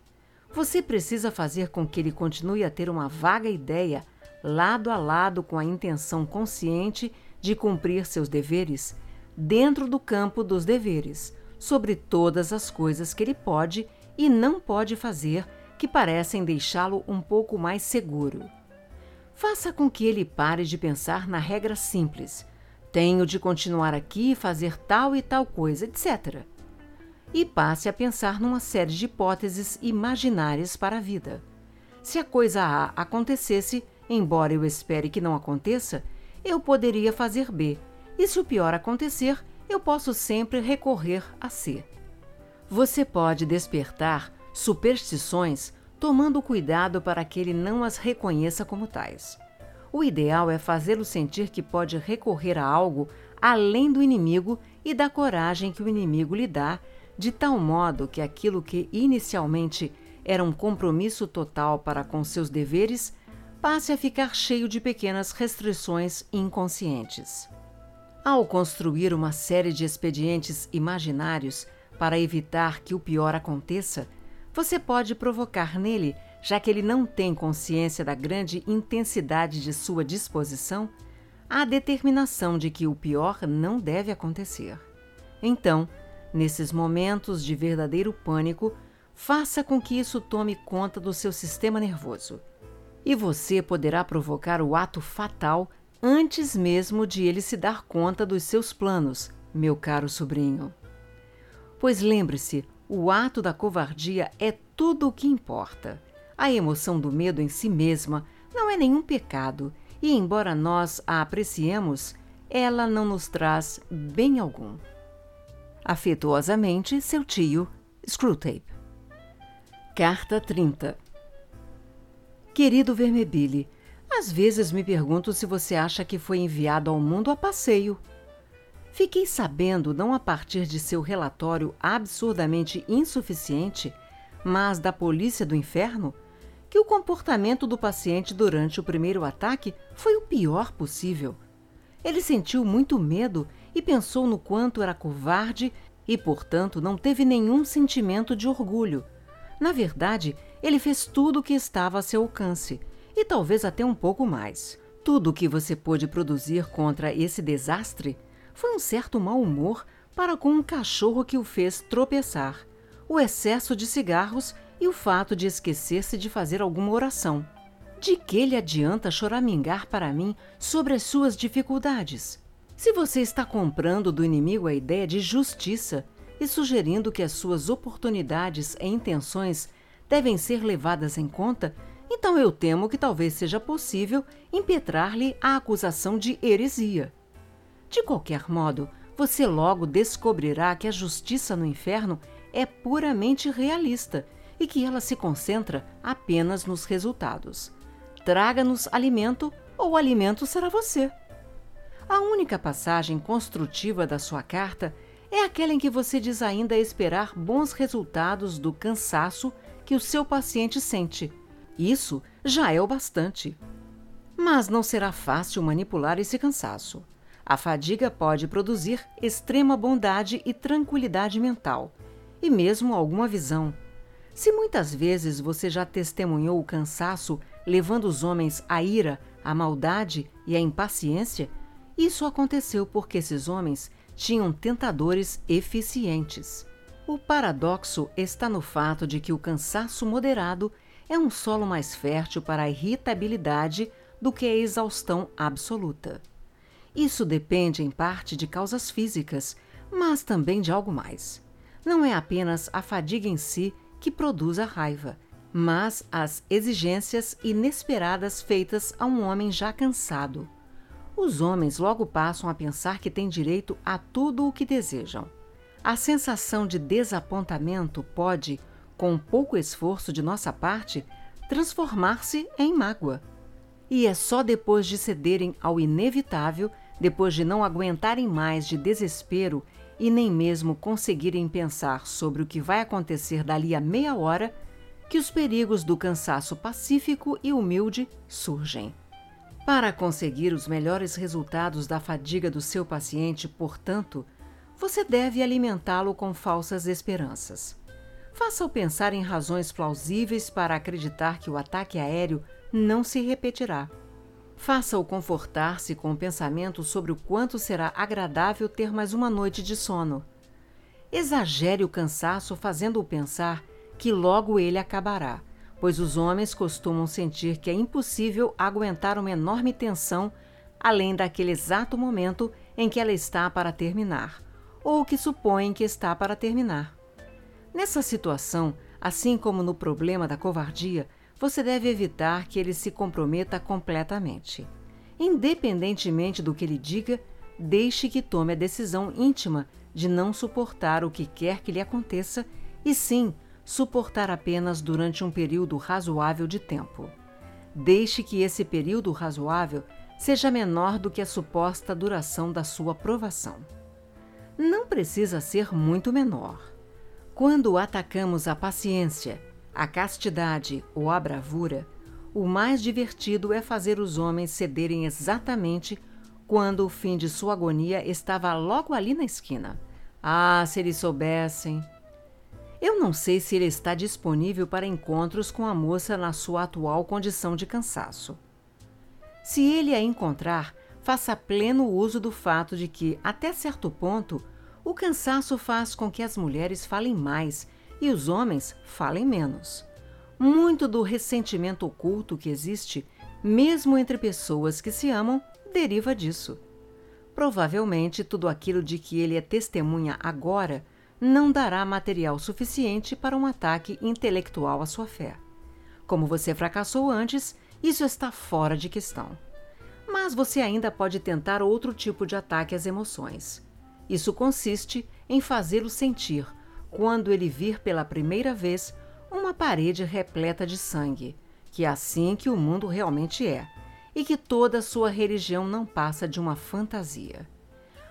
Você precisa fazer com que ele continue a ter uma vaga ideia lado a lado com a intenção consciente de cumprir seus deveres, dentro do campo dos deveres, sobre todas as coisas que ele pode e não pode fazer que parecem deixá-lo um pouco mais seguro. Faça com que ele pare de pensar na regra simples: tenho de continuar aqui e fazer tal e tal coisa, etc. E passe a pensar numa série de hipóteses imaginárias para a vida. Se a coisa A acontecesse, embora eu espere que não aconteça, eu poderia fazer B, e se o pior acontecer, eu posso sempre recorrer a C. Você pode despertar superstições tomando cuidado para que ele não as reconheça como tais. O ideal é fazê-lo sentir que pode recorrer a algo além do inimigo e da coragem que o inimigo lhe dá, de tal modo que aquilo que inicialmente era um compromisso total para com seus deveres passe a ficar cheio de pequenas restrições inconscientes. Ao construir uma série de expedientes imaginários para evitar que o pior aconteça, você pode provocar nele, já que ele não tem consciência da grande intensidade de sua disposição, a determinação de que o pior não deve acontecer. Então, nesses momentos de verdadeiro pânico, faça com que isso tome conta do seu sistema nervoso. E você poderá provocar o ato fatal antes mesmo de ele se dar conta dos seus planos, meu caro sobrinho. Pois lembre-se, o ato da covardia é tudo o que importa. A emoção do medo em si mesma não é nenhum pecado, e embora nós a apreciemos, ela não nos traz bem algum. Afetuosamente, seu tio, Screwtape. Carta 30 Querido Vermebile, às vezes me pergunto se você acha que foi enviado ao mundo a passeio. Fiquei sabendo, não a partir de seu relatório absurdamente insuficiente, mas da polícia do inferno, que o comportamento do paciente durante o primeiro ataque foi o pior possível. Ele sentiu muito medo e pensou no quanto era covarde e, portanto, não teve nenhum sentimento de orgulho. Na verdade, ele fez tudo o que estava a seu alcance e talvez até um pouco mais. Tudo o que você pôde produzir contra esse desastre foi um certo mau humor para com um cachorro que o fez tropeçar, o excesso de cigarros e o fato de esquecer-se de fazer alguma oração. De que lhe adianta choramingar para mim sobre as suas dificuldades? Se você está comprando do inimigo a ideia de justiça e sugerindo que as suas oportunidades e intenções devem ser levadas em conta, então eu temo que talvez seja possível impetrar-lhe a acusação de heresia. De qualquer modo, você logo descobrirá que a justiça no inferno é puramente realista e que ela se concentra apenas nos resultados. Traga-nos alimento ou o alimento será você. A única passagem construtiva da sua carta é aquela em que você diz ainda esperar bons resultados do cansaço que o seu paciente sente. Isso já é o bastante. Mas não será fácil manipular esse cansaço. A fadiga pode produzir extrema bondade e tranquilidade mental, e mesmo alguma visão. Se muitas vezes você já testemunhou o cansaço levando os homens à ira, à maldade e à impaciência, isso aconteceu porque esses homens tinham tentadores eficientes. O paradoxo está no fato de que o cansaço moderado é um solo mais fértil para a irritabilidade do que a exaustão absoluta. Isso depende em parte de causas físicas, mas também de algo mais. Não é apenas a fadiga em si que produz a raiva, mas as exigências inesperadas feitas a um homem já cansado. Os homens logo passam a pensar que têm direito a tudo o que desejam. A sensação de desapontamento pode, com pouco esforço de nossa parte, transformar-se em mágoa. E é só depois de cederem ao inevitável, depois de não aguentarem mais de desespero e nem mesmo conseguirem pensar sobre o que vai acontecer dali a meia hora, que os perigos do cansaço pacífico e humilde surgem. Para conseguir os melhores resultados da fadiga do seu paciente, portanto, você deve alimentá-lo com falsas esperanças. Faça-o pensar em razões plausíveis para acreditar que o ataque aéreo não se repetirá. Faça-o confortar-se com o pensamento sobre o quanto será agradável ter mais uma noite de sono. Exagere o cansaço fazendo-o pensar que logo ele acabará, pois os homens costumam sentir que é impossível aguentar uma enorme tensão além daquele exato momento em que ela está para terminar, ou que supõem que está para terminar. Nessa situação, assim como no problema da covardia, você deve evitar que ele se comprometa completamente. Independentemente do que ele diga, deixe que tome a decisão íntima de não suportar o que quer que lhe aconteça e sim suportar apenas durante um período razoável de tempo. Deixe que esse período razoável seja menor do que a suposta duração da sua provação. Não precisa ser muito menor. Quando atacamos a paciência, a castidade ou a bravura, o mais divertido é fazer os homens cederem exatamente quando o fim de sua agonia estava logo ali na esquina. Ah, se eles soubessem! Eu não sei se ele está disponível para encontros com a moça na sua atual condição de cansaço. Se ele a encontrar, faça pleno uso do fato de que, até certo ponto, o cansaço faz com que as mulheres falem mais e os homens falem menos. Muito do ressentimento oculto que existe, mesmo entre pessoas que se amam, deriva disso. Provavelmente tudo aquilo de que ele é testemunha agora não dará material suficiente para um ataque intelectual à sua fé. Como você fracassou antes, isso está fora de questão. Mas você ainda pode tentar outro tipo de ataque às emoções. Isso consiste em fazê-lo sentir quando ele vir pela primeira vez uma parede repleta de sangue, que é assim que o mundo realmente é, e que toda sua religião não passa de uma fantasia.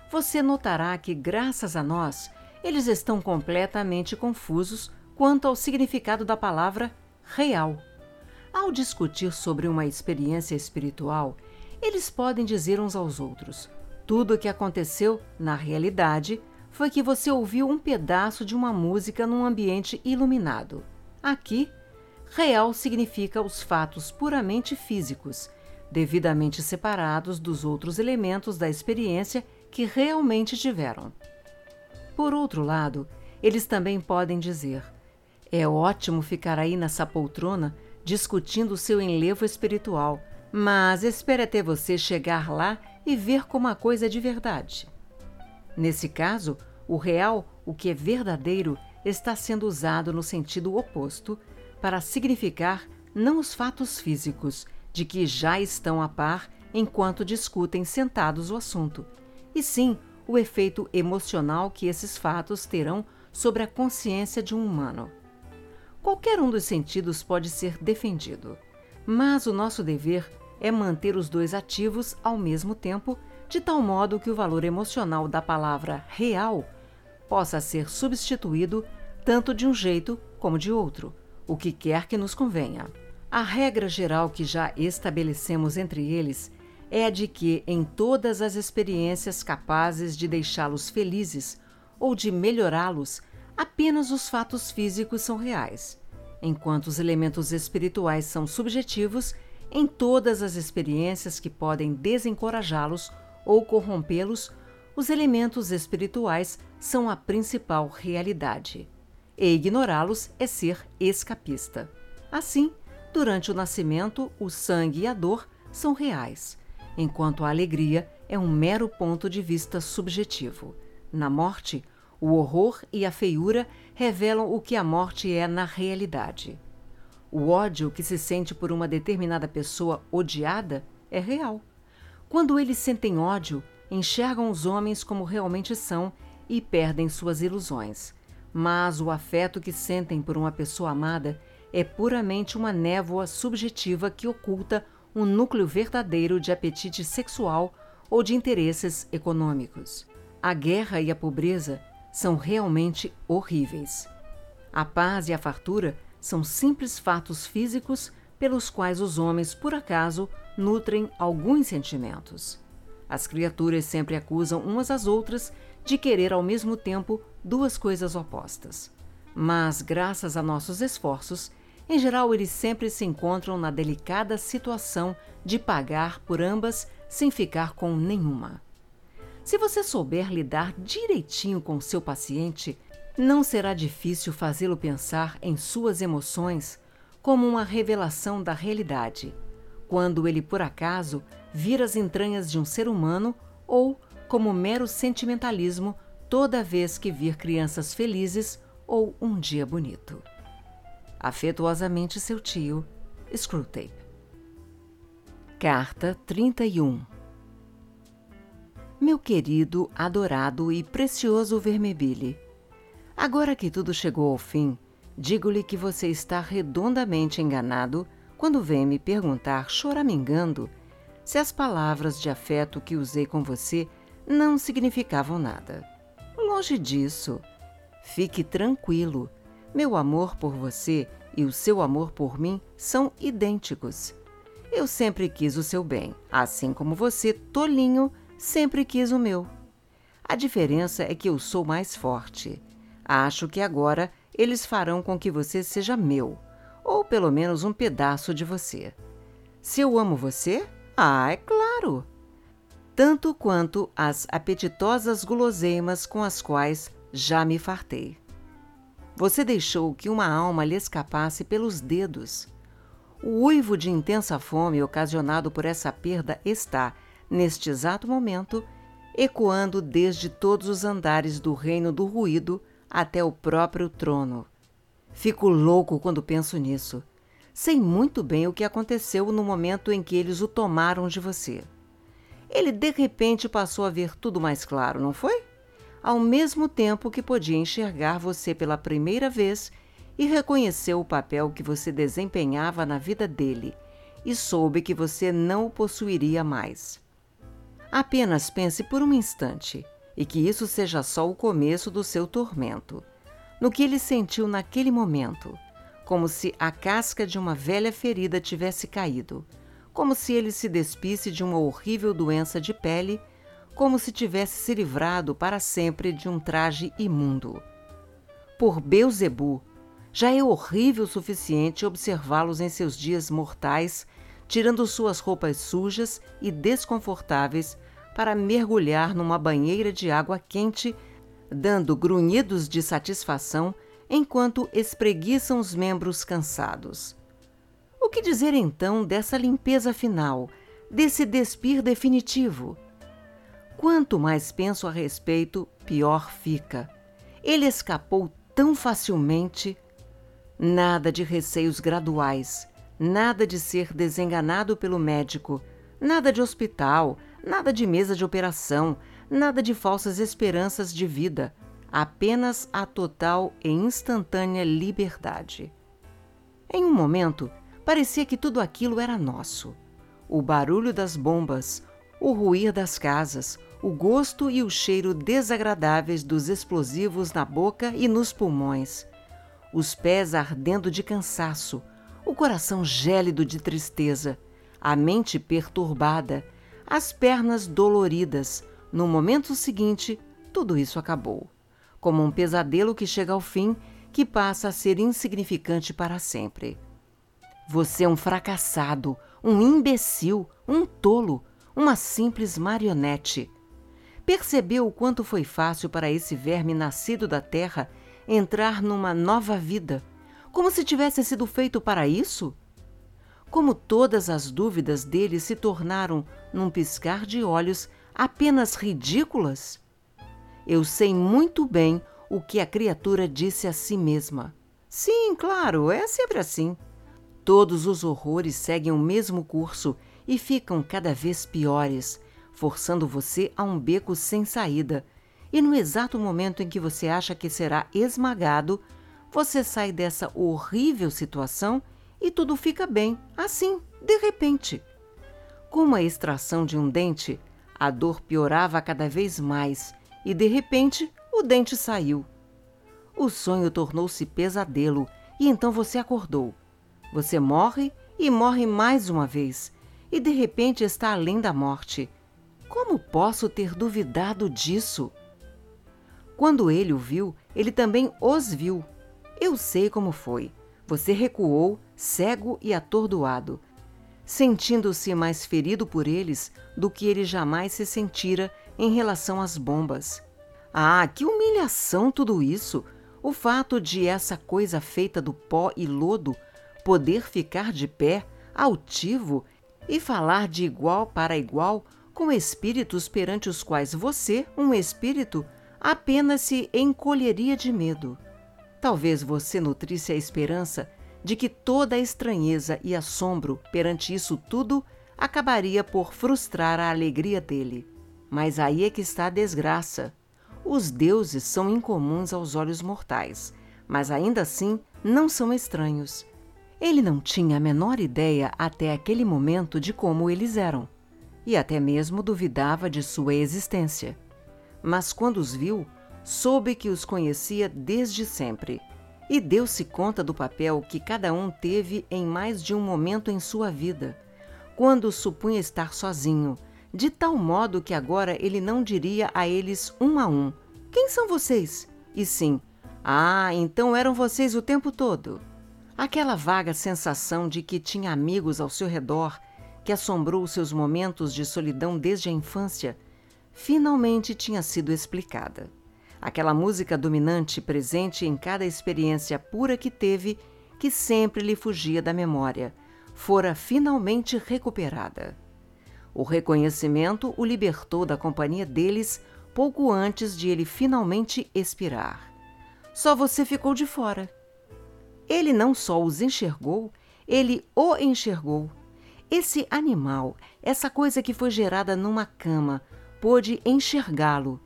Você notará que, graças a nós, eles estão completamente confusos quanto ao significado da palavra real. Ao discutir sobre uma experiência espiritual, eles podem dizer uns aos outros: tudo o que aconteceu, na realidade, foi que você ouviu um pedaço de uma música num ambiente iluminado. Aqui, real significa os fatos puramente físicos, devidamente separados dos outros elementos da experiência que realmente tiveram. Por outro lado, eles também podem dizer: é ótimo ficar aí nessa poltrona discutindo seu enlevo espiritual, mas espere até você chegar lá e ver como a coisa é de verdade. Nesse caso, o real, o que é verdadeiro, está sendo usado no sentido oposto para significar não os fatos físicos, de que já estão a par enquanto discutem sentados o assunto, e sim o efeito emocional que esses fatos terão sobre a consciência de um humano. Qualquer um dos sentidos pode ser defendido, mas o nosso dever é manter os dois ativos ao mesmo tempo, de tal modo que o valor emocional da palavra real possa ser substituído tanto de um jeito como de outro, o que quer que nos convenha. A regra geral que já estabelecemos entre eles é a de que, em todas as experiências capazes de deixá-los felizes ou de melhorá-los, apenas os fatos físicos são reais, enquanto os elementos espirituais são subjetivos em todas as experiências que podem desencorajá-los ou corrompê-los, os elementos espirituais são a principal realidade. E ignorá-los é ser escapista. Assim, durante o nascimento, o sangue e a dor são reais, enquanto a alegria é um mero ponto de vista subjetivo. Na morte, o horror e a feiura revelam o que a morte é na realidade. O ódio que se sente por uma determinada pessoa odiada é real. Quando eles sentem ódio, enxergam os homens como realmente são e perdem suas ilusões. Mas o afeto que sentem por uma pessoa amada é puramente uma névoa subjetiva que oculta um núcleo verdadeiro de apetite sexual ou de interesses econômicos. A guerra e a pobreza são realmente horríveis. A paz e a fartura são simples fatos físicos pelos quais os homens, por acaso, nutrem alguns sentimentos. As criaturas sempre acusam umas às outras de querer ao mesmo tempo duas coisas opostas. Mas, graças a nossos esforços, Em geral, eles sempre se encontram na delicada situação de pagar por ambas sem ficar com nenhuma. Se você souber lidar direitinho com seu paciente, não será difícil fazê-lo pensar em suas emoções como uma revelação da realidade, quando ele por acaso vir as entranhas de um ser humano ou como mero sentimentalismo toda vez que vir crianças felizes ou um dia bonito. Afetuosamente seu tio, Screwtape. Carta 31 Meu querido, adorado e precioso Vermebile, agora que tudo chegou ao fim, digo-lhe que você está redondamente enganado quando vem me perguntar, choramingando, se as palavras de afeto que usei com você não significavam nada. Longe disso. Fique tranquilo. Meu amor por você e o seu amor por mim são idênticos. Eu sempre quis o seu bem, assim como você, tolinho, sempre quis o meu. A diferença é que eu sou mais forte. Acho que agora eles farão com que você seja meu ou pelo menos um pedaço de você. Se eu amo você? Ah, é claro! Tanto quanto as apetitosas guloseimas com as quais já me fartei. Você deixou que uma alma lhe escapasse pelos dedos. O uivo de intensa fome ocasionado por essa perda está, neste exato momento, ecoando desde todos os andares do reino do ruído até o próprio trono. Fico louco quando penso nisso. Sei muito bem o que aconteceu no momento em que eles o tomaram de você. Ele de repente passou a ver tudo mais claro, não foi? Ao mesmo tempo que podia enxergar você pela primeira vez e reconheceu o papel que você desempenhava na vida dele e soube que você não o possuiria mais. Apenas pense por um instante e que isso seja só o começo do seu tormento no que ele sentiu naquele momento, como se a casca de uma velha ferida tivesse caído, como se ele se despisse de uma horrível doença de pele, como se tivesse se livrado para sempre de um traje imundo. Por Beuzebu, já é horrível o suficiente observá-los em seus dias mortais, tirando suas roupas sujas e desconfortáveis para mergulhar numa banheira de água quente dando grunhidos de satisfação enquanto espreguiçam os membros cansados. O que dizer então dessa limpeza final, desse despir definitivo? Quanto mais penso a respeito, pior fica. Ele escapou tão facilmente. Nada de receios graduais, nada de ser desenganado pelo médico, nada de hospital, nada de mesa de operação, nada de falsas esperanças de vida, apenas a total e instantânea liberdade. Em um momento, parecia que tudo aquilo era nosso. O barulho das bombas, o ruir das casas, o gosto e o cheiro desagradáveis dos explosivos na boca e nos pulmões, os pés ardendo de cansaço, o coração gélido de tristeza, a mente perturbada, as pernas doloridas, no momento seguinte, tudo isso acabou. Como um pesadelo que chega ao fim, que passa a ser insignificante para sempre. Você é um fracassado, um imbecil, um tolo, uma simples marionete. Percebeu o quanto foi fácil para esse verme nascido da terra entrar numa nova vida, como se tivesse sido feito para isso? Como todas as dúvidas dele se tornaram, num piscar de olhos, apenas ridículas? Eu sei muito bem o que a criatura disse a si mesma. Sim, claro, é sempre assim. Todos os horrores seguem o mesmo curso e ficam cada vez piores, forçando você a um beco sem saída. E no exato momento em que você acha que será esmagado, você sai dessa horrível situação e tudo fica bem, assim, de repente. Como a extração de um dente, a dor piorava cada vez mais e, de repente, o dente saiu. O sonho tornou-se pesadelo e então você acordou. Você morre e morre mais uma vez e, de repente, está além da morte. Como posso ter duvidado disso? Quando ele o viu, ele também os viu. Eu sei como foi. Você recuou, cego e atordoado, sentindo-se mais ferido por eles do que ele jamais se sentira em relação às bombas. Ah, que humilhação tudo isso! O fato de essa coisa feita do pó e lodo poder ficar de pé, altivo, e falar de igual para igual com espíritos perante os quais você, um espírito, apenas se encolheria de medo. Talvez você nutrisse a esperança de que toda a estranheza e assombro perante isso tudo acabaria por frustrar a alegria dele. Mas aí é que está a desgraça. Os deuses são incomuns aos olhos mortais, mas ainda assim não são estranhos. Ele não tinha a menor ideia até aquele momento de como eles eram, e até mesmo duvidava de sua existência. Mas quando os viu, soube que os conhecia desde sempre e deu-se conta do papel que cada um teve em mais de um momento em sua vida, quando supunha estar sozinho, de tal modo que agora ele não diria a eles um a um: Quem são vocês? E sim: Ah, então eram vocês o tempo todo. Aquela vaga sensação de que tinha amigos ao seu redor, que assombrou seus momentos de solidão desde a infância, finalmente tinha sido explicada. Aquela música dominante presente em cada experiência pura que teve, que sempre lhe fugia da memória, fora finalmente recuperada. O reconhecimento o libertou da companhia deles pouco antes de ele finalmente expirar. Só você ficou de fora. Ele não só os enxergou, ele o enxergou. Esse animal, essa coisa que foi gerada numa cama, pôde enxergá-lo.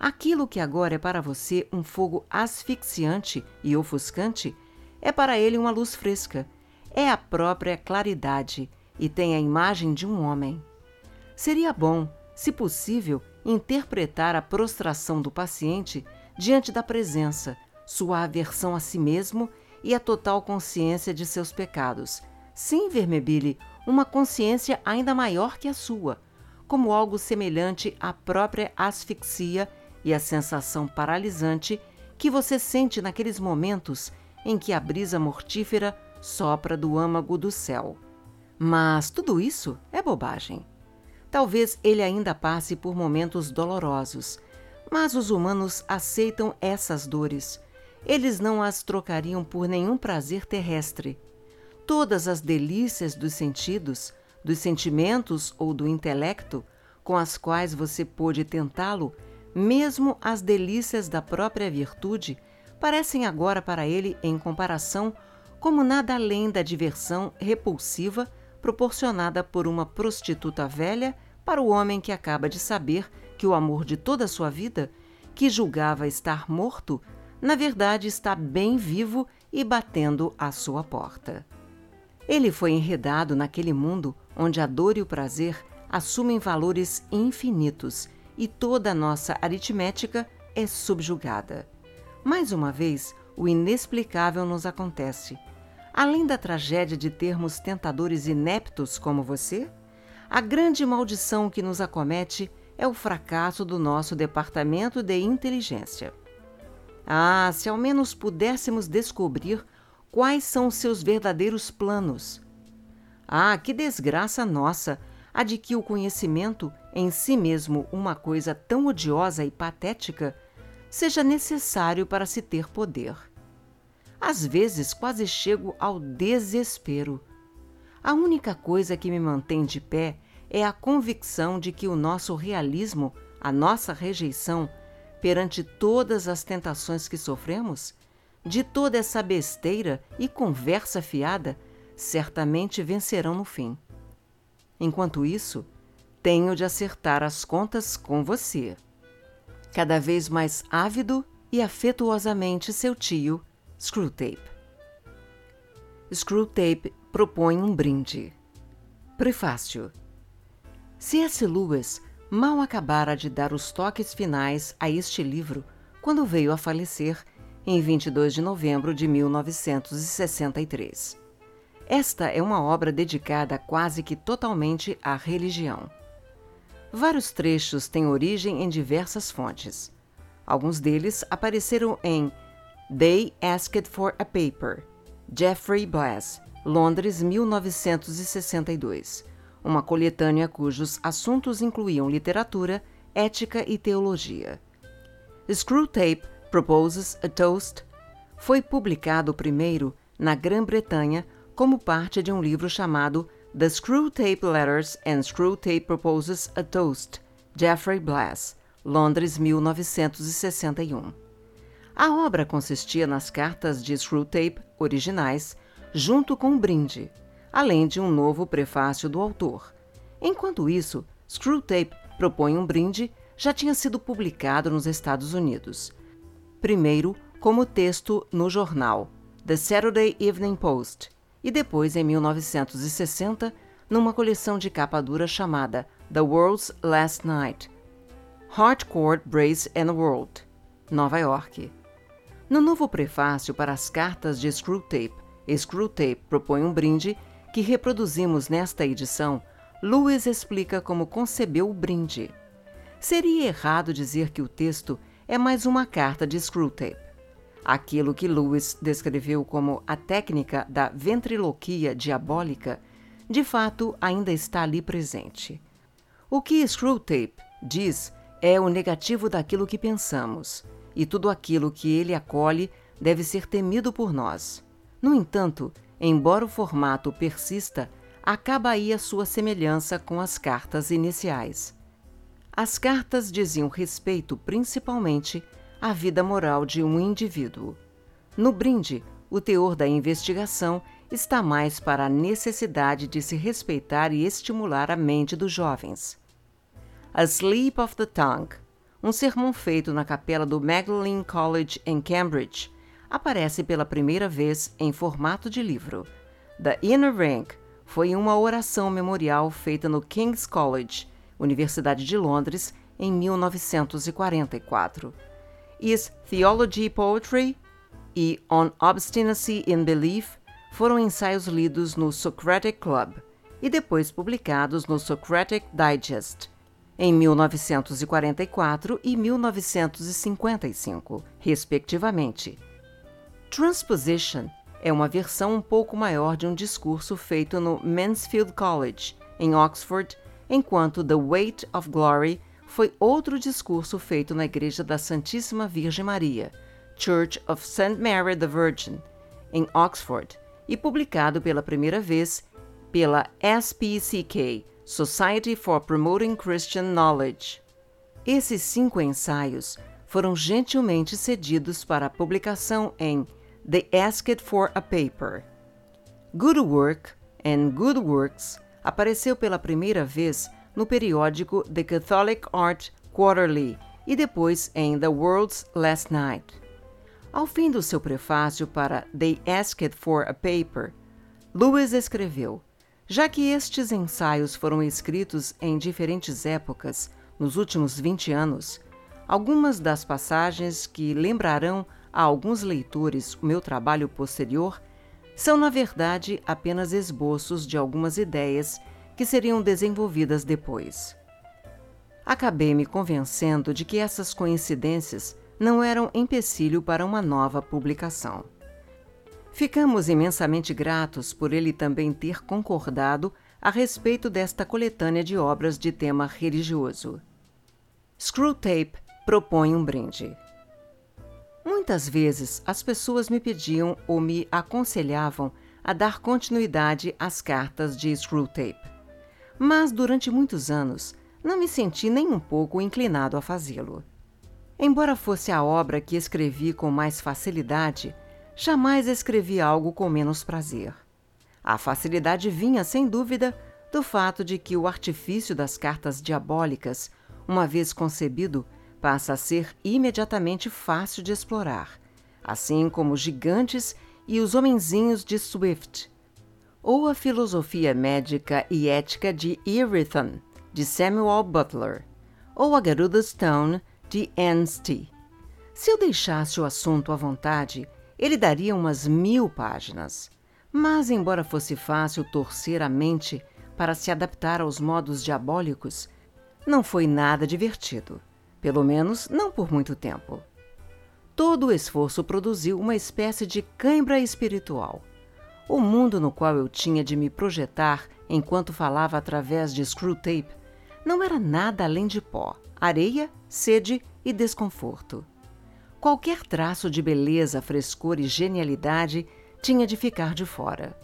Aquilo que agora é para você um fogo asfixiante e ofuscante, é para ele uma luz fresca. É a própria claridade e tem a imagem de um homem. Seria bom, se possível, interpretar a prostração do paciente diante da presença, sua aversão a si mesmo e a total consciência de seus pecados. Sim, Vermebile, uma consciência ainda maior que a sua, como algo semelhante à própria asfixia e à sensação paralisante que você sente naqueles momentos em que a brisa mortífera sopra do âmago do céu. Mas tudo isso é bobagem. Talvez ele ainda passe por momentos dolorosos, mas os humanos aceitam essas dores eles não as trocariam por nenhum prazer terrestre. Todas as delícias dos sentidos, dos sentimentos ou do intelecto, com as quais você pôde tentá-lo, mesmo as delícias da própria virtude, parecem agora para ele, em comparação, como nada além da diversão repulsiva proporcionada por uma prostituta velha para o homem que acaba de saber que o amor de toda a sua vida, que julgava estar morto, na verdade está bem vivo e batendo à sua porta. Ele foi enredado naquele mundo onde a dor e o prazer assumem valores infinitos e toda a nossa aritmética é subjugada. Mais uma vez, o inexplicável nos acontece. Além da tragédia de termos tentadores ineptos como você, a grande maldição que nos acomete é o fracasso do nosso departamento de inteligência. Ah, se ao menos pudéssemos descobrir quais são seus verdadeiros planos. Ah, que desgraça nossa a de que o conhecimento, em si mesmo uma coisa tão odiosa e patética, seja necessário para se ter poder. Às vezes quase chego ao desespero. A única coisa que me mantém de pé é a convicção de que o nosso realismo, a nossa rejeição, perante todas as tentações que sofremos? De toda essa besteira e conversa fiada, certamente vencerão no fim. Enquanto isso, tenho de acertar as contas com você. Cada vez mais ávido e afetuosamente seu tio, Screwtape. Screwtape propõe um brinde. Prefácio. C.S. Lewis mal acabara de dar os toques finais a este livro quando veio a falecer em 22 de novembro de 1963. Esta é uma obra dedicada quase que totalmente à religião. Vários trechos têm origem em diversas fontes. Alguns deles apareceram em They Asked for a Paper, Jeffrey Blass, Londres, 1962. Uma coletânea cujos assuntos incluíam literatura, ética e teologia. Screwtape Proposes a Toast foi publicado primeiro na Grã-Bretanha como parte de um livro chamado The Screwtape Letters and Screwtape Proposes a Toast, Jeffrey Blass, Londres, 1961. A obra consistia nas cartas de Screwtape originais, junto com um brinde, além de um novo prefácio do autor. Enquanto isso, Screwtape propõe um brinde já tinha sido publicado nos Estados Unidos. Primeiro, como texto no jornal The Saturday Evening Post e depois, em 1960, numa coleção de capa dura chamada The World's Last Night Hardcore Brace and World, Nova York. No novo prefácio para as cartas de Screwtape, Screwtape propõe um brinde que reproduzimos nesta edição. Lewis explica como concebeu o brinde. Seria errado dizer que o texto é mais uma carta de Screwtape. Aquilo que Lewis descreveu como a técnica da ventriloquia diabólica, de fato ainda está ali presente. O que Screwtape diz é o negativo daquilo que pensamos e tudo aquilo que ele acolhe deve ser temido por nós. No entanto, embora o formato persista, acaba aí a sua semelhança com as cartas iniciais. As cartas diziam respeito principalmente à vida moral de um indivíduo. No brinde, o teor da investigação está mais para a necessidade de se respeitar e estimular a mente dos jovens. A Sleep of the Tongue um sermão feito na capela do Magdalen College em Cambridge, aparece pela primeira vez em formato de livro. The Inner Rank foi uma oração memorial feita no King's College, Universidade de Londres, em 1944. Is Theology Poetry e On Obstinacy in Belief foram ensaios lidos no Socratic Club e depois publicados no Socratic Digest em 1944 e 1955, respectivamente. Transposition é uma versão um pouco maior de um discurso feito no Mansfield College, em Oxford, enquanto The Weight of Glory foi outro discurso feito na Igreja da Santíssima Virgem Maria, Church of St. Mary the Virgin, em Oxford, e publicado pela primeira vez pela SPCK, Society for Promoting Christian Knowledge. Esses cinco ensaios foram gentilmente cedidos para publicação em The Asked for a Paper. Good Work and Good Works apareceu pela primeira vez no periódico The Catholic Art Quarterly e depois em The World's Last Night. Ao fim do seu prefácio para They Asked for a Paper, Lewis escreveu: já que estes ensaios foram escritos em diferentes épocas, nos últimos 20 anos, algumas das passagens que lembrarão a alguns leitores o meu trabalho posterior são, na verdade, apenas esboços de algumas ideias que seriam desenvolvidas depois. Acabei me convencendo de que essas coincidências não eram empecilho para uma nova publicação. Ficamos imensamente gratos por ele também ter concordado a respeito desta coletânea de obras de tema religioso. Screwtape propõe um brinde. Muitas vezes as pessoas me pediam ou me aconselhavam a dar continuidade às cartas de Screwtape. Mas durante muitos anos não me senti nem um pouco inclinado a fazê-lo. Embora fosse a obra que escrevi com mais facilidade, jamais escrevi algo com menos prazer. A facilidade vinha, sem dúvida, do fato de que o artifício das cartas diabólicas, uma vez concebido, passa a ser imediatamente fácil de explorar, assim como os gigantes e os homenzinhos de Swift, ou a filosofia médica e ética de Erython, de Samuel Butler, ou a Garuda Stone, de Anstey. Se eu deixasse o assunto à vontade, ele daria umas mil páginas. Mas, embora fosse fácil torcer a mente para se adaptar aos modos diabólicos, não foi nada divertido. Pelo menos não por muito tempo. Todo o esforço produziu uma espécie de cãibra espiritual. o mundo no qual eu tinha de me projetar enquanto falava através de screw-tape não era nada além de pó, areia, sede e desconforto. Qualquer traço de beleza, frescor e genialidade tinha de ficar de fora.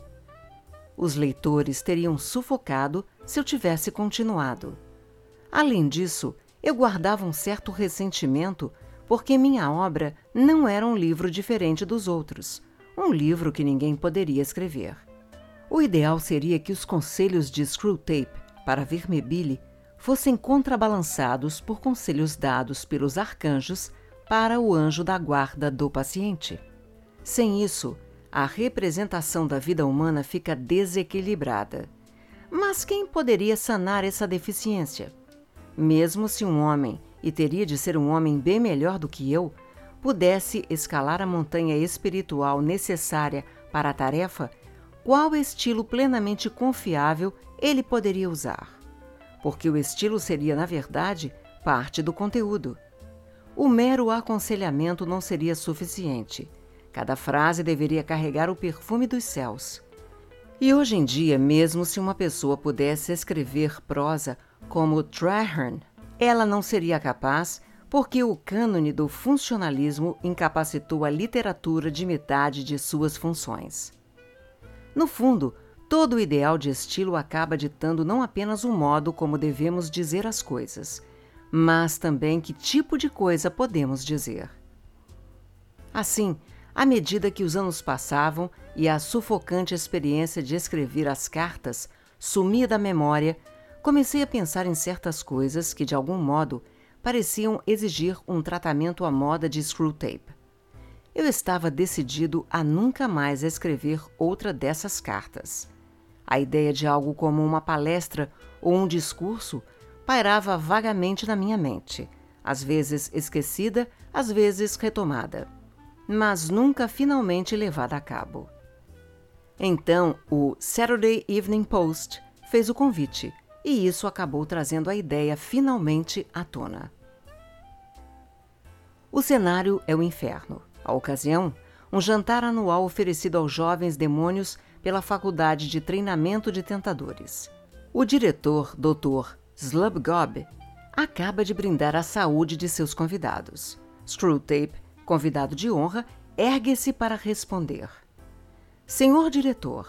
Os leitores teriam sufocado se eu tivesse continuado. Além disso, eu guardava um certo ressentimento porque minha obra não era um livro diferente dos outros, um livro que ninguém poderia escrever. O ideal seria que os conselhos de Screwtape para Vermebile fossem contrabalançados por conselhos dados pelos arcanjos para o anjo da guarda do paciente. Sem isso, a representação da vida humana fica desequilibrada. Mas quem poderia sanar essa deficiência? Mesmo se um homem, e teria de ser um homem bem melhor do que eu, pudesse escalar a montanha espiritual necessária para a tarefa, qual estilo plenamente confiável ele poderia usar? Porque o estilo seria, na verdade, parte do conteúdo. O mero aconselhamento não seria suficiente. Cada frase deveria carregar o perfume dos céus. E hoje em dia, mesmo se uma pessoa pudesse escrever prosa como Traherne, ela não seria capaz porque o cânone do funcionalismo incapacitou a literatura de metade de suas funções. No fundo, todo o ideal de estilo acaba ditando não apenas o modo como devemos dizer as coisas, mas também que tipo de coisa podemos dizer. Assim, à medida que os anos passavam e a sufocante experiência de escrever as cartas sumia da memória, comecei a pensar em certas coisas que, de algum modo, pareciam exigir um tratamento à moda de Screwtape. Eu estava decidido a nunca mais escrever outra dessas cartas. A ideia de algo como uma palestra ou um discurso pairava vagamente na minha mente, às vezes esquecida, às vezes retomada, mas nunca finalmente levada a cabo. Então, o Saturday Evening Post fez o convite, e isso acabou trazendo a ideia finalmente à tona. O cenário é o inferno. A ocasião, um jantar anual oferecido aos jovens demônios pela Faculdade de Treinamento de Tentadores. O diretor, Dr. Slubgob acaba de brindar a saúde de seus convidados. Screwtape, convidado de honra, ergue-se para responder. Senhor diretor,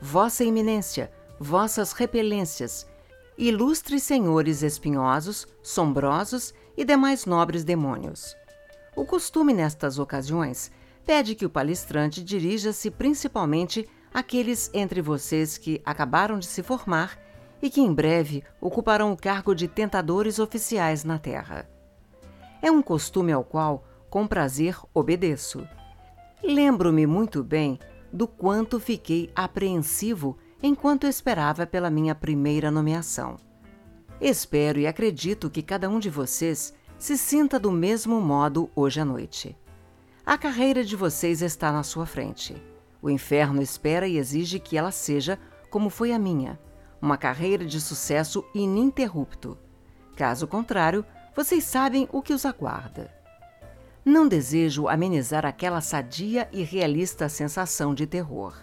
Vossa Eminência, vossas repelências, ilustres senhores espinhosos, sombrosos e demais nobres demônios. O costume nestas ocasiões pede que o palestrante dirija-se principalmente àqueles entre vocês que acabaram de se formar e que em breve ocuparão o cargo de tentadores oficiais na Terra. É um costume ao qual, com prazer, obedeço. Lembro-me muito bem do quanto fiquei apreensivo enquanto esperava pela minha primeira nomeação. Espero e acredito que cada um de vocês se sinta do mesmo modo hoje à noite. A carreira de vocês está na sua frente. O inferno espera e exige que ela seja como foi a minha uma carreira de sucesso ininterrupto. Caso contrário, vocês sabem o que os aguarda. Não desejo amenizar aquela sadia e realista sensação de terror.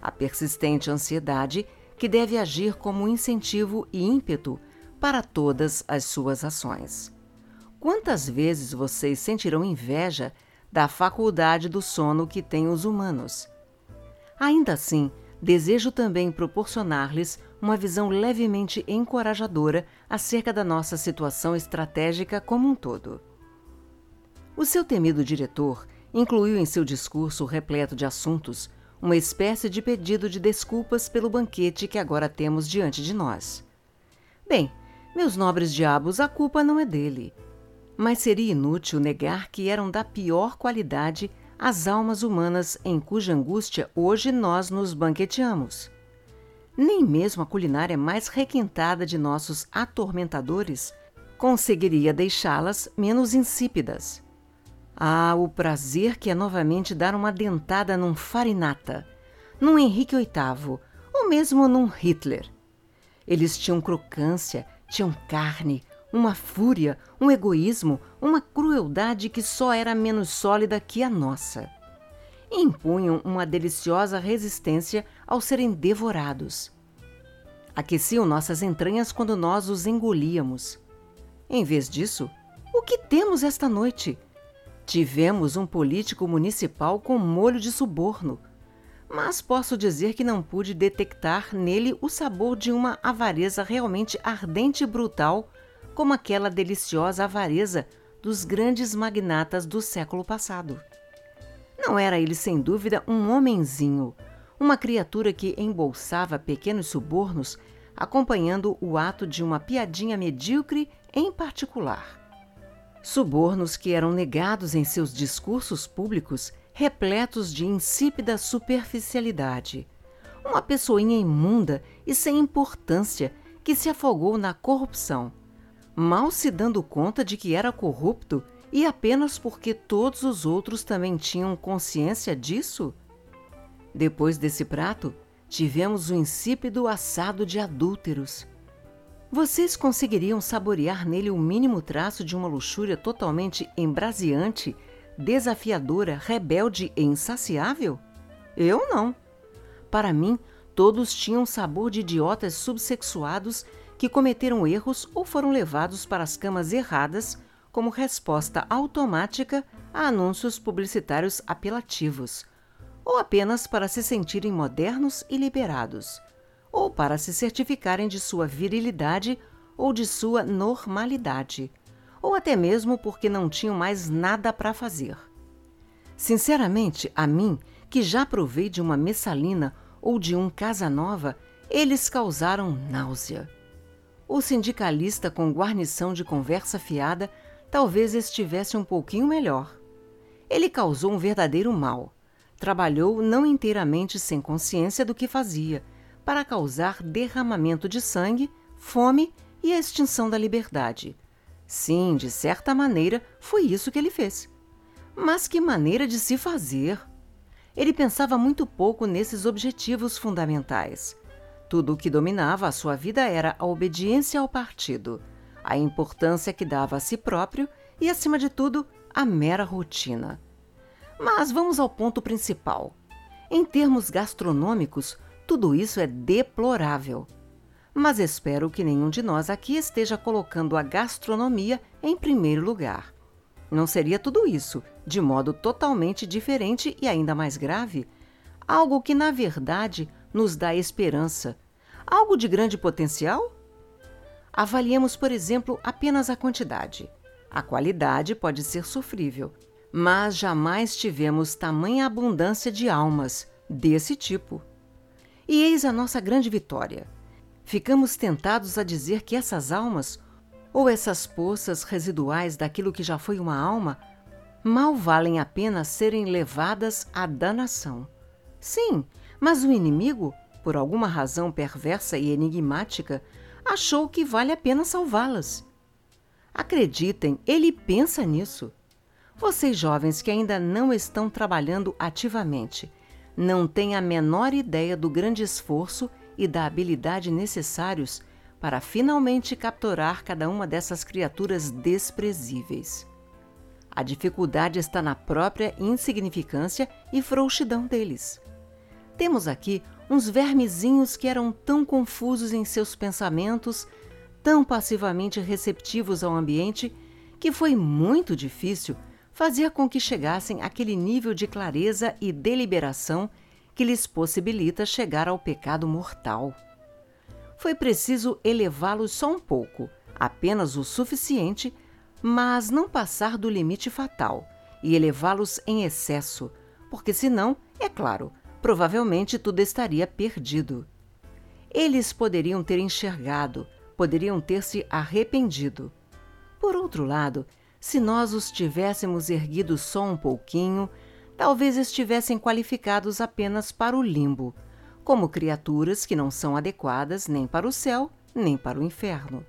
A persistente ansiedade que deve agir como incentivo e ímpeto para todas as suas ações. Quantas vezes vocês sentirão inveja da faculdade do sono que têm os humanos? Ainda assim, desejo também proporcionar-lhes uma visão levemente encorajadora acerca da nossa situação estratégica como um todo. O seu temido diretor incluiu em seu discurso repleto de assuntos uma espécie de pedido de desculpas pelo banquete que agora temos diante de nós. Bem, meus nobres diabos, a culpa não é dele. Mas seria inútil negar que eram da pior qualidade as almas humanas em cuja angústia hoje nós nos banqueteamos. Nem mesmo a culinária mais requintada de nossos atormentadores conseguiria deixá-las menos insípidas. Ah, o prazer que é novamente dar uma dentada num Farinata, num Henrique VIII, ou mesmo num Hitler. Eles tinham crocância, tinham carne, uma fúria, um egoísmo, uma crueldade que só era menos sólida que a nossa. e impunham uma deliciosa resistência ao serem devorados. Aqueciam nossas entranhas quando nós os engolíamos. Em vez disso, o que temos esta noite? Tivemos um político municipal com molho de suborno, mas posso dizer que não pude detectar nele o sabor de uma avareza realmente ardente e brutal, como aquela deliciosa avareza dos grandes magnatas do século passado. Não era ele, sem dúvida, um homenzinho, uma criatura que embolsava pequenos subornos, acompanhando o ato de uma piadinha medíocre em particular. Subornos que eram negados em seus discursos públicos, repletos de insípida superficialidade. Uma pessoinha imunda e sem importância que se afogou na corrupção, mal se dando conta de que era corrupto e apenas porque todos os outros também tinham consciência disso? Depois desse prato, tivemos o insípido assado de adúlteros. Vocês conseguiriam saborear nele o mínimo traço de uma luxúria totalmente embraseante, desafiadora, rebelde e insaciável? Eu não. Para mim, todos tinham sabor de idiotas subsexuados que cometeram erros ou foram levados para as camas erradas como resposta automática a anúncios publicitários apelativos, ou apenas para se sentirem modernos e liberados, ou para se certificarem de sua virilidade ou de sua normalidade, ou até mesmo porque não tinham mais nada para fazer. Sinceramente, a mim, que já provei de uma messalina ou de um Casanova, eles causaram náusea. O sindicalista com guarnição de conversa fiada talvez estivesse um pouquinho melhor. Ele causou um verdadeiro mal. Trabalhou não inteiramente sem consciência do que fazia, para causar derramamento de sangue, fome e a extinção da liberdade. Sim, de certa maneira, foi isso que ele fez. Mas que maneira de se fazer! Ele pensava muito pouco nesses objetivos fundamentais. Tudo o que dominava a sua vida era a obediência ao partido a importância que dava a si próprio e, acima de tudo, a mera rotina. Mas vamos ao ponto principal. Em termos gastronômicos, tudo isso é deplorável. Mas espero que nenhum de nós aqui esteja colocando a gastronomia em primeiro lugar. Não seria tudo isso, de modo totalmente diferente e ainda mais grave? Algo que, na verdade, nos dá esperança. Algo de grande potencial? Avaliemos, por exemplo, apenas a quantidade. A qualidade pode ser sofrível, mas jamais tivemos tamanha abundância de almas desse tipo. E eis a nossa grande vitória. Ficamos tentados a dizer que essas almas, ou essas poças residuais daquilo que já foi uma alma, mal valem a pena serem levadas à danação. Sim, mas o inimigo, por alguma razão perversa e enigmática, achou que vale a pena salvá-las. Acreditem, ele pensa nisso. Vocês jovens que ainda não estão trabalhando ativamente, não têm a menor ideia do grande esforço e da habilidade necessários para finalmente capturar cada uma dessas criaturas desprezíveis. A dificuldade está na própria insignificância e frouxidão deles. Temos aqui uns vermezinhos que eram tão confusos em seus pensamentos, tão passivamente receptivos ao ambiente, que foi muito difícil fazer com que chegassem àquele nível de clareza e deliberação que lhes possibilita chegar ao pecado mortal. Foi preciso elevá-los só um pouco, apenas o suficiente, mas não passar do limite fatal e elevá-los em excesso, porque senão, é claro, provavelmente tudo estaria perdido. Eles poderiam ter enxergado, poderiam ter se arrependido. Por outro lado, se nós os tivéssemos erguido só um pouquinho, talvez estivessem qualificados apenas para o limbo, como criaturas que não são adequadas nem para o céu, nem para o inferno.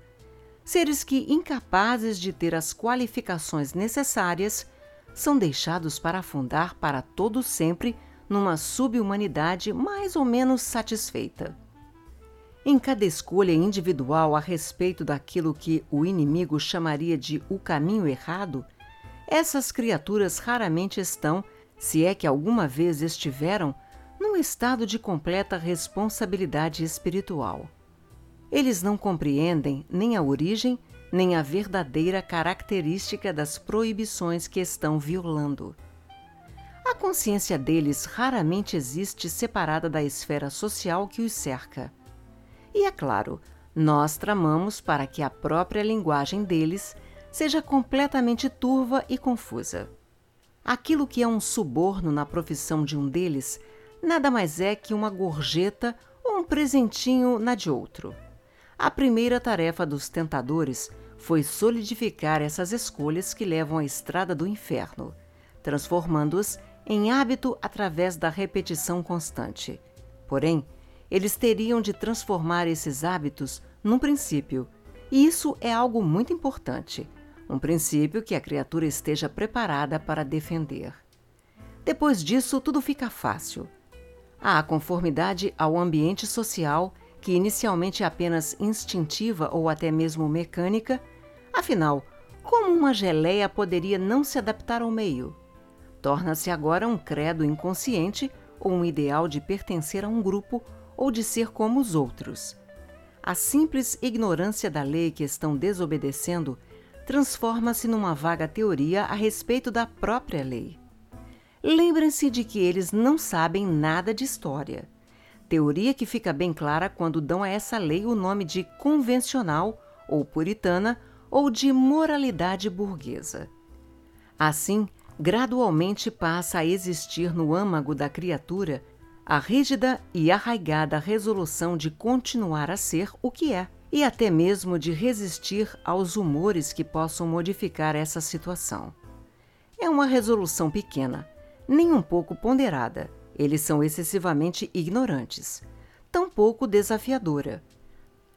Seres que, incapazes de ter as qualificações necessárias, são deixados para afundar para todo sempre numa subhumanidade mais ou menos satisfeita. Em cada escolha individual a respeito daquilo que o inimigo chamaria de o caminho errado, essas criaturas raramente estão, se é que alguma vez estiveram num estado de completa responsabilidade espiritual. Eles não compreendem nem a origem, nem a verdadeira característica das proibições que estão violando. A consciência deles raramente existe separada da esfera social que os cerca. E é claro, nós tramamos para que a própria linguagem deles seja completamente turva e confusa. Aquilo que é um suborno na profissão de um deles nada mais é que uma gorjeta ou um presentinho na de outro. A primeira tarefa dos tentadores foi solidificar essas escolhas que levam à estrada do inferno, transformando-as em hábito através da repetição constante. Porém, eles teriam de transformar esses hábitos num princípio, e isso é algo muito importante, um princípio que a criatura esteja preparada para defender. Depois disso, tudo fica fácil. Há conformidade ao ambiente social, que inicialmente é apenas instintiva ou até mesmo mecânica, afinal, como uma geleia poderia não se adaptar ao meio? Torna-se agora um credo inconsciente ou um ideal de pertencer a um grupo ou de ser como os outros. A simples ignorância da lei que estão desobedecendo transforma-se numa vaga teoria a respeito da própria lei. Lembrem-se de que eles não sabem nada de história. Teoria que fica bem clara quando dão a essa lei o nome de convencional ou puritana ou de moralidade burguesa. Assim, gradualmente passa a existir no âmago da criatura a rígida e arraigada resolução de continuar a ser o que é, e até mesmo de resistir aos humores que possam modificar essa situação. É uma resolução pequena, nem um pouco ponderada. Eles são excessivamente ignorantes, tampouco desafiadora.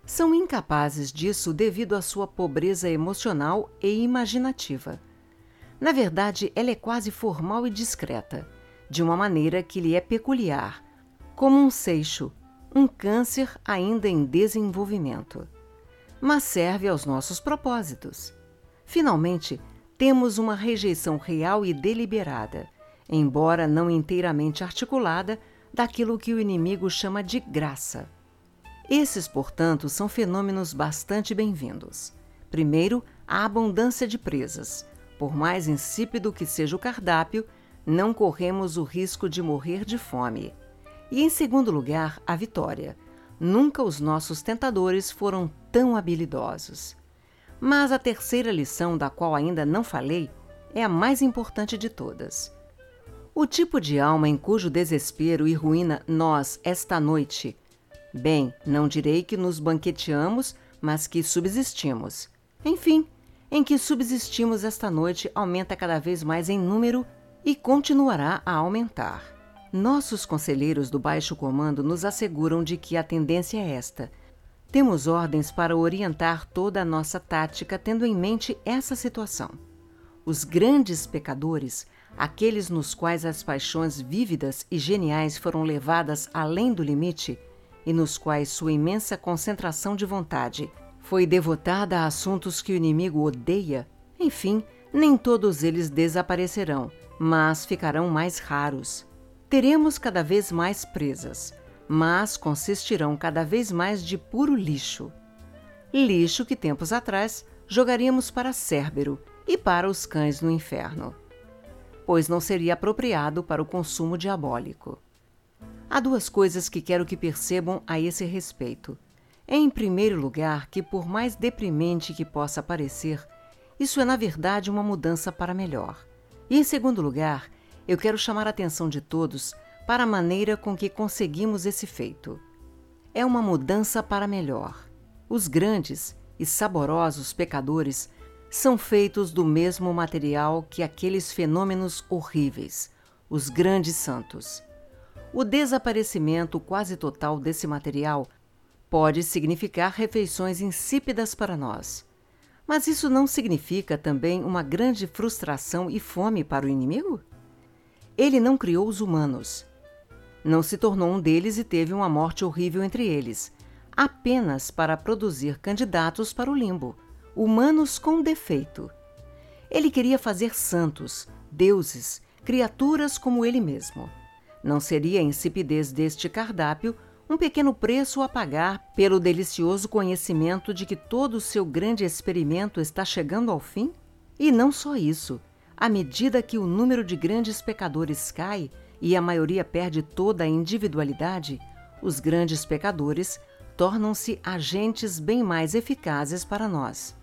São incapazes disso devido à sua pobreza emocional e imaginativa. Na verdade, ela é quase formal e discreta, de uma maneira que lhe é peculiar, como um seixo, um câncer ainda em desenvolvimento. Mas serve aos nossos propósitos. Finalmente, temos uma rejeição real e deliberada, embora não inteiramente articulada, daquilo que o inimigo chama de graça. Esses, portanto, são fenômenos bastante bem-vindos. Primeiro, a abundância de presas. Por mais insípido que seja o cardápio, não corremos o risco de morrer de fome. E, em segundo lugar, a vitória. Nunca os nossos tentadores foram tão habilidosos. Mas a terceira lição, da qual ainda não falei, é a mais importante de todas. O tipo de alma em cujo desespero e ruína nós, esta noite, bem, não direi que nos banqueteamos, mas que subsistimos. Enfim, em que subsistimos esta noite aumenta cada vez mais em número e continuará a aumentar. Nossos conselheiros do baixo comando nos asseguram de que a tendência é esta. Temos ordens para orientar toda a nossa tática tendo em mente essa situação. Os grandes pecadores aqueles nos quais as paixões vívidas e geniais foram levadas além do limite e nos quais sua imensa concentração de vontade foi devotada a assuntos que o inimigo odeia, enfim, nem todos eles desaparecerão, mas ficarão mais raros. Teremos cada vez mais presas, mas consistirão cada vez mais de puro lixo. Lixo que tempos atrás jogaríamos para Cérbero e para os cães no inferno pois não seria apropriado para o consumo diabólico. Há duas coisas que quero que percebam a esse respeito. Em primeiro lugar, que por mais deprimente que possa parecer, isso é na verdade uma mudança para melhor. E em segundo lugar, eu quero chamar a atenção de todos para a maneira com que conseguimos esse feito. É uma mudança para melhor. Os grandes e saborosos pecadores são feitos do mesmo material que aqueles fenômenos horríveis, os grandes santos. O desaparecimento quase total desse material pode significar refeições insípidas para nós. Mas isso não significa também uma grande frustração e fome para o inimigo? Ele não criou os humanos. Não se tornou um deles e teve uma morte horrível entre eles, apenas para produzir candidatos para o limbo humanos com defeito. Ele queria fazer santos, deuses, criaturas como ele mesmo. Não seria a insipidez deste cardápio um pequeno preço a pagar pelo delicioso conhecimento de que todo o seu grande experimento está chegando ao fim? E não só isso. À medida que o número de grandes pecadores cai e a maioria perde toda a individualidade, os grandes pecadores tornam-se agentes bem mais eficazes para nós.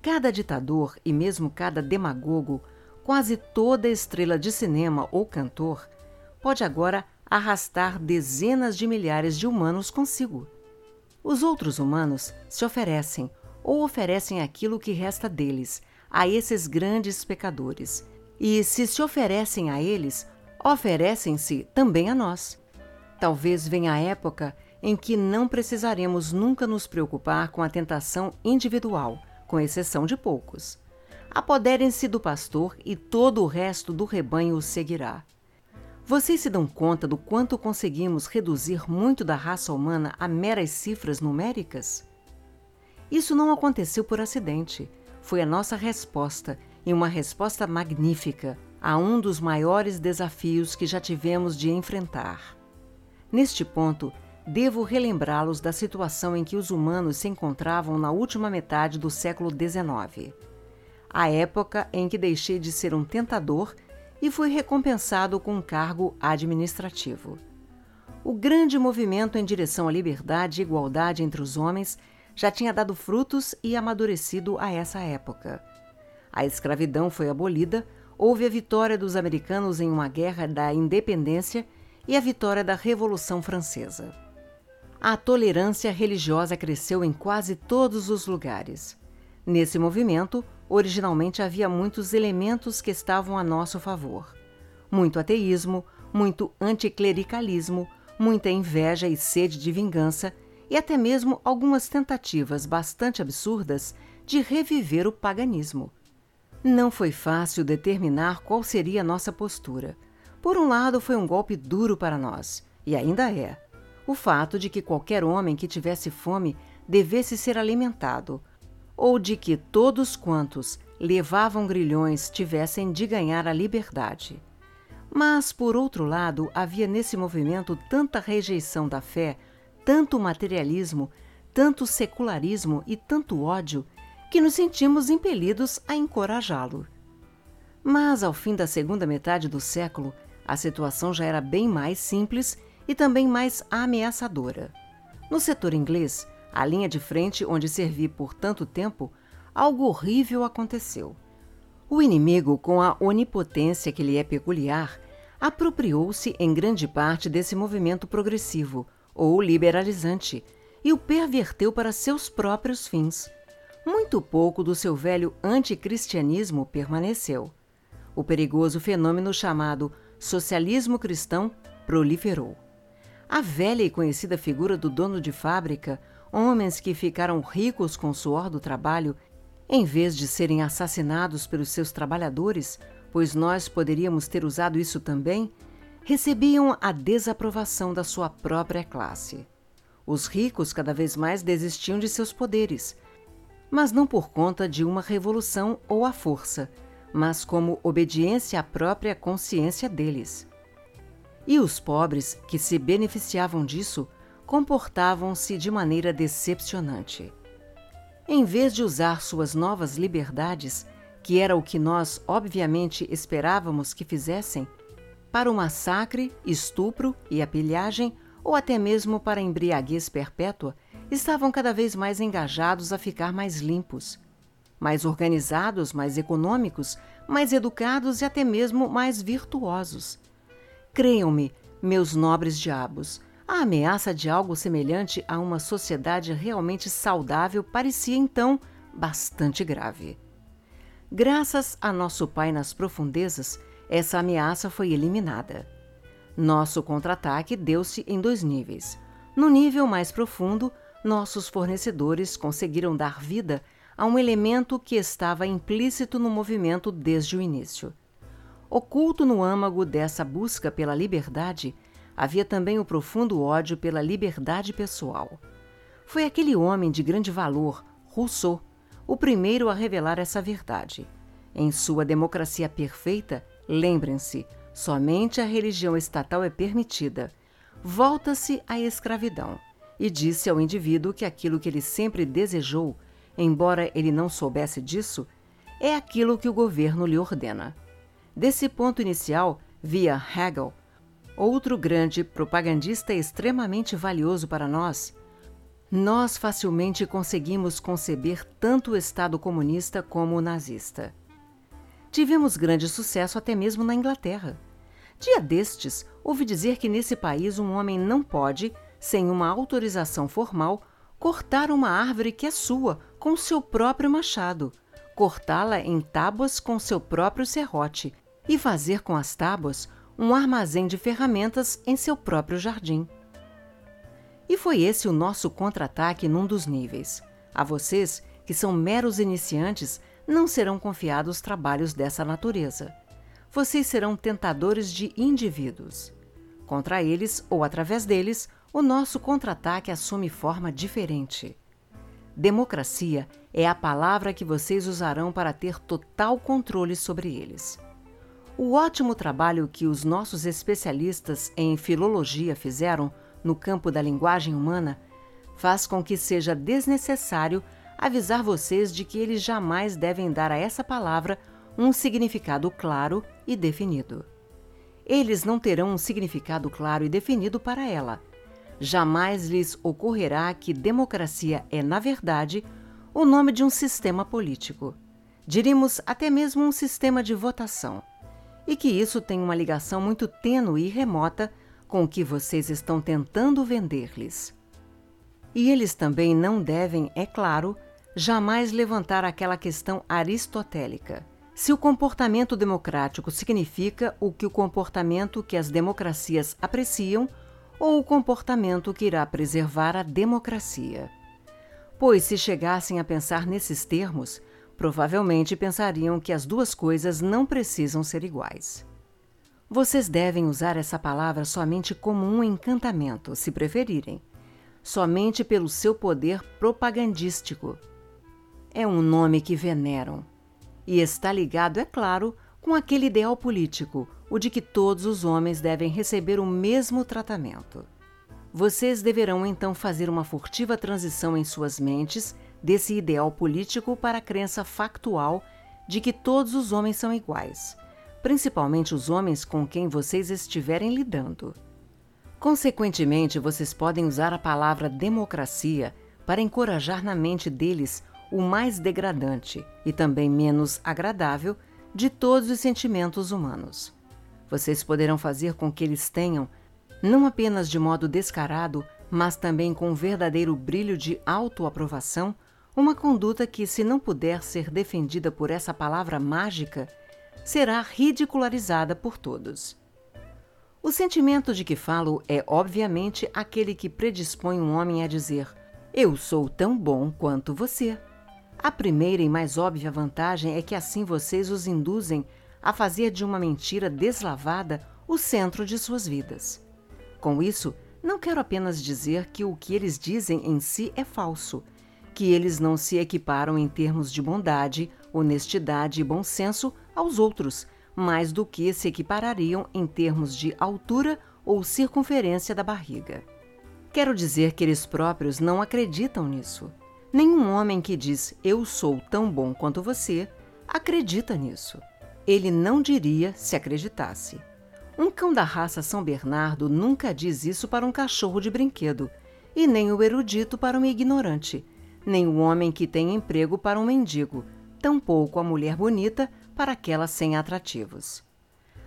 Cada ditador e mesmo cada demagogo, quase toda estrela de cinema ou cantor, pode agora arrastar dezenas de milhares de humanos consigo. Os outros humanos se oferecem ou oferecem aquilo que resta deles a esses grandes pecadores. E se se oferecem a eles, oferecem-se também a nós. Talvez venha a época em que não precisaremos nunca nos preocupar com a tentação individual, com exceção de poucos. Apoderem-se do pastor e todo o resto do rebanho o seguirá. Vocês se dão conta do quanto conseguimos reduzir muito da raça humana a meras cifras numéricas? Isso não aconteceu por acidente. Foi a nossa resposta, e uma resposta magnífica, a um dos maiores desafios que já tivemos de enfrentar. Neste ponto, devo relembrá-los da situação em que os humanos se encontravam na última metade do século XIX. A época em que deixei de ser um tentador e fui recompensado com um cargo administrativo. O grande movimento em direção à liberdade e igualdade entre os homens já tinha dado frutos e amadurecido a essa época. A escravidão foi abolida, houve a vitória dos americanos em uma guerra da independência e a vitória da Revolução Francesa. A tolerância religiosa cresceu em quase todos os lugares. Nesse movimento, originalmente havia muitos elementos que estavam a nosso favor. Muito ateísmo, muito anticlericalismo, muita inveja e sede de vingança, e até mesmo algumas tentativas bastante absurdas de reviver o paganismo. Não foi fácil determinar qual seria a nossa postura. Por um lado, foi um golpe duro para nós, e ainda é. O fato de que qualquer homem que tivesse fome devesse ser alimentado, ou de que todos quantos levavam grilhões tivessem de ganhar a liberdade. Mas, por outro lado, havia nesse movimento tanta rejeição da fé, tanto materialismo, tanto secularismo e tanto ódio, que nos sentimos impelidos a encorajá-lo. Mas, ao fim da segunda metade do século, a situação já era bem mais simples e também mais ameaçadora. No setor inglês, a linha de frente onde servi por tanto tempo, algo horrível aconteceu. O inimigo, com a onipotência que lhe é peculiar, apropriou-se em grande parte desse movimento progressivo ou liberalizante e o perverteu para seus próprios fins. Muito pouco do seu velho anticristianismo permaneceu. O perigoso fenômeno chamado socialismo cristão proliferou. A velha e conhecida figura do dono de fábrica homens que ficaram ricos com o suor do trabalho, em vez de serem assassinados pelos seus trabalhadores, pois nós poderíamos ter usado isso também, recebiam a desaprovação da sua própria classe. Os ricos cada vez mais desistiam de seus poderes, mas não por conta de uma revolução ou à força, mas como obediência à própria consciência deles. E os pobres, que se beneficiavam disso, comportavam-se de maneira decepcionante. Em vez de usar suas novas liberdades, que era o que nós obviamente esperávamos que fizessem, para o massacre, estupro e a pilhagem, ou até mesmo para a embriaguez perpétua, estavam cada vez mais engajados a ficar mais limpos, mais organizados, mais econômicos, mais educados e até mesmo mais virtuosos. Creiam-me, meus nobres diabos, a ameaça de algo semelhante a uma sociedade realmente saudável parecia então bastante grave. Graças a nosso Pai nas profundezas, essa ameaça foi eliminada. Nosso contra-ataque deu-se em dois níveis. No nível mais profundo, nossos fornecedores conseguiram dar vida a um elemento que estava implícito no movimento desde o início. Oculto no âmago dessa busca pela liberdade havia também o profundo ódio pela liberdade pessoal. Foi aquele homem de grande valor, Rousseau, o primeiro a revelar essa verdade. Em sua Democracia Perfeita, Lembrem-se, somente a religião estatal é permitida. Volta-se à escravidão e disse ao indivíduo que aquilo que ele sempre desejou, embora ele não soubesse disso, é aquilo que o governo lhe ordena. Desse ponto inicial, via Hegel, outro grande propagandista extremamente valioso para nós, nós facilmente conseguimos conceber tanto o Estado comunista como o nazista. Tivemos grande sucesso até mesmo na Inglaterra. Dia destes, ouvi dizer que nesse país um homem não pode, sem uma autorização formal, cortar uma árvore que é sua com seu próprio machado, cortá-la em tábuas com seu próprio serrote e fazer com as tábuas um armazém de ferramentas em seu próprio jardim. E foi esse o nosso contra-ataque num dos níveis. A vocês, que são meros iniciantes, não serão confiados trabalhos dessa natureza. Vocês serão tentadores de indivíduos. Contra eles, ou através deles, o nosso contra-ataque assume forma diferente. Democracia é a palavra que vocês usarão para ter total controle sobre eles. O ótimo trabalho que os nossos especialistas em filologia fizeram no campo da linguagem humana faz com que seja desnecessário avisar vocês de que eles jamais devem dar a essa palavra um significado claro e definido. Eles não terão um significado claro e definido para ela. Jamais lhes ocorrerá que democracia é, na verdade, o nome de um sistema político. Diríamos até mesmo um sistema de votação. E que isso tem uma ligação muito tênue e remota com o que vocês estão tentando vender-lhes. E eles também não devem, é claro, jamais levantar aquela questão aristotélica. Se o comportamento democrático significa o que o comportamento que as democracias apreciam ou o comportamento que irá preservar a democracia. Pois, se chegassem a pensar nesses termos, provavelmente pensariam que as duas coisas não precisam ser iguais. Vocês devem usar essa palavra somente como um encantamento, se preferirem, somente pelo seu poder propagandístico. É um nome que veneram e está ligado, é claro, com aquele ideal político, o de que todos os homens devem receber o mesmo tratamento. Vocês deverão então fazer uma furtiva transição em suas mentes desse ideal político para a crença factual de que todos os homens são iguais principalmente os homens com quem vocês estiverem lidando. Consequentemente, vocês podem usar a palavra democracia para encorajar na mente deles o mais degradante e também menos agradável de todos os sentimentos humanos. Vocês poderão fazer com que eles tenham, não apenas de modo descarado, mas também com um verdadeiro brilho de autoaprovação, uma conduta que, se não puder ser defendida por essa palavra mágica, será ridicularizada por todos. O sentimento de que falo é, obviamente, aquele que predispõe um homem a dizer: Eu sou tão bom quanto você. A primeira e mais óbvia vantagem é que assim vocês os induzem a fazer de uma mentira deslavada o centro de suas vidas. Com isso, não quero apenas dizer que o que eles dizem em si é falso, que eles não se equiparam em termos de bondade, honestidade e bom senso aos outros, mais do que se equiparariam em termos de altura ou circunferência da barriga. Quero dizer que eles próprios não acreditam nisso. Nenhum homem que diz eu sou tão bom quanto você acredita nisso. Ele não diria se acreditasse. Um cão da raça São Bernardo nunca diz isso para um cachorro de brinquedo, e nem o erudito para um ignorante, nem o homem que tem emprego para um mendigo, tampouco a mulher bonita para aquela sem atrativos.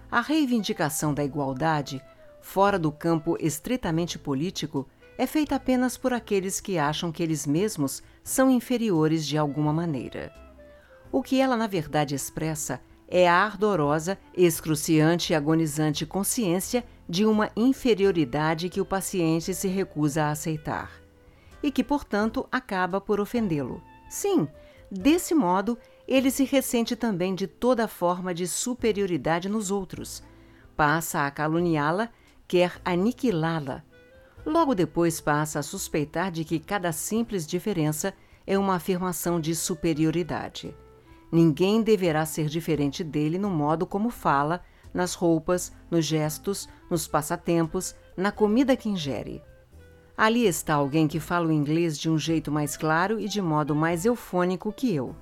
A reivindicação da igualdade, fora do campo estritamente político, é feita apenas por aqueles que acham que eles mesmos são inferiores de alguma maneira. O que ela na verdade expressa é a ardorosa, excruciante e agonizante consciência de uma inferioridade que o paciente se recusa a aceitar e que, portanto, acaba por ofendê-lo. Sim, desse modo ele se ressente também de toda forma de superioridade nos outros, passa a caluniá-la, quer aniquilá-la. Logo depois passa a suspeitar de que cada simples diferença é uma afirmação de superioridade. Ninguém deverá ser diferente dele no modo como fala, nas roupas, nos gestos, nos passatempos, na comida que ingere. Ali está alguém que fala o inglês de um jeito mais claro e de modo mais eufônico que eu.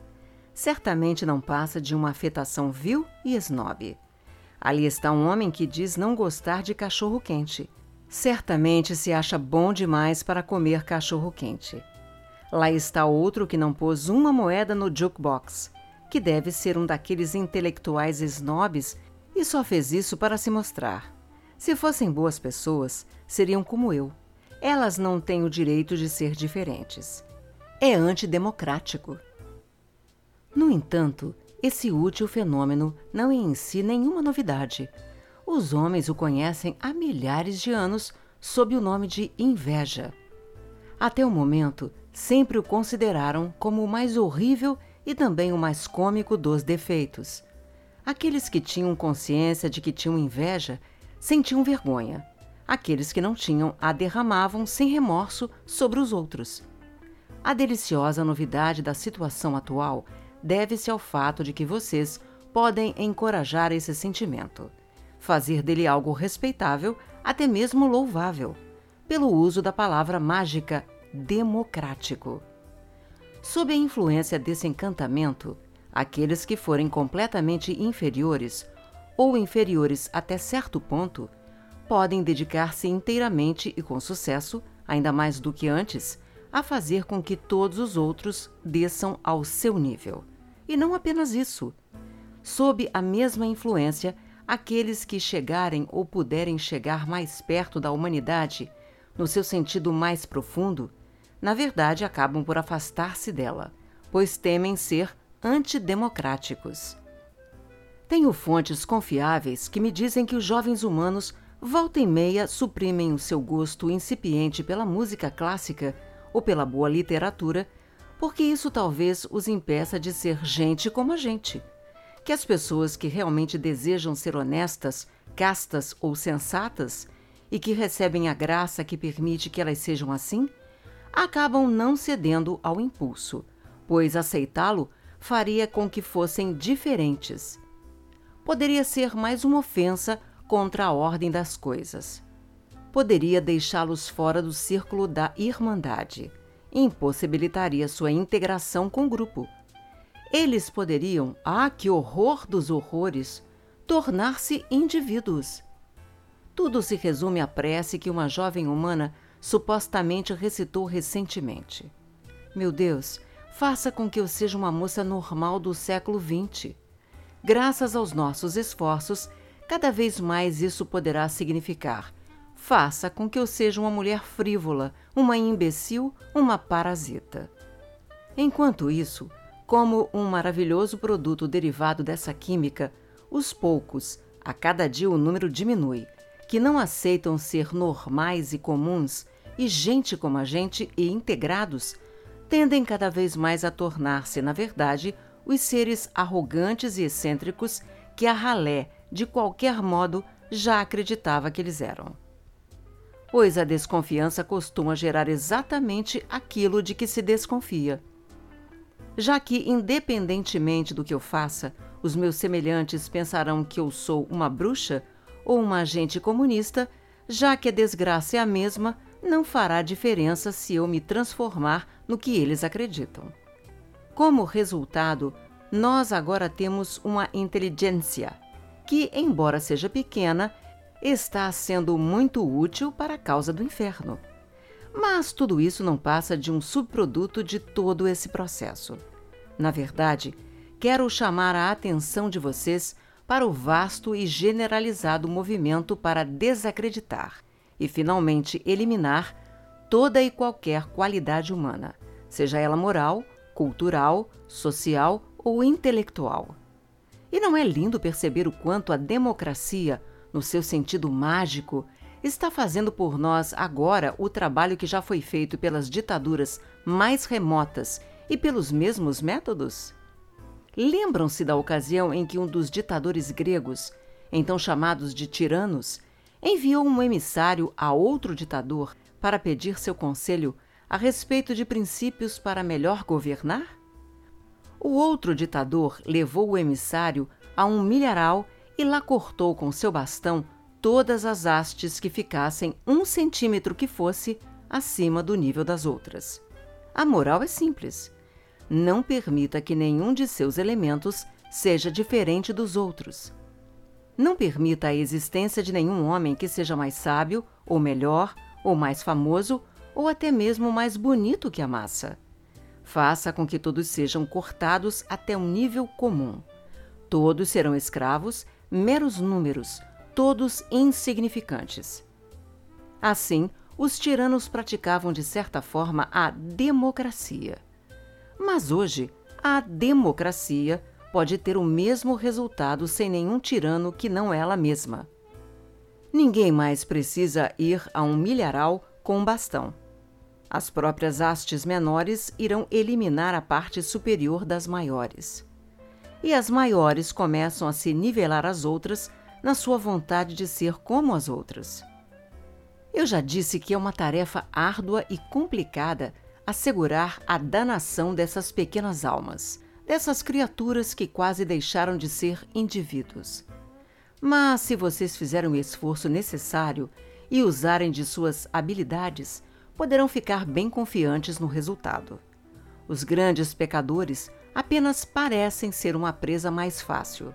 Certamente não passa de uma afetação vil e snob. Ali está um homem que diz não gostar de cachorro quente. Certamente se acha bom demais para comer cachorro quente. Lá está outro que não pôs uma moeda no jukebox, que deve ser um daqueles intelectuais snobs e só fez isso para se mostrar. Se fossem boas pessoas, seriam como eu. Elas não têm o direito de ser diferentes. É antidemocrático. No entanto, esse útil fenômeno não é em si nenhuma novidade. Os homens o conhecem há milhares de anos sob o nome de inveja. Até o momento, sempre o consideraram como o mais horrível e também o mais cômico dos defeitos. Aqueles que tinham consciência de que tinham inveja sentiam vergonha. Aqueles que não tinham a derramavam sem remorso sobre os outros. A deliciosa novidade da situação atual deve-se ao fato de que vocês podem encorajar esse sentimento, fazer dele algo respeitável, até mesmo louvável, pelo uso da palavra mágica democrático. Sob a influência desse encantamento, aqueles que forem completamente inferiores ou inferiores até certo ponto podem dedicar-se inteiramente e com sucesso, ainda mais do que antes, a fazer com que todos os outros desçam ao seu nível. E não apenas isso. Sob a mesma influência, aqueles que chegarem ou puderem chegar mais perto da humanidade, no seu sentido mais profundo, na verdade acabam por afastar-se dela, pois temem ser antidemocráticos. Tenho fontes confiáveis que me dizem que os jovens humanos volta e meia suprimem o seu gosto incipiente pela música clássica ou pela boa literatura, porque isso talvez os impeça de ser gente como a gente. Que as pessoas que realmente desejam ser honestas, castas ou sensatas e que recebem a graça que permite que elas sejam assim, acabam não cedendo ao impulso, pois aceitá-lo faria com que fossem diferentes. Poderia ser mais uma ofensa contra a ordem das coisas. Poderia deixá-los fora do círculo da irmandade, impossibilitaria sua integração com o grupo. Eles poderiam, ah, que horror dos horrores, tornar-se indivíduos. Tudo se resume à prece que uma jovem humana supostamente recitou recentemente. Meu Deus, faça com que eu seja uma moça normal do século XX. Graças aos nossos esforços, cada vez mais isso poderá significar. Faça com que eu seja uma mulher frívola, uma imbecil, uma parasita. Enquanto isso, como um maravilhoso produto derivado dessa química, os poucos, a cada dia o número diminui, que não aceitam ser normais e comuns e gente como a gente e integrados, tendem cada vez mais a tornar-se, na verdade, os seres arrogantes e excêntricos que a ralé, de qualquer modo, já acreditava que eles eram. Pois a desconfiança costuma gerar exatamente aquilo de que se desconfia. Já que, independentemente do que eu faça, os meus semelhantes pensarão que eu sou uma bruxa ou uma agente comunista, já que a desgraça é a mesma, não fará diferença se eu me transformar no que eles acreditam. Como resultado, nós agora temos uma inteligência que, embora seja pequena, está sendo muito útil para a causa do inferno. Mas tudo isso não passa de um subproduto de todo esse processo. Na verdade, quero chamar a atenção de vocês para o vasto e generalizado movimento para desacreditar e, finalmente, eliminar toda e qualquer qualidade humana, seja ela moral, cultural, social ou intelectual. E não é lindo perceber o quanto a democracia, no seu sentido mágico, está fazendo por nós agora o trabalho que já foi feito pelas ditaduras mais remotas e pelos mesmos métodos? Lembram-se da ocasião em que um dos ditadores gregos, então chamados de tiranos, enviou um emissário a outro ditador para pedir seu conselho a respeito de princípios para melhor governar? O outro ditador levou o emissário a um milharal e lá cortou com seu bastão todas as hastes que ficassem um centímetro que fosse acima do nível das outras. A moral é simples. Não permita que nenhum de seus elementos seja diferente dos outros. Não permita a existência de nenhum homem que seja mais sábio, ou melhor, ou mais famoso, ou até mesmo mais bonito que a massa. Faça com que todos sejam cortados até um nível comum. Todos serão escravos, meros números, todos insignificantes. Assim, os tiranos praticavam de certa forma a democracia. Mas hoje, a democracia pode ter o mesmo resultado sem nenhum tirano que não ela mesma. Ninguém mais precisa ir a um milharal com um bastão. As próprias hastes menores irão eliminar a parte superior das maiores. E as maiores começam a se nivelar às outras na sua vontade de ser como as outras. Eu já disse que é uma tarefa árdua e complicada assegurar a danação dessas pequenas almas, dessas criaturas que quase deixaram de ser indivíduos. Mas se vocês fizerem o esforço necessário e usarem de suas habilidades, poderão ficar bem confiantes no resultado. Os grandes pecadores apenas parecem ser uma presa mais fácil,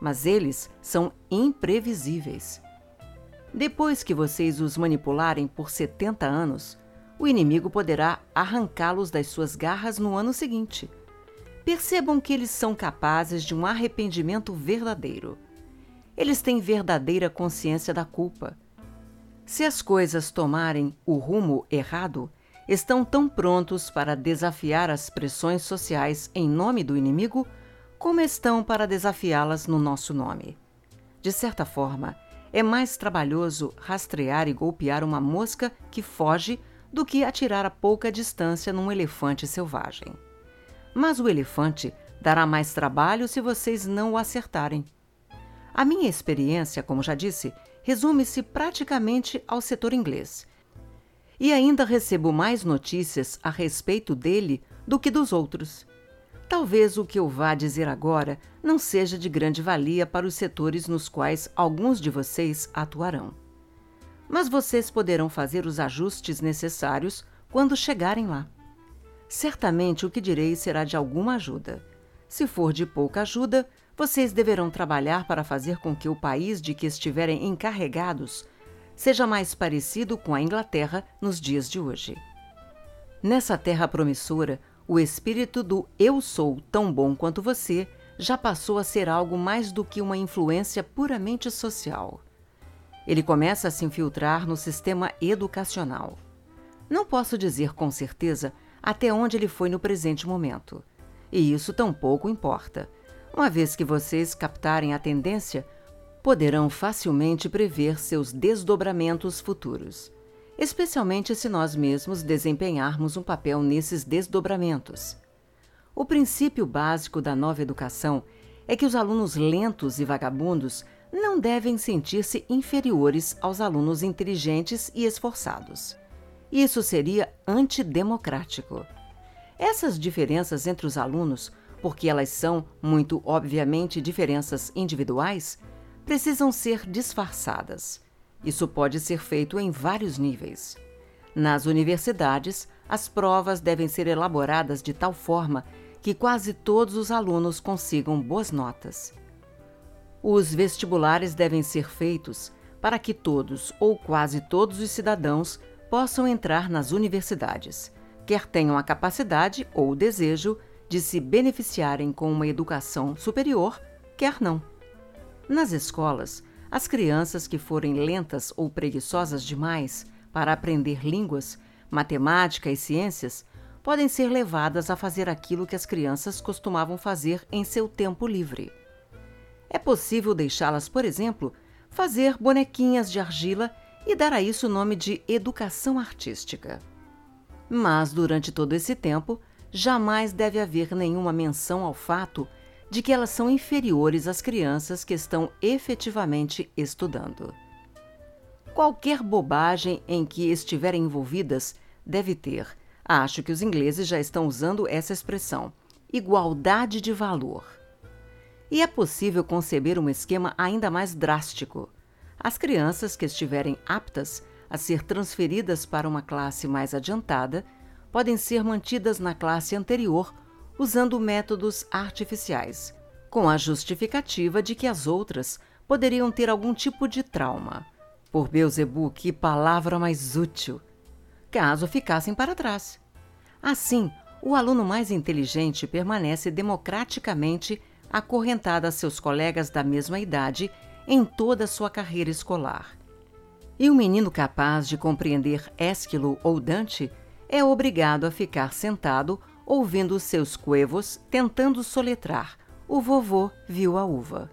mas eles são imprevisíveis. Depois que vocês os manipularem por 70 anos, o inimigo poderá arrancá-los das suas garras no ano seguinte. Percebam que eles são capazes de um arrependimento verdadeiro. Eles têm verdadeira consciência da culpa. Se as coisas tomarem o rumo errado, estão tão prontos para desafiar as pressões sociais em nome do inimigo como estão para desafiá-las no nosso nome. De certa forma, é mais trabalhoso rastrear e golpear uma mosca que foge do que atirar a pouca distância num elefante selvagem. Mas o elefante dará mais trabalho se vocês não o acertarem. A minha experiência, como já disse, resume-se praticamente ao setor inglês. E ainda recebo mais notícias a respeito dele do que dos outros. Talvez o que eu vá dizer agora não seja de grande valia para os setores nos quais alguns de vocês atuarão. Mas vocês poderão fazer os ajustes necessários quando chegarem lá. Certamente o que direi será de alguma ajuda. Se for de pouca ajuda, vocês deverão trabalhar para fazer com que o país de que estiverem encarregados seja mais parecido com a Inglaterra nos dias de hoje. Nessa terra promissora, o espírito do eu sou tão bom quanto você já passou a ser algo mais do que uma influência puramente social. Ele começa a se infiltrar no sistema educacional. Não posso dizer com certeza até onde ele foi no presente momento. E isso tampouco importa. Uma vez que vocês captarem a tendência, poderão facilmente prever seus desdobramentos futuros especialmente se nós mesmos desempenharmos um papel nesses desdobramentos. O princípio básico da nova educação é que os alunos lentos e vagabundos não devem sentir-se inferiores aos alunos inteligentes e esforçados. Isso seria antidemocrático. Essas diferenças entre os alunos, porque elas são, muito obviamente, diferenças individuais, precisam ser disfarçadas. Isso pode ser feito em vários níveis. Nas universidades, as provas devem ser elaboradas de tal forma que quase todos os alunos consigam boas notas. Os vestibulares devem ser feitos para que todos ou quase todos os cidadãos possam entrar nas universidades, quer tenham a capacidade ou o desejo de se beneficiarem com uma educação superior, quer não. Nas escolas, as crianças que forem lentas ou preguiçosas demais para aprender línguas, matemática e ciências podem ser levadas a fazer aquilo que as crianças costumavam fazer em seu tempo livre. É possível deixá-las, por exemplo, fazer bonequinhas de argila e dar a isso o nome de educação artística. Mas, durante todo esse tempo, jamais deve haver nenhuma menção ao fato de que elas são inferiores às crianças que estão efetivamente estudando. Qualquer bobagem em que estiverem envolvidas deve ter. Acho que os ingleses já estão usando essa expressão. igualdade de valor. E é possível conceber um esquema ainda mais drástico. As crianças que estiverem aptas a ser transferidas para uma classe mais adiantada podem ser mantidas na classe anterior usando métodos artificiais, com a justificativa de que as outras poderiam ter algum tipo de trauma. Por Beuzebu, que palavra mais útil! Caso ficassem para trás. Assim, o aluno mais inteligente permanece democraticamente acorrentado a seus colegas da mesma idade em toda a sua carreira escolar. E o menino capaz de compreender Ésquilo ou Dante é obrigado a ficar sentado ouvindo seus cuevos tentando soletrar O vovô viu a uva.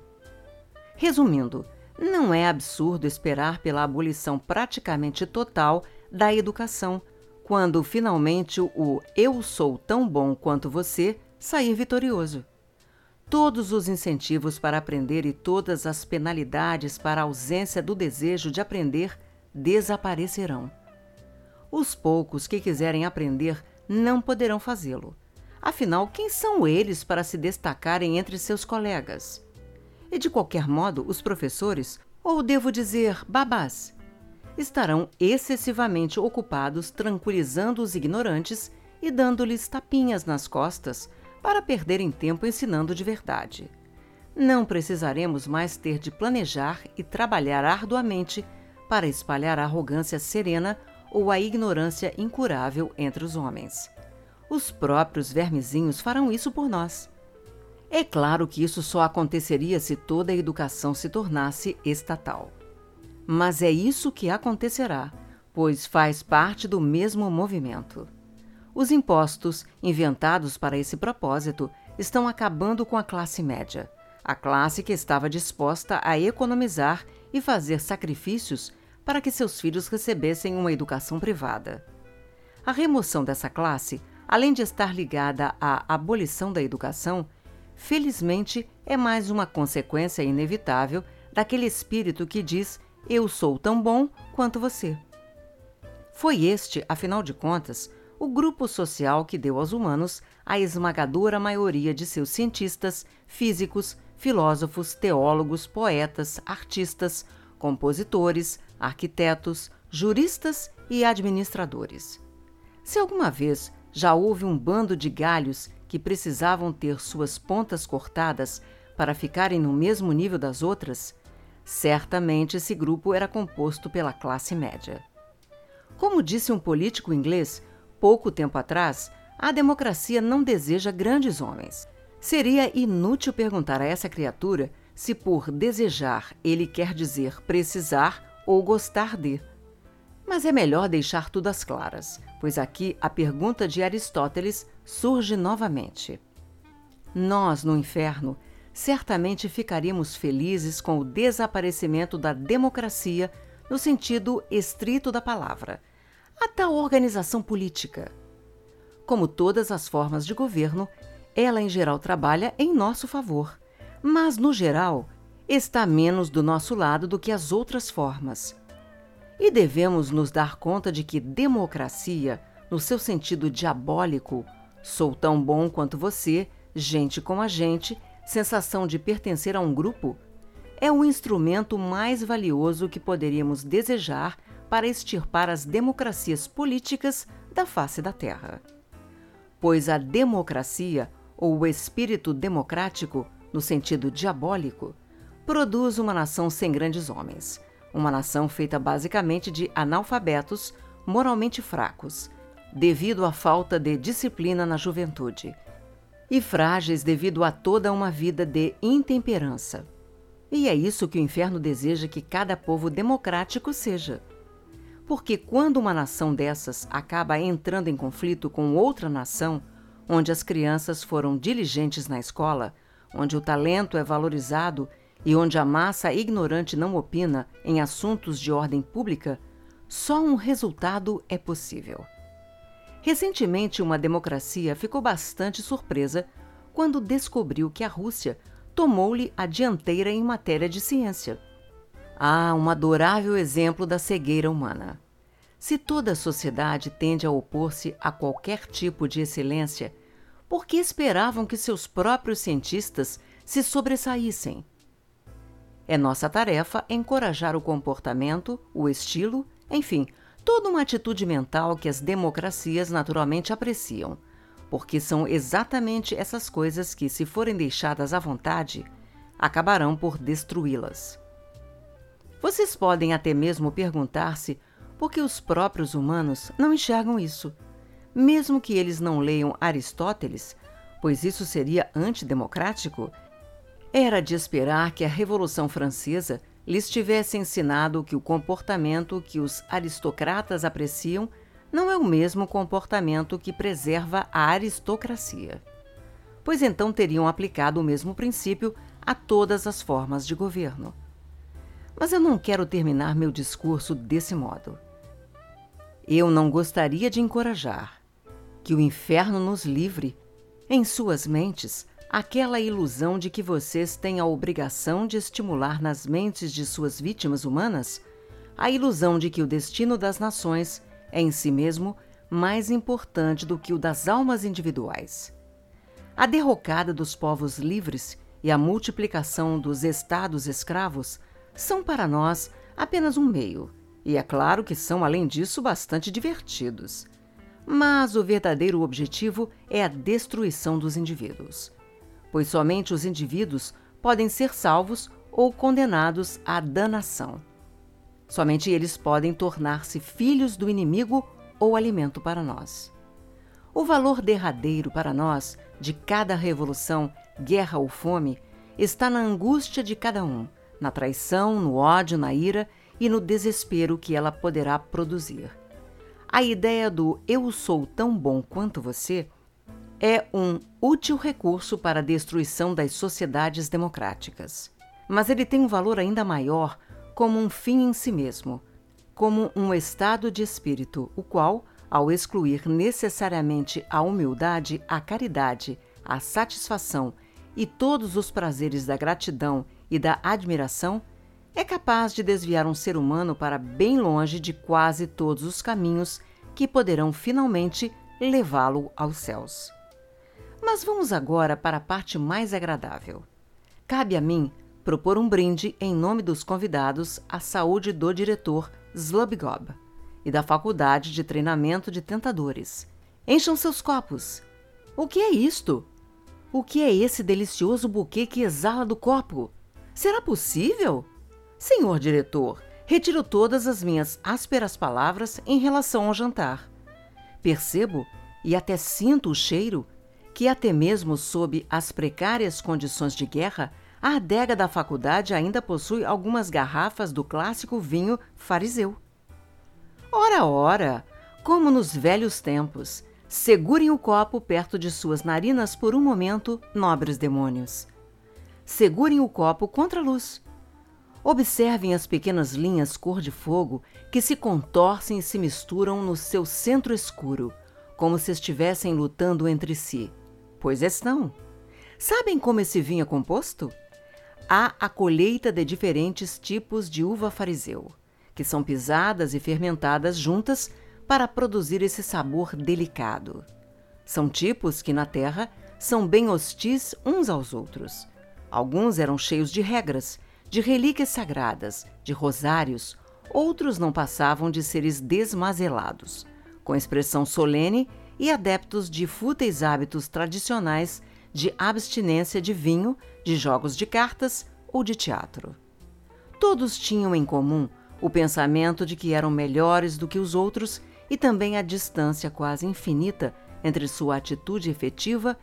Resumindo, não é absurdo esperar pela abolição praticamente total da educação, quando finalmente o eu sou tão bom quanto você sair vitorioso. Todos os incentivos para aprender e todas as penalidades para a ausência do desejo de aprender desaparecerão. Os poucos que quiserem aprender não poderão fazê-lo. Afinal, quem são eles para se destacarem entre seus colegas? E de qualquer modo, os professores, ou devo dizer, babás, estarão excessivamente ocupados tranquilizando os ignorantes e dando-lhes tapinhas nas costas para perderem tempo ensinando de verdade. Não precisaremos mais ter de planejar e trabalhar arduamente para espalhar a arrogância serena ou a ignorância incurável entre os homens. Os próprios vermezinhos farão isso por nós. É claro que isso só aconteceria se toda a educação se tornasse estatal. Mas é isso que acontecerá, pois faz parte do mesmo movimento. Os impostos, inventados para esse propósito, estão acabando com a classe média, a classe que estava disposta a economizar e fazer sacrifícios para que seus filhos recebessem uma educação privada. A remoção dessa classe, além de estar ligada à abolição da educação, felizmente é mais uma consequência inevitável daquele espírito que diz: Eu sou tão bom quanto você. Foi este, afinal de contas, o grupo social que deu aos humanos a esmagadora maioria de seus cientistas, físicos, filósofos, teólogos, poetas, artistas, compositores, arquitetos, juristas e administradores. Se alguma vez já houve um bando de galhos que precisavam ter suas pontas cortadas para ficarem no mesmo nível das outras, certamente esse grupo era composto pela classe média. Como disse um político inglês, pouco tempo atrás, a democracia não deseja grandes homens. Seria inútil perguntar a essa criatura se por desejar ele quer dizer precisar ou gostar de. Mas é melhor deixar tudo às claras, pois aqui a pergunta de Aristóteles surge novamente. Nós, no inferno, certamente ficaríamos felizes com o desaparecimento da democracia no sentido estrito da palavra a tal organização política. Como todas as formas de governo, ela em geral trabalha em nosso favor, mas no geral está menos do nosso lado do que as outras formas. E devemos nos dar conta de que democracia, no seu sentido diabólico, sou tão bom quanto você, gente como a gente, sensação de pertencer a um grupo, é o instrumento mais valioso que poderíamos desejar para extirpar as democracias políticas da face da Terra. Pois a democracia, ou o espírito democrático, no sentido diabólico, produz uma nação sem grandes homens, uma nação feita basicamente de analfabetos moralmente fracos, devido à falta de disciplina na juventude, e frágeis devido a toda uma vida de intemperança. E é isso que o inferno deseja que cada povo democrático seja porque quando uma nação dessas acaba entrando em conflito com outra nação, onde as crianças foram diligentes na escola, onde o talento é valorizado e onde a massa ignorante não opina em assuntos de ordem pública, só um resultado é possível. Recentemente, uma democracia ficou bastante surpresa quando descobriu que a Rússia tomou-lhe a dianteira em matéria de ciência. Ah, um adorável exemplo da cegueira humana. Se toda a sociedade tende a opor-se a qualquer tipo de excelência, porque esperavam que seus próprios cientistas se sobressaíssem. É nossa tarefa encorajar o comportamento, o estilo, enfim, toda uma atitude mental que as democracias naturalmente apreciam, porque são exatamente essas coisas que, se forem deixadas à vontade, acabarão por destruí-las. Vocês podem até mesmo perguntar-se por que os próprios humanos não enxergam isso, mesmo que eles não leiam Aristóteles, pois isso seria antidemocrático. Era de esperar que a Revolução Francesa lhes tivesse ensinado que o comportamento que os aristocratas apreciam não é o mesmo comportamento que preserva a aristocracia. Pois então teriam aplicado o mesmo princípio a todas as formas de governo. Mas eu não quero terminar meu discurso desse modo. Eu não gostaria de encorajar que o inferno nos livre, em suas mentes, aquela ilusão de que vocês têm a obrigação de estimular nas mentes de suas vítimas humanas a ilusão de que o destino das nações é em si mesmo mais importante do que o das almas individuais. A derrocada dos povos livres e a multiplicação dos estados escravos são para nós apenas um meio, e é claro que são, além disso, bastante divertidos. Mas o verdadeiro objetivo é a destruição dos indivíduos, pois somente os indivíduos podem ser salvos ou condenados à danação. Somente eles podem tornar-se filhos do inimigo ou alimento para nós. O valor derradeiro para nós de cada revolução, guerra ou fome está na angústia de cada um na traição, no ódio, na ira e no desespero que ela poderá produzir. A ideia do eu sou tão bom quanto você é um útil recurso para a destruição das sociedades democráticas. Mas ele tem um valor ainda maior como um fim em si mesmo, como um estado de espírito, o qual, ao excluir necessariamente a humildade, a caridade, a satisfação e todos os prazeres da gratidão e da admiração, é capaz de desviar um ser humano para bem longe de quase todos os caminhos que poderão finalmente levá-lo aos céus. Mas vamos agora para a parte mais agradável. Cabe a mim propor um brinde em nome dos convidados à saúde do diretor Slubgob e da Faculdade de Treinamento de Tentadores. Encham seus copos. O que é isto? O que é esse delicioso buquê que exala do copo? Será possível? Senhor diretor, retiro todas as minhas ásperas palavras em relação ao jantar. Percebo, e até sinto o cheiro, que até mesmo sob as precárias condições de guerra, a adega da faculdade ainda possui algumas garrafas do clássico vinho fariseu. Ora, ora, como nos velhos tempos, segurem o copo perto de suas narinas por um momento, nobres demônios segurem o copo contra a luz. Observem as pequenas linhas cor de fogo que se contorcem e se misturam no seu centro escuro, como se estivessem lutando entre si. Pois estão. Sabem como esse vinho é composto? Há a colheita de diferentes tipos de uva fariseu, que são pisadas e fermentadas juntas para produzir esse sabor delicado. São tipos que na terra são bem hostis uns aos outros Alguns eram cheios de regras, de relíquias sagradas, de rosários, outros não passavam de seres desmazelados, com expressão solene e adeptos de fúteis hábitos tradicionais de abstinência de vinho, de jogos de cartas ou de teatro. Todos tinham em comum o pensamento de que eram melhores do que os outros e também a distância quase infinita entre sua atitude efetiva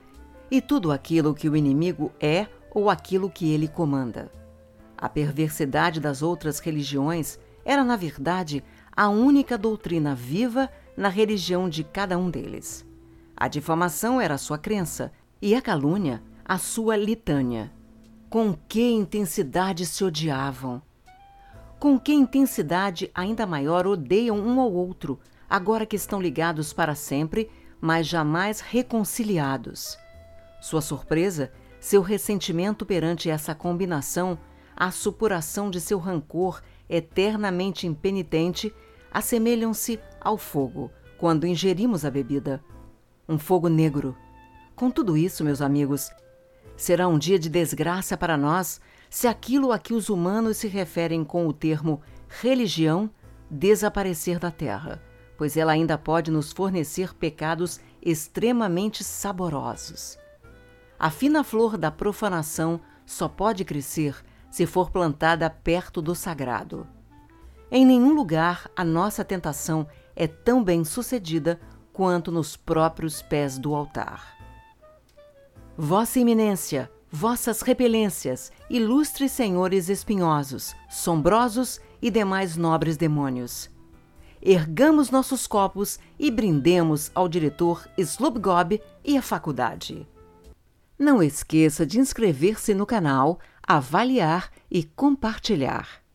e tudo aquilo que o inimigo é ou aquilo que ele comanda. A perversidade das outras religiões era, na verdade, a única doutrina viva na religião de cada um deles. A difamação era sua crença e a calúnia a sua litânia. Com que intensidade se odiavam! Com que intensidade ainda maior odeiam um ao outro, agora que estão ligados para sempre, mas jamais reconciliados. Sua surpresa seu ressentimento perante essa combinação, a supuração de seu rancor eternamente impenitente, assemelham-se ao fogo quando ingerimos a bebida. Um fogo negro, Com tudo isso, meus amigos, será um dia de desgraça para nós se aquilo a que os humanos se referem com o termo religião desaparecer da terra, pois ela ainda pode nos fornecer pecados extremamente saborosos. A fina flor da profanação só pode crescer se for plantada perto do sagrado. Em nenhum lugar a nossa tentação é tão bem sucedida quanto nos próprios pés do altar. Vossa Eminência, vossas repelências, ilustres senhores espinhosos, sombrosos e demais nobres demônios. Ergamos nossos copos e brindemos ao diretor Slubgob e à faculdade. Não esqueça de inscrever-se no canal, avaliar e compartilhar.